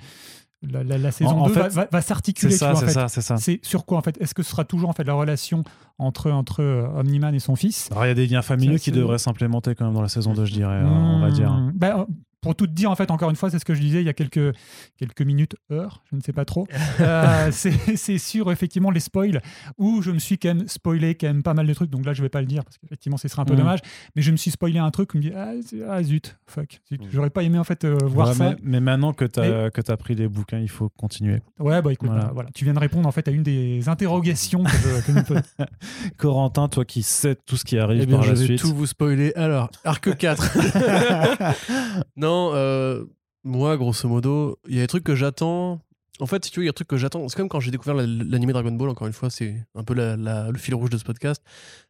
la, la- la saison en 2 va, fait, va- va C'est s'articuler. tu ça, c'est ça, c'est ça. C'est sur quoi en fait Est-ce que ce sera toujours en fait la relation entre, entre euh, Omni-Man et son fils? Alors, il y a des liens familiaux qui c'est- devraient s'implémenter quand même dans la saison 2, je dirais, euh, on va dire. Hmm, ben, euh, pour tout te dire, en fait, encore une fois, c'est ce que je disais il y a quelques, quelques minutes, heures, je ne sais pas trop. Euh, c'est sur effectivement les spoils où je me suis quand même spoilé quand même pas mal de trucs. Donc là, je vais pas le dire parce qu'effectivement, ce serait un peu Mhm. dommage. Mais je me suis spoilé un truc où je me dis ah, ah, zut, fuck, zut. Mhm. J'aurais pas aimé en fait euh, voir Ouais, ça. mais, mais maintenant que tu as, que as pris les bouquins, il faut continuer. Ouais, bah écoute, Voilà. bah, voilà. tu viens de répondre en fait à une des interrogations que je, que je pose. Corentin, toi qui sais tout ce qui arrive Eh bien, par je la vais suite. tout vous spoiler. Alors, arc 4. non, euh, moi, grosso modo, il y a des trucs que j'attends. En fait, si tu veux, il y a des trucs que j'attends. C'est comme quand j'ai découvert la- l'anime Dragon Ball, encore une fois, c'est un peu la- la- le fil rouge de ce podcast.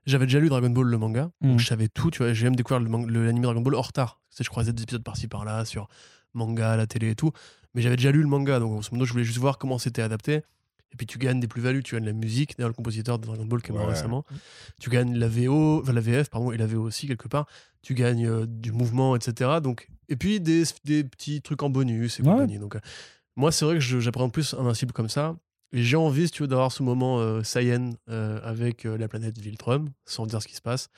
J'avais déjà lu Dragon Ball, le manga. Mhm. Donc, je savais tout, tu vois. J'ai même découvert l'anime Dragon Ball en retard. Je croisais des épisodes par-ci par-là sur manga, la télé et tout. Mais j'avais déjà lu le manga, donc grosso modo, je voulais juste voir comment c'était adapté. Et puis tu gagnes des plus-values, tu gagnes la musique, d'ailleurs le compositeur de Dragon Ball qui est mort Ouais. récemment. Tu gagnes la VO, enfin la VF, pardon, et la VO aussi quelque part. Tu gagnes euh, du mouvement, etc. Donc, et puis des, des petits trucs en bonus et Ouais. compagnie. Donc, euh, moi, c'est vrai que j'apprends plus Invincible comme ça. Et j'ai envie, si tu veux, d'avoir ce moment euh, Saiyan euh, avec euh, la planète Viltrum, sans dire ce qui se passe.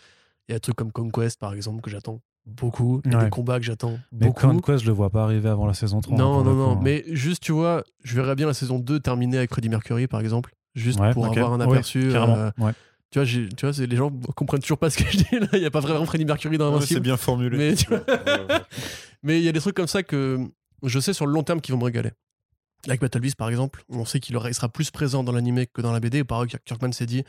Il y a des trucs comme Conquest, par exemple, que j'attends beaucoup. Il y a Ouais. des combats que j'attends Mais beaucoup. Conquest, je le vois pas arriver avant la saison 3. hein, Non, non, non. coup. Mais juste, tu vois, je verrais bien la saison 2 terminer avec Freddie Mercury, par exemple. Juste Ouais, pour avoir un Ouais, aperçu. carrément. euh, ouais. tu vois, tu vois c'est- les gens comprennent toujours pas ce que je dis là. Il n'y a pas vraiment Freddie Mercury dans Ouais, c'est Invincible. bien formulé. Mais. Mais il y a des trucs comme ça que je sais sur le long terme qui vont me régaler. Avec Battle Beast, par exemple, on sait qu'il sera plus présent dans l'anime que dans la BD. Par exemple, Kirkman s'est dit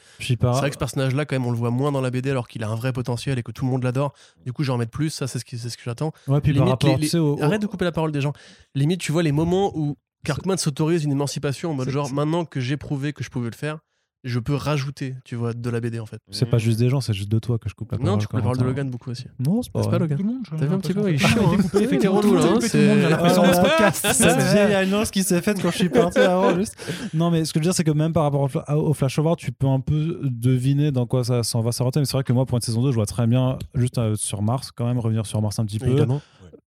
c'est vrai que ce personnage-là, quand même, on le voit moins dans la BD alors qu'il a un vrai potentiel et que tout le monde l'adore. Du coup, je vais en mettre plus. Ça, c'est ce, qui- ce que j'attends. Ouais, puis par Limite, rapport, les- tu les- sais, au- au- Arrête de couper la parole des gens. Limite, tu vois les moments où Kirkman s'autorise une émancipation en mode genre maintenant que j'ai prouvé que je pouvais le faire, je peux rajouter, tu vois, de la BD en fait. C'est pas juste des gens, c'est juste de toi que je coupe la parole. Non, tu coupes la parole de Logan beaucoup aussi. Non, c'est pas, C'est pas. Logan. Tout le monde, T'as vu un petit peu, il est chiant. hein. découpé, Il est effectivement, là, tout le hein, monde, y a l'impression dans ce podcast. Cette vieille annonce qui s'est faite quand je suis parti avant. Juste. Non, mais ce que je veux dire, c'est que même par rapport au fla- au Flash Forward, tu peux un peu deviner dans quoi ça s'en va s'orienter. Mais c'est vrai que moi, pour une saison 2, je vois très bien, juste euh, sur Mars, quand même, revenir sur Mars un petit peu.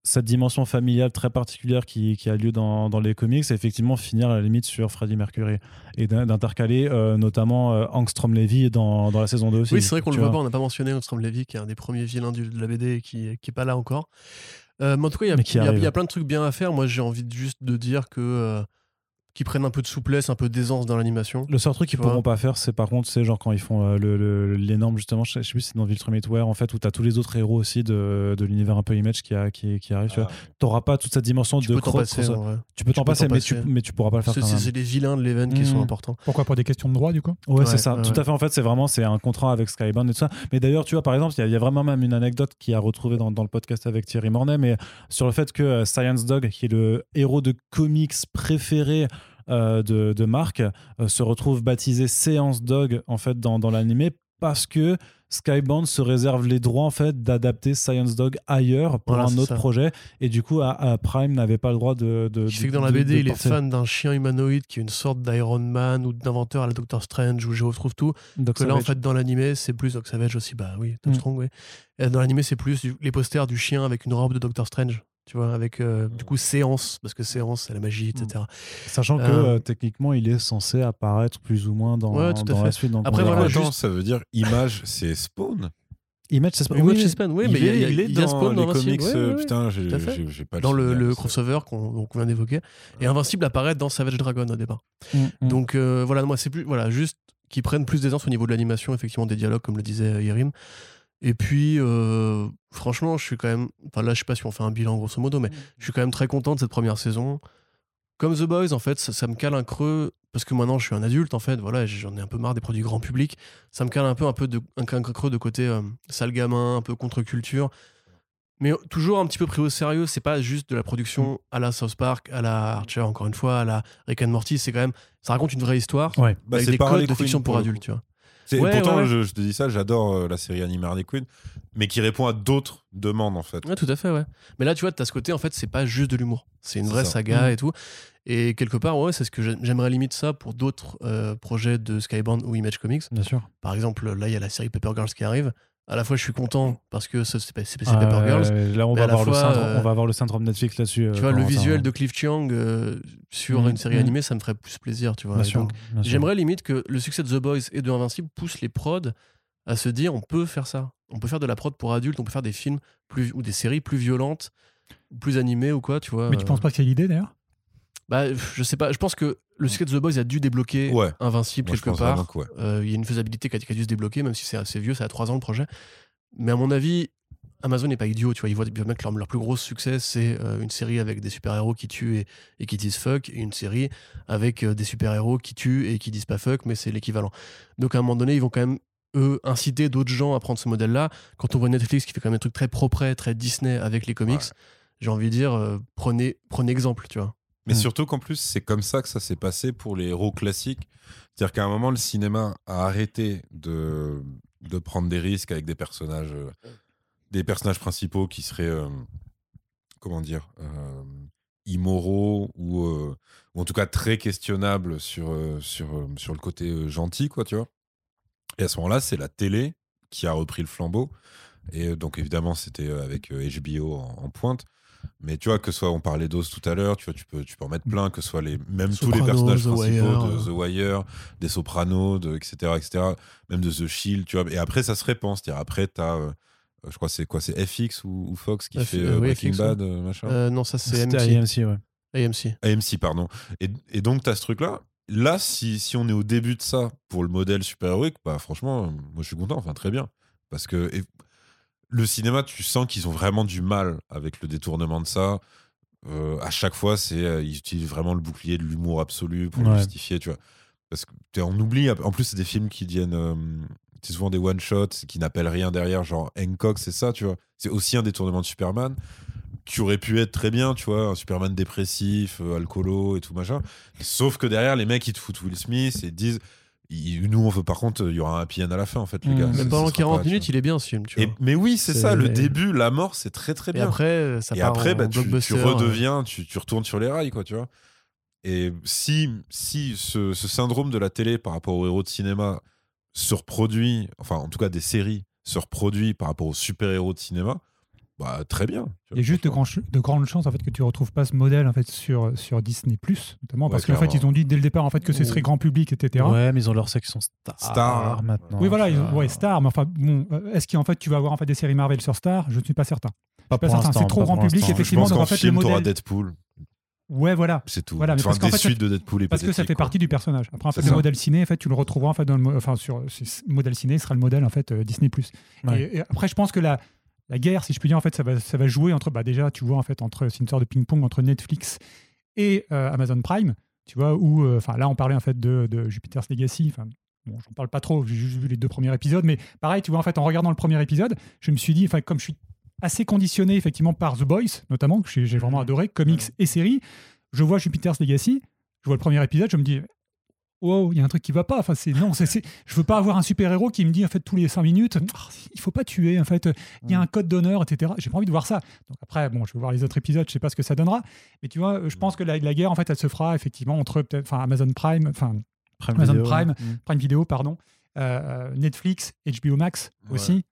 Cette dimension familiale très particulière qui, qui a lieu dans, dans les comics, c'est effectivement finir à la limite sur Freddie Mercury et d'in- d'intercaler euh, notamment euh, Angstrom Levy dans, dans la saison 2 aussi. Oui, c'est vrai qu'on le voit pas, on n'a pas mentionné Ostrom Levy, qui est un des premiers vilains du- de la BD et qui, qui est pas là encore. Euh, mais en tout cas, il y a- plein de trucs bien à faire. Moi, j'ai envie juste de dire que qu'ils prennent un peu de souplesse, un peu d'aisance dans l'animation. Le seul truc qu'ils Tu pourront pas faire, c'est par contre, c'est genre quand ils font euh, le- le- l'énorme, justement, je sais, plus si c'est dans Viltrumite War, en fait, où t'as tous les autres héros aussi de, de l'univers un peu image qui, a, qui, qui arrivent. tu vois. T'auras pas toute cette dimension Tu de peux passer. Tu peux t'en tu passer, mais, tu, mais tu pourras pas le faire C'est les vilains de l'event qui sont importants. Pourquoi pour des questions de droit, du coup? Ouais, Ouais, c'est ça, ouais, tout à fait. En fait, c'est vraiment c'est un contrat avec Skybound et tout ça. Mais d'ailleurs, tu vois, par exemple, il y, a- il y a vraiment même une anecdote qui a retrouvé dans, dans le podcast avec Thierry Mornay, mais sur le fait que euh, Science Dog, qui est le héros de comics préféré euh, de, de Mark, euh, se retrouve baptisé Séance Dog en fait dans, dans l'animé parce que Skybound se réserve les droits en fait d'adapter Science Dog ailleurs pour Voilà, un autre ça. projet et du coup à, à Prime n'avait pas le droit de, de, de- que dans la BD, il est fan d'un chien humanoïde qui est une sorte d'Iron Man ou d'inventeur à la Doctor Strange où je retrouve tout. Doc Que là, en fait, dans l'animé, c'est plus Doc Savage aussi. Bah oui, Mm. Strong, oui. Et dans l'animé, c'est plus les posters du chien avec une robe de Doctor Strange. Tu vois, avec euh, du coup séance, parce que séance, c'est la magie, etc. Sachant que Euh, euh, techniquement, il est censé apparaître plus ou moins dans, Ouais, tout à dans fait. la suite. Après, voilà, Attends, juste- ça veut dire image, c'est Spawn. Image, c'est pas. Oui. Spawn, oui, mais il est, il y a- il est il y a dans Spawn les Invincible. comics. Ouais, ouais, putain, j'ai pas dans le, souvenir le crossover qu'on vient d'évoquer. Et Invincible apparaît dans Savage Dragon au départ. Mm, mm. Donc euh, voilà, moi c'est plus voilà juste qu'ils prennent plus d'aisance au niveau de l'animation, effectivement des dialogues comme le disait euh, Yerim. Et puis euh, franchement, je suis quand même, enfin là je sais pas si on fait un bilan grosso modo, mais je suis quand même très content de cette première saison. Comme The Boys, en fait, ça, ça me cale un creux parce que maintenant je suis un adulte en fait, voilà, j'en ai un peu marre des produits grand public. Ça me cale un peu un peu de un, un creux de côté euh, sale gamin, un peu contre-culture. Mais toujours un petit peu pris au sérieux, c'est pas juste de la production à la South Park, à la Archer, encore une fois, à la Rick and Morty, c'est quand même, ça raconte une vraie histoire Ouais. Bah, avec c'est des codes de fiction pour adultes, tu vois. C'est- Ouais, pourtant, ouais. Je, je te dis ça, j'adore euh, la série animée Harley Quinn, mais qui répond à d'autres demandes en fait. Ouais, tout à fait, ouais. Mais là, tu vois, t'as ce côté, en fait, c'est pas juste de l'humour. C'est une vraie ça. saga Mhm. et tout. Et quelque part, ouais, c'est ce que j'ai- j'aimerais limite ça pour d'autres euh, projets de Skybound ou Image Comics. Bien sûr. Par exemple, là, il y a la série Paper Girls qui arrive. À la fois, je suis content parce que c'est Ah, Paper Girls. là, on va, le syndrome, euh, on va avoir le syndrome Netflix là-dessus. euh, Tu vois, le visuel de Cliff Chiang euh, sur Mhm. une série Mhm. animée, ça me ferait plus plaisir, tu vois. J'aimerais limite que le succès de The Boys et de Invincible pousse les prods à se dire on peut faire ça. On peut faire de la prod pour adultes, on peut faire des films plus, ou des séries plus violentes, plus animées ou quoi, tu vois. Mais tu euh. penses pas que c'est l'idée d'ailleurs? Bah, je sais pas. Je pense que le succès de The Boys a dû débloquer Ouais. Invincible Moi, quelque part. ouais. Euh, Il y a une faisabilité qui a, qui a dû se débloquer, même si c'est assez vieux, ça a 3 ans le projet. Mais à mon avis, Amazon n'est pas idiot, tu vois. Ils voient bien que leur, leur plus gros succès, c'est euh, une série avec des super-héros qui tuent et, et qui disent fuck, et une série avec euh, des super-héros qui tuent et qui disent pas fuck, mais c'est l'équivalent. Donc à un moment donné, ils vont quand même, eux, inciter d'autres gens à prendre ce modèle-là. Quand on voit Netflix qui fait quand même des trucs très propres, très Disney avec les comics, Ouais. j'ai envie de dire, euh, prenez, prenez exemple, tu vois. Mais Mm. surtout qu'en plus, c'est comme ça que ça s'est passé pour les héros classiques. C'est-à-dire qu'à un moment, le cinéma a arrêté de, de prendre des risques avec des personnages, euh, des personnages principaux qui seraient, euh, comment dire, euh, immoraux ou, euh, ou en tout cas très questionnables sur, sur, sur le côté gentil, quoi, tu vois. Et à ce moment-là, c'est la télé qui a repris le flambeau. Et donc, évidemment, c'était avec HBO en, en pointe. Mais tu vois, que soit, on parlait d'Oz tout à l'heure, tu vois, tu peux, tu peux en mettre plein, que ce soit les, même tous les personnages The principaux Wire. de The Wire, des Sopranos, de, etc., etc., même de The Shield, tu vois. Et après, ça se répand. C'est-à-dire, après, t'as, euh, je crois, c'est quoi C'est FX ou, ou Fox qui F- fait euh, euh, oui, Breaking FX, Bad, euh, machin Euh, non, ça c'est AMC. AMC, ouais. AMC. AMC, pardon. Et, et donc, tu as ce truc-là. Là, si, si on est au début de ça pour le modèle super-héroïque, bah, franchement, euh, moi, je suis content. Enfin, très bien. Parce que et le cinéma, tu sens qu'ils ont vraiment du mal avec le détournement de ça. Euh, à chaque fois, c'est euh, ils utilisent vraiment le bouclier de l'humour absolu pour le justifier, tu vois. Parce que on oublie. En plus, c'est des films qui viennent. euh, c'est souvent des one-shots qui n'appellent rien derrière, genre Hancock, c'est ça, tu vois. C'est aussi un détournement de Superman qui aurait pu être très bien, tu vois, un Superman dépressif, euh, alcoolo et tout machin. Sauf que derrière, les mecs, ils te foutent Will Smith et disent il- nous, on veut par contre, il y aura un happy end à la fin, en fait, les Mm. gars. Même Ça- ça pendant sera 40 pas, tu minutes, il est bien ce film, tu Et- vois. mais oui, c'est ça, le début, la mort, c'est très très Et bien. après, ça Et part après, en bah, tu, tu blockbuster, redeviens, tu, tu retournes sur les rails, quoi, tu vois. Et si, si ce, ce syndrome de la télé par rapport aux héros de cinéma se reproduit, enfin, en tout cas, des séries se reproduit par rapport aux super-héros de cinéma, bah, très bien. Il y a juste de, de grandes chances en fait que tu retrouves pas ce modèle en fait sur sur Disney notamment parce Ouais, qu'en fait ils ont dit dès le départ en fait que ce serait grand public etc. Ouais, mais ils ont leur section Star, Star. maintenant. Oui voilà, ils ont, ouais, Star, mais enfin bon, euh, est-ce qu'en fait tu vas avoir en fait des séries Marvel sur Star? Je ne suis pas certain. Pas certain, c'est trop grand public. Je effectivement, pense donc en fait, le film, t'auras modèle- Deadpool, Ouais voilà. c'est tout. Voilà, mais enfin, parce des fait, suites de Deadpool Parce que ça fait quoi. partie du personnage. Après, en fait, le ça. modèle ciné, en fait, tu le retrouveras en fait dans le, enfin sur ce modèle ciné sera le modèle en fait euh, Disney+. Ouais. Et, et après, je pense que la, la guerre, si je puis dire, en fait, ça va, ça va jouer entre, bah déjà, tu vois, en fait, entre c'est une sorte de ping-pong entre Netflix et euh, Amazon Prime, tu vois, où, euh, enfin, là, on parlait en fait de, de Jupiter's Legacy. Enfin, bon, j'en parle pas trop, j'ai juste vu les deux premiers épisodes, mais pareil, tu vois, en fait, en regardant le premier épisode, je me suis dit, enfin, comme je suis assez conditionné effectivement par The Boys, notamment, que j'ai j'ai vraiment adoré, comics et séries, je vois Jupiter's Legacy, je vois le premier épisode, je me dis, wow, il y a un truc qui va pas. Enfin, c'est non, c'est, je veux pas avoir un super héros qui me dit en fait tous les cinq minutes, Ah, il faut pas tuer. En fait, il y a un code d'honneur, etc. J'ai pas envie de voir ça. Donc après, bon, je vais voir les autres épisodes, je sais pas ce que ça donnera. Mais tu vois, je pense que la, la guerre, en fait, elle se fera effectivement entre peut-être, enfin, Amazon Prime, enfin Prime Amazon Video. Prime, Mm. Prime Video, pardon, euh, Netflix, HBO Max aussi.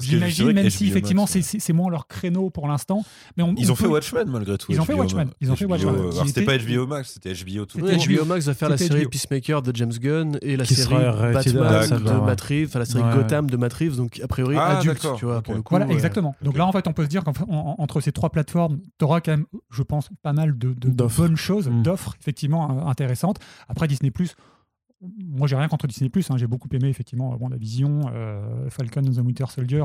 J'imagine, même si HBO effectivement c'est, ouais. moins leur créneau pour l'instant. Mais on, Ils on ont fait Watchmen malgré tout. Ils ont fait HBO Watchmen. Ils ont fait HBO, Watchmen. euh, C'était était- pas HBO Max, c'était HBO tout. Ouais, HBO Max va faire la série HBO. Peacemaker de James Gunn et la Qui série Batman de ouais. Matt Reeves, enfin la série Ouais. Gotham de Matt Reeves, donc a priori Ah, adulte, d'accord, tu vois, ok. pour le coup. Voilà, ouais. exactement. Donc là, en fait, on peut se dire qu'entre ces trois plateformes, tu auras quand même, je pense, pas mal de, de- de bonnes choses, Mm. d'offres effectivement intéressantes. Après, Disney, moi, j'ai rien contre Disney. hein. J'ai beaucoup aimé, effectivement, bon, la vision, euh, Falcon and the Winter Soldier,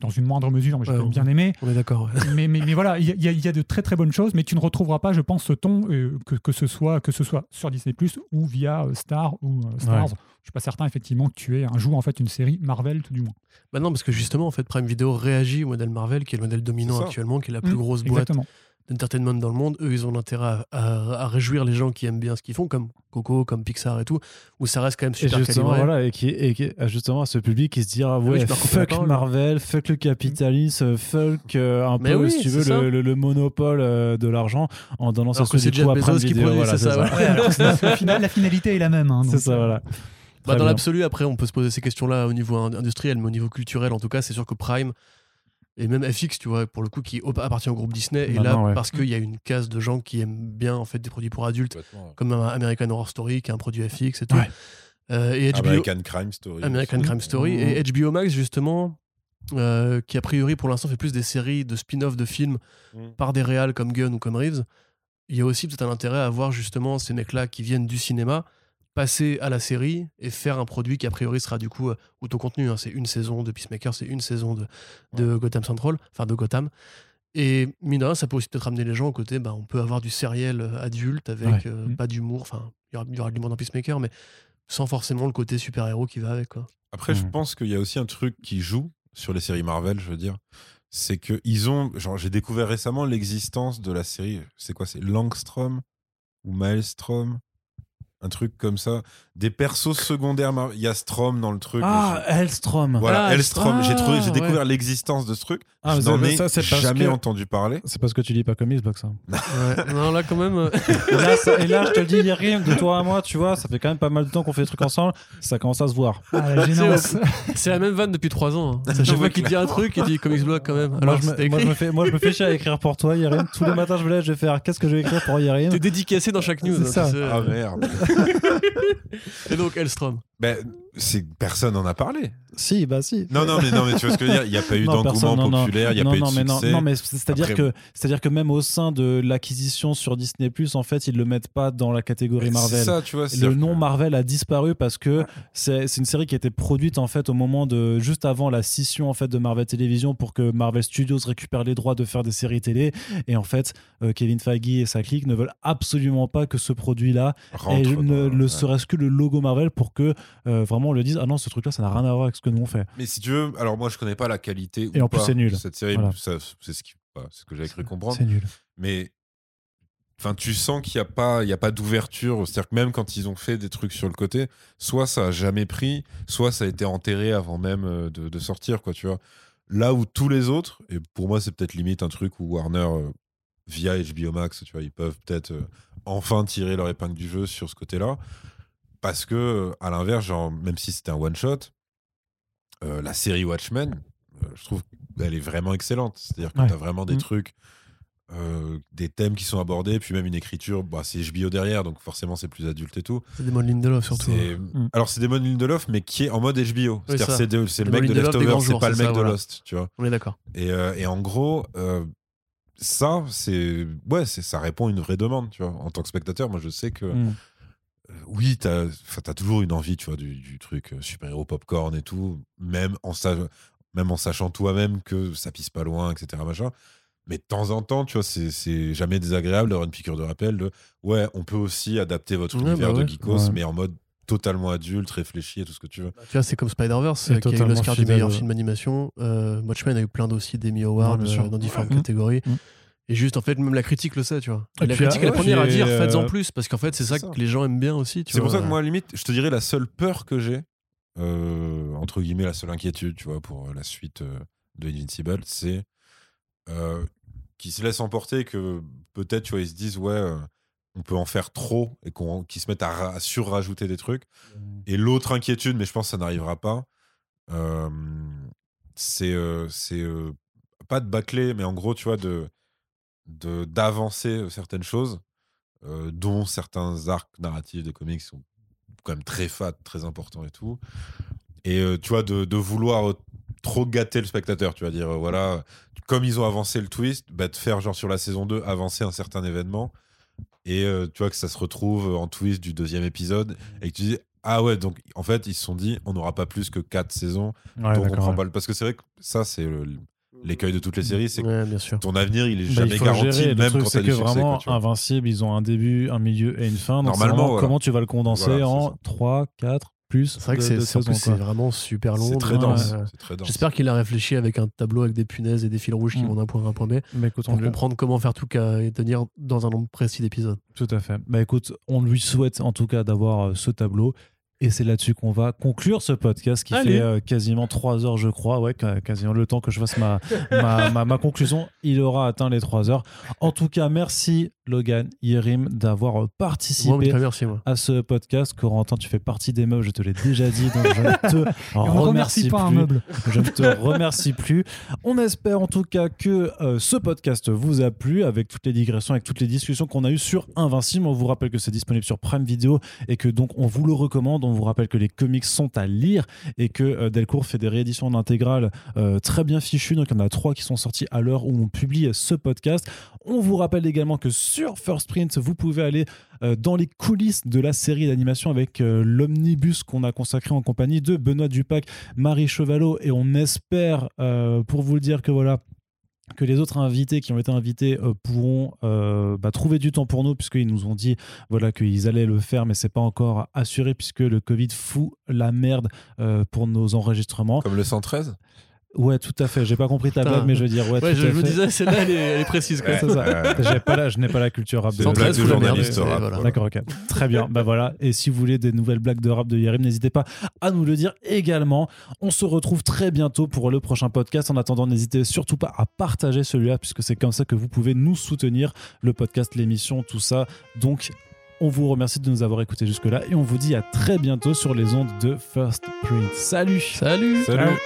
dans une moindre mesure, mais j'ai bien aimé. On est d'accord. ouais. mais, mais, mais voilà, il y, a- y y de très très bonnes choses, mais tu ne retrouveras pas, je pense, ce ton, euh, que, que, ce soit, que ce soit sur Disney ou via euh, Star ou euh, Stars. Ouais. Je suis pas certain, effectivement, que tu aies un jour, en fait, une série Marvel, tout du moins. Bah non, parce que justement, en fait, Prime Video réagit au modèle Marvel, qui est le modèle dominant actuellement, qui est la plus Mm, grosse boîte Exactement. D'entertainment dans le monde. Eux, ils ont intérêt à, à- à réjouir les gens qui aiment bien ce qu'ils font, comme Coco, comme Pixar et tout, où ça reste quand même Et super justement, calibré. voilà, et qui, et qui- ah, justement à ce public qui se dira oui, ouais, je peux recouper la fuck. Marvel, fuck le capitalisme, fuck euh, un Mais peu, oui, si tu veux, ça. le, le- le monopole euh, de l'argent en donnant ça que c'est Jeff à Prime Bezos qui Video, voilà, c'est ça, ouais. Ouais, alors, c'est- au final, la finalité est la même. hein, C'est ça, euh, voilà. Bah, dans l'absolu, après, on peut se poser ces questions-là au niveau in- industriel, mais au niveau culturel, en tout cas, c'est sûr que Prime et même FX, tu vois, pour le coup, qui appartient au groupe Disney, et là, ouais. parce qu'il y a une case de gens qui aiment bien en fait des produits pour adultes, comme American Horror Story, qui est un produit FX et tout. Ouais. Euh, et HBO, American Crime Story. American Crime Story et HBO Max justement euh, qui a priori pour l'instant fait plus des séries de spin-off de films Mhm. par des réals comme Gunn ou comme Reeves il y a aussi peut-être un intérêt à voir justement ces mecs là qui viennent du cinéma passer à la série et faire un produit qui a priori sera du coup euh, auto-contenu hein. c'est une saison de Peacemaker c'est une saison de, de Gotham Central enfin de Gotham et mine de rien, ça peut aussi peut-être amener les gens au côté bah, on peut avoir du sériel euh, adulte avec Ouais. euh, Mhm. pas d'humour enfin il y aura, y aura de l'humour dans Peacemaker mais sans forcément le côté super-héros qui va avec quoi. Après, je Mhm. pense qu'il y a aussi un truc qui joue sur les séries Marvel, je veux dire. C'est que ils ont. Genre, j'ai découvert récemment l'existence de la série. C'est quoi C'est Langstrom ou Maelstrom? Un truc comme ça. Des persos secondaires. Mar- Il y a Strom dans le truc. Ah, Hellstrom. Voilà, Ah, Hellstrom. J'ai trouvé, j'ai ah, découvert l'existence de ce truc. Ah, mais je n'en ça- ai ça, jamais que- entendu parler. C'est parce que tu lis pas Comics Box. hein. Ouais. non, là, quand même. euh, et, là, ça- et là, je te le dis, il y a rien de toi à moi, tu vois. Ça fait quand même pas mal de temps qu'on fait des trucs ensemble. Ça commence à se voir. Ah, c'est la même vanne depuis 3 ans. hein. Chaque fois qu'il dit un truc, il dit Comics Blog quand même. Moi Alors, je, me, c'était moi, je me fais, moi, je me fais chier à écrire pour toi, Yerim. Tous les matins, je me lève, je vais faire qu'est-ce que je vais écrire pour Yerim. T'es dédicacé dans chaque news. C'est hein, ça. Ah merde. Et donc, Elstrom. ben, c'est personne en a parlé. Si, bah si. Non, non, mais non, mais tu vois ce que je veux dire. Il n'y a pas eu d'engouement populaire. Il n'y a non, pas eu de mais non, succès. non, mais c'est-à-dire Après- que, c'est-à-dire que même au sein de l'acquisition sur Disney en fait, ils le mettent pas dans la catégorie C'est Marvel. ça, tu vois. le nom que- Marvel a disparu parce que c'est une série qui a été produite en fait au moment de juste avant la scission en fait de Marvel Television pour que Marvel Studios récupère les droits de faire des séries télé et en fait euh, Kevin Feige et sa clique ne veulent absolument pas que ce produit là rentre ait dans- ne le serait-ce que le logo Marvel pour que euh, vraiment on le dise ah non ce truc là ça n'a rien à voir avec ce que nous on fait Mais si tu veux, alors moi je connais pas la qualité Et ou en plus, c'est nul. cette série. Voilà. Ça, C'est ce, qui, c'est ce que j'avais cru comprendre. c'est nul Mais Enfin, tu sens qu'il n'y a pas, il y a pas d'ouverture. C'est-à-dire que même quand ils ont fait des trucs sur le côté, soit ça a jamais pris, soit ça a été enterré avant même euh, de, sortir, quoi, tu vois. Là où tous les autres, et pour moi, c'est peut-être limite un truc où Warner, euh, via HBO Max, tu vois, ils peuvent peut-être euh, enfin tirer leur épingle du jeu sur ce côté-là. Parce que, à l'inverse, genre, même si c'était un one-shot, la série Watchmen, je trouve qu'elle est vraiment excellente. C'est-à-dire que tu as vraiment des mm. trucs euh, des thèmes qui sont abordés, puis même une écriture. Bah, c'est HBO derrière, donc forcément c'est plus adulte et tout. C'est Damon Lindelof surtout. Mm. Alors c'est Damon Lindelof, mais qui est en mode HBO. C'est-à-dire c'est, c'est le mec de Leftovers, c'est pas le mec de Lost, tu vois. On est d'accord. Et, euh, et, en gros, euh, ça, c'est ouais, c'est ça répond à une vraie demande, tu vois. En tant que spectateur, moi je sais que. Mm. Oui, t'as as toujours une envie, tu vois, du, du truc super-héros popcorn et tout, même en, même en sachant toi-même que ça pisse pas loin, etc. Machin. Mais de temps en temps, tu vois, c'est jamais désagréable d'avoir une piqûre de rappel de ouais, on peut aussi adapter votre univers bah de geekos, mais en mode totalement adulte, réfléchi et tout ce que tu veux. Tu vois, c'est comme Spider-Verse, qui a eu l'Oscar du meilleur film d'animation. Euh, Watchmen a eu plein d'aussi d'Emmy Awards euh, dans différentes catégories. Mm. Et juste, en fait, même la critique le sait, tu vois. la critique est la première à dire faites-en plus, parce qu'en fait, c'est ça, que les gens aiment bien aussi. C'est pour ça que moi, à la limite, je te dirais la seule peur que j'ai, euh, entre guillemets, la seule inquiétude, tu vois, pour la suite de Invincible, c'est qui se laissent emporter que peut-être, tu vois, ils se disent, ouais, euh, on peut en faire trop et qu'on, qu'ils se mettent à, surrajouter des trucs. Mmh. Et l'autre inquiétude, mais je pense que ça n'arrivera pas, c'est, euh, c'est euh, pas de bâcler, mais en gros, tu vois, de, d'avancer certaines choses, dont certains arcs narratifs des comics sont quand même très fat, très importants et tout. Et tu vois, de, de vouloir trop gâter le spectateur, tu vas dire, voilà, comme ils ont avancé le twist, bah, de faire genre sur la saison 2 avancer un certain événement et tu vois que ça se retrouve en twist du deuxième épisode et que tu dis ah ouais donc en fait ils se sont dit on n'aura pas plus que 4 saisons donc on prend pas parce que c'est vrai que ça c'est l'écueil de toutes les séries c'est que ton avenir il est bah, jamais garanti même quand c'est que vraiment invincible ils ont un début un milieu et une fin normalement comment tu vas le condenser en 3 4 c'est vrai que c'est vraiment super long. C'est très dense. J'espère qu'il a réfléchi avec un tableau avec des punaises et des fils rouges qui mm. vont d'un point à un point B Mais pour comprendre comment faire tout cas et tenir dans un nombre précis d'épisodes. Tout à fait. Bah écoute, on lui souhaite en tout cas d'avoir euh, ce tableau et c'est là-dessus qu'on va conclure ce podcast qui fait euh, quasiment trois heures, je crois. Ouais, quasiment le temps que je fasse ma, ma, ma, conclusion. Il aura atteint les trois heures. En tout cas, merci Logan, Yerim, d'avoir participé à ce podcast. Corentin, tu fais partie des meubles, je te l'ai déjà dit, donc je ne te remercie pas un meuble. Je ne te remercie plus. On espère en tout cas que euh, ce podcast vous a plu avec toutes les digressions, avec toutes les discussions qu'on a eues sur Invincible. On vous rappelle que c'est disponible sur Prime Video et que donc on vous le recommande on vous rappelle que les comics sont à lire et que euh, Delcourt fait des rééditions en intégrale euh, très bien fichues. Donc il y en a trois qui sont sortis à l'heure où on publie ce podcast. On vous rappelle également que sur First Print, vous pouvez aller euh, dans les coulisses de la série d'animation avec l'omnibus qu'on a consacré en compagnie de Benoît Dupac, Marie Chevalot et on espère pour vous le dire que voilà que les autres invités qui ont été invités euh, pourront euh, bah, trouver du temps pour nous puisqu'ils nous ont dit voilà qu'ils allaient le faire mais c'est pas encore assuré puisque le Covid fout la merde euh, pour nos enregistrements. Comme le 113 Ouais, tout à fait. J'ai pas compris ta blague, mais je veux dire, ouais. ouais je vous disais, celle-là, elle, est précise. Quoi. ça. pas je n'ai pas la culture rap de, blague de journaliste D'accord, ok. Très bien. Bah voilà. Et si vous voulez des nouvelles blagues de rap de Yerim, n'hésitez pas à nous le dire également. On se retrouve très bientôt pour le prochain podcast. En attendant, n'hésitez surtout pas à partager celui-là, puisque c'est comme ça que vous pouvez nous soutenir, le podcast, l'émission, tout ça. Donc, on vous remercie de nous avoir écoutés jusque-là et on vous dit à très bientôt sur les ondes de First Print. Salut Salut Salut